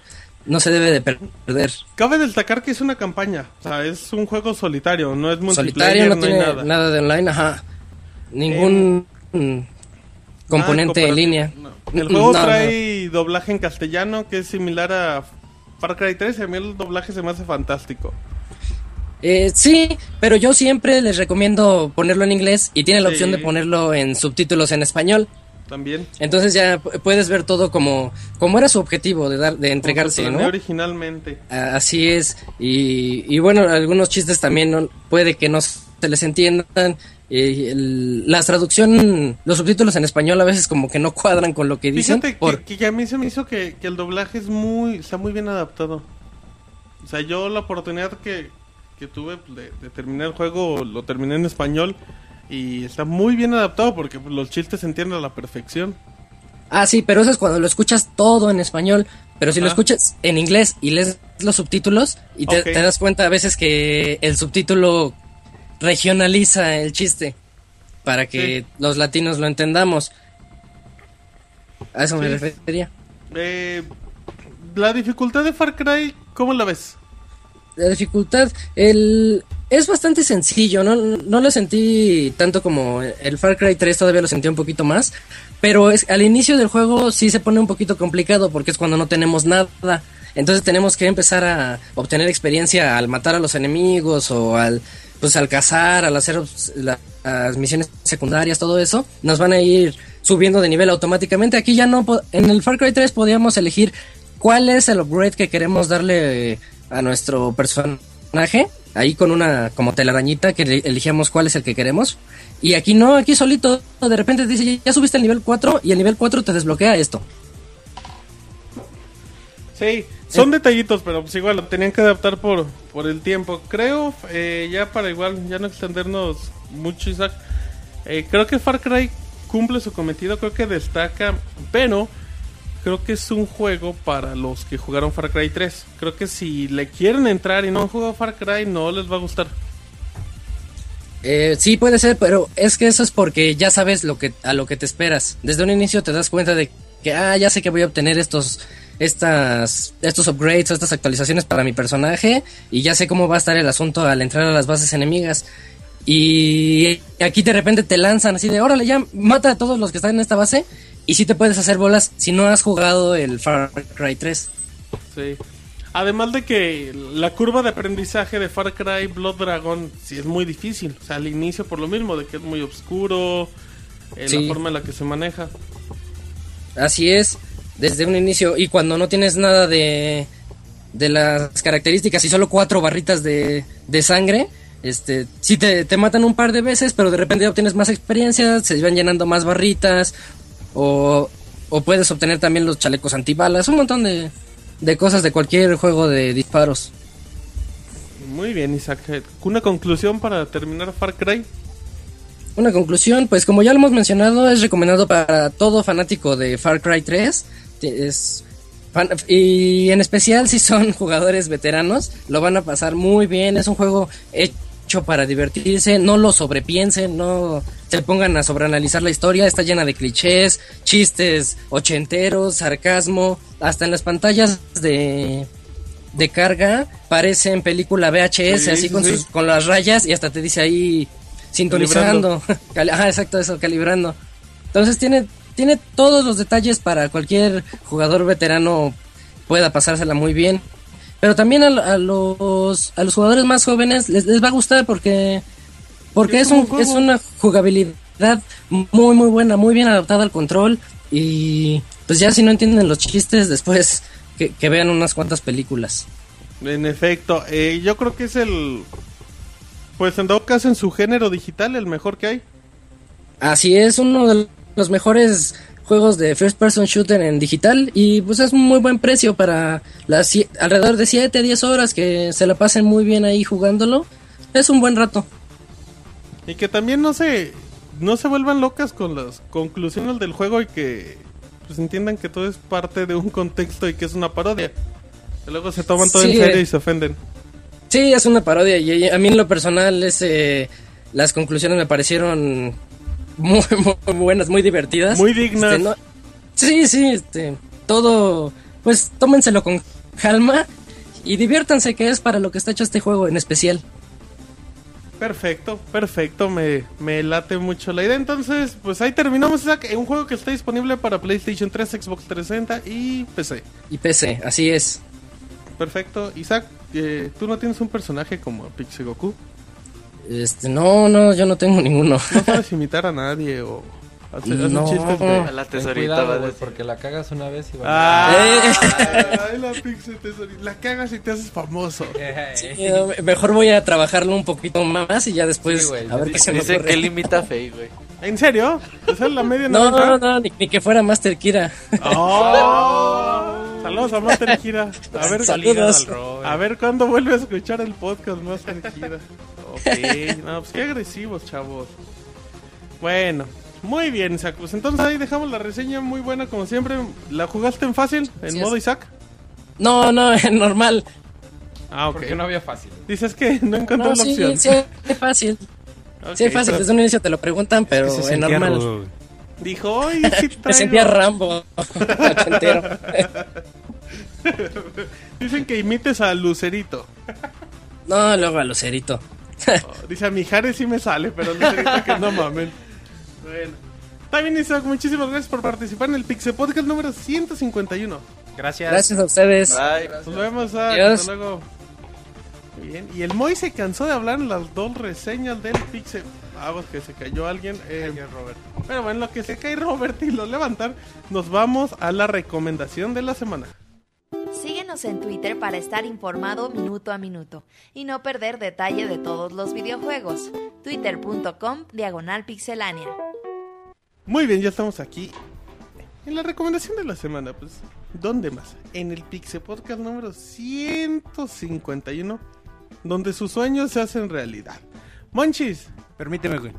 Speaker 8: no se debe de perder.
Speaker 1: Cabe destacar que es una campaña, o sea, es un juego solitario, no es multiplayer,
Speaker 8: Solitario, no,
Speaker 1: no,
Speaker 8: tiene nada.
Speaker 1: nada.
Speaker 8: de online, ajá. Ningún mm, componente en línea.
Speaker 1: no. El juego
Speaker 8: No,
Speaker 1: trae doblaje en castellano que es similar a Far Cry 3 y a mí el doblaje se me hace fantástico.
Speaker 8: Eh, sí, pero yo siempre les recomiendo ponerlo en inglés y tiene la
Speaker 1: Sí.
Speaker 8: opción de ponerlo en subtítulos en español.
Speaker 1: También.
Speaker 8: Entonces ya pu- puedes ver todo como, como era su objetivo de dar, de entregarse, ¿no?
Speaker 1: originalmente.
Speaker 8: Ah, Así es. Y, y bueno, algunos chistes también no- puede que no se les entiendan. Y el- la traducción, los subtítulos en español a veces como que no cuadran con lo que dicen.
Speaker 1: Fíjate que,
Speaker 8: por-
Speaker 1: que a mí se me hizo que, que el doblaje es muy, está muy bien adaptado. O sea, yo la oportunidad que, que tuve pues, de, de terminar el juego, lo terminé en español y está muy bien adaptado porque pues, los chistes se entienden a la perfección.
Speaker 8: Ah, sí, pero eso es cuando lo escuchas todo en español. Pero si lo escuchas en inglés y lees los subtítulos y te, das cuenta a veces que el subtítulo regionaliza el chiste para que
Speaker 1: Sí.
Speaker 8: los latinos lo entendamos. A eso me refería.
Speaker 1: Eh, la dificultad de Far Cry, ¿cómo la ves?
Speaker 8: La dificultad, el es bastante sencillo, no, no lo sentí tanto como el Far Cry 3, todavía lo sentí un poquito más, pero es, al inicio del juego sí se pone un poquito complicado porque es cuando no tenemos nada, entonces tenemos que empezar a obtener experiencia al matar a los enemigos o al pues al cazar, al hacer obs- la- las misiones secundarias, todo eso, nos van a ir subiendo de nivel automáticamente. Aquí ya no, en el Far Cry 3 podíamos elegir cuál es el upgrade que queremos darle a nuestro personaje. Ahí con una como telarañita que le- elegíamos cuál es el que queremos. Y aquí no, aquí solito de repente te dice, ya subiste el nivel 4 y el nivel 4 te desbloquea esto.
Speaker 1: Sí, son detallitos, pero pues igual lo tenían que adaptar por, por el tiempo. Creo, eh, ya para igual, ya no extendernos mucho, Isaac. eh, creo que Far Cry cumple su cometido, creo que destaca, pero creo que es un juego para los que jugaron Far Cry 3. Creo que si le quieren entrar y no han jugado Far Cry, no les va a gustar.
Speaker 8: Eh, sí, puede ser, pero es que eso es porque ya sabes lo que, a lo que te esperas. Desde un inicio te das cuenta de que, ah, ya sé que voy a obtener estos, estas, estos upgrades, estas actualizaciones para mi personaje, y ya sé cómo va a estar el asunto al entrar a las bases enemigas. Y aquí de repente te lanzan así de, órale, ya mata a todos los que están en esta base, y sí te puedes hacer bolas si no has jugado el Far Cry 3.
Speaker 1: Sí. Además de que la curva de aprendizaje de Far Cry Blood Dragon sí es muy difícil. O sea, al inicio por lo mismo, de que es muy oscuro, eh,
Speaker 8: Sí.
Speaker 1: la forma en la que se maneja.
Speaker 8: Así es, desde un inicio. Y cuando no tienes nada de, de las características y solo cuatro barritas de, de sangre, este, sí te, te matan un par de veces, pero de repente obtienes más experiencia, se van llenando más barritas, o, o puedes obtener también los chalecos antibalas, un montón de, de cosas de cualquier juego de disparos.
Speaker 1: Muy bien, Isaac. Una conclusión para terminar Far Cry.
Speaker 8: Una conclusión, pues como ya lo hemos mencionado, es recomendado para todo fanático de Far Cry 3. Es fan- y en especial si son jugadores veteranos, lo van a pasar muy bien. Es un juego hecho para divertirse, no lo sobrepiensen, no se pongan a sobreanalizar la historia. Está llena de clichés, chistes ochenteros, sarcasmo, hasta en las pantallas de de carga parecen película VHS,
Speaker 1: Sí,
Speaker 8: así
Speaker 1: sí,
Speaker 8: con,
Speaker 1: sí.
Speaker 8: sus, con las rayas y hasta te dice ahí sintonizando. Ajá, exacto, eso, calibrando. Entonces tiene, tiene todos los detalles para cualquier jugador veterano pueda pasársela muy bien. Pero también a, a los, a los jugadores más jóvenes les, les va a gustar porque, porque
Speaker 1: Es
Speaker 8: es, un, es una jugabilidad muy muy buena, muy bien adaptada al control. Y pues ya si no entienden los chistes, después que, que vean unas cuantas películas.
Speaker 1: En efecto, eh, yo creo que es el. Pues en dado caso, en su género digital, el mejor que hay.
Speaker 8: Así es, uno de los mejores juegos de first person shooter en digital y pues es un muy buen precio para las alrededor de 7 a 10 horas que se la pasen muy bien ahí jugándolo. Es un buen rato.
Speaker 1: Y que también no se. No se vuelvan locas con las conclusiones del juego y que. Pues entiendan que todo es parte de un contexto y que es una parodia. Que luego se toman todo en serio
Speaker 8: eh.
Speaker 1: y se ofenden.
Speaker 8: Sí, es una parodia y a mí en lo personal ese, las conclusiones me parecieron muy, muy buenas, muy divertidas.
Speaker 1: Muy dignas.
Speaker 8: Este, no- sí, sí, este, todo, pues tómenselo con calma y diviértanse que es para lo que está hecho este juego en especial.
Speaker 1: Perfecto, perfecto, me, me late mucho la idea. Entonces, pues ahí terminamos Isaac, un juego que está disponible para PlayStation 3, Xbox 360 y PC.
Speaker 8: Y PC, así es.
Speaker 1: Perfecto. Isaac, eh, ¿tú no tienes un personaje como Pixie Goku?
Speaker 8: Este, no, no, yo no tengo ninguno.
Speaker 1: ¿No sabes imitar a nadie o hacer, hacer
Speaker 8: No.
Speaker 1: chistes de...
Speaker 5: A la tesorita
Speaker 4: cuidado,
Speaker 5: a decir.
Speaker 4: porque la cagas una vez y va
Speaker 1: Ah, ay, la Pixie tesorita. La cagas y te haces famoso.
Speaker 8: Sí, no, mejor voy a trabajarlo un poquito más y ya después
Speaker 4: Sí, güey,
Speaker 8: a ver qué se me
Speaker 5: Dicen que él imita a Faye, güey.
Speaker 1: ¿En serio? ¿Esa es la media
Speaker 8: No,
Speaker 1: naranja?
Speaker 8: no, no, ni, ni que fuera Master Kira.
Speaker 1: Oh. Saludos a Master Gira. A ver,
Speaker 8: Saludos.
Speaker 1: a ver cuándo vuelve a escuchar el podcast Master Gira. Ok, no, pues qué agresivos, chavos. Bueno, muy bien, Isaac. Pues entonces ahí dejamos la reseña muy buena como siempre. ¿La jugaste en fácil? ¿En modo
Speaker 8: es.
Speaker 1: Isaac?
Speaker 8: No, no, normal.
Speaker 1: Ah, ok.
Speaker 4: Porque no había fácil.
Speaker 1: Dices que no encontré
Speaker 8: No,
Speaker 1: la
Speaker 8: sí,
Speaker 1: opción.
Speaker 8: sí, es fácil. Sí, es fácil.
Speaker 1: pero
Speaker 8: Desde un inicio te lo preguntan, pero
Speaker 3: Se
Speaker 8: es
Speaker 3: sentía
Speaker 8: normal.
Speaker 3: rudo.
Speaker 1: Dijo, "Ay, sí
Speaker 8: Me
Speaker 1: traigo".
Speaker 8: sentía Rambo. ochentero.
Speaker 1: Dicen que imites a Lucerito.
Speaker 8: no, luego a Lucerito.
Speaker 1: Oh, dice a Mijares sí me sale, pero Lucerito que no mamen. Bueno. Bien, Isaac. Muchísimas gracias por participar en el Pixel Podcast número 151.
Speaker 3: Gracias.
Speaker 8: Gracias a ustedes.
Speaker 5: Bye.
Speaker 1: Nos vemos, Isaac.
Speaker 8: Adiós.
Speaker 1: Hasta luego. Muy bien. Y el Moy se cansó de hablar en las dos reseñas del Pixel. Vamos, que se cayó alguien. Eh, Pero bueno, en lo que se cae Robert y lo levantan, nos vamos a la recomendación de la semana.
Speaker 2: Síguenos en Twitter para estar informado minuto a minuto y no perder detalle de todos los videojuegos. Twitter.com Diagonal Pixelánea.
Speaker 1: Muy bien, ya estamos aquí. En la recomendación de la semana, pues, ¿dónde más? En el Pixel Podcast número 151, donde sus sueños se hacen realidad. Monchis,
Speaker 3: Permíteme, güey.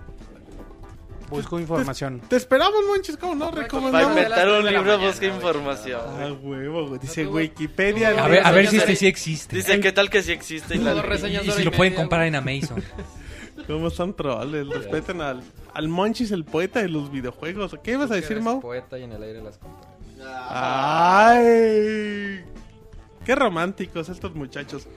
Speaker 3: Busco información.
Speaker 1: te esperamos, Monchis, ¿cómo no?
Speaker 5: Para
Speaker 1: Recomendamos.
Speaker 5: inventar un libro busca información.
Speaker 1: Ah, huevo, güey. Dice Wikipedia.
Speaker 6: A ver, a ver si
Speaker 5: de-
Speaker 6: este sí existe.
Speaker 5: Dice, ¿qué tal que sí existe? Y la-
Speaker 4: Dos reseñas
Speaker 6: Y
Speaker 4: de hora
Speaker 6: si lo pueden
Speaker 4: media,
Speaker 6: comprar en Amazon.
Speaker 1: ¿Cómo son trolls? Respeten al, al Monchis, el poeta de los videojuegos. ¿Qué ibas a decir, Mau?
Speaker 4: poeta y en el aire las compras.
Speaker 1: Ay, qué románticos estos muchachos.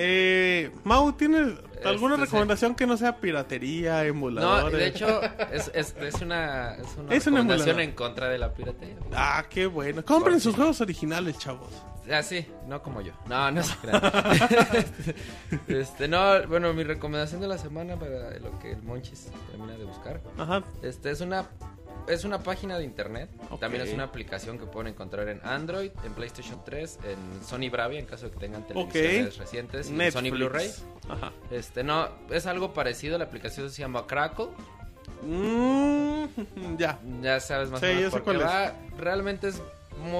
Speaker 1: Eh, Mau, ¿tienes alguna
Speaker 4: Este, sí.
Speaker 1: recomendación que no sea piratería,
Speaker 4: No,
Speaker 1: emuladores?
Speaker 4: de hecho, es, es, es una, es una
Speaker 1: Es
Speaker 4: recomendación en contra de la piratería.
Speaker 1: Ah, qué bueno. Compren
Speaker 4: Porque-
Speaker 1: sus juegos originales, chavos.
Speaker 4: Ah, sí, no como yo. No, no se crean. este, no, bueno, mi recomendación de la semana para lo que el Monchis termina de buscar.
Speaker 1: Ajá.
Speaker 4: Este es una es una página de internet. También es una aplicación que pueden encontrar en Android, en PlayStation 3, en Sony Bravia en caso de que tengan televisiones recientes, y en
Speaker 1: Netflix.
Speaker 4: Sony Blu-ray.
Speaker 1: Ajá.
Speaker 4: Este, no, es algo parecido, la aplicación se llama Crackle.
Speaker 1: Mm, ya.
Speaker 4: Ya sabes más
Speaker 1: Sí,
Speaker 4: o menos por qué va. Realmente es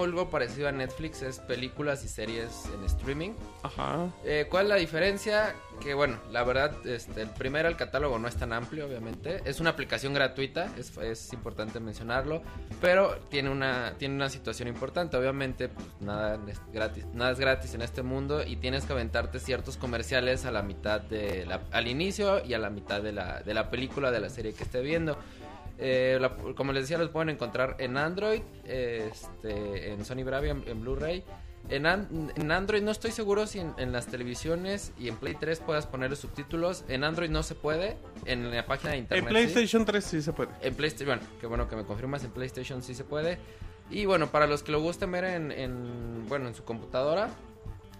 Speaker 4: algo parecido a Netflix, es películas y series en streaming.
Speaker 1: Ajá.
Speaker 4: Eh, ¿Cuál es la diferencia? Que bueno, la verdad, este, el primero, el catálogo no es tan amplio, obviamente. Es una aplicación gratuita, es, es importante mencionarlo, pero tiene una, tiene una situación importante. Obviamente, pues, nada es gratis, nada es gratis en este mundo y tienes que aventarte ciertos comerciales a la mitad de la, al inicio y a la mitad de la, de la película, de la serie que esté viendo. Eh, la- como les decía, los pueden encontrar en Android, este, en Sony Bravia, en, en Blu-ray. En, an- en Android no estoy seguro si en, en las televisiones y en Play 3 puedas poner los subtítulos. En Android no se puede. En la página de
Speaker 1: En
Speaker 4: internet. sí.
Speaker 1: PlayStation 3 sí se puede.
Speaker 4: En PlayStation, bueno, qué bueno que me confirmas, en PlayStation sí se puede. Y bueno, para los que lo gusten ver en, en, bueno, en su computadora,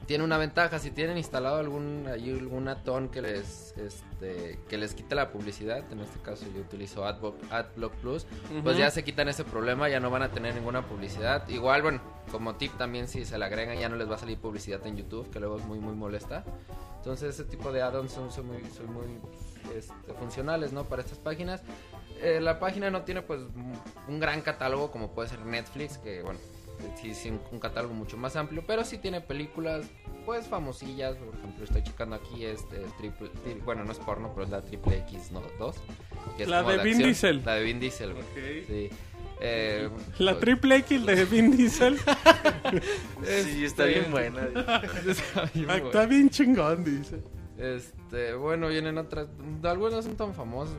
Speaker 4: tiene una ventaja, si tienen instalado algún algún atón que les este que les quite la publicidad, en este caso yo utilizo Adblock, Adblock Plus, pues ya se quitan ese problema, ya no van a tener ninguna publicidad. Igual, bueno, como tip también si se le agregan ya no les va a salir publicidad en YouTube, que luego es muy muy molesta. Entonces ese tipo de add-ons son, son muy, son muy este, funcionales, ¿no? Para estas páginas. Eh, la página no tiene pues un gran catálogo como puede ser Netflix, que bueno, sí, sí, un, catálogo mucho más amplio, pero sí tiene películas pues famosillas, por ejemplo estoy checando aquí este triple, tri- bueno no es porno, pero es la triple X ¿no? 2. que es
Speaker 1: La
Speaker 4: como
Speaker 1: de Vin
Speaker 4: acción.
Speaker 1: Diesel.
Speaker 4: La de Vin Diesel. Sí. Eh,
Speaker 1: La
Speaker 4: pues,
Speaker 1: triple X de Vin Diesel.
Speaker 5: Sí, está bien buena.
Speaker 4: está bien, güey.
Speaker 1: Está bien chingón, dice.
Speaker 4: Este, bueno, vienen otras. Algunas son tan famosas.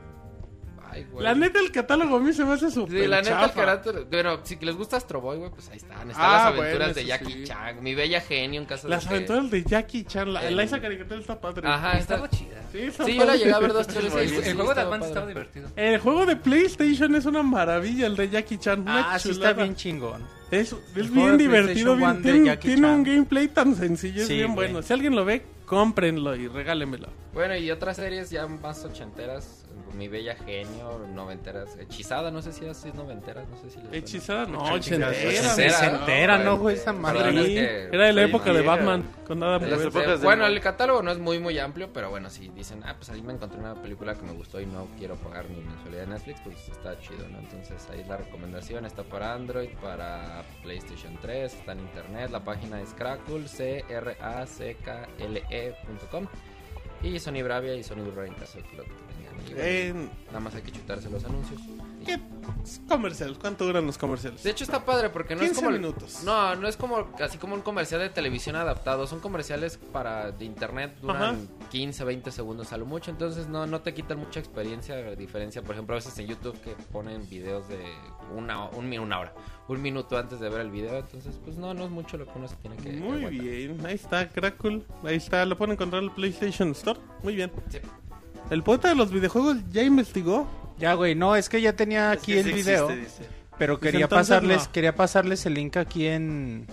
Speaker 4: Ay, Ay, güey.
Speaker 1: La neta, el catálogo a mí se me hace súper
Speaker 4: Sí, la neta, el carácter. Pero si les gusta Astro Boy, güey, pues ahí están. Están
Speaker 1: Ah,
Speaker 4: las aventuras
Speaker 1: bueno,
Speaker 4: de Jackie
Speaker 1: sí.
Speaker 4: Chan. Mi bella genio en caso de
Speaker 1: Las
Speaker 4: que-
Speaker 1: aventuras de Jackie Chan. La,
Speaker 4: El-
Speaker 1: la- esa caricatura está padre.
Speaker 4: Ajá, está.
Speaker 6: Estaba chida.
Speaker 1: Sí, está
Speaker 4: Sí, yo la llegué a ver dos, tres
Speaker 6: El,
Speaker 4: veces.
Speaker 6: el
Speaker 4: sí,
Speaker 6: juego de Advance estaba divertido.
Speaker 1: El juego de PlayStation es una maravilla, el de Jackie Chan. Una
Speaker 3: Ah, sí está bien chingón.
Speaker 1: Es, es bien divertido. Bien- tiene tiene un gameplay tan sencillo, es
Speaker 3: Sí,
Speaker 1: bien
Speaker 3: güey.
Speaker 1: bueno. Si alguien lo ve, cómprenlo y regálenmelo.
Speaker 4: Bueno, y otras series ya más ochenteras. Mi bella genio, noventeras. Hechizada, no sé si es noventeras, no sé si les suena.
Speaker 1: Hechizada, no,
Speaker 3: Ochentera,
Speaker 4: ¿no?
Speaker 3: ¿no, güey? Esa madre.
Speaker 4: es
Speaker 1: Sí,
Speaker 4: que
Speaker 1: Era de la época de. Batman, con Adam
Speaker 5: De épocas del
Speaker 4: Bueno, el catálogo no es muy muy amplio, pero bueno, si dicen, ah, pues ahí me encontré una película que me gustó y no quiero pagar mi mensualidad de Netflix, pues está chido, ¿no? Entonces ahí la recomendación está para Android, para PlayStation 3, está en internet, la página es Crackle, c r a c k l e.com y Sony Bravia y Sony Blu-ray en caso de que lo tengan. Y bueno,
Speaker 1: En-
Speaker 4: Nada más hay que chutarse los anuncios.
Speaker 1: ¿Qué comerciales? ¿Cuánto duran los comerciales?
Speaker 4: De hecho está padre porque no es
Speaker 1: 15
Speaker 4: como el-
Speaker 1: minutos.
Speaker 4: No, no es como así como un comercial de televisión adaptado, son comerciales para de internet duran
Speaker 1: Ajá.
Speaker 4: 15, 20 segundos a lo mucho, entonces no no te quitan mucha experiencia, a diferencia, por ejemplo, a veces en YouTube que ponen videos de una un, una hora, un minuto antes de ver el video, entonces pues no no es mucho lo que uno se tiene que
Speaker 1: Muy
Speaker 4: aguantar.
Speaker 1: bien, ahí está Crackle. Ahí está, lo pueden encontrar en el PlayStation Store. Muy bien.
Speaker 4: Sí.
Speaker 1: El poeta de los videojuegos ya investigó.
Speaker 3: Ya, güey, no, es que ya tenía
Speaker 5: Es
Speaker 3: aquí el
Speaker 5: sí
Speaker 3: video,
Speaker 5: existe, dice.
Speaker 3: pero quería
Speaker 1: entonces
Speaker 3: pasarles,
Speaker 1: no.
Speaker 3: quería pasarles el link aquí en,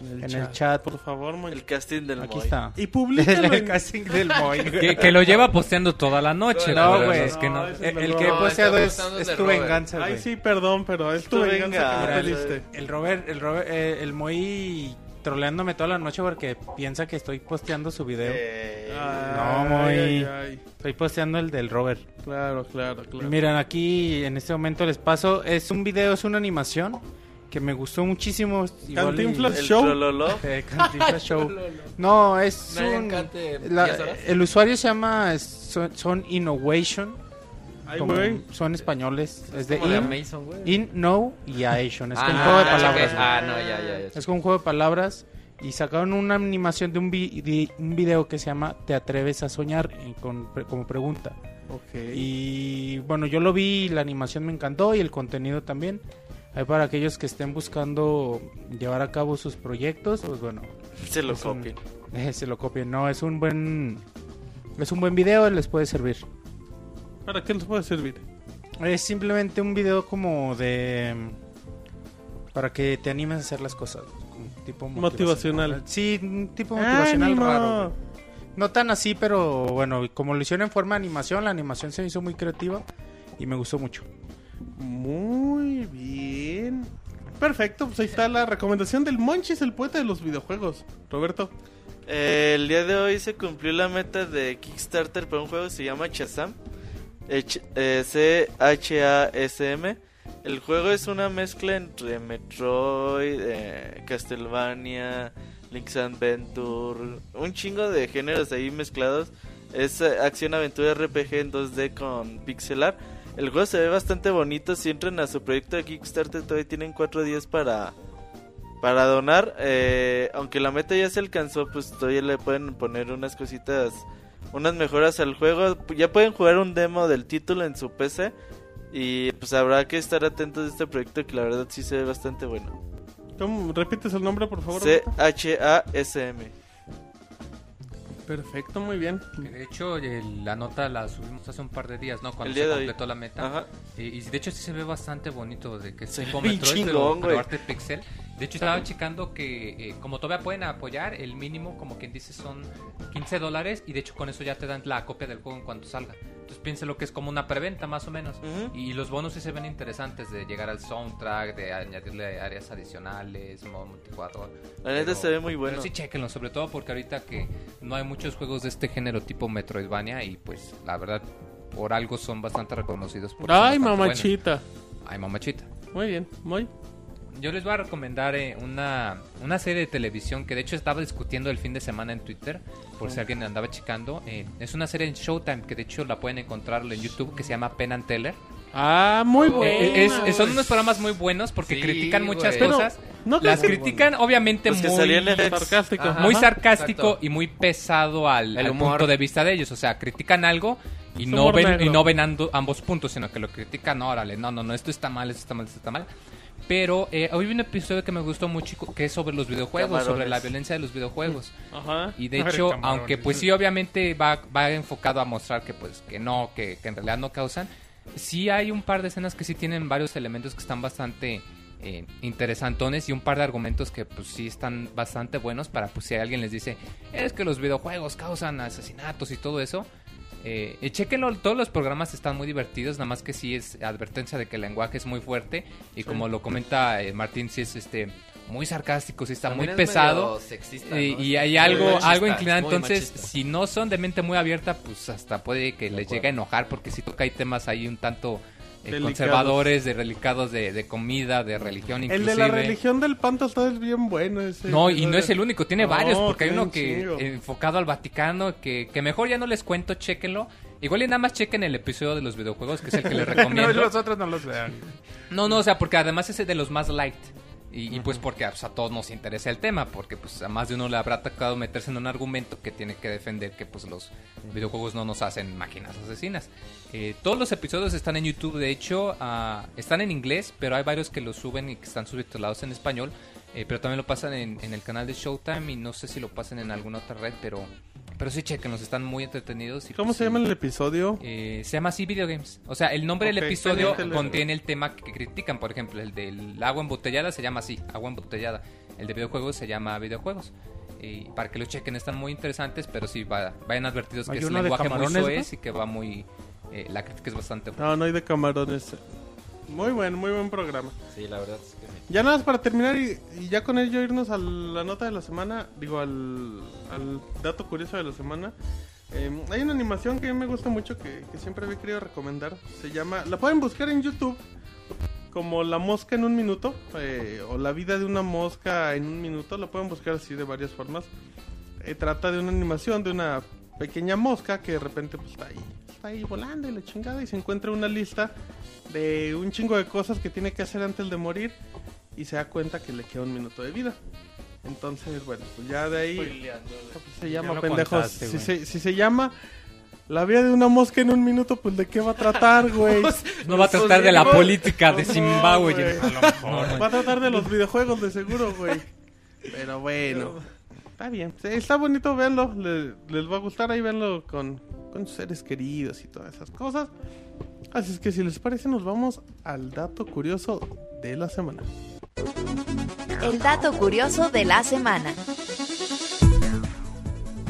Speaker 3: en el chat.
Speaker 1: Por favor, Moy.
Speaker 5: El casting del
Speaker 3: Aquí
Speaker 5: Moy.
Speaker 3: está.
Speaker 1: Y públicalo
Speaker 3: el casting del Moy. güey.
Speaker 6: Que, que lo lleva posteando toda la noche.
Speaker 3: No, güey.
Speaker 6: es que no.
Speaker 1: No,
Speaker 3: El, el
Speaker 1: el
Speaker 3: que he
Speaker 4: No,
Speaker 3: posteado es, tu
Speaker 4: Robert.
Speaker 3: venganza,
Speaker 1: Ay,
Speaker 3: güey.
Speaker 1: sí, perdón, pero es tu
Speaker 5: Tu
Speaker 1: venganza que
Speaker 5: venganza.
Speaker 1: me pediste.
Speaker 3: El Robert, el Robert, eh, el Moy troleándome toda la noche porque piensa que estoy posteando su video.
Speaker 5: Eh,
Speaker 3: No,
Speaker 1: ay, ay.
Speaker 3: Estoy posteando el del Robert.
Speaker 1: Claro, claro, claro.
Speaker 3: Miren, aquí en este momento les paso. Es un video, es una animación que me gustó muchísimo. y-
Speaker 1: Cantinflas
Speaker 5: el
Speaker 1: Show.
Speaker 3: Eh, Cantinflas Show. No, es
Speaker 4: Nadie
Speaker 3: un... la-
Speaker 4: 10 horas.
Speaker 3: el usuario se llama Son Innovation. Como- son españoles. Es de In,
Speaker 4: Amazon, güey.
Speaker 3: in No y Asian. Es
Speaker 4: Ah,
Speaker 3: como un juego de palabras.
Speaker 4: Ah, no, ya, ya, ya.
Speaker 3: Es como un juego de palabras. Y sacaron una animación de un, vi- un video que se llama Te atreves a soñar y con, pre- como pregunta.
Speaker 1: Ok.
Speaker 3: Y bueno, yo lo vi, y la animación me encantó y el contenido también. Ahí para aquellos que estén buscando llevar a cabo sus proyectos, pues bueno,
Speaker 5: Se lo
Speaker 3: un-
Speaker 5: copien.
Speaker 3: eh, se lo copien. No, es un buen es un buen video, les puede servir.
Speaker 1: ¿Para qué nos puede servir?
Speaker 3: Es simplemente un video como de para que te animes a hacer las cosas, tipo
Speaker 1: Motivacional.
Speaker 3: Sí, un tipo motivacional
Speaker 1: ¡Ánimo!
Speaker 3: raro. No tan así, pero bueno, como lo hicieron en forma de animación, la animación se hizo muy creativa y me gustó mucho.
Speaker 1: Muy bien. Perfecto, pues ahí está la recomendación del Monchis, el poeta de los videojuegos. Roberto.
Speaker 5: Eh, el día de hoy se cumplió la meta de Kickstarter para un juego que se llama Chazam. Eh, Ch- C-H-A-S-M. El juego es una mezcla entre Metroid, eh, Castlevania, Link's Adventure, un chingo de géneros ahí mezclados. Es eh, acción-aventura RPG en 2D con pixel art. El juego se ve bastante bonito. Si entran a su proyecto de Kickstarter, todavía tienen 4 días para, para donar. eh, aunque la meta ya se alcanzó, pues todavía le pueden poner unas cositas, unas mejoras al juego. Ya pueden jugar un demo del título en su PC. Y pues habrá que estar atentos a este proyecto que la verdad sí se ve bastante bueno.
Speaker 1: ¿Cómo? ¿Repites el nombre, por favor?
Speaker 5: C-H-A-S-M.
Speaker 1: Perfecto, muy bien.
Speaker 6: De hecho, el- la nota la subimos hace un par de días, ¿no? Cuando
Speaker 5: El día
Speaker 6: se
Speaker 5: de
Speaker 6: completó la meta.
Speaker 5: Ajá.
Speaker 6: Y, y de hecho sí se ve bastante bonito de que es
Speaker 5: Se
Speaker 6: tipo Metroid, pero,
Speaker 5: chingón,
Speaker 6: pero arte pixel. De hecho estaba checando que eh, como todavía pueden apoyar, el mínimo como quien dice son 15 dólares y de hecho con eso ya te dan la copia del juego en cuanto salga. Entonces piensa lo que es como una preventa más o menos.
Speaker 5: Ujú.
Speaker 6: Y los bonos sí se ven interesantes de llegar al soundtrack, de añadirle áreas adicionales, modo multijugador.
Speaker 5: La neta se ve muy bueno.
Speaker 6: Pero sí, chequenlo, sobre todo porque ahorita que no hay muchos juegos de este género tipo Metroidvania y pues la verdad por algo son bastante reconocidos. son
Speaker 1: Ay,
Speaker 6: bastante
Speaker 1: mamachita.
Speaker 6: buenos. Ay, mamachita.
Speaker 1: Muy bien, muy.
Speaker 6: Yo les voy a recomendar eh, una, una serie de televisión que de hecho estaba discutiendo el fin de semana en Twitter, por si alguien andaba checando. eh, es una serie en Showtime que de hecho la pueden encontrar en YouTube que se llama Penn and Teller.
Speaker 1: Ah, muy
Speaker 6: Eh,
Speaker 1: bueno.
Speaker 6: es- es- son unos programas muy buenos porque
Speaker 4: Sí,
Speaker 6: critican muchas cosas.
Speaker 1: Pero, ¿no
Speaker 6: Las critican obviamente muy.
Speaker 1: Sarcástico.
Speaker 4: Ajá.
Speaker 6: muy sarcástico
Speaker 4: exacto.
Speaker 6: y muy pesado al,
Speaker 4: El
Speaker 6: al
Speaker 4: humor.
Speaker 6: punto de vista de ellos. O sea, critican algo y no ven y no ven ambos puntos, sino que lo critican, no, órale, no, no, no, esto está mal, esto está mal, esto está mal. Pero eh, hoy vi un episodio que me gustó mucho que es sobre los videojuegos,
Speaker 5: Camarones.
Speaker 6: sobre la violencia de los videojuegos.
Speaker 1: Ajá.
Speaker 6: Y de hecho,
Speaker 3: camarones.
Speaker 6: aunque pues sí, obviamente va, va enfocado a mostrar que pues que no, que, que en realidad no causan, sí hay un par de escenas que sí tienen varios elementos que están bastante eh, interesantones y un par de argumentos que pues sí están bastante buenos para pues si alguien les dice, es que los videojuegos causan asesinatos y todo eso. Eh, eh, chéquenlo, todos los programas están muy divertidos, nada más que sí es advertencia de que el lenguaje es muy fuerte y como lo comenta eh, Martín, sí es este muy sarcástico, sí está
Speaker 4: También
Speaker 6: muy
Speaker 4: es
Speaker 6: pesado.
Speaker 4: sexista, ¿no?
Speaker 6: y hay algo,
Speaker 4: machista,
Speaker 6: algo inclinado. Entonces,
Speaker 4: machista.
Speaker 6: si no son de mente muy abierta, pues hasta puede que les llegue a enojar, porque si toca hay temas ahí un tanto eh, conservadores, de relicados de, de comida, de religión,
Speaker 1: El
Speaker 6: inclusive.
Speaker 1: de la religión del panto está es bien bueno. Ese,
Speaker 6: No, y no es el único, tiene
Speaker 1: No,
Speaker 6: varios, porque hay uno
Speaker 1: un
Speaker 6: que enfocado al Vaticano, que, que mejor ya no les cuento, chéquenlo. Igual y nada más chequen el episodio de los videojuegos, que es el que les
Speaker 3: No,
Speaker 6: recomiendo.
Speaker 3: los otros no los vean.
Speaker 6: No, no, o sea, porque además es de los más light. Y, y pues porque pues, a todos nos interesa el tema, porque pues a más de uno le habrá tocado meterse en un argumento que tiene que defender que pues los videojuegos no nos hacen máquinas asesinas. Eh, todos los episodios están en YouTube, de hecho, ah, están en inglés, pero hay varios que los suben y que están subtitulados en español. eh, pero también lo pasan en, en el canal de Showtime y no sé si lo pasan en alguna otra red, pero, pero sí chequenlos, están muy entretenidos. Y,
Speaker 1: ¿Cómo
Speaker 6: pues,
Speaker 1: se llama el episodio?
Speaker 6: Eh, se llama así Video Games. O sea, el nombre
Speaker 1: Ok,
Speaker 6: del episodio
Speaker 1: pendiente,
Speaker 6: contiene el tema que critican. Por ejemplo, el del agua embotellada se llama así, agua embotellada. El de videojuegos se llama videojuegos. Y para que lo chequen, están muy interesantes, pero sí, va- vayan advertidos que
Speaker 3: ¿Hay
Speaker 6: es
Speaker 3: de
Speaker 6: lenguaje muy soez y que va muy... eh, la crítica es bastante...
Speaker 1: No, no hay de camarones. Muy buen, muy buen programa.
Speaker 4: Sí, la verdad es que sí.
Speaker 1: Ya nada más para terminar y, y ya con ello irnos a la nota de la semana, digo al, al dato curioso de la semana. Eh, hay una animación que a mí me gusta mucho que, que siempre había querido recomendar. Se llama, la pueden buscar en YouTube como La mosca en un minuto eh, o La vida de una mosca en un minuto. La pueden buscar así de varias formas. Eh, trata de una animación de una pequeña mosca que de repente pues, está ahí, está ahí volando y la chingada y se encuentra una lista de un chingo de cosas que tiene que hacer antes de morir y se da cuenta que le queda un minuto de vida. Entonces, bueno, pues ya de ahí pues, se llama
Speaker 3: lo
Speaker 1: pendejos.
Speaker 3: contaste,
Speaker 1: Si se, si se llama La vida de una mosca en un minuto, pues de qué va a tratar, güey.
Speaker 6: No va a tratar de la política de
Speaker 1: No,
Speaker 6: Zimbabue.
Speaker 3: lo mejor.
Speaker 1: Va a tratar de los videojuegos de seguro, güey. Pero bueno, está bien. Está bonito verlo. Le- les va a gustar ahí verlo con, con sus seres queridos y todas esas cosas. Así es que si les parece, nos vamos al dato curioso de la semana.
Speaker 2: El dato curioso de la semana.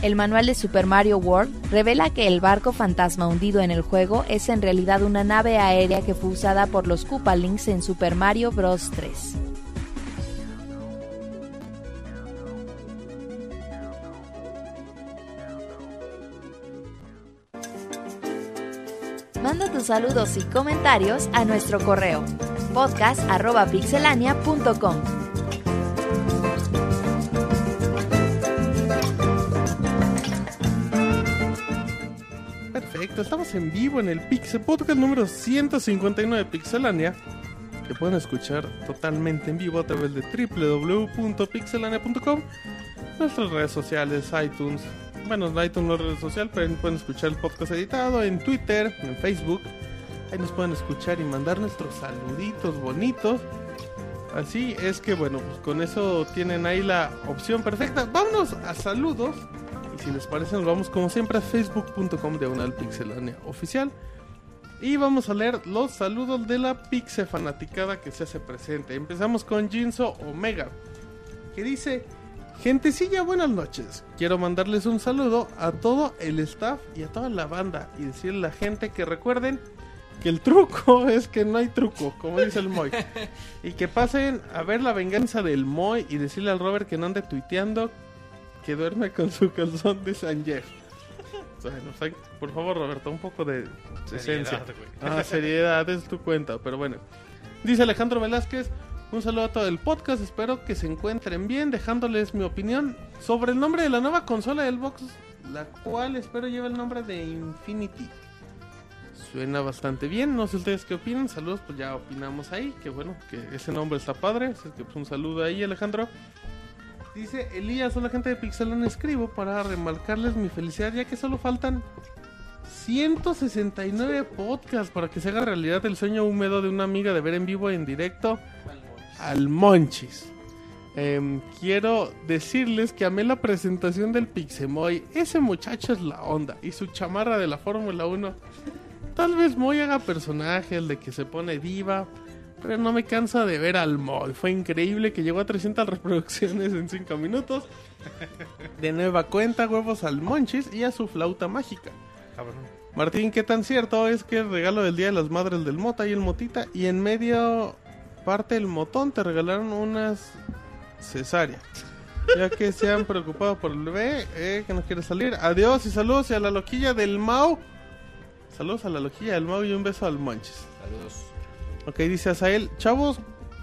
Speaker 2: El manual de Super Mario World revela que el barco fantasma hundido en el juego es en realidad una nave aérea que fue usada por los Koopalings en Super Mario Bros. 3. Manda tus saludos y comentarios a nuestro correo podcast.pixelania.com.
Speaker 1: Perfecto, estamos en vivo en el Pixel Podcast número 159 de Pixelania. Que pueden escuchar totalmente en vivo a través de www.pixelania.com. Nuestras redes sociales, iTunes. Bueno, no, iTunes no es red social, pero pueden escuchar el podcast editado en Twitter, en Facebook. Ahí nos pueden escuchar y mandar nuestros saluditos bonitos. Así es que bueno, pues con eso tienen ahí la opción perfecta. Vámonos a saludos. Y si les parece, nos vamos como siempre a facebook.com diagonal pixelania oficial. Y vamos a leer los saludos de la pixe fanaticada que se hace presente. Empezamos con Jinso Omega, que dice: Gentecilla, buenas noches. Quiero mandarles un saludo a todo el staff y a toda la banda. Y decirle a la gente que recuerden que el truco es que no hay truco, como dice el Moy. y que pasen a ver la venganza del Moy y decirle al Robert que no ande tuiteando que duerme con su calzón de San Jeff. Bueno, por favor, Roberto, un poco de esencia. Ah, seriedad, es tu cuenta, pero bueno. Dice Alejandro Velázquez, un saludo a todo el podcast, espero que se encuentren bien, dejándoles mi opinión sobre el nombre de la nueva consola del Box, la cual espero lleve el nombre de Infinity. Suena bastante bien, no sé ustedes qué opinan, saludos, pues ya opinamos ahí, que bueno, que ese nombre está padre, así que pues un saludo ahí Alejandro. Dice Elías, hola gente de Pixelón, escribo para remarcarles mi felicidad ya que solo faltan 169 podcasts para que se haga realidad el sueño húmedo de una amiga de ver en vivo en directo al Monchis. Em, quiero decirles que amé la presentación del Pixemoy. Ese muchacho es la onda. Y su chamarra de la Fórmula 1. Tal vez Moy haga personaje, el de que se pone diva. Pero no me cansa de ver al Moy. Fue increíble que llegó a 300 reproducciones en 5 minutos. De nueva cuenta, huevos al Monchis y a su flauta mágica. Martín, ¿qué tan cierto es que el regalo del Día de las Madres del Mota y el Motita y en medio parte del motón te regalaron unas cesárea? Ya que se han preocupado por el bebé, eh, que no quiere salir. Adiós y saludos y a la loquilla del Mau. Saludos a la loquilla del Mau y un beso al Monchis.
Speaker 4: Saludos.
Speaker 1: Ok, dice Azael, chavos,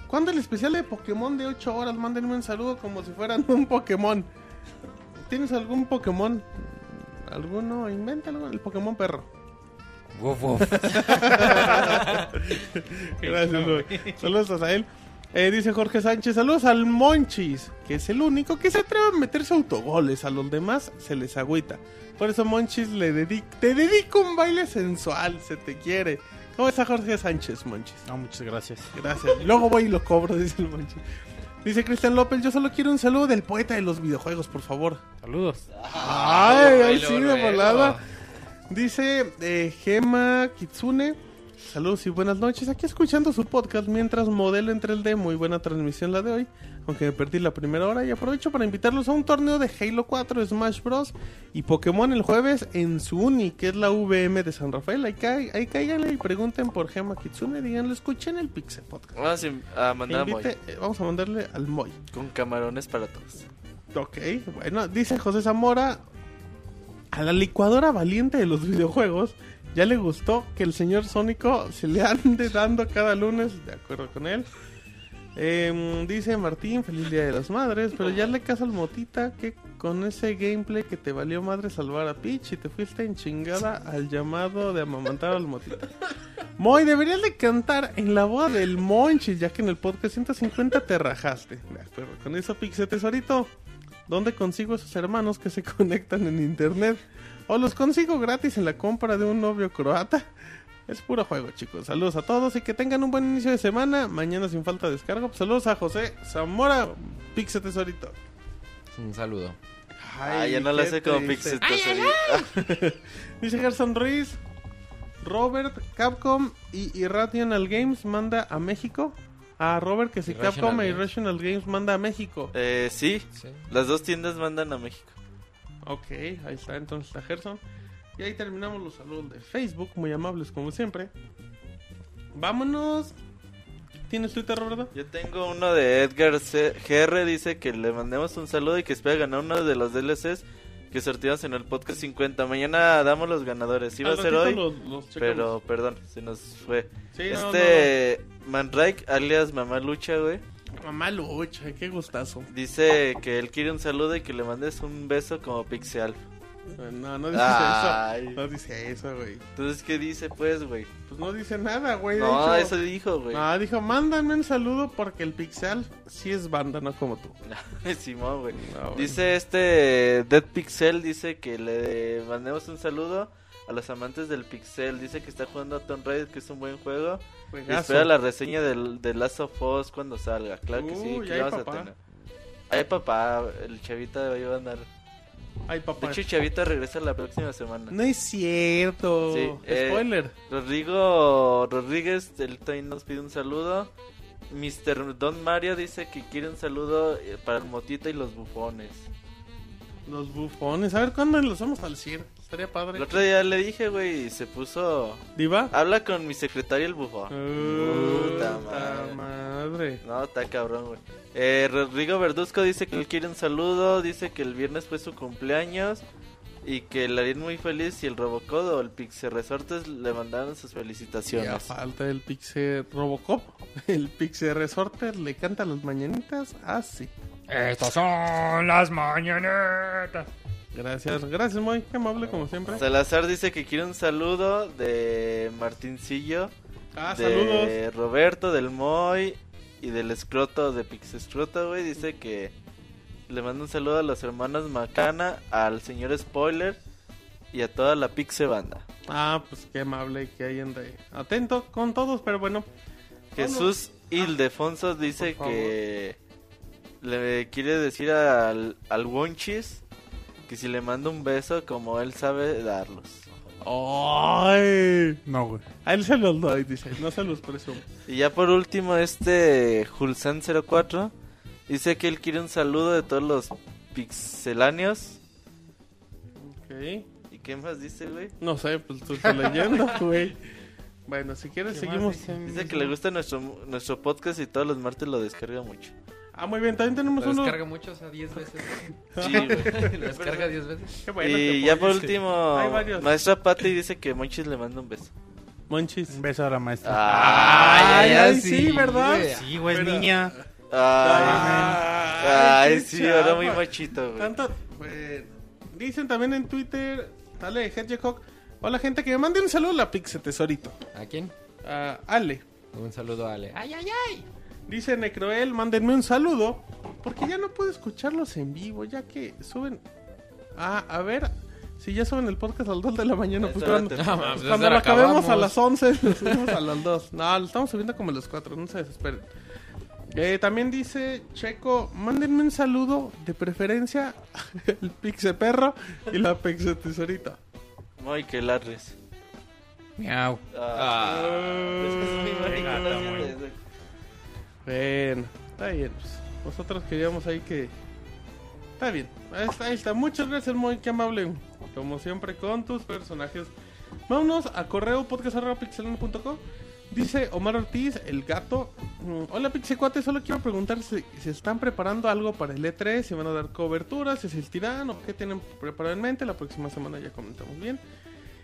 Speaker 1: ¿cuándo el especial de Pokémon de 8 horas? Mándenme un saludo como si fueran un Pokémon. ¿Tienes algún Pokémon? ¿Alguno? Inventa algo, el Pokémon perro.
Speaker 6: Woof.
Speaker 1: Gracias, güey. Saludos a Azael. Eh, dice Jorge Sánchez, saludos al Monchis, que es el único que se atreve a meterse autogoles. A los demás se les agüita. Por eso, Monchis, le dedic te dedico un baile sensual, se te quiere. ¿Cómo está Jorge Sánchez, Monchis?
Speaker 3: No, muchas gracias.
Speaker 1: Gracias. Luego voy y lo cobro, dice el Monchis. Dice Cristian López, yo solo quiero un saludo del poeta de los videojuegos, por favor.
Speaker 3: Saludos.
Speaker 1: Ay, ay, sí, de volada. Dice eh, Gema Kitsune. Saludos y buenas noches. Aquí escuchando su podcast mientras modelo entre el D. Muy buena transmisión la de hoy. Aunque me perdí la primera hora. Y aprovecho para invitarlos a un torneo de Halo 4, Smash Bros. y Pokémon el jueves en su uni, que es la VM de San Rafael. Ahí, ca- ahí cáiganle y pregunten por Gema Kitsune. Díganlo, escuchen el Pixel Podcast.
Speaker 5: Vamos a mandar a Moy,
Speaker 1: eh, vamos a mandarle al Moy.
Speaker 5: con camarones para todos.
Speaker 1: Ok, bueno, dice José Zamora, a la licuadora valiente de los videojuegos ya le gustó que el señor Sónico se le ande dando cada lunes, de acuerdo con él. Em, dice Martín, feliz día de las madres, pero ya le casa al motita que con ese gameplay que te valió madre salvar a Peach y te fuiste en chingada al llamado de amamantar al motita. Moy, deberías de cantar en la boda del Monchis, ya que en el podcast 150 te rajaste. De acuerdo con eso, Pixel Tesorito. ¿Dónde consigo esos hermanos que se conectan en internet? O los consigo gratis en la compra de un novio croata. Es puro juego, chicos. Saludos a todos y que tengan un buen inicio de semana. Mañana sin falta descargo. Saludos a José Zamora, Pixel Tesorito.
Speaker 4: Un saludo.
Speaker 5: Ah, ya no lo sé como
Speaker 1: triste.
Speaker 5: Pixel
Speaker 1: Dice Gerson Ruiz, Robert, Capcom y Irrational Games manda a México. A Robert que si
Speaker 4: Irrational
Speaker 1: Capcom e
Speaker 4: Games.
Speaker 1: Irrational Games manda a México.
Speaker 5: Eh, sí,
Speaker 4: Sí.
Speaker 5: las dos tiendas mandan a México.
Speaker 1: Ok, ahí está entonces está Gerson. Y ahí terminamos los saludos de Facebook, muy amables como siempre. Vámonos. ¿Tienes Twitter, Roberto?
Speaker 5: Yo tengo uno de Edgar C GR, dice que le mandemos un saludo y que espera ganar uno de los DLCs que sorteamos en el podcast 50. Mañana damos los ganadores. Iba a ser hoy,
Speaker 1: los- los checamos.
Speaker 5: pero perdón, se nos fue.
Speaker 1: Sí, no,
Speaker 5: este Mandrake, alias Mamá Lucha, güey,
Speaker 1: no, no. Mamá lucha, qué gustazo.
Speaker 5: dice que él quiere un saludo y que le mandes un beso como Pixel.
Speaker 1: No, no dice
Speaker 5: Ay.
Speaker 1: eso. No dice eso, güey.
Speaker 5: Entonces, ¿qué dice, pues, güey?
Speaker 1: Pues no dice nada, güey.
Speaker 5: No, eso dijo, güey.
Speaker 1: No, dijo, mándame un saludo porque el Pixel sí es banda, no como tú.
Speaker 5: Simón, güey.
Speaker 1: No.
Speaker 5: Dice este Dead Pixel, dice que le mandemos un saludo a los amantes del Pixel. Dice que está jugando a Tomb Raider, que es un buen juego. Y espera la reseña del, de Last of Us cuando salga. Claro que sí, que vamos
Speaker 1: papá.
Speaker 5: a tener. Ay, papá, el chavita va a andar.
Speaker 1: Ay,
Speaker 5: De
Speaker 1: papá.
Speaker 5: hecho, el chavita regresa la próxima semana.
Speaker 1: No es cierto.
Speaker 5: Sí, eh,
Speaker 1: Spoiler.
Speaker 5: Rodrigo Rodríguez, él también nos pide un saludo. Mr. Don Mario dice que quiere un saludo eh, para el Motita y los bufones.
Speaker 1: Los bufones. A ver cuándo los vamos al CIR. Estaría
Speaker 5: El
Speaker 1: padre.
Speaker 5: otro día le dije, güey, y se puso...
Speaker 1: ¿Diva?
Speaker 5: Habla con mi secretario el bufón. Puta
Speaker 1: Puta
Speaker 5: madre.
Speaker 1: madre.
Speaker 5: No, está cabrón, güey. Eh, Rodrigo Verduzco dice que él quiere un saludo. Dice que el viernes fue su cumpleaños. Y que le harían muy feliz si el Robocod o el Pixel Resortes le mandaron sus
Speaker 1: Y a
Speaker 5: felicitaciones.
Speaker 1: falta el Pixel Robocop. El Pixel Resorter le canta las mañanitas así.
Speaker 6: Estas son las mañanetas.
Speaker 1: Gracias, gracias, muy qué amable como siempre.
Speaker 5: Salazar dice que quiere un saludo de Martincillo.
Speaker 1: Ah,
Speaker 5: de
Speaker 1: saludos.
Speaker 5: Roberto, del Moy y del escroto de Pixescroto, güey. Dice que le manda un saludo a los hermanos Macana, al señor Spoiler y a toda la Pixe Banda.
Speaker 1: Ah, pues qué amable que hayan de atento con todos, pero bueno.
Speaker 5: Jesús Ildefonso dice que le quiere decir al, al Wonchis que si le manda un beso como él sabe darlos.
Speaker 1: ¡Ay!
Speaker 9: No, güey.
Speaker 1: A él se los doy, dice, no se los presumo.
Speaker 5: Y ya por último, este Julsan04 dice que él quiere un saludo de todos los pixeláneos.
Speaker 1: Ok.
Speaker 5: ¿Y qué más dice, güey?
Speaker 1: No sé, pues tú estás leyendo, güey. Bueno, si quieres seguimos.
Speaker 5: Dice que le gusta nuestro, nuestro podcast y todos los martes lo descarga mucho.
Speaker 1: Ah, muy bien, también tenemos
Speaker 6: Lo
Speaker 1: uno.
Speaker 6: descarga mucho, o sea, 10 veces.
Speaker 5: Sí, güey.
Speaker 6: Lo descarga 10 veces.
Speaker 1: Qué bueno
Speaker 5: y ya por último,
Speaker 1: Hay varios.
Speaker 5: maestra Patti dice que Monchis le manda un beso.
Speaker 1: Monchis.
Speaker 9: Un beso a la maestra.
Speaker 1: Ay,
Speaker 6: Ay,
Speaker 1: ay,
Speaker 6: ay,
Speaker 1: sí,
Speaker 6: sí,
Speaker 1: ¿verdad?
Speaker 9: sí, güey, es
Speaker 1: Pero-
Speaker 9: niña.
Speaker 5: Ay,
Speaker 1: Ay,
Speaker 5: ay,
Speaker 1: qué
Speaker 5: sí, ahora
Speaker 1: chapa.
Speaker 5: muy machito, güey.
Speaker 1: Tanto, pues, dicen también en Twitter, dale, Hedgehog. Hola, gente, que me mande un saludo a la Pixe Tesorito.
Speaker 6: ¿A quién?
Speaker 1: A Ale.
Speaker 6: Un saludo a Ale. ¡Ay, ay, ay!
Speaker 1: Dice Necroel, mándenme un saludo. Porque ya no puedo escucharlos en vivo, ya que suben. Ah, a ver. Si ya suben el podcast a las 2 de la mañana, pues cuando, pues cuando lo acabemos a las 11, lo subimos a las 2. No, lo estamos subiendo como a las 4, no se desesperen. Eh, también dice Checo, mándenme un saludo, de preferencia, el Pixe Perro y la Pixe Tesorita.
Speaker 5: Muy que larres.
Speaker 6: Miau.
Speaker 5: Ah, es que es muy
Speaker 1: Bueno, está bien. pues, nosotros queríamos ahí que. Está bien. Ahí está, ahí está. Muchas gracias, muy que amable. Como siempre, con tus personajes. Vámonos a correo podcast.pixelano.com. Dice Omar Ortiz, el gato. mm, Hola Pixicuate, solo quiero preguntar si se están preparando algo para el E3, si van a dar cobertura, si asistirán o qué tienen preparado en mente. La próxima semana ya comentamos bien.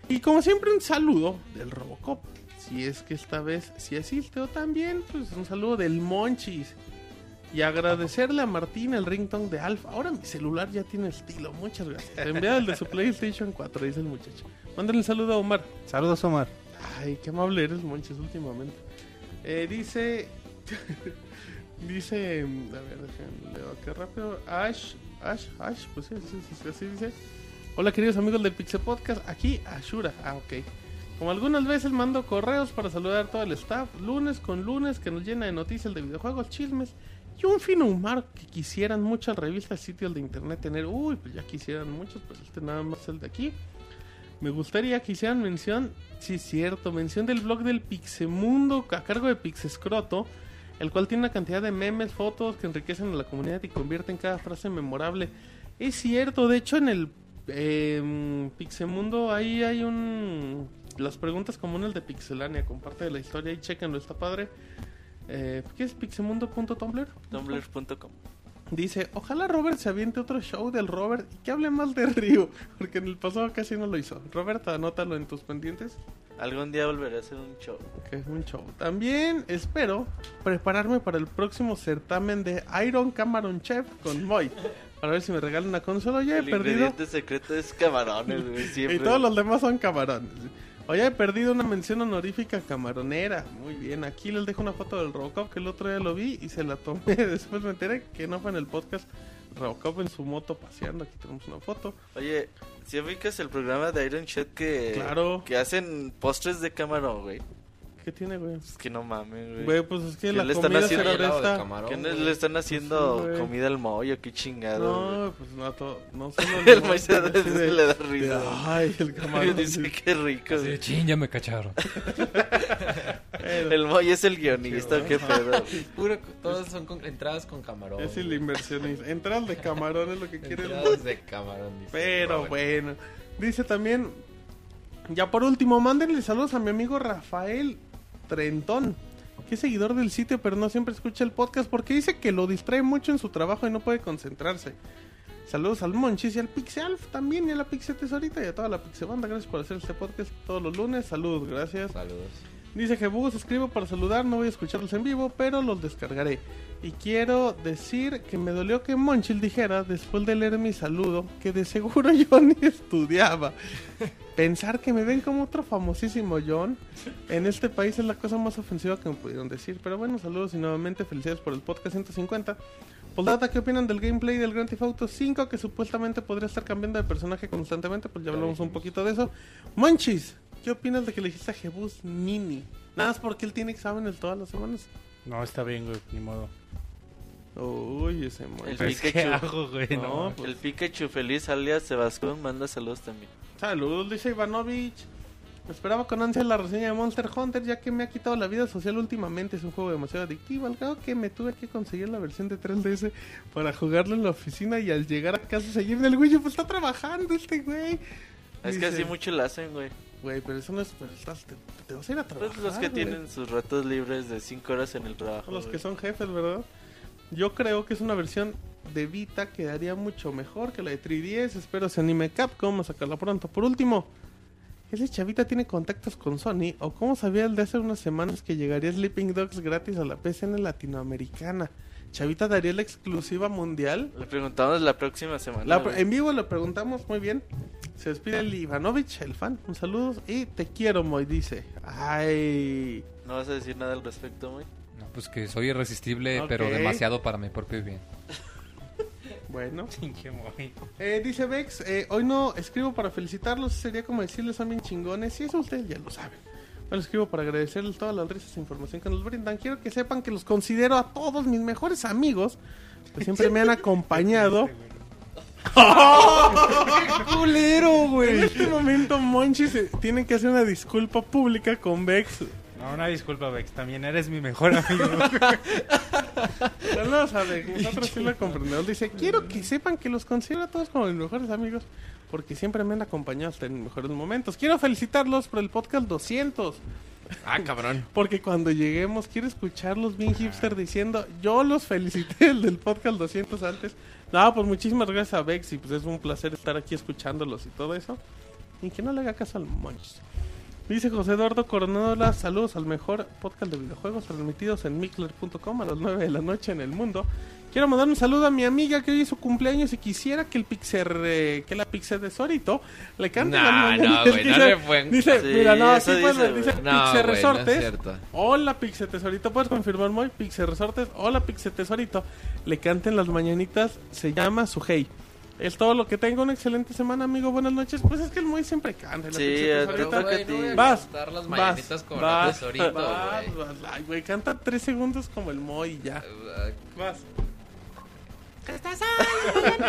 Speaker 1: Y como siempre, un saludo del Robocop. Si es que esta vez si asiste o también, pues un saludo del Monchis. Y agradecerle a Martín el ringtone de Alfa. Ahora mi celular ya tiene estilo. Muchas gracias. Envía el de su PlayStation 4, dice el muchacho. Mándale un saludo a Omar.
Speaker 9: Saludos, Omar.
Speaker 1: Ay, qué amable eres, Monchis, últimamente. Eh, dice. dice. A ver, déjenme leo acá rápido. Ash. Ash. Ash. Pues sí, sí, sí, sí, así dice. Hola, queridos amigos del Pixel Podcast. Aquí, Ashura. Ah, ok. Como algunas veces mando correos para saludar a todo el staff. Lunes con lunes que nos llena de noticias de videojuegos, chismes. Y un fino humor que quisieran muchas revistas, sitios de internet tener. Uy, pues ya quisieran muchos, pues este nada más el de aquí. Me gustaría que hicieran mención, sí cierto, mención del blog del Pixemundo a cargo de Pixescroto, el cual tiene una cantidad de memes, fotos que enriquecen a la comunidad y convierten cada frase memorable. Es cierto, de hecho en el eh, Pixemundo ahí hay un... Las preguntas comunes de Pixelania, con parte de la historia, ahí chequenlo, está padre. Eh, ¿Qué es pixemundo.tumblr?
Speaker 5: Tumblr.com.
Speaker 1: Dice, ojalá Robert se aviente otro show del Robert y que hable más de Río, porque en el pasado casi no lo hizo. Robert, anótalo en tus pendientes,
Speaker 5: Algún día volveré a hacer un show.
Speaker 1: que es un show. También espero prepararme para el próximo certamen de Iron Cameron Chef con Moy, para ver si me regalan una consola. Ya he
Speaker 5: El
Speaker 1: perdido,
Speaker 5: ingrediente secreto es camarones, güey, siempre.
Speaker 1: y todos los demás son camarones. Oye, he perdido una mención honorífica camaronera. Muy bien, aquí les dejo una foto del Robocop que el otro día lo vi y se la tomé. Después me enteré que no fue en el podcast. Robocop en su moto paseando. Aquí tenemos una foto.
Speaker 5: Oye, si ubicas el programa de Iron Chef que,
Speaker 1: Claro.
Speaker 5: que hacen postres de camarón, güey.
Speaker 1: ¿Qué tiene, güey?
Speaker 5: Es que no mames, güey.
Speaker 1: Güey, pues es que
Speaker 5: ¿Qué
Speaker 1: la
Speaker 5: le están
Speaker 1: comida
Speaker 5: haciendo
Speaker 1: será esta.
Speaker 6: camarón,
Speaker 5: ¿Qué
Speaker 6: güey?
Speaker 5: le están haciendo
Speaker 1: sí,
Speaker 5: comida al mollo? Qué chingado. güey.
Speaker 1: No, pues no, to- no solo
Speaker 5: El se,
Speaker 1: así de-
Speaker 5: se le da risa.
Speaker 1: Ay, el camarón.
Speaker 5: Dice que rico.
Speaker 6: Así
Speaker 5: güey.
Speaker 6: de, chin, ya me cacharon.
Speaker 5: El Moy es el guionista, qué pedo.
Speaker 6: Puro, todas son con, entradas con camarón.
Speaker 1: Es el inversionista. Entrar de camarón es lo que quiere el
Speaker 6: Entradas de camarón. dice
Speaker 1: Pero bueno, dice también, ya por último, mándenle saludos a mi amigo Rafael Trentón, que es seguidor del sitio, pero no siempre escucha el podcast porque dice que lo distrae mucho en su trabajo y no puede concentrarse. Saludos al Monchis y al Pixelf también, y a la Pixel Tesorita y a toda la Pixebanda. Gracias por hacer este podcast todos los lunes. Saludos, gracias.
Speaker 6: Saludos.
Speaker 1: Dice Jebus, escribo para saludar, no voy a escucharlos en vivo, pero los descargaré. Y quiero decir que me dolió que Monchil dijera, después de leer mi saludo, que de seguro yo ni estudiaba. Pensar que me ven como otro famosísimo John en este país es la cosa más ofensiva que me pudieron decir. Pero bueno, saludos y nuevamente felicidades por el podcast 150. Poldata, ¿qué opinan del gameplay del Grand Theft Auto 5 que supuestamente podría estar cambiando de personaje constantemente? Pues ya hablamos un poquito de eso. Monchis, ¿qué opinas de que le dijiste a Jebus Nini? Nada más porque él tiene exámenes todas las semanas.
Speaker 3: No, está bien, güey, ni modo.
Speaker 1: Uy, ese mon.
Speaker 5: El
Speaker 3: Pues, ¿qué
Speaker 5: Pikachu.
Speaker 3: hago, güey?
Speaker 1: No,
Speaker 3: No,
Speaker 1: pues-
Speaker 5: El Pikachu feliz alias Sebastián manda saludos también.
Speaker 1: Saludos, dice Ivanovich. Esperaba con ansia la reseña de Monster Hunter ya que me ha quitado la vida social últimamente. Es un juego demasiado adictivo. Al cabo que me tuve que conseguir la versión de 3DS para jugarlo en la oficina y al llegar a casa seguir en el güey. Pues está trabajando este güey.
Speaker 5: Es que así mucho lo hacen, güey.
Speaker 1: Güey, pero eso no es. Pero estás, te, te vas a ir a trabajar.
Speaker 5: Pues los que
Speaker 1: güey.
Speaker 5: tienen sus ratos libres de 5 horas en el trabajo.
Speaker 1: Los que son jefes, ¿verdad? Yo creo que es una versión de Vita que daría mucho mejor que la de 3DS. Espero se anime Capcom a sacarla pronto. Por último, ¿ese chavita tiene contactos con Sony? ¿O cómo sabía el de hace unas semanas que llegaría Sleeping Dogs gratis a la PCN latinoamericana? ¿Chavita daría la exclusiva mundial?
Speaker 5: Le preguntamos la próxima semana.
Speaker 1: La- en vivo le preguntamos muy bien. Se despide el Ivanovich, el fan. Un saludo y te quiero, Moy. Dice, ay.
Speaker 5: ¿No vas a decir nada al respecto, güey?
Speaker 6: No, pues que soy irresistible, pero demasiado para mi propio bien.
Speaker 1: Bueno. Eh, dice Vex, eh, hoy no escribo para felicitarlos, sería como decirles son bien chingones, y eso ustedes ya lo saben. Lo escribo para agradecerles todas las risas e información que nos brindan. Quiero que sepan que los considero a todos mis mejores amigos, que siempre me han acompañado. ¡Qué culero, güey! En este momento Monchi se tiene que hacer una disculpa pública con Vex.
Speaker 3: No, una disculpa, Vex. También eres mi mejor amigo.
Speaker 1: Saludos a Vex, nosotros sí lo comprendemos. Dice, quiero que sepan que los considero a todos como mis mejores amigos porque siempre me han acompañado hasta en mis mejores momentos. Quiero felicitarlos por el podcast 200.
Speaker 4: Ah, cabrón.
Speaker 1: Porque cuando lleguemos quiero escucharlos bien hipster diciendo, yo los felicité el del podcast 200 antes. No, pues muchísimas gracias a Vex y pues es un placer estar aquí escuchándolos y todo eso. Y que no le haga caso al Monchis. Dice José Eduardo Coronado, saludos al mejor podcast de videojuegos transmitidos en mixler.com a las 9 de la noche en el mundo. Quiero mandar un saludo a mi amiga que hoy es su cumpleaños y quisiera que el Pixer, eh, que la Pixer de Sorito le cante
Speaker 4: No,
Speaker 1: las
Speaker 4: no, güey, no
Speaker 1: dice,
Speaker 4: le fue-
Speaker 1: dice,
Speaker 5: Sí,
Speaker 1: mira, no, sí, pues,
Speaker 5: dice,
Speaker 1: dice.
Speaker 4: No, güey,
Speaker 1: Resortes. Hola Pixel Tesorito, ¿puedes confirmar muy? Pixel Resortes, hola Pixel Tesorito. Le canten las mañanitas, se llama Suhei. Es todo lo que tengo, una excelente semana, amigo. Buenas noches. Pues es que el muy siempre canta. la
Speaker 5: Sí,
Speaker 1: Pixel
Speaker 5: a
Speaker 1: Tesorito.
Speaker 5: toca a ti.
Speaker 1: Vas,
Speaker 4: las
Speaker 1: vas,
Speaker 4: mañanitas con
Speaker 1: vas,
Speaker 4: el tesorito,
Speaker 1: vas,
Speaker 4: güey.
Speaker 1: vas. Ay, güey, canta tres segundos como el Moy y ya. Vas.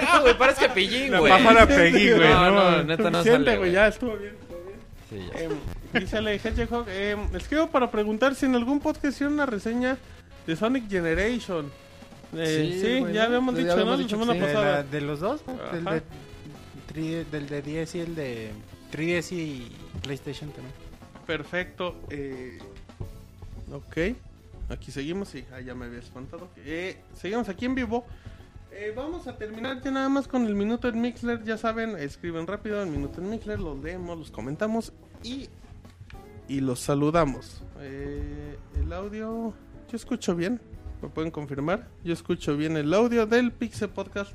Speaker 4: Ah, güey, parece que pillín,
Speaker 3: La
Speaker 4: güey.
Speaker 3: pájara Peggy, güey.
Speaker 4: No,
Speaker 3: No,
Speaker 4: no, neta no
Speaker 1: Suficiente,
Speaker 4: sale,
Speaker 1: güey,
Speaker 4: güey.
Speaker 1: ya estuvo bien. estuvo bien.
Speaker 4: Sí, ya.
Speaker 1: Eh, dice Ale Hedgehog, eh, escribo para preguntar si en algún podcast hicieron una reseña de Sonic Generation. Eh, sí,
Speaker 4: güey,
Speaker 1: ya
Speaker 4: ¿no?
Speaker 1: habíamos
Speaker 4: Ya
Speaker 1: dicho,
Speaker 4: habíamos
Speaker 1: ¿no?
Speaker 4: dicho
Speaker 1: la semana
Speaker 4: sí.
Speaker 3: de,
Speaker 1: pasada.
Speaker 3: la- de los dos, del, de, tri- del de 10 y el de 3DS y PlayStation también.
Speaker 1: Perfecto. Eh, ok. Aquí seguimos. Sí, ah, ya me había espantado. Eh, seguimos aquí en vivo. Eh, vamos a terminar ya nada más con el minuto en Mixler. Ya saben, escriben rápido el minuto en Mixler. Los leemos, los comentamos y, y los saludamos. Eh, el audio. Yo escucho bien. ¿Me pueden confirmar? Yo escucho bien el audio del Pixel Podcast.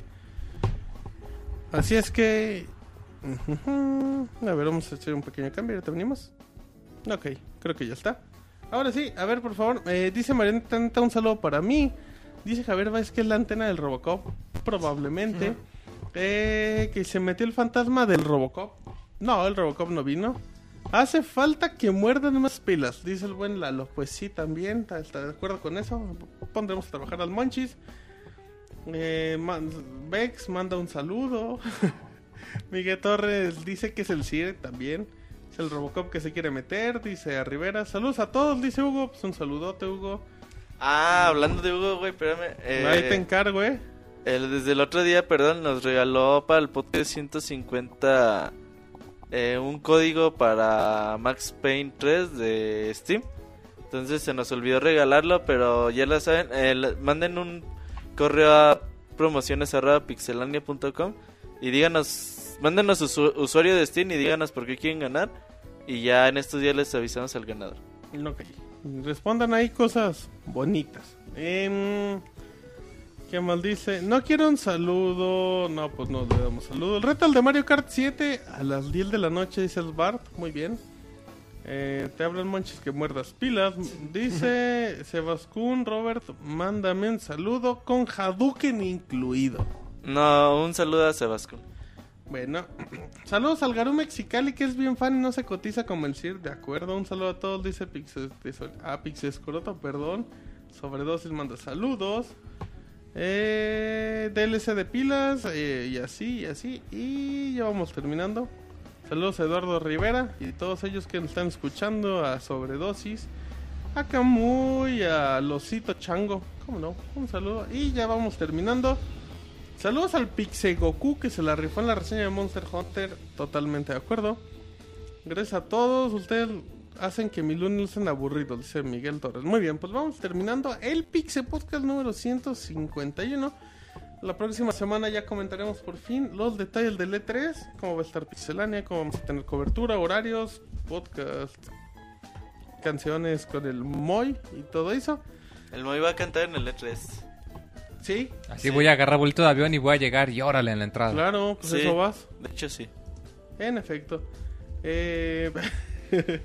Speaker 1: Así es que. A ver, vamos a hacer un pequeño cambio. ¿Ahorita venimos? Ok, creo que ya está. Ahora sí, a ver, por favor. eh, dice Mariana Tanta un saludo para mí. Dice Javier Vázquez que es la antena del Robocop. Probablemente. Eh, que se metió el fantasma del Robocop. No, el Robocop no vino. Hace falta que muerdan más pilas, dice el buen Lalo. Pues sí, también, está, de acuerdo con eso. Pondremos a trabajar al Monchis. Eh, man- Vex manda un saludo. Miguel Torres dice que es el CIR también. Es el Robocop que se quiere meter, dice a Rivera. Saludos a todos, dice Hugo. Pues un saludote, Hugo.
Speaker 5: Ah, hablando de Hugo, güey, espérame. eh,
Speaker 1: Ahí te encargo, eh.
Speaker 5: el- desde el otro día, perdón, nos regaló para el podcast 150 eh, un código para Max Payne 3 de Steam. Entonces se nos olvidó regalarlo, pero ya lo saben. eh, manden un correo a promociones.pixelania.com y díganos, mándenos su su- usuario de Steam y díganos por qué quieren ganar. Y ya en estos días les avisamos al ganador.
Speaker 1: Respondan ahí cosas bonitas. Em, ¿Qué mal dice? No quiero un saludo. No, pues no le damos saludo. El reto al de Mario Kart 7 a las 10 de la noche, dice el Bart. Muy bien. Eh, te hablan monches que muerdas pilas. Dice Sebascún, Robert, mándame un saludo con Hadouken incluido.
Speaker 5: No, un saludo a Sebastián.
Speaker 1: Bueno, saludos al Garú Mexicali que es bien fan y no se cotiza como el CIR. De acuerdo, un saludo a todos, dice Pixes, ah, Pixescroto, perdón. Sobredosis manda saludos. Eh, DLC de pilas eh, y así, y así. Y ya vamos terminando. Saludos a Eduardo Rivera y todos ellos que nos están escuchando a Sobredosis. A Camuy, a Losito Chango. ¿Cómo no? Un saludo. Y ya vamos terminando. Saludos al Pixe Goku que se la rifó en la reseña de Monster Hunter. Totalmente de acuerdo. Gracias a todos. Ustedes hacen que mi lunes sean aburridos, dice Miguel Torres. Muy bien, pues vamos terminando el Pixe Podcast número 151. La próxima semana ya comentaremos por fin los detalles del E3, cómo va a estar Pixelania, cómo vamos a tener cobertura, horarios, podcast, canciones con el Moy y todo eso.
Speaker 5: El Moy va a cantar en el E3.
Speaker 1: Sí,
Speaker 6: Así voy a agarrar vuelto de avión y voy a llegar y órale en la entrada.
Speaker 1: claro, pues
Speaker 5: Sí.
Speaker 1: eso vas.
Speaker 5: De hecho, sí.
Speaker 1: En efecto. Eh,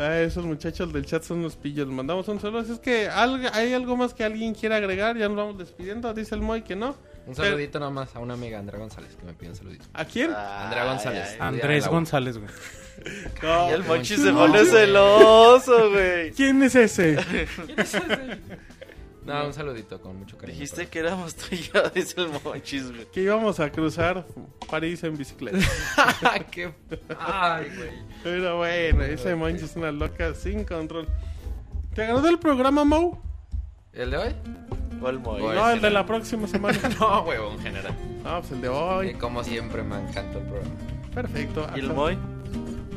Speaker 1: a esos muchachos del chat son unos pillos. Les mandamos un saludo. Si es que hay algo más que alguien quiera agregar, ya nos vamos despidiendo. Dice el Moy que no.
Speaker 4: Un saludito nomás a una amiga, Andrea González, que me pide un saludito.
Speaker 1: ¿A quién?
Speaker 4: Andrea González.
Speaker 3: Andrés González, güey.
Speaker 1: No,
Speaker 5: Y el Monchi se pone celoso, güey.
Speaker 1: ¿Quién es ese?
Speaker 4: No, un saludito con mucho cariño.
Speaker 5: Dijiste que éramos tú y yo, dice el Monchis, güey.
Speaker 1: que íbamos a cruzar París en bicicleta.
Speaker 4: ¿Qué? Ay, güey.
Speaker 1: Pero bueno, ese Monchi es una loca sin control. ¿Te agradó el programa, Mo?
Speaker 4: ¿El de hoy?
Speaker 5: O el Moy.
Speaker 1: No, el de
Speaker 4: no.
Speaker 1: la próxima semana.
Speaker 4: No, huevo, en general.
Speaker 1: Ah, pues el de
Speaker 4: Y
Speaker 1: hoy.
Speaker 4: como siempre, me encanta el programa.
Speaker 1: Perfecto.
Speaker 5: ¿Y el Moy?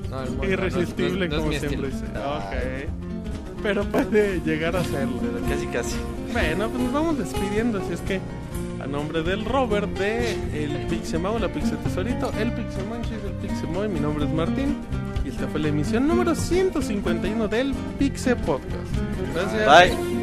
Speaker 4: No, el Moy no,
Speaker 1: Irresistible,
Speaker 4: no es- no
Speaker 1: como siempre
Speaker 4: estilo.
Speaker 1: Ok. Pero puede llegar a serlo.
Speaker 5: Pero casi, casi.
Speaker 1: Bueno, pues nos vamos despidiendo. Así es que, a nombre del Robert, de el Pixemao, la Pixe Tesorito, el Pixemonchis, el Pixemoy, mi nombre es Martín. Y esta fue la emisión número 151 del Pixe Podcast. Gracias.
Speaker 5: Bye.